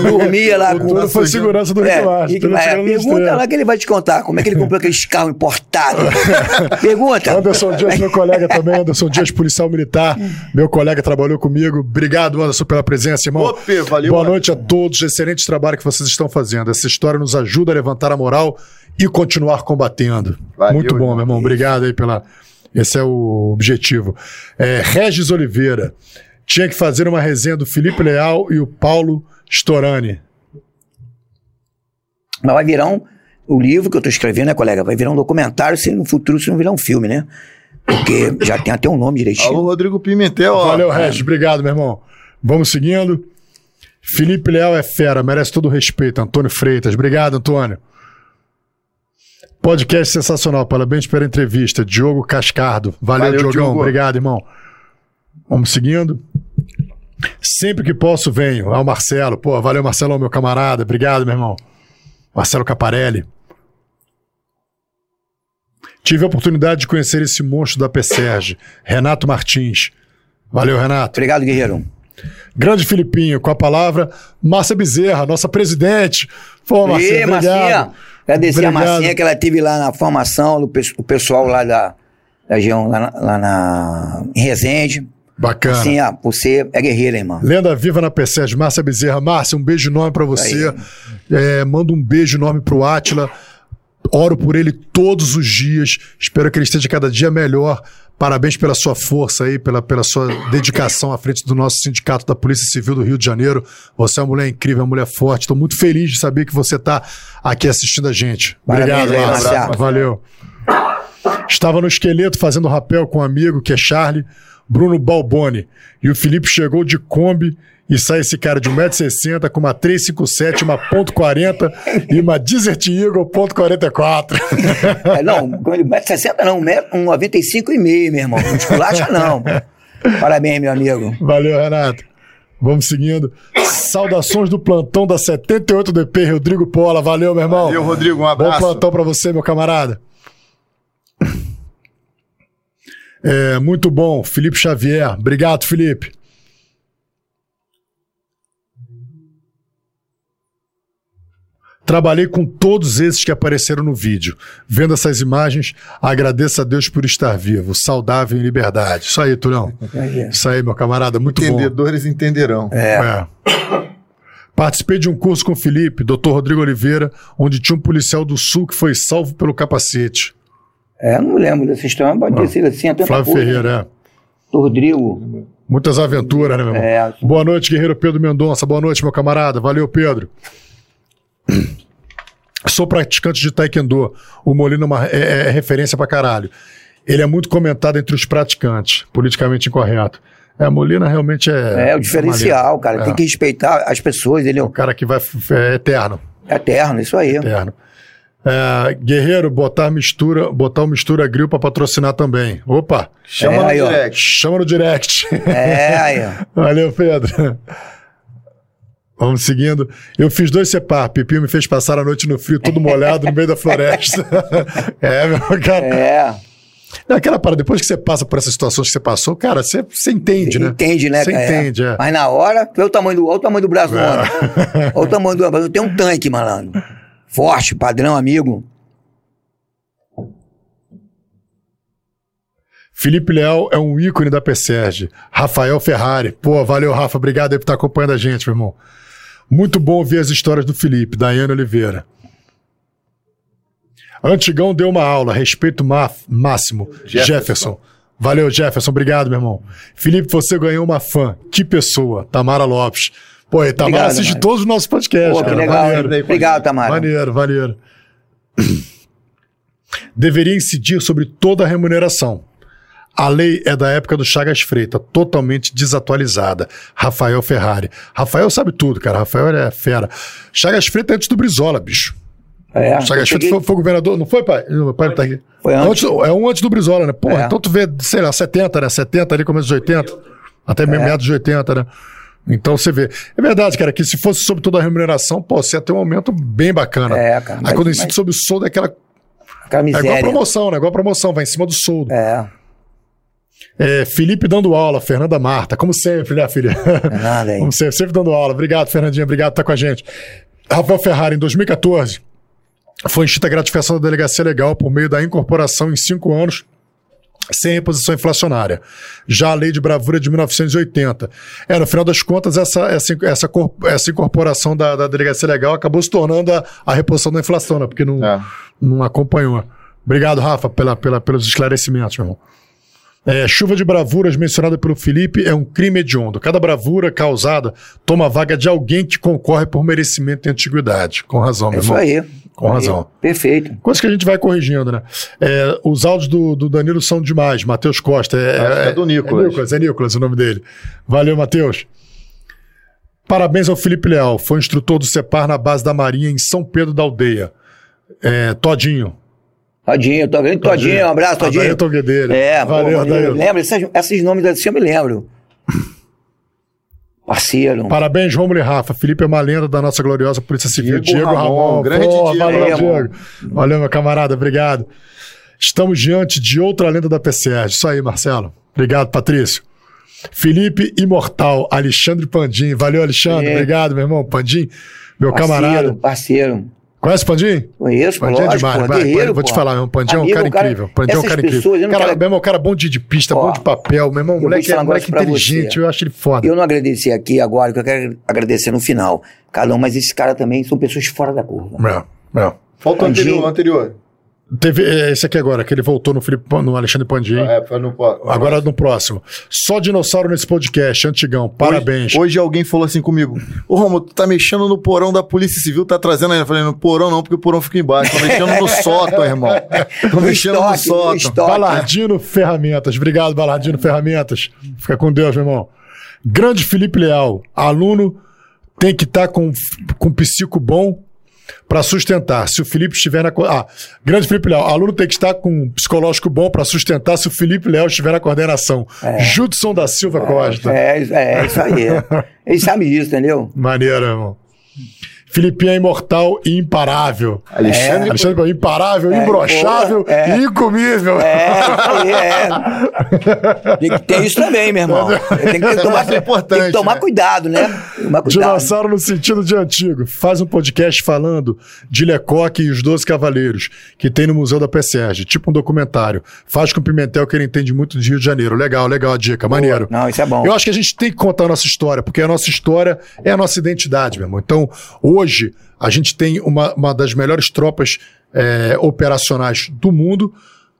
Dormia lá com. Túlio foi segurança do Rick É. Rick Túlio Martin. tirando pergunta lá que ele vai te contar como é que ele comprou aqueles carros importados. Pergunta. Anderson Dias, meu colega também, Anderson Dias, policial militar, meu colega trabalhou comigo. Obrigado, Anderson, pela presença, irmão. Ope, valeu, Boa noite a todos, excelente trabalho que vocês estão fazendo. Essa história nos ajuda a levantar a moral e continuar combatendo. Valeu, Muito bom, meu irmão. Obrigado aí pela. Esse é o objetivo. É, Regis Oliveira. Tinha que fazer uma resenha do Felipe Leal e o Paulo Storani. Mas vai virar um. O livro que eu tô escrevendo, né, colega? Vai virar um documentário se no futuro se não virar um filme, né? Porque já tem até um nome direitinho. Alô, Rodrigo Pimentel, ó. Valeu, Regis. Obrigado, meu irmão. Vamos seguindo. Felipe Leal é fera, merece todo o respeito. Antônio Freitas. Obrigado, Antônio. Podcast sensacional. Parabéns pela entrevista. Diogo Cascardo. Valeu, Valeu, Diogão. Diogo. Obrigado, irmão. Vamos seguindo. Sempre que posso, venho. Ao Marcelo. Pô, valeu, Marcelão, meu camarada. Obrigado, meu irmão. Marcelo Caparelli. Tive a oportunidade de conhecer esse monstro da PSERG, Renato Martins. Valeu, Renato. Obrigado, guerreiro. Grande Filipinho, com a palavra, Márcia Bezerra, nossa presidente. Pô, Marcinha, E, obrigado. Marcinha. Agradecer a Obrigado. Marcinha que ela teve lá na formação, o pessoal lá da, região, lá, na, lá na- em Resende. Bacana. Marcinha, você é guerreira, irmã. Lenda viva na PSERG, Márcia Bezerra. Márcia, um beijo enorme pra você. É, manda um beijo enorme pro Átila. Oro por ele todos os dias. Espero que ele esteja cada dia melhor. Parabéns pela sua força aí, pela, pela sua dedicação à frente do nosso sindicato da Polícia Civil do Rio de Janeiro. Você é uma mulher incrível, uma mulher forte. Estou muito feliz de saber que você está aqui assistindo a gente. Parabéns Obrigado, aí, Márcia. Marcia. Valeu. Estava no esqueleto fazendo rapel com um amigo, que é Charlie, Bruno Balboni. E o Felipe chegou de Kombi e sai esse cara de 1,60m com uma 357, uma .40 e uma Desert Eagle .44. É, não, 1,60m não, 1,95 e meio, meu irmão. Não esculacha não. Parabéns, meu amigo. Valeu, Renato. Vamos seguindo. Saudações do plantão da 78 DP, Rodrigo Pola. Valeu, meu irmão. Valeu, Rodrigo. Um abraço. Bom plantão pra você, meu camarada. É, muito bom. Felipe Xavier. Obrigado, Felipe. Trabalhei com todos esses que apareceram no vídeo. Vendo essas imagens, agradeço a Deus por estar vivo, saudável em liberdade. Isso aí, Tulão. Isso aí, meu camarada, muito bom. Entendedores entenderão. É. Participei de um curso com o Felipe, Dr. Rodrigo Oliveira, onde tinha um policial do Sul que foi salvo pelo capacete. É, não me lembro dessa história, mas pode ter sido assim, até Flávio Ferreira, é. Do Rodrigo. Muitas aventuras, né, meu irmão? É. Boa noite, guerreiro Pedro Mendonça. Boa noite, meu camarada. Valeu, Pedro. Sou praticante de Taekwondo. O Molina é, uma- é- é referência pra caralho. Ele é muito comentado entre os praticantes, politicamente incorreto. É, Molina realmente é. É, o diferencial, cara. É. Tem que respeitar as pessoas, ele é O cara que vai. É eterno. eterno, isso aí. Eterno. É, guerreiro, botar mistura, botar o mistura grill pra patrocinar também. Opa! Chama É, no aí, ó. direct. Chama no direct. É, aí, ó. Valeu, Pedro. Vamos seguindo. Eu fiz dois separ. Pipinho me fez passar a noite no frio, todo molhado, no meio da floresta. é, meu cara. É. Não, Aquela parada, depois que você passa por essas situações que você passou, cara, você, você entende, né? Entende, né, Você cara? entende, é. Mas na hora, vê o tamanho do, olha o tamanho do braço do homem. Olha o tamanho do homem. Eu tenho um tanque, malandro. Forte, padrão, amigo. Felipe Leal é um ícone da PSERG. Rafael Ferrari. Pô, valeu, Rafa. Obrigado aí por estar acompanhando a gente, meu irmão. Muito bom ouvir as histórias do Felipe, Daiane Oliveira. Antigão deu uma aula, respeito máximo. Jefferson. Jefferson. Valeu, Jefferson. Obrigado, meu irmão. Felipe, você ganhou uma fã. Que pessoa. Tamara Lopes. Pô, e Tamara Obrigado, assiste Tamara. todos os nossos podcasts. Pô, que cara. legal. Maneiro. Obrigado, Tamara. Maneiro, maneiro. Deveria incidir sobre toda a remuneração. A lei é da época do Chagas Freitas, totalmente desatualizada. Rafael Ferrari. Rafael sabe tudo, cara. Rafael é fera. Chagas Freitas é antes do Brizola, bicho. É. Chagas eu Freitas cheguei- foi, foi governador, não foi, pai? Meu pai não tá aqui. Foi antes. é um antes do Brizola, né? Porra, É. então tu vê, sei lá, 70, né? 70 ali, começo dos 80. Até É. meados de 80, né? Então você vê. É verdade, cara, que se fosse sobre toda a remuneração, pô, você ia ter um aumento bem bacana. É, cara, Aí mas- quando incide mas- sobre o soldo, é aquela. Aquela É igual a promoção, né? Igual a promoção, vai em cima do soldo. É. É, Felipe dando aula, Fernanda Marta, como sempre, né, filha? nada, hein? como sempre, sempre dando aula. Obrigado, Fernandinha, obrigado por estar com a gente. Rafael Ferrari, em 2014, foi instituída a gratificação da delegacia legal por meio da incorporação em cinco anos sem reposição inflacionária. Já a lei de bravura é de 1980. É, no final das contas, essa, essa, essa, essa incorporação da, da delegacia legal acabou se tornando a, a reposição da inflação, né? Porque não, É. não acompanhou. Obrigado, Rafa, pela, pela, pelos esclarecimentos, meu irmão. É, chuva de bravuras mencionada pelo Felipe é um crime hediondo. Cada bravura causada toma a vaga de alguém que concorre por merecimento e antiguidade. Com razão, É meu isso irmão. aí. Com Aí, razão. Perfeito. Coisa que a gente vai corrigindo, né? É, os áudios do, do Danilo são demais. Matheus Costa. É, que é do Nicolas. É Nicolas, é Nicolas o nome dele. Valeu, Matheus. Parabéns ao Felipe Leal. Foi instrutor do CEPAR na base da Marinha em São Pedro da Aldeia. É, Todinho. Todinho, tô vendo Todinho, um abraço, Todinho. Adair Toguedeira. É, Valeu, pô, Adair. eu lembro, esses, esses nomes assim eu me lembro. Parceiro. Parabéns, Romulo e Rafa. Felipe é uma lenda da nossa gloriosa Polícia Civil. Diego Diego, Ramon, Ramon. grande Pô, Diego. Valeu, Diego. Valeu, meu camarada. Obrigado. Estamos diante de outra lenda da PCR. Isso aí, Marcelo. Obrigado, Patrício. Felipe Imortal, Alexandre Pandim. Valeu, Alexandre. É. Obrigado, meu irmão. Pandim, meu parceiro, camarada. Parceiro. Conhece o Pandim? Conheço, Pandim é lógico, demais, pô, vai, guerreiro, vou te falar, meu irmão. Pandim é um Amigo, cara cara, incrível. Pandim é um cara pessoas, incrível. Cara, quero- meu irmão, cara bom de, de pista, Ó, bom de papel. Meu irmão, moleque, é um moleque inteligente. você. Eu acho ele foda. Eu não agradeci aqui agora, que eu quero agradecer no final. Cada um, mas esses caras também são pessoas fora da curva. É, é. Falta o Pandinho. anterior. anterior. Teve é, esse aqui agora, que ele voltou no, Felipe, no Alexandre Pandim. É, foi no, Agora no próximo. Só dinossauro nesse podcast, antigão. Parabéns. Hoje, hoje alguém falou assim comigo: Ô Romulo, tu tá mexendo no porão da Polícia Civil, tá trazendo aí. Eu falei: no porão não, porque o porão fica embaixo. Tô mexendo no sótão, irmão. Tô mexendo no estoque, no sótão. Balardino Ferramentas. Obrigado, Balardino Ferramentas. Fica com Deus, meu irmão. Grande Felipe Leal. Aluno tem que estar com, com psico bom para sustentar. Se o Felipe estiver na. Ah, grande Felipe Leal. Aluno tem que estar com um psicológico bom para sustentar se o Felipe Leal estiver na coordenação. Judson da Silva Costa. É, é, é isso aí. Ele sabe disso, entendeu? Maneiro, irmão. Filipinho é imortal e imparável. Alexandre, Alexandre, Pandim, imparável, imbrochável porra, é. e incomível. É, isso aí, é. Tem que ter isso também, meu irmão. Tem que tomar, Isso é importante, tem que tomar né? cuidado, né? Tomar cuidado. Dinossauro no sentido de antigo. Faz um podcast falando de Lecoque e os Doze Cavaleiros, que tem no Museu da PSERG. Tipo um documentário. Faz com o Pimentel, que ele entende muito de Rio de Janeiro. Legal, legal a dica. Maneiro. Não, isso é bom. Eu acho que a gente tem que contar a nossa história, porque a nossa história é a nossa identidade, meu irmão. Então, hoje, a gente tem uma, uma das melhores tropas é, operacionais do mundo.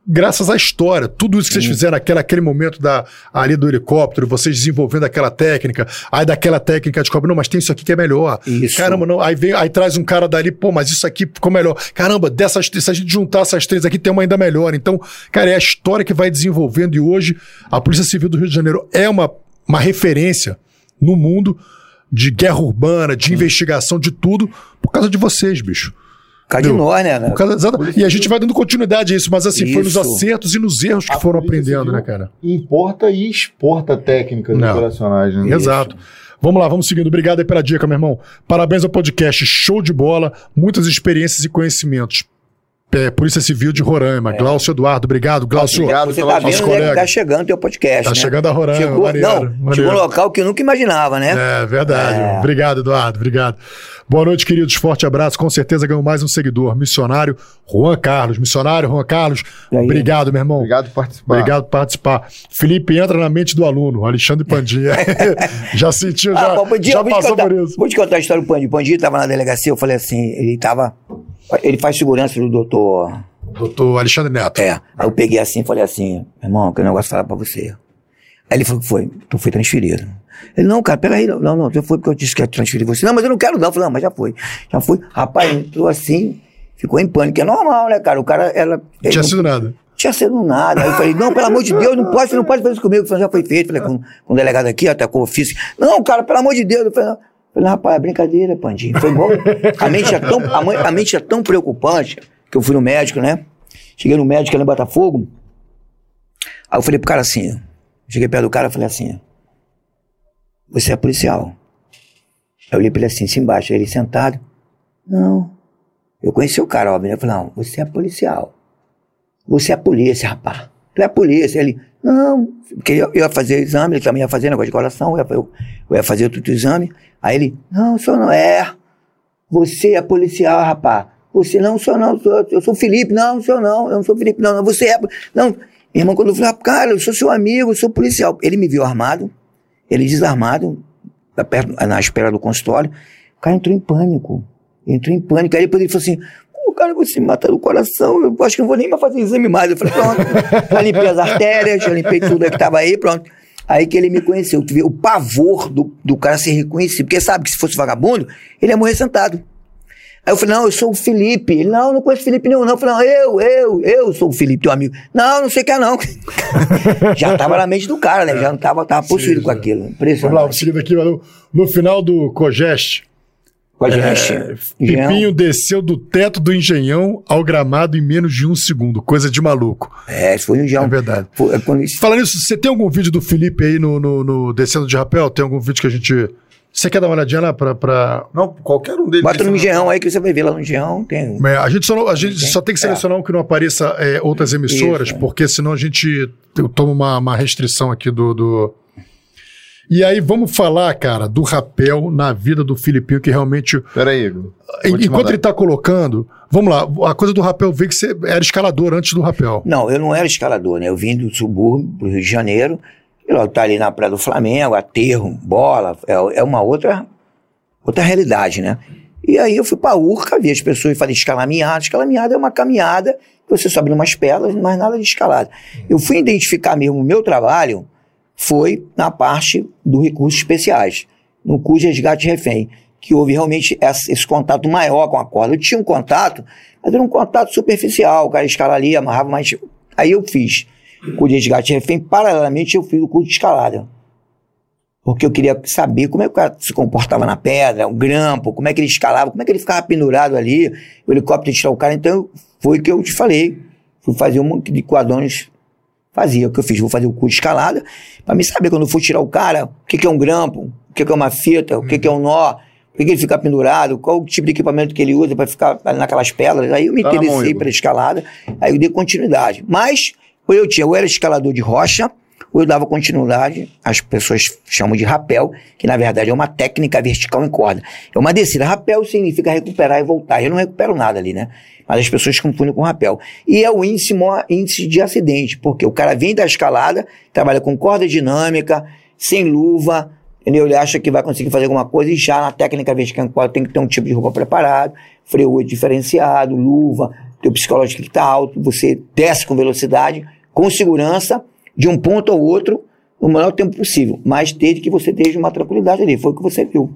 Graças à história, tudo isso que vocês fizeram naquele, aquele momento da, ali do helicóptero, vocês desenvolvendo aquela técnica, aí daquela técnica descobre, não, mas tem isso aqui que é melhor. Isso. Caramba, não, aí vem, aí traz um cara dali, pô, mas isso aqui ficou melhor. Caramba, dessas, se a gente juntar essas três aqui, tem uma ainda melhor. Então, cara, é a história que vai desenvolvendo e hoje a Polícia Civil do Rio de Janeiro é uma, uma referência no mundo de guerra urbana, de investigação, de tudo, por causa de vocês, bicho. Por causa de Entendeu? nós, né? Por causa- exato. E a gente vai dando continuidade a isso, mas assim, foi nos Isso. acertos e nos erros que A foram aprendendo, né, cara? Importa e exporta técnicas Não. operacionais, né? Exato. Vamos lá, vamos seguindo. Obrigado aí pela dica, meu irmão. Parabéns ao podcast. Show de bola. Muitas experiências e conhecimentos. É, Polícia Civil de Roraima. Glaucio Eduardo, obrigado. Glaucio, Obrigado Você tá nosso vendo né, que tá chegando teu podcast, Tá né? chegando a Roraima, Chegou, maneiro, não, maneiro. chegou um local que eu nunca imaginava, né? É verdade. É. Obrigado, Eduardo. Obrigado. Boa noite, queridos. Forte abraço. Com certeza ganhou mais um seguidor. Missionário Juan Carlos. Missionário Juan Carlos. Aí? Obrigado, meu irmão. Obrigado por participar. Obrigado por participar. Felipe, entra na mente do aluno. Alexandre Pandinha. já sentiu, já, Ah, pô, Pandinha, já vou te passou contar- por isso. Vou te contar a história do Pandinho. O Pandinho tava na delegacia, eu falei assim, ele tava... Ele faz segurança do doutor... Doutor Alexandre Neto. É. Aí eu peguei assim e falei assim, meu irmão, que negócio falar pra você. Aí ele falou que foi, tu foi transferido. Ele, não, cara, peraí, não, não, não, já foi porque eu disse que ia transferir você. Não, mas eu não quero não. Eu falei, não, mas já foi. Já foi. Rapaz, entrou assim, ficou em pânico. É normal, né, cara? O cara, ela... Não tinha sido nada. tinha sido nada. Aí eu falei, não, pelo amor de Deus, não pode, não pode fazer isso comigo. Falei, já foi feito. Falei, com, com o delegado aqui, até com o ofício. Não, cara, pelo amor de Deus. Eu falei, não. Falei, rapaz, é brincadeira, Pandinho. Foi bom. A mente é tão, a, a mente é tão preocupante que eu fui no médico, né? Cheguei no médico ali em Botafogo. Aí eu falei pro cara assim, cheguei perto do cara e falei assim, você é policial. Eu olhei pra ele assim, assim embaixo, ele sentado. Não. Eu conheci o cara, óbvio. né? Eu falei, não, você é policial. Você é polícia, rapaz. Tu é polícia. Ele, não, porque eu, ia fazer exame, ele também ia fazer negócio de coração, eu ia, eu, eu ia fazer outro exame. Aí ele, não, senhor não é. Você é policial, rapaz. Você não, senhor não, sou- eu sou Felipe. Não, senhor não, eu não sou Felipe, não, não, você é. Não, meu irmão, quando eu falei, cara, eu sou seu amigo, eu sou policial. Ele me viu armado, ele desarmado, perto, na espera do consultório. O cara entrou em pânico. Entrou em pânico. Aí depois ele falou assim: Pô, cara, me mata do coração. Eu acho que não vou nem mais fazer exame mais. Eu falei: Pronto. já limpei as artérias, já limpei tudo que tava aí, pronto. Aí que ele me conheceu. Tu vê o pavor do, do cara ser reconhecido. Porque sabe que se fosse vagabundo, ele ia morrer sentado. Aí eu falei, não, eu sou o Felipe. Ele, não, não conheço o Felipe nenhum, não. Eu falei, não, eu, eu, eu sou o Felipe, teu amigo. Não, não sei que é não. já tava na mente do cara, né? Já não tava, tava possuído com aquilo. Vamos lá, Impressionante. vamos seguindo aqui. No, no final do Cogeste, Com a gente. é. Pipinho desceu do teto do engenhão ao gramado em menos de um segundo. Coisa de maluco. É, isso foi no Engenhão. É verdade. Foi- é quando isso- Falando nisso, você tem algum vídeo do Felipe aí no, no, no Descendo de Rapel? Tem algum vídeo que a gente. Você quer dar uma olhadinha lá pra. pra... Não, qualquer um deles. Bota no Isso, Engenhão aí que você vai ver lá no Engenhão. Tem. É, a gente, só, não- a gente só tem que selecionar um que não apareça é, outras emissoras, Isso, é. porque senão a gente toma uma, uma restrição aqui do, do. E aí, vamos falar, cara, do rapel na vida do Filipinho, que realmente. Peraí, Igor. Enquanto ele tá colocando. Vamos lá, a coisa do rapel veio que você era escalador antes do rapel. Não, eu não era escalador, né? Eu vim do subúrbio, do Rio de Janeiro. E logo tá ali na Praia do Flamengo, aterro, bola. É, é uma outra, outra realidade, né? E aí eu fui pra Urca, vi as pessoas fazem escalaminhada. Escalaminhada é uma caminhada que você sobe umas pedras, mas nada de escalada. Eu fui identificar mesmo o meu trabalho, foi na parte dos recursos especiais, no de resgate refém, que houve realmente esse, contato maior com a corda. Eu tinha um contato, mas era um contato superficial, o cara escala ali, amarrava, mas aí eu fiz o curso de resgate refém, paralelamente eu fiz o curso de escalada porque eu queria saber como é que o cara se comportava na pedra, o grampo, como é que ele escalava, como é que ele ficava pendurado ali, o helicóptero tirar o cara. Então, foi o que eu te falei. Fui fazer um de quadrões, fazia o que eu fiz. Vou fazer o curso de escalada, para me saber quando eu for tirar o cara, o que, que é um grampo, o que, que é uma fita, o que, que é um nó, por que, que ele fica pendurado, qual o tipo de equipamento que ele usa para ficar naquelas pedras. Aí eu me Tá interessei bom, pela escalada, aí eu dei continuidade. Mas, eu tinha, ou era escalador de rocha, eu dava continuidade, as pessoas chamam de rapel, que na verdade é uma técnica vertical em corda. É uma descida. Rapel significa recuperar e voltar. Eu não recupero nada ali, né? Mas as pessoas confundem com rapel. E é o índice, maior índice de acidente, porque o cara vem da escalada, trabalha com corda dinâmica, sem luva? Ele acha que vai conseguir fazer alguma coisa e já na técnica vertical em corda tem que ter um tipo de roupa preparado, freio diferenciado, luva, teu psicológico que está alto, você desce com velocidade, com segurança, de um ponto ao outro no menor tempo possível, mas desde que você esteja uma tranquilidade ali, foi o que você viu.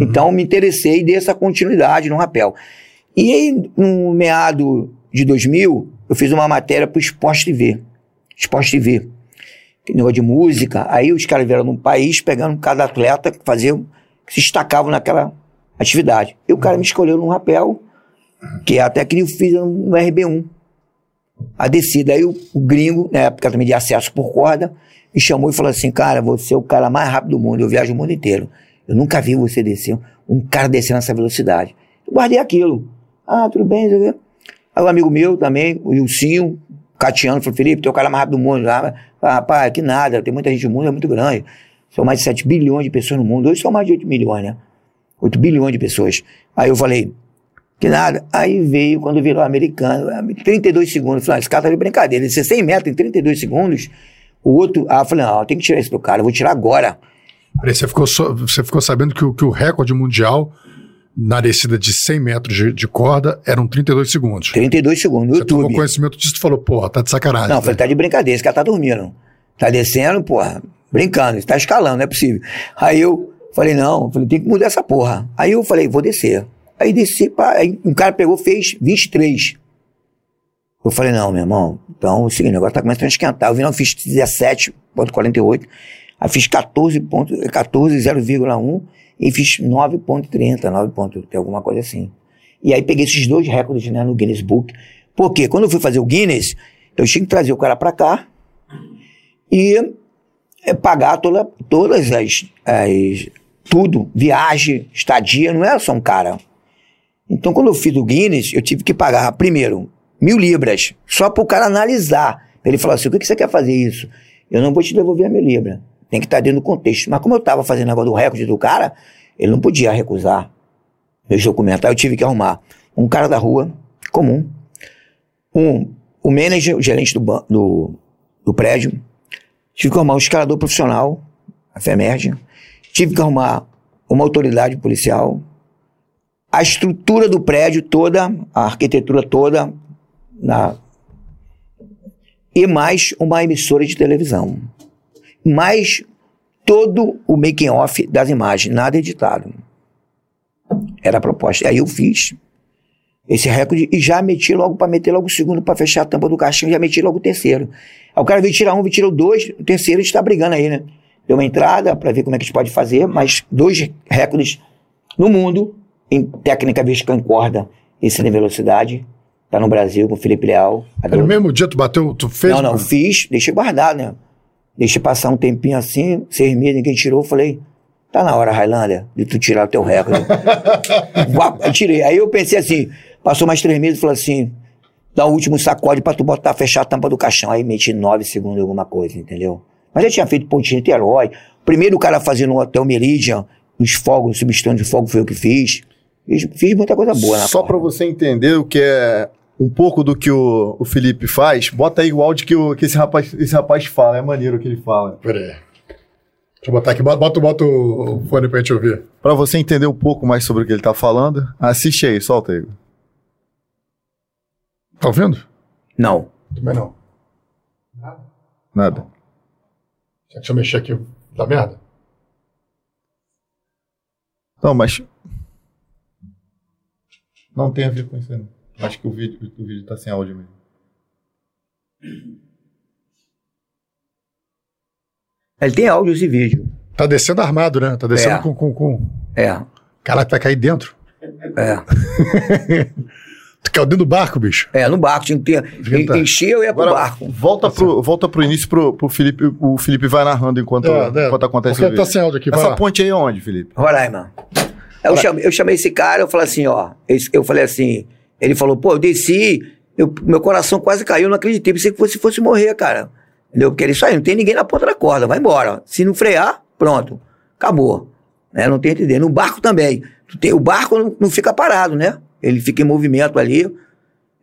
Então me interessei e dei essa continuidade no rapel. E aí, no meado de 2000, eu fiz uma matéria para o Esporte TV. Esporte TV. Que negócio de música. Aí os caras vieram num país pegando cada atleta que fazia, que se destacavam naquela atividade. E o cara me escolheu num rapel, que é até que eu fiz no RB1 a descida. Aí o, o gringo, na época também de acesso por corda, me chamou e falou assim: Cara, você é o cara mais rápido do mundo, eu viajo o mundo inteiro. Eu nunca vi você descer, um cara descer nessa velocidade. Eu guardei aquilo. Ah, tudo bem. Aí um amigo meu também, o Ilcinho, Catiano, falou: Felipe, tu é o cara mais rápido do mundo. Ah, rapaz, que nada, tem muita gente no mundo, é muito grande. São mais de 7 bilhões de pessoas no mundo. Hoje são mais de 8 milhões, né? 8 bilhões de pessoas. Aí eu falei, que nada. Aí veio, quando virou americano, 32 segundos. Eu falei, ah, esse cara tá de brincadeira. Ele disse, 100 metros em 32 segundos. O outro, ah, eu falei, não, tem que tirar isso do cara, eu vou tirar agora. Peraí, você ficou, so- você ficou sabendo que o, que o recorde mundial na descida de 100 metros de, de corda eram 32 segundos. 32 segundos no Você YouTube. conhecimento disso e falou, porra, tá de sacanagem. Não, eu falei, tá de brincadeira, esse cara tá dormindo. Tá descendo, porra, brincando, tá escalando, não é possível. Aí eu falei, não, falei, tem que mudar essa porra. Aí eu falei, vou descer. Aí desci, pá, aí um cara pegou, fez 23. Eu falei, não, meu irmão, então é o seguinte, agora tá começando a esquentar. Eu vi, não, fiz 17,48, aí fiz 14, ponto, 14 0,1 e fiz 9,30, 9 ponto, tem alguma coisa assim. E aí peguei esses dois recordes né, no Guinness Book. Porque quando eu fui fazer o Guinness, eu tinha que trazer o cara pra cá e é, pagar toda, todas as, as. tudo, viagem, estadia, não era só um cara. Então, quando eu fiz o Guinness, eu tive que pagar, primeiro, mil libras, só para o cara analisar. Ele falar assim: o que, que você quer fazer isso? Eu não vou te devolver a mil libras. Tem que estar dentro do contexto. Mas como eu estava fazendo agora do recorde do cara, ele não podia recusar meus documentos. Aí eu tive que arrumar um cara da rua, comum, um, o manager, o gerente do, do, do prédio, tive que arrumar um escalador profissional, a FEMERG, tive que arrumar uma autoridade policial, a estrutura do prédio toda, a arquitetura toda, na, e mais uma emissora de televisão. Mais todo o making off das imagens, nada editado. Era a proposta. Aí eu fiz esse recorde e já meti logo para meter logo o segundo para fechar a tampa do caixão, já meti logo o terceiro. Aí o cara veio tirar um, veio tirar o dois, o terceiro a gente tá brigando aí, né? Deu uma entrada para ver como é que a gente pode fazer, mas dois recordes no mundo em técnica vertical em corda, esse de velocidade, tá no Brasil com o Felipe Leal. No mesmo dia tu bateu, tu fez? Não, não, fiz, deixei guardado, né? Deixei passar um tempinho assim, seis meses, ninguém tirou, falei, tá na hora, Highlander, de tu tirar o teu recorde. Eu tirei. Aí eu pensei assim, passou mais três meses e falou assim, dá o último sacode pra tu botar, fechar a tampa do caixão. Aí meti nove segundos em alguma coisa, entendeu? Mas eu tinha feito pontinho de Niterói. Primeiro o cara fazendo no Hotel Meridian, nos fogos, no substante de fogo foi eu que fiz. Fiz, fiz muita coisa boa na Só pra você entender o que é um pouco do que o, o Felipe faz, bota aí o áudio que, o- que esse, rapaz, esse rapaz fala. É maneiro o que ele fala. Peraí. Deixa eu botar aqui, bota, bota, bota o fone pra gente ouvir. Pra você entender um pouco mais sobre o que ele tá falando, assiste aí, solta aí. Tá ouvindo? Não. Também não. Nada. Deixa eu mexer aqui. Dá merda? Não, mas. Não tem a ver com isso, não. Acho que o vídeo, o vídeo tá sem áudio mesmo. Ele tem áudios e vídeo. Tá descendo armado, né? Tá descendo É. com, com, com. É, Caraca, vai cair dentro. é. Tu caiu dentro do barco, bicho. É, no barco. Tinha que ter. Fica- Enchia, eu ia pro barco. volta pro, volta pro início pro, pro Felipe. O Felipe vai narrando enquanto, É, é. enquanto acontece Porque o tá vídeo. sem áudio aqui, vai Essa lá. ponte aí é onde, Felipe? Roraima. Eu chamei, eu chamei esse cara, eu falei assim, ó. Eu falei assim, ele falou, pô, eu desci, eu- meu coração quase caiu, eu não acreditei, pensei que você fosse morrer, cara. Entendeu? Porque ele isso aí, não tem ninguém na ponta da corda, vai embora. Se não frear, pronto, acabou. Né? Não tem entender. No barco também. Tu tem, o barco não, não fica parado, né? Ele fica em movimento ali,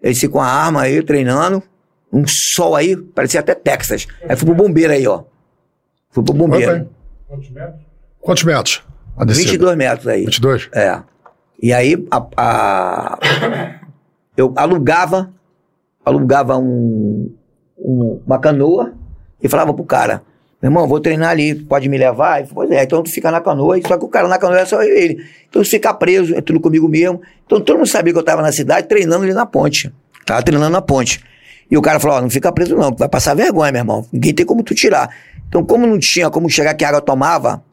ele fica com a arma aí, treinando. Um sol aí, parecia até Texas. Aí fui pro bombeiro aí, ó. Fui pro bombeiro. Vai, vai. Quantos metros? A descida? 22 metros aí. 22? É. E aí a, a- eu alugava, alugava um, um- uma canoa e falava pro cara, meu irmão, vou treinar ali, pode me levar? Ele falou, pois é, então tu fica na canoa, só que o cara na canoa é só ele. Então tu fica preso, é tudo comigo mesmo. Então todo mundo sabia que eu tava na cidade treinando ali na ponte. Tava treinando na ponte. E o cara falou, ó, não fica preso não, vai passar vergonha, meu irmão. Ninguém tem como tu tirar. Então como não tinha como chegar que a água tomava,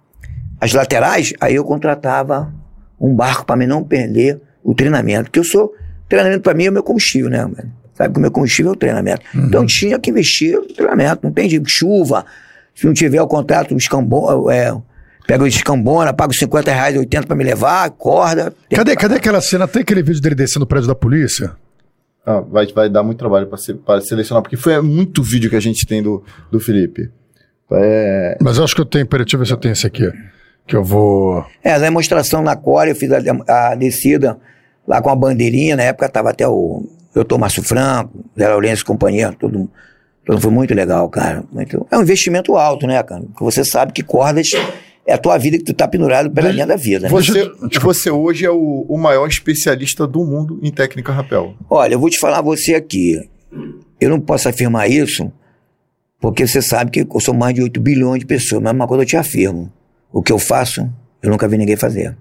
as laterais, aí eu contratava um barco para mim não perder o treinamento. Porque eu sou. Treinamento para mim é o meu combustível, né? mano? Sabe que o meu combustível é o treinamento. Então tinha que investir no treinamento. Não tem de chuva. Se não tiver o contrato, o escambona, é, pega o escambona, paga os 50 reais, 80 para me levar, corda. Cadê, cadê aquela cena? Tem aquele vídeo dele descendo o prédio da polícia? Ah, vai, vai dar muito trabalho pra, se- pra selecionar, porque foi muito vídeo que a gente tem do, do Felipe. É, Mas eu acho que eu tenho. Peraí, deixa eu ver se eu tenho esse aqui. Que eu vou. É, a demonstração na Core, eu fiz a, a descida lá com a bandeirinha, na época tava até o doutor Márcio Franco, Zé Lourenço e companhia, tudo, tudo foi muito legal, cara. Muito, é um investimento alto, né, cara? Porque você sabe que cordas é a tua vida que tu tá pendurado pela linha da vida, né? você, você hoje é o, o maior especialista do mundo em técnica rapel. Olha, eu vou te falar você aqui. Eu não posso afirmar isso, porque você sabe que eu sou mais de 8 bilhões de pessoas, mas uma coisa eu te afirmo. O que eu faço, eu nunca vi ninguém fazer.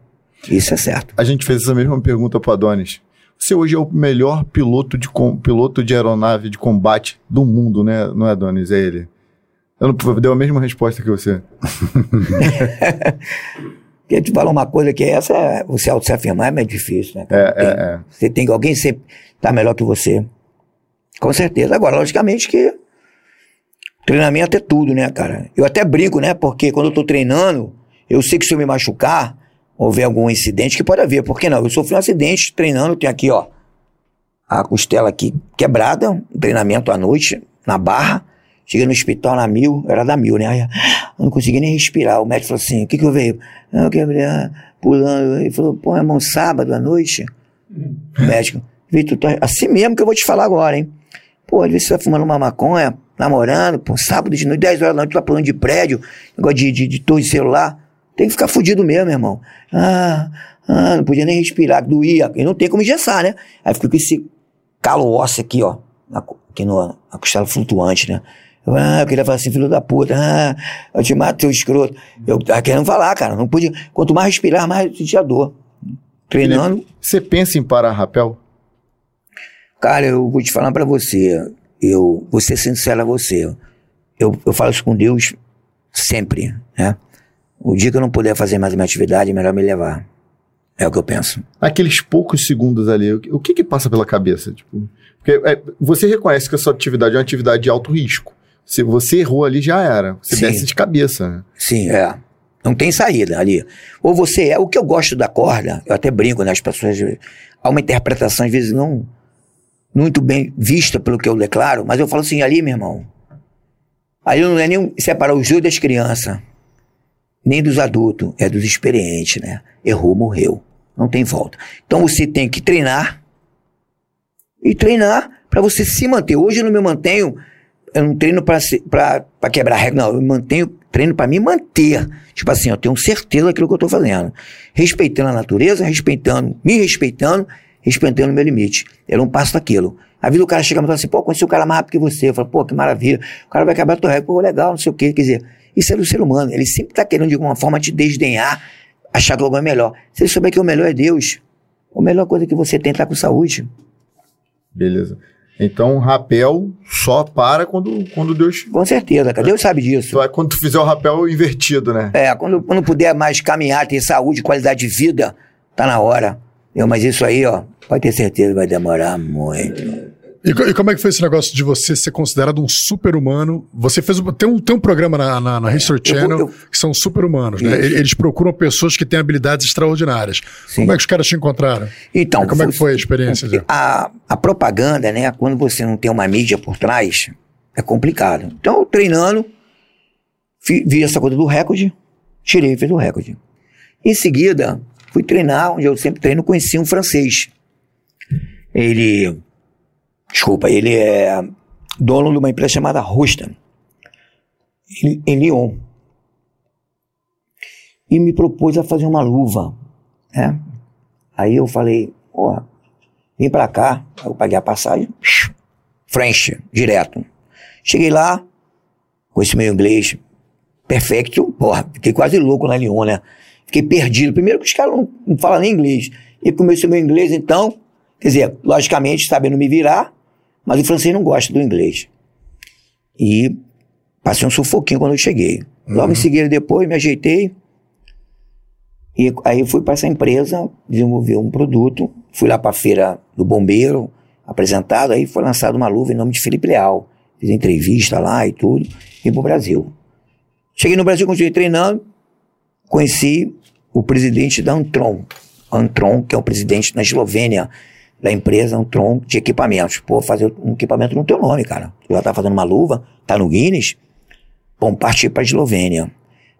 Isso é certo. A gente fez essa mesma pergunta para Adonis. Você hoje é o melhor piloto de, com- piloto de aeronave de combate do mundo, né? Não é, Adonis? É ele. Eu não, deu a mesma resposta que você. Porque te falar uma coisa que essa, você auto se afirmar é meio difícil, né? É, Tem- é, é. Você tem que alguém sempre tá melhor que você. Com certeza. Agora, logicamente que treinamento é tudo, né, cara? Eu até brinco, né? Porque quando eu tô treinando, eu sei que se eu me machucar, houver algum incidente, que pode haver. Por que não? Eu sofri um acidente treinando, tem aqui, ó, a costela aqui quebrada, um treinamento à noite, na barra. Cheguei no hospital na mil, era da mil, né? Aí, eu não consegui nem respirar. O médico falou assim: o que que eu veio? Eu quebrei, ah, pulando. Ele falou: pô, irmão, sábado à noite? O médico, Vitor, tá assim mesmo que eu vou te falar agora, hein? Pô, às vezes você tá fumando uma maconha, namorando, pô, sábado de noite, 10 horas da noite, tu tá pulando de prédio, negócio de, de, de torre de celular. Tem que ficar fudido mesmo, meu irmão. Ah, ah, não podia nem respirar, doía. E não tem como engessar, né? Aí fica com esse calo ósseo aqui, ó, aqui no, na costela flutuante, né? Eu, ah, eu queria falar assim, filho da puta, ah, eu te mato, seu escroto. Eu tava querendo falar, cara, não podia. Quanto mais respirar, mais sentia dor. Treinando, Você pensa em parar rapel? Cara, eu vou te falar pra você. Eu vou ser sincero a você. Eu, eu falo isso com Deus sempre, né? O dia que eu não puder fazer mais a minha atividade, é melhor me levar. É o que eu penso. Aqueles poucos segundos ali, o que, o que que passa pela cabeça? Tipo, porque é, você reconhece que a sua atividade é uma atividade de alto risco. Se você errou ali, já era. Você Sim. desce de cabeça. né? Sim, é. Não tem saída ali. Ou você é. O que eu gosto da corda, eu até brinco, né? As pessoas. Há uma interpretação, às vezes, não muito bem vista pelo que eu declaro, mas eu falo assim, ali, meu irmão. Ali não é nem separar os dois das crianças, nem dos adultos, é dos experientes, né? Errou, morreu. Não tem volta. Então você tem que treinar e treinar para você se manter. Hoje eu não me mantenho eu não treino pra quebrar regra, não. Eu mantenho, treino pra me manter. Tipo assim, eu tenho certeza daquilo que eu tô fazendo. Respeitando a natureza, respeitando, me respeitando, respeitando o meu limite. Eu não passo daquilo. A vida o cara chega e fala assim, pô, conheci o cara mais rápido que você. Eu falo, pô, que maravilha. O cara vai quebrar a tua regra, pô, legal, não sei o quê. Quer dizer, isso é do ser humano. Ele sempre tá querendo, de alguma forma, te desdenhar, achar que algo é melhor. Se ele souber que o melhor é Deus, a melhor coisa que você tem é estar com saúde. Beleza. Então, o rapel só para quando, quando Deus. Com certeza, cara. Deus sabe disso. Só é quando tu fizer o rapel invertido, né? É, quando, quando puder mais caminhar, ter saúde, qualidade de vida, tá na hora. Eu, mas isso aí, ó, pode ter certeza, vai demorar muito. E, e como é que foi esse negócio de você ser considerado um super-humano? Você fez. um- Tem um, tem um programa na, na, na History Eu vou- Channel eu- que são super-humanos, né? Eles procuram pessoas que têm habilidades extraordinárias. Sim. Como é que os caras te encontraram? Então, como é que foi a experiência? A, a propaganda, né, quando você não tem uma mídia por trás, é complicado. Então, eu treinando, vi essa coisa do recorde, tirei e fiz o recorde. Em seguida, fui treinar, onde eu sempre treino, conheci um francês. Ele, desculpa, ele é dono de uma empresa chamada Rustan, em, Lyon. E me propôs a fazer uma luva, né? Aí eu falei, ó, vem pra cá, eu paguei a passagem, French, direto. Cheguei lá, com esse meu inglês perfeito, porra, fiquei quase louco na Lyon, né? Fiquei perdido. Primeiro que os caras não, não falam nem inglês. E com esse meu inglês, então, quer dizer, logicamente, sabendo me virar, mas o francês não gosta do inglês. E passei um sufoquinho quando eu cheguei. Logo em seguida, depois, me ajeitei, e aí fui para essa empresa, desenvolver um produto, fui lá para a feira do bombeiro, apresentado, aí foi lançada uma luva em nome de Felipe Leal. Fiz entrevista lá e tudo, e pro Brasil. Cheguei no Brasil, continuei treinando, conheci o presidente da Antron. Antron, que é o presidente na Eslovênia, da empresa Antron de equipamentos. Pô, fazer um equipamento no teu nome, cara. Tu já tá fazendo uma luva, tá no Guinness, vamos partir para a Eslovênia.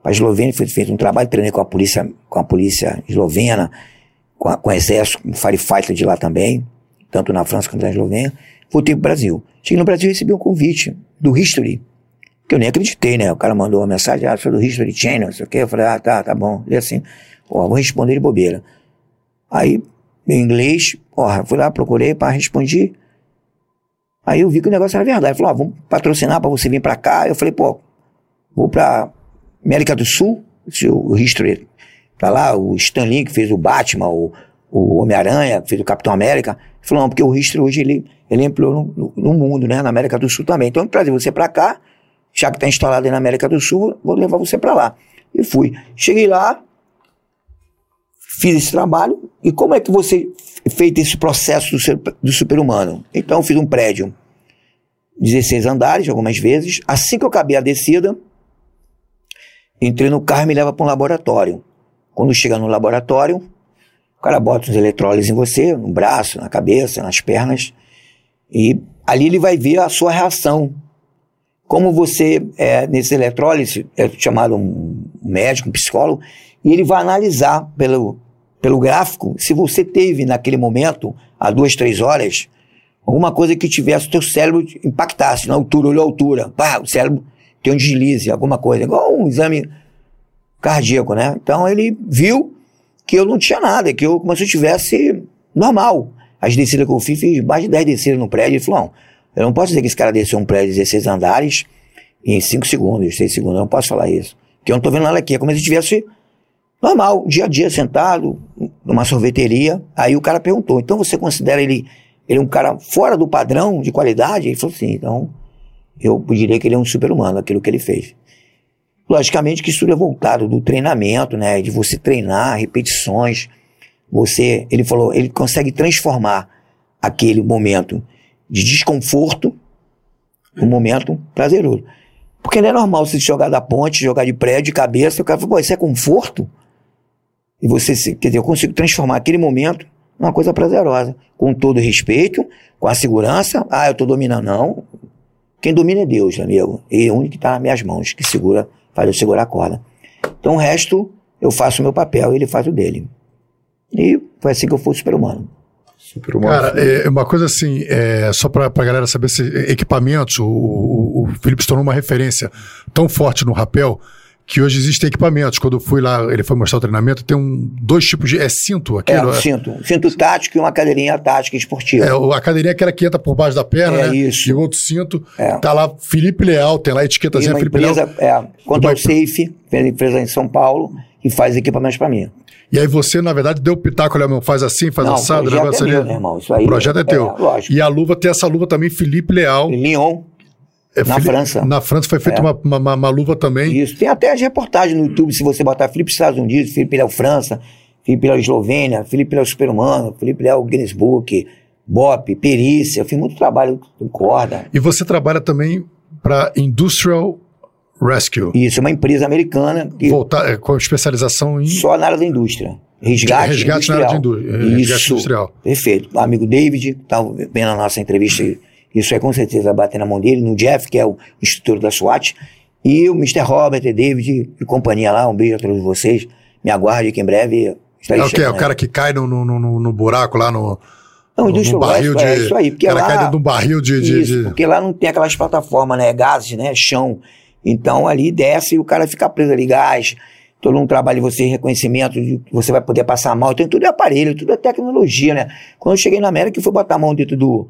Para a Eslovênia foi feito um trabalho, treinei com a polícia, com a polícia eslovena, com, a, com o exército, com o firefighter de lá também, tanto na França quanto na Eslovênia. Voltei pro Brasil. Cheguei no Brasil e recebi um convite do History, que eu nem acreditei, né? O cara mandou uma mensagem, ah, sou do History Channel, não sei o quê. Eu falei, ah, tá, tá bom. E assim, ó, vou responder de bobeira. Aí, meu inglês, porra, fui lá, procurei, pá, respondi. Aí eu vi que o negócio era verdade. Falou, ah, vamos patrocinar para você vir para cá. Eu falei, pô, vou para América do Sul, o History, pra lá, o Stan Lee que fez o Batman, o, o Homem-Aranha, que fez o Capitão América. Ele falou, não, porque o History hoje ele, ele ampliou no, no, no mundo, né, na América do Sul também. Então, trazer você para cá, já que está instalado aí na América do Sul, vou levar você para lá. E fui. Cheguei lá, fiz esse trabalho, e como é que você feito esse processo do, ser, do super-humano? Então, eu fiz um prédio, 16 andares, algumas vezes. Assim que eu acabei a descida, entrei no carro e me leva para um laboratório. Quando chega no laboratório, o cara bota os eletrólises em você, no braço, na cabeça, nas pernas, e ali ele vai ver a sua reação. Como você, é, nesse eletrólise, é chamado um médico, um psicólogo, e ele vai analisar pelo, pelo gráfico se você teve naquele momento, há duas, três horas, alguma coisa que tivesse o teu cérebro impactasse na altura, olhou a altura, pá, o cérebro tem um deslize, alguma coisa, igual um exame cardíaco, né? Então ele viu que eu não tinha nada, que eu como se eu tivesse normal. As descidas que eu fiz, fiz mais de 10 descidas no prédio. Ele falou: não, eu não posso dizer que esse cara desceu um prédio de 16 andares em 5 segundos, 6 segundos, eu não posso falar isso. Porque eu não tô vendo nada aqui, é como se eu tivesse normal, dia a dia, sentado, numa sorveteria. Aí o cara perguntou: então você considera ele, ele um cara fora do padrão de qualidade? Ele falou assim: então eu diria que ele é um super-humano, aquilo que ele fez. Logicamente que isso é voltado do treinamento, né? De você treinar, repetições. Você, ele falou, ele consegue transformar aquele momento de desconforto um momento prazeroso. Porque não é normal você jogar da ponte, jogar de prédio, de cabeça, o cara fala, pô, isso é conforto? E você, se, quer dizer, eu consigo transformar aquele momento numa coisa prazerosa. Com todo respeito, com a segurança. Ah, eu tô dominando. Não. Quem domina é Deus, amigo. E é o único que tá nas minhas mãos, que segura faz eu segurar a corda. Então o resto, eu faço o meu papel e ele faz o dele. E foi assim que eu fui super-humano. Super humano. Cara, é uma coisa assim, é, só pra, pra galera saber se equipamentos, o, o, o Felipe se tornou uma referência tão forte no rapel que hoje existem equipamentos. Quando eu fui lá, ele foi mostrar o treinamento, tem um, dois tipos de. É cinto É, aquilo? um cinto. Um cinto tático e uma cadeirinha tática esportiva. É, o- a cadeirinha é aquela que entra por baixo da perna, É né? isso. E o outro cinto. É. Tá lá Felipe Leal, tem lá a E etiquetazinha Felipe empresa, Leal. é, quanto ao Safe, uma empresa em São Paulo, que faz equipamentos para mim. E aí você, na verdade, deu o pitaco, olha, meu, faz assim, faz Não, assado, o projeto negócio é meu, né, irmão? Isso aí o projeto é é- teu. é, lógico. E a luva tem essa luva também, Felipe Leal. Lyon, É, na Fili- França. Na França foi feita É. uma, uma, uma- luva também. Isso. Tem até as reportagens no YouTube, se você botar Felipe Estados Unidos, Felipe Léo França, Felipe Léo Eslovênia, Felipe Léo Super-Humano, Felipe Léo Guinness Book, BOP, Perícia. Eu fiz muito trabalho com corda. E você trabalha também para Industrial Rescue. Isso, é uma empresa americana que Voltar, é, com especialização em só na área da indústria. Resgate, Resgate na área de industrial. indú- é, resgate Isso. industrial. Perfeito. Amigo David, estava vendo a nossa entrevista, isso aí com certeza vai bater na mão dele, no Jeff, que é o instrutor da SWAT, e o Mr. Robert e David e companhia lá, um beijo a todos vocês. Me aguarde que em breve estarei É o que? É o cara que cai no, no, no, no buraco lá no, Não, no, Industrial barril Rescue, de. é isso aí, porque o cara lá... cai dentro de um barril de. de- Isso, de- porque lá não tem aquelas plataformas, né? Gases, né? Chão. Então ali desce e o cara fica preso ali, gás. Todo um trabalho de você, reconhecimento, você vai poder passar mal. Então tudo é aparelho, tudo é tecnologia, né? Quando eu cheguei na América e fui botar a mão dentro do.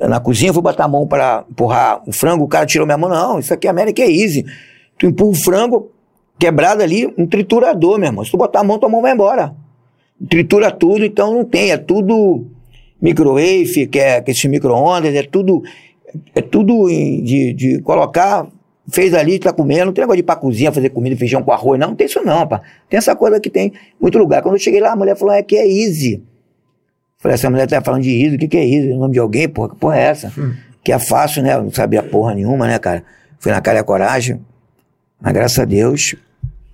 Na cozinha, fui botar a mão para empurrar o frango, o cara tirou minha mão. Não, isso aqui é América é easy. Tu empurra o frango, quebrado ali, um triturador, meu irmão. Se tu botar a mão, tua mão vai embora. Tritura tudo, então não tem, é tudo microwave, que é que esses micro-ondas, é tudo, é tudo de, de colocar, fez ali, tá comendo, não tem negócio de ir pra cozinha fazer comida, feijão com arroz, não, não tem isso não, pá. Tem essa coisa que tem em muito lugar. Quando eu cheguei lá, a mulher falou, é que é easy. Falei, essa mulher tá falando de easy, o que que é easy? O nome de alguém, porra, que porra é essa? Que é fácil, né? Eu não sabia porra nenhuma, né, cara? Fui na cara e a coragem, mas graças a Deus,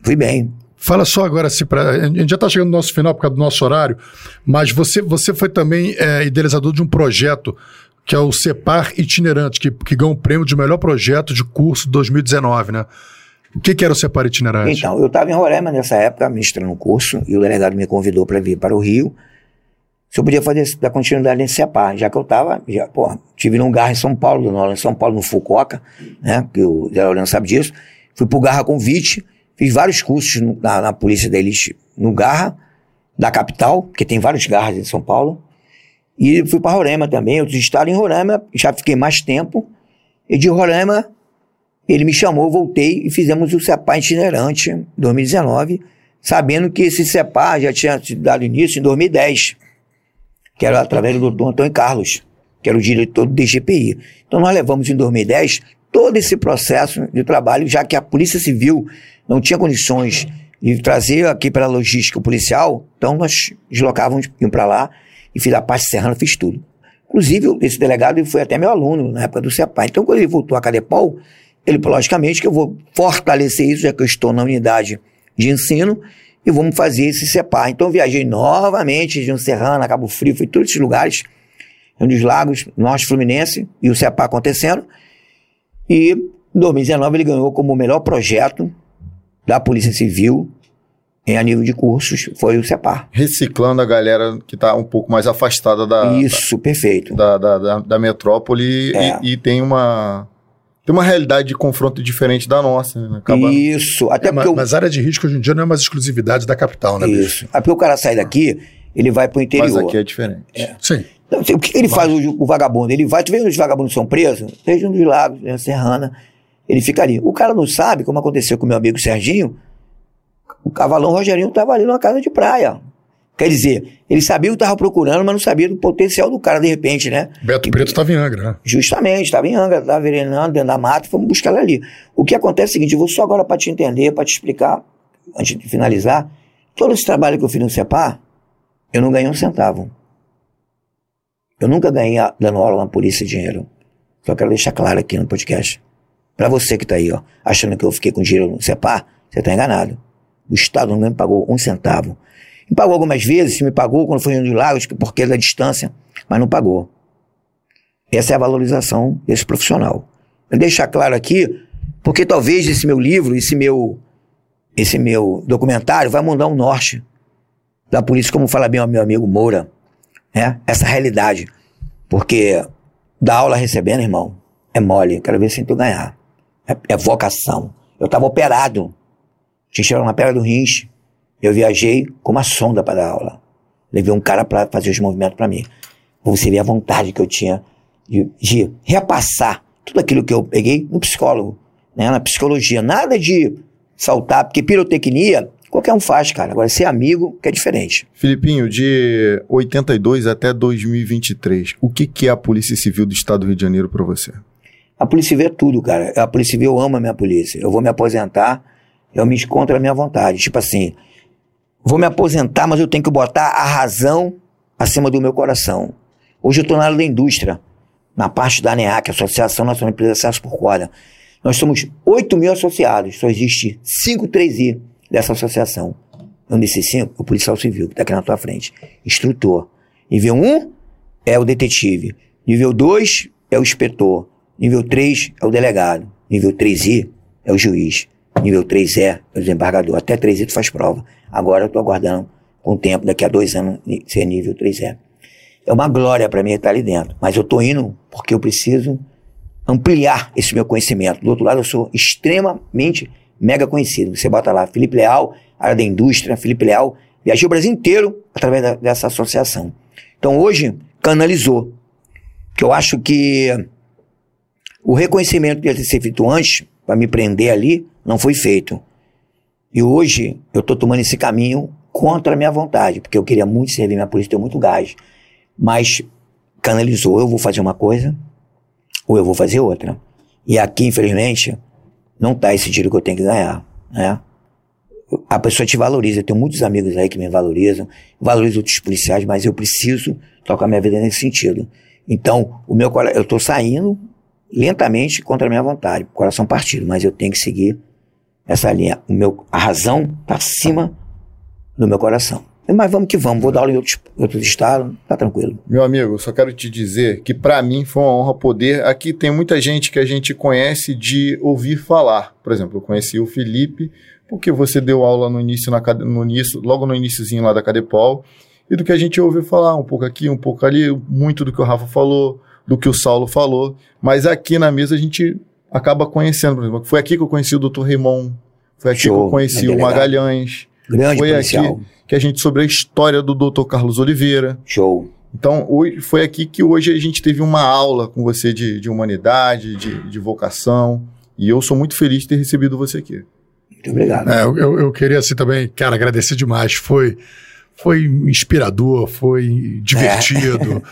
fui bem. Fala só agora, assim, pra, a gente já está chegando no nosso final por causa do nosso horário, mas você, você foi também é, idealizador de um projeto que é o CEPAR Itinerante, que, que ganhou o prêmio de melhor projeto de curso 2019, né? O que, que era o CEPAR Itinerante? Então, eu estava em Roraima nessa época, ministrando um curso, e o delegado me convidou para vir para o Rio. Se eu podia fazer a continuidade nesse CEPAR, já que eu estava, já, pô, tive num Garra em São Paulo, aula em São Paulo, no Fucoca, né, que o Zé Leandro sabe disso. Fui pro Garra Convite, fiz vários cursos no- na, na Polícia da Elite no Garra, da capital, porque tem vários Garras em São Paulo. E fui para Roraima também, outros estados em Roraima, já fiquei mais tempo. E de Roraima, ele me chamou, voltei e fizemos o CEPAR itinerante em 2019, sabendo que esse CEPAR já tinha dado início em 2010, que era através do doutor Antônio Carlos, que era o diretor do DGPI. Então nós levamos em 2010 todo esse processo de trabalho, já que a Polícia Civil não tinha condições de trazer aqui para a logística policial, então nós deslocávamos para lá e fiz a parte serrana, fiz tudo. Inclusive, esse delegado ele foi até meu aluno na época do CEPAR. Então, quando ele voltou a Cadepol, ele, logicamente, que eu vou fortalecer isso, já que eu estou na unidade de ensino, e vamos fazer esse CEPAR. Então, eu viajei novamente, de Serrana, Cabo Frio, fui em todos esses lugares, Rio dos Lagos, Norte Fluminense, e o CEPAR acontecendo. E em 2019 ele ganhou como o melhor projeto da Polícia Civil em a nível de cursos, foi o CEPAR. Reciclando a galera que tá um pouco mais afastada da, Isso, perfeito. da, da, da, da metrópole É. e, e tem uma tem uma realidade de confronto diferente da nossa. Né? Acaba- Isso, até É, mas, porque o mas a área de risco hoje em dia não é mais exclusividade da capital, né, bicho? Isso. Aí porque o cara sai daqui, ele vai pro interior. Mas aqui é diferente. Sim. Então, o que ele faz o, o vagabundo? Ele vai, tu vê onde os vagabundos são presos? Região dos Lagos, na Serrana, ele fica ali. O cara não sabe, como aconteceu com meu amigo Serginho, o cavalão Rogerinho estava ali numa casa de praia. Quer dizer, ele sabia o que estava procurando, mas não sabia do potencial do cara de repente, né? Beto Preto estava em Angra, né? Justamente, estava em Angra, estava verenando dentro da mata, fomos buscar ela ali. O que acontece é o seguinte, eu vou só agora para te entender, para te explicar, antes de finalizar, todo esse trabalho que eu fiz no CEPAR, eu não ganhei um centavo. Eu nunca ganhei dando aula na polícia dinheiro. Só quero deixar claro aqui no podcast. Para você que está aí, ó, achando que eu fiquei com dinheiro no CEPAR, você está enganado. O Estado não me pagou um centavo. Me pagou algumas vezes, me pagou quando foi dos Lagos, porque da distância, mas não pagou. Essa é a valorização desse profissional. Eu deixar claro aqui, porque talvez esse meu livro, esse meu, esse meu documentário vai mudar o norte da polícia, como fala bem o meu amigo Moura. né? Essa realidade. Porque dar aula recebendo, irmão, é mole. Quero ver se tu ganhar. É, é vocação. Eu estava operado. Tinha uma pedra do rins. Eu viajei com uma sonda para dar aula. Levei um cara para fazer os movimentos para mim. Você vê a vontade que eu tinha de, de repassar tudo aquilo que eu peguei no psicólogo, né? na psicologia. Nada de saltar, porque pirotecnia qualquer um faz, cara. Agora, ser amigo que é diferente. Filipinho, de 82 até 2023, o que, que é a Polícia Civil do Estado do Rio de Janeiro para você? A Polícia Civil é tudo, cara. A Polícia Civil, eu amo a minha polícia. Eu vou me aposentar, eu me encontro à minha vontade. Tipo assim, vou me aposentar, mas eu tenho que botar a razão acima do meu coração. Hoje eu estou na área da indústria, na parte da ANEAC, Associação Nacional de Empresas Acesso por Corda. Nós somos 8 mil associados, só existe 5 3I dessa associação. Um desses cinco, o policial civil, que está aqui na tua frente. Instrutor. Nível 1 um é o detetive. Nível 2 é o inspetor. Nível 3 é o delegado. Nível 3I é o juiz. Nível 3E é o desembargador. Até 3I tu faz prova. Agora eu estou aguardando com o tempo, daqui a dois anos, ser nível 3E. É uma glória para mim estar ali dentro. Mas eu estou indo porque eu preciso ampliar esse meu conhecimento. Do outro lado, eu sou extremamente mega conhecido. Você bota lá Felipe Leal, área da indústria, Felipe Leal, viajou o Brasil inteiro através da, dessa associação. Então hoje canalizou. Que eu acho que o reconhecimento que ia ter sido feito antes, para me prender ali, não foi feito. E hoje eu estou tomando esse caminho contra a minha vontade, porque eu queria muito servir minha polícia, tenho muito gás. Mas canalizou, eu vou fazer uma coisa, ou eu vou fazer outra. E aqui, infelizmente, não tá esse tiro que eu tenho que ganhar, né? A pessoa te valoriza, eu tenho muitos amigos aí que me valorizam, valorizam outros policiais, mas eu preciso tocar minha vida nesse sentido. Então, o meu eu estou saindo lentamente contra a minha vontade, coração partido, mas eu tenho que seguir essa linha. O meu, a razão está acima do meu coração. Mas vamos que vamos, vou dar aula em outros, outros estados, tá tranquilo. Meu amigo, só quero te dizer que para mim foi uma honra poder. Aqui tem muita gente que a gente conhece de ouvir falar. Por exemplo, eu conheci o Felipe, porque você deu aula no início, na, no início logo no iníciozinho lá da Cadepol, e do que a gente ouviu falar, um pouco aqui, um pouco ali, muito do que o Rafa falou, do que o Saulo falou. Mas aqui na mesa a gente acaba conhecendo, por exemplo. Foi aqui que eu conheci o Dr. Raymond, foi aqui Show, que eu conheci o Magalhães. Grande foi policial. aqui que a gente sobre a história do Dr. Carlos Oliveira. Show. Então, hoje, foi aqui que hoje a gente teve uma aula com você de, de humanidade, de, de vocação. E eu sou muito feliz de ter recebido você aqui. Muito obrigado. É, eu, eu queria, assim, também, cara, agradecer demais. Foi foi inspirador, foi divertido.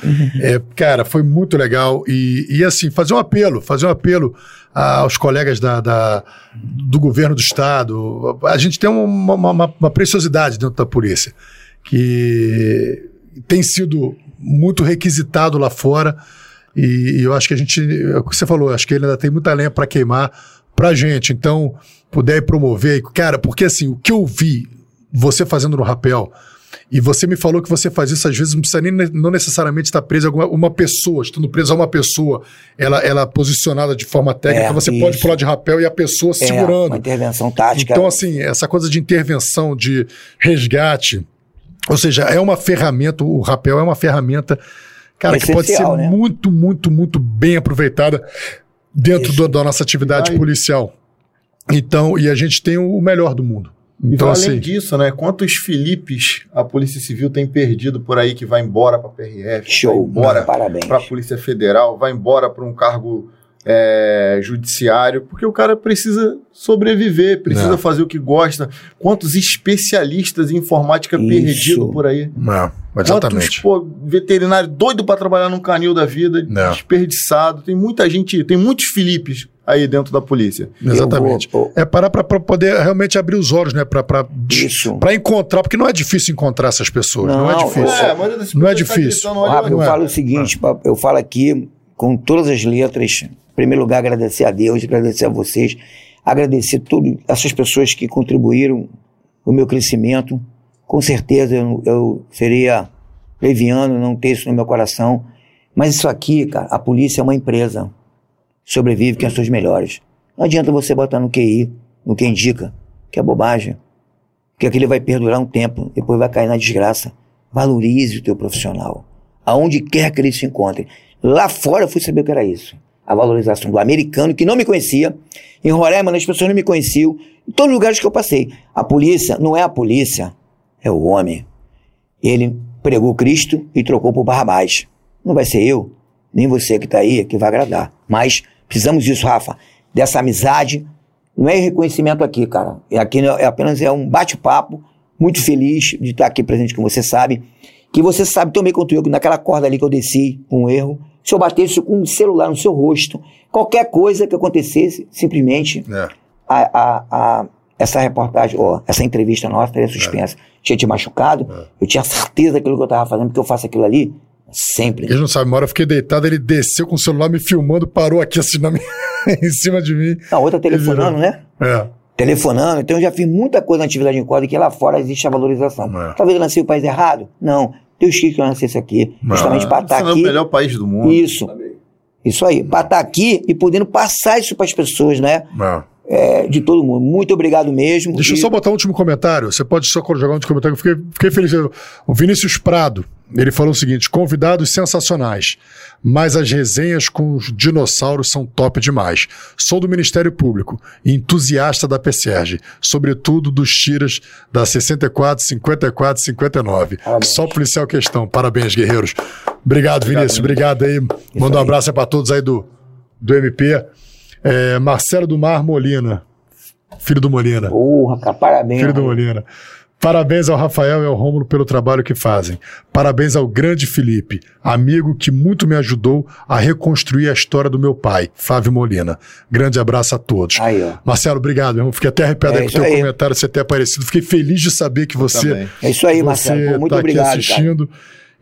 É. é, cara, foi muito legal. E, e assim, fazer um apelo, fazer um apelo aos colegas da, da do governo do Estado. A gente tem uma, uma, uma, preciosidade dentro da polícia, que tem sido muito requisitado lá fora. E, e eu acho que a gente, é o que você falou, acho que ele ainda tem muita lenha para queimar pra gente. Então, puder promover. Cara, porque assim, o que eu vi você fazendo no rapel e você me falou que você faz isso às vezes, não precisa nem não necessariamente estar preso a alguma, uma pessoa, estando preso a uma pessoa, ela, ela posicionada de forma técnica, é, você isso. pode pular de rapel e a pessoa é, segurando. Uma intervenção tática. Então, assim, essa coisa de intervenção, de resgate, ou seja, é uma ferramenta, o rapel é uma ferramenta, cara, que pode ser né? muito, muito, muito bem aproveitada dentro do, da nossa atividade policial. Então, e a gente tem o melhor do mundo. Então, além assim, disso, né? Quantos Filipes a Polícia Civil tem perdido por aí que vai embora para a PRF, Show, vai embora para a Polícia Federal, vai embora para um cargo é, judiciário, porque o cara precisa sobreviver, precisa Não. fazer o que gosta. Quantos especialistas em informática perdidos por aí? Não, exatamente. Quantos pô, veterinário doido para trabalhar num canil da vida, Não. desperdiçado. Tem muita gente, tem muitos Filipes aí dentro da polícia. Exatamente. Vou, é parar para poder realmente abrir os olhos, né? Para encontrar, porque não é difícil encontrar essas pessoas. Não, não é difícil. É, não é difícil. Tá eu falo o seguinte, ah. eu falo aqui com todas as letras. Em primeiro lugar, agradecer a Deus, agradecer a vocês, agradecer todas essas pessoas que contribuíram no meu crescimento. Com certeza eu, eu seria leviano não ter isso no meu coração. Mas isso aqui, cara, a polícia é uma empresa sobrevive quem são os melhores. Não adianta você botar no QI, no que indica, que é bobagem. Porque aquilo vai perdurar um tempo, depois vai cair na desgraça. Valorize o teu profissional. aonde quer que eles se encontrem. Lá fora eu fui saber o que era isso. A valorização do americano, que não me conhecia. Em Roraima, as pessoas não me conheciam. Em todos os lugares que eu passei. A polícia não é a polícia, é o homem. Ele pregou Cristo e trocou por Barrabás. Não vai ser eu, nem você que está aí, que vai agradar. Mas precisamos disso, Rafa, dessa amizade. Não é reconhecimento aqui, cara. É aqui é apenas é um bate-papo. Muito feliz de estar aqui presente com você, sabe? Que você sabe também quanto eu, que naquela corda ali que eu desci, um erro, se eu batesse com um celular no seu rosto, qualquer coisa que acontecesse, simplesmente É. a, a, a- essa reportagem, ó, essa entrevista nossa teria suspensa. Tinha te machucado, eu tinha certeza daquilo que eu estava fazendo, porque eu faço aquilo ali sempre. Eles não sabem, uma hora eu fiquei deitado, ele desceu com o celular me filmando, parou aqui assim na minha- em cima de mim. A outra telefonando, né? É. Telefonando, então eu já fiz muita coisa na atividade em corda que lá fora existe a valorização. É. Talvez eu nasci no país errado? Não. Deus quis que eu nascesse aqui, justamente para estar Você não é o aqui. melhor país do mundo. Isso. Isso aí, para estar aqui e podendo passar isso para as pessoas, né? É. É, de todo mundo. Muito obrigado mesmo. Deixa eu E- só botar um último comentário. Você pode só jogar um último comentário. Eu fiquei, fiquei feliz. O Vinícius Prado, ele falou o seguinte: convidados sensacionais, mas as resenhas com os dinossauros são top demais. Sou do Ministério Público, entusiasta da PSERG, sobretudo dos tiras da 64, 54 59. Parabéns. Só policial questão. Parabéns, guerreiros. Obrigado, Vinícius. Obrigado aí. Manda um abraço pra todos aí do, do MP. É, Marcelo do Mar Molina. Filho do Molina. Porra, cara, parabéns. Filho do. Molina. Parabéns ao Rafael e ao Rômulo pelo trabalho que fazem. Parabéns ao grande Felipe, amigo que muito me ajudou a reconstruir a história do meu pai, Fábio Molina. Grande abraço a todos. Aí, ó. Marcelo, obrigado, meu irmão. Fiquei até arrepiado É aí com o teu aí. comentário, você ter aparecido. Fiquei feliz de saber que você. É isso aí, você Marcelo. Pô, muito tá obrigado, aqui cara. assistindo.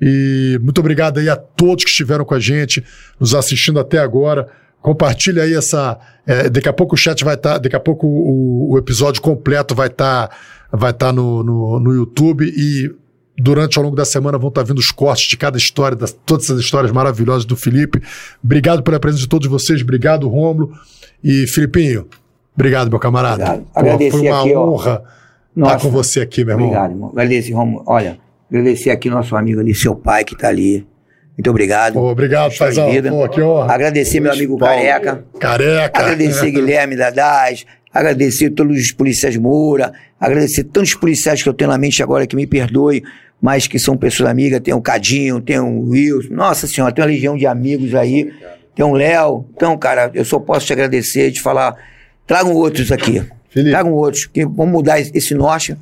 E muito obrigado aí a todos que estiveram com a gente, nos assistindo até agora. Compartilha aí essa. é, daqui a pouco o chat vai estar. daqui a pouco o, o episódio completo vai estar vai tá no, no, no YouTube e durante ao longo da semana vão estar vindo os cortes de cada história, das, todas essas histórias maravilhosas do Felipe. Obrigado pela presença de todos vocês, obrigado, Rômulo. E Filipinho, obrigado, meu camarada. Obrigado. Pô, Agradecer foi uma aqui, ó. honra Nossa. estar com você aqui, meu irmão. Obrigado, irmão. Agradecer, Romulo. Olha, agradecer aqui nosso amigo ali, seu pai que tá ali. Muito obrigado. Pô, obrigado, vida. Pô, que honra. Agradecer meu amigo Paulo. Careca. Careca. Agradecer Guilherme Dadás. Agradecer todos os policiais Moura. Agradecer tantos policiais que eu tenho na mente agora que me perdoe, mas que são pessoas amigas. Tem o Cadinho, tem o Wilson. Nossa Senhora, tem uma legião de amigos aí. Tem o Léo. Então, cara, eu só posso te agradecer e te falar. Tragam outros aqui. Felipe. Tragam outros, que vão mudar esse esse norte.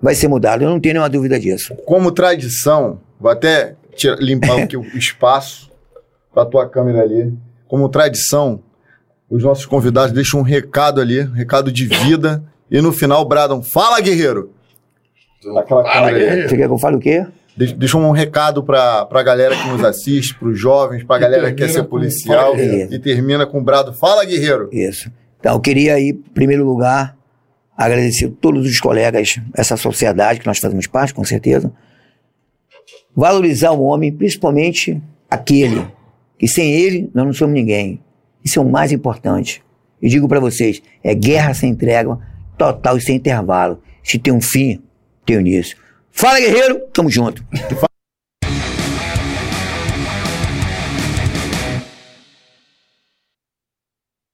Vai ser mudado. Eu não tenho nenhuma dúvida disso. Como tradição, vou até tira- limpar aqui o espaço para tua câmera ali. Como tradição, os nossos convidados deixam um recado ali, um recado de vida, e no final bradam: Fala, guerreiro! Aquela câmera ali. Você quer que eu fale o quê? De- Deixa um recado pra, pra galera que nos assiste, pros jovens, pra galera que quer ser com policial, Fala, guerreiro. e termina com o brado: Fala, guerreiro! Isso. Então, eu queria aí, em primeiro lugar, agradecer a todos os colegas, essa sociedade que nós fazemos parte, com certeza. Valorizar o homem, principalmente aquele, que sem ele nós não somos ninguém. Isso é o mais importante. E digo para vocês, é guerra sem trégua, total e sem intervalo. Se tem um fim, tem um início. Fala, guerreiro, tamo junto.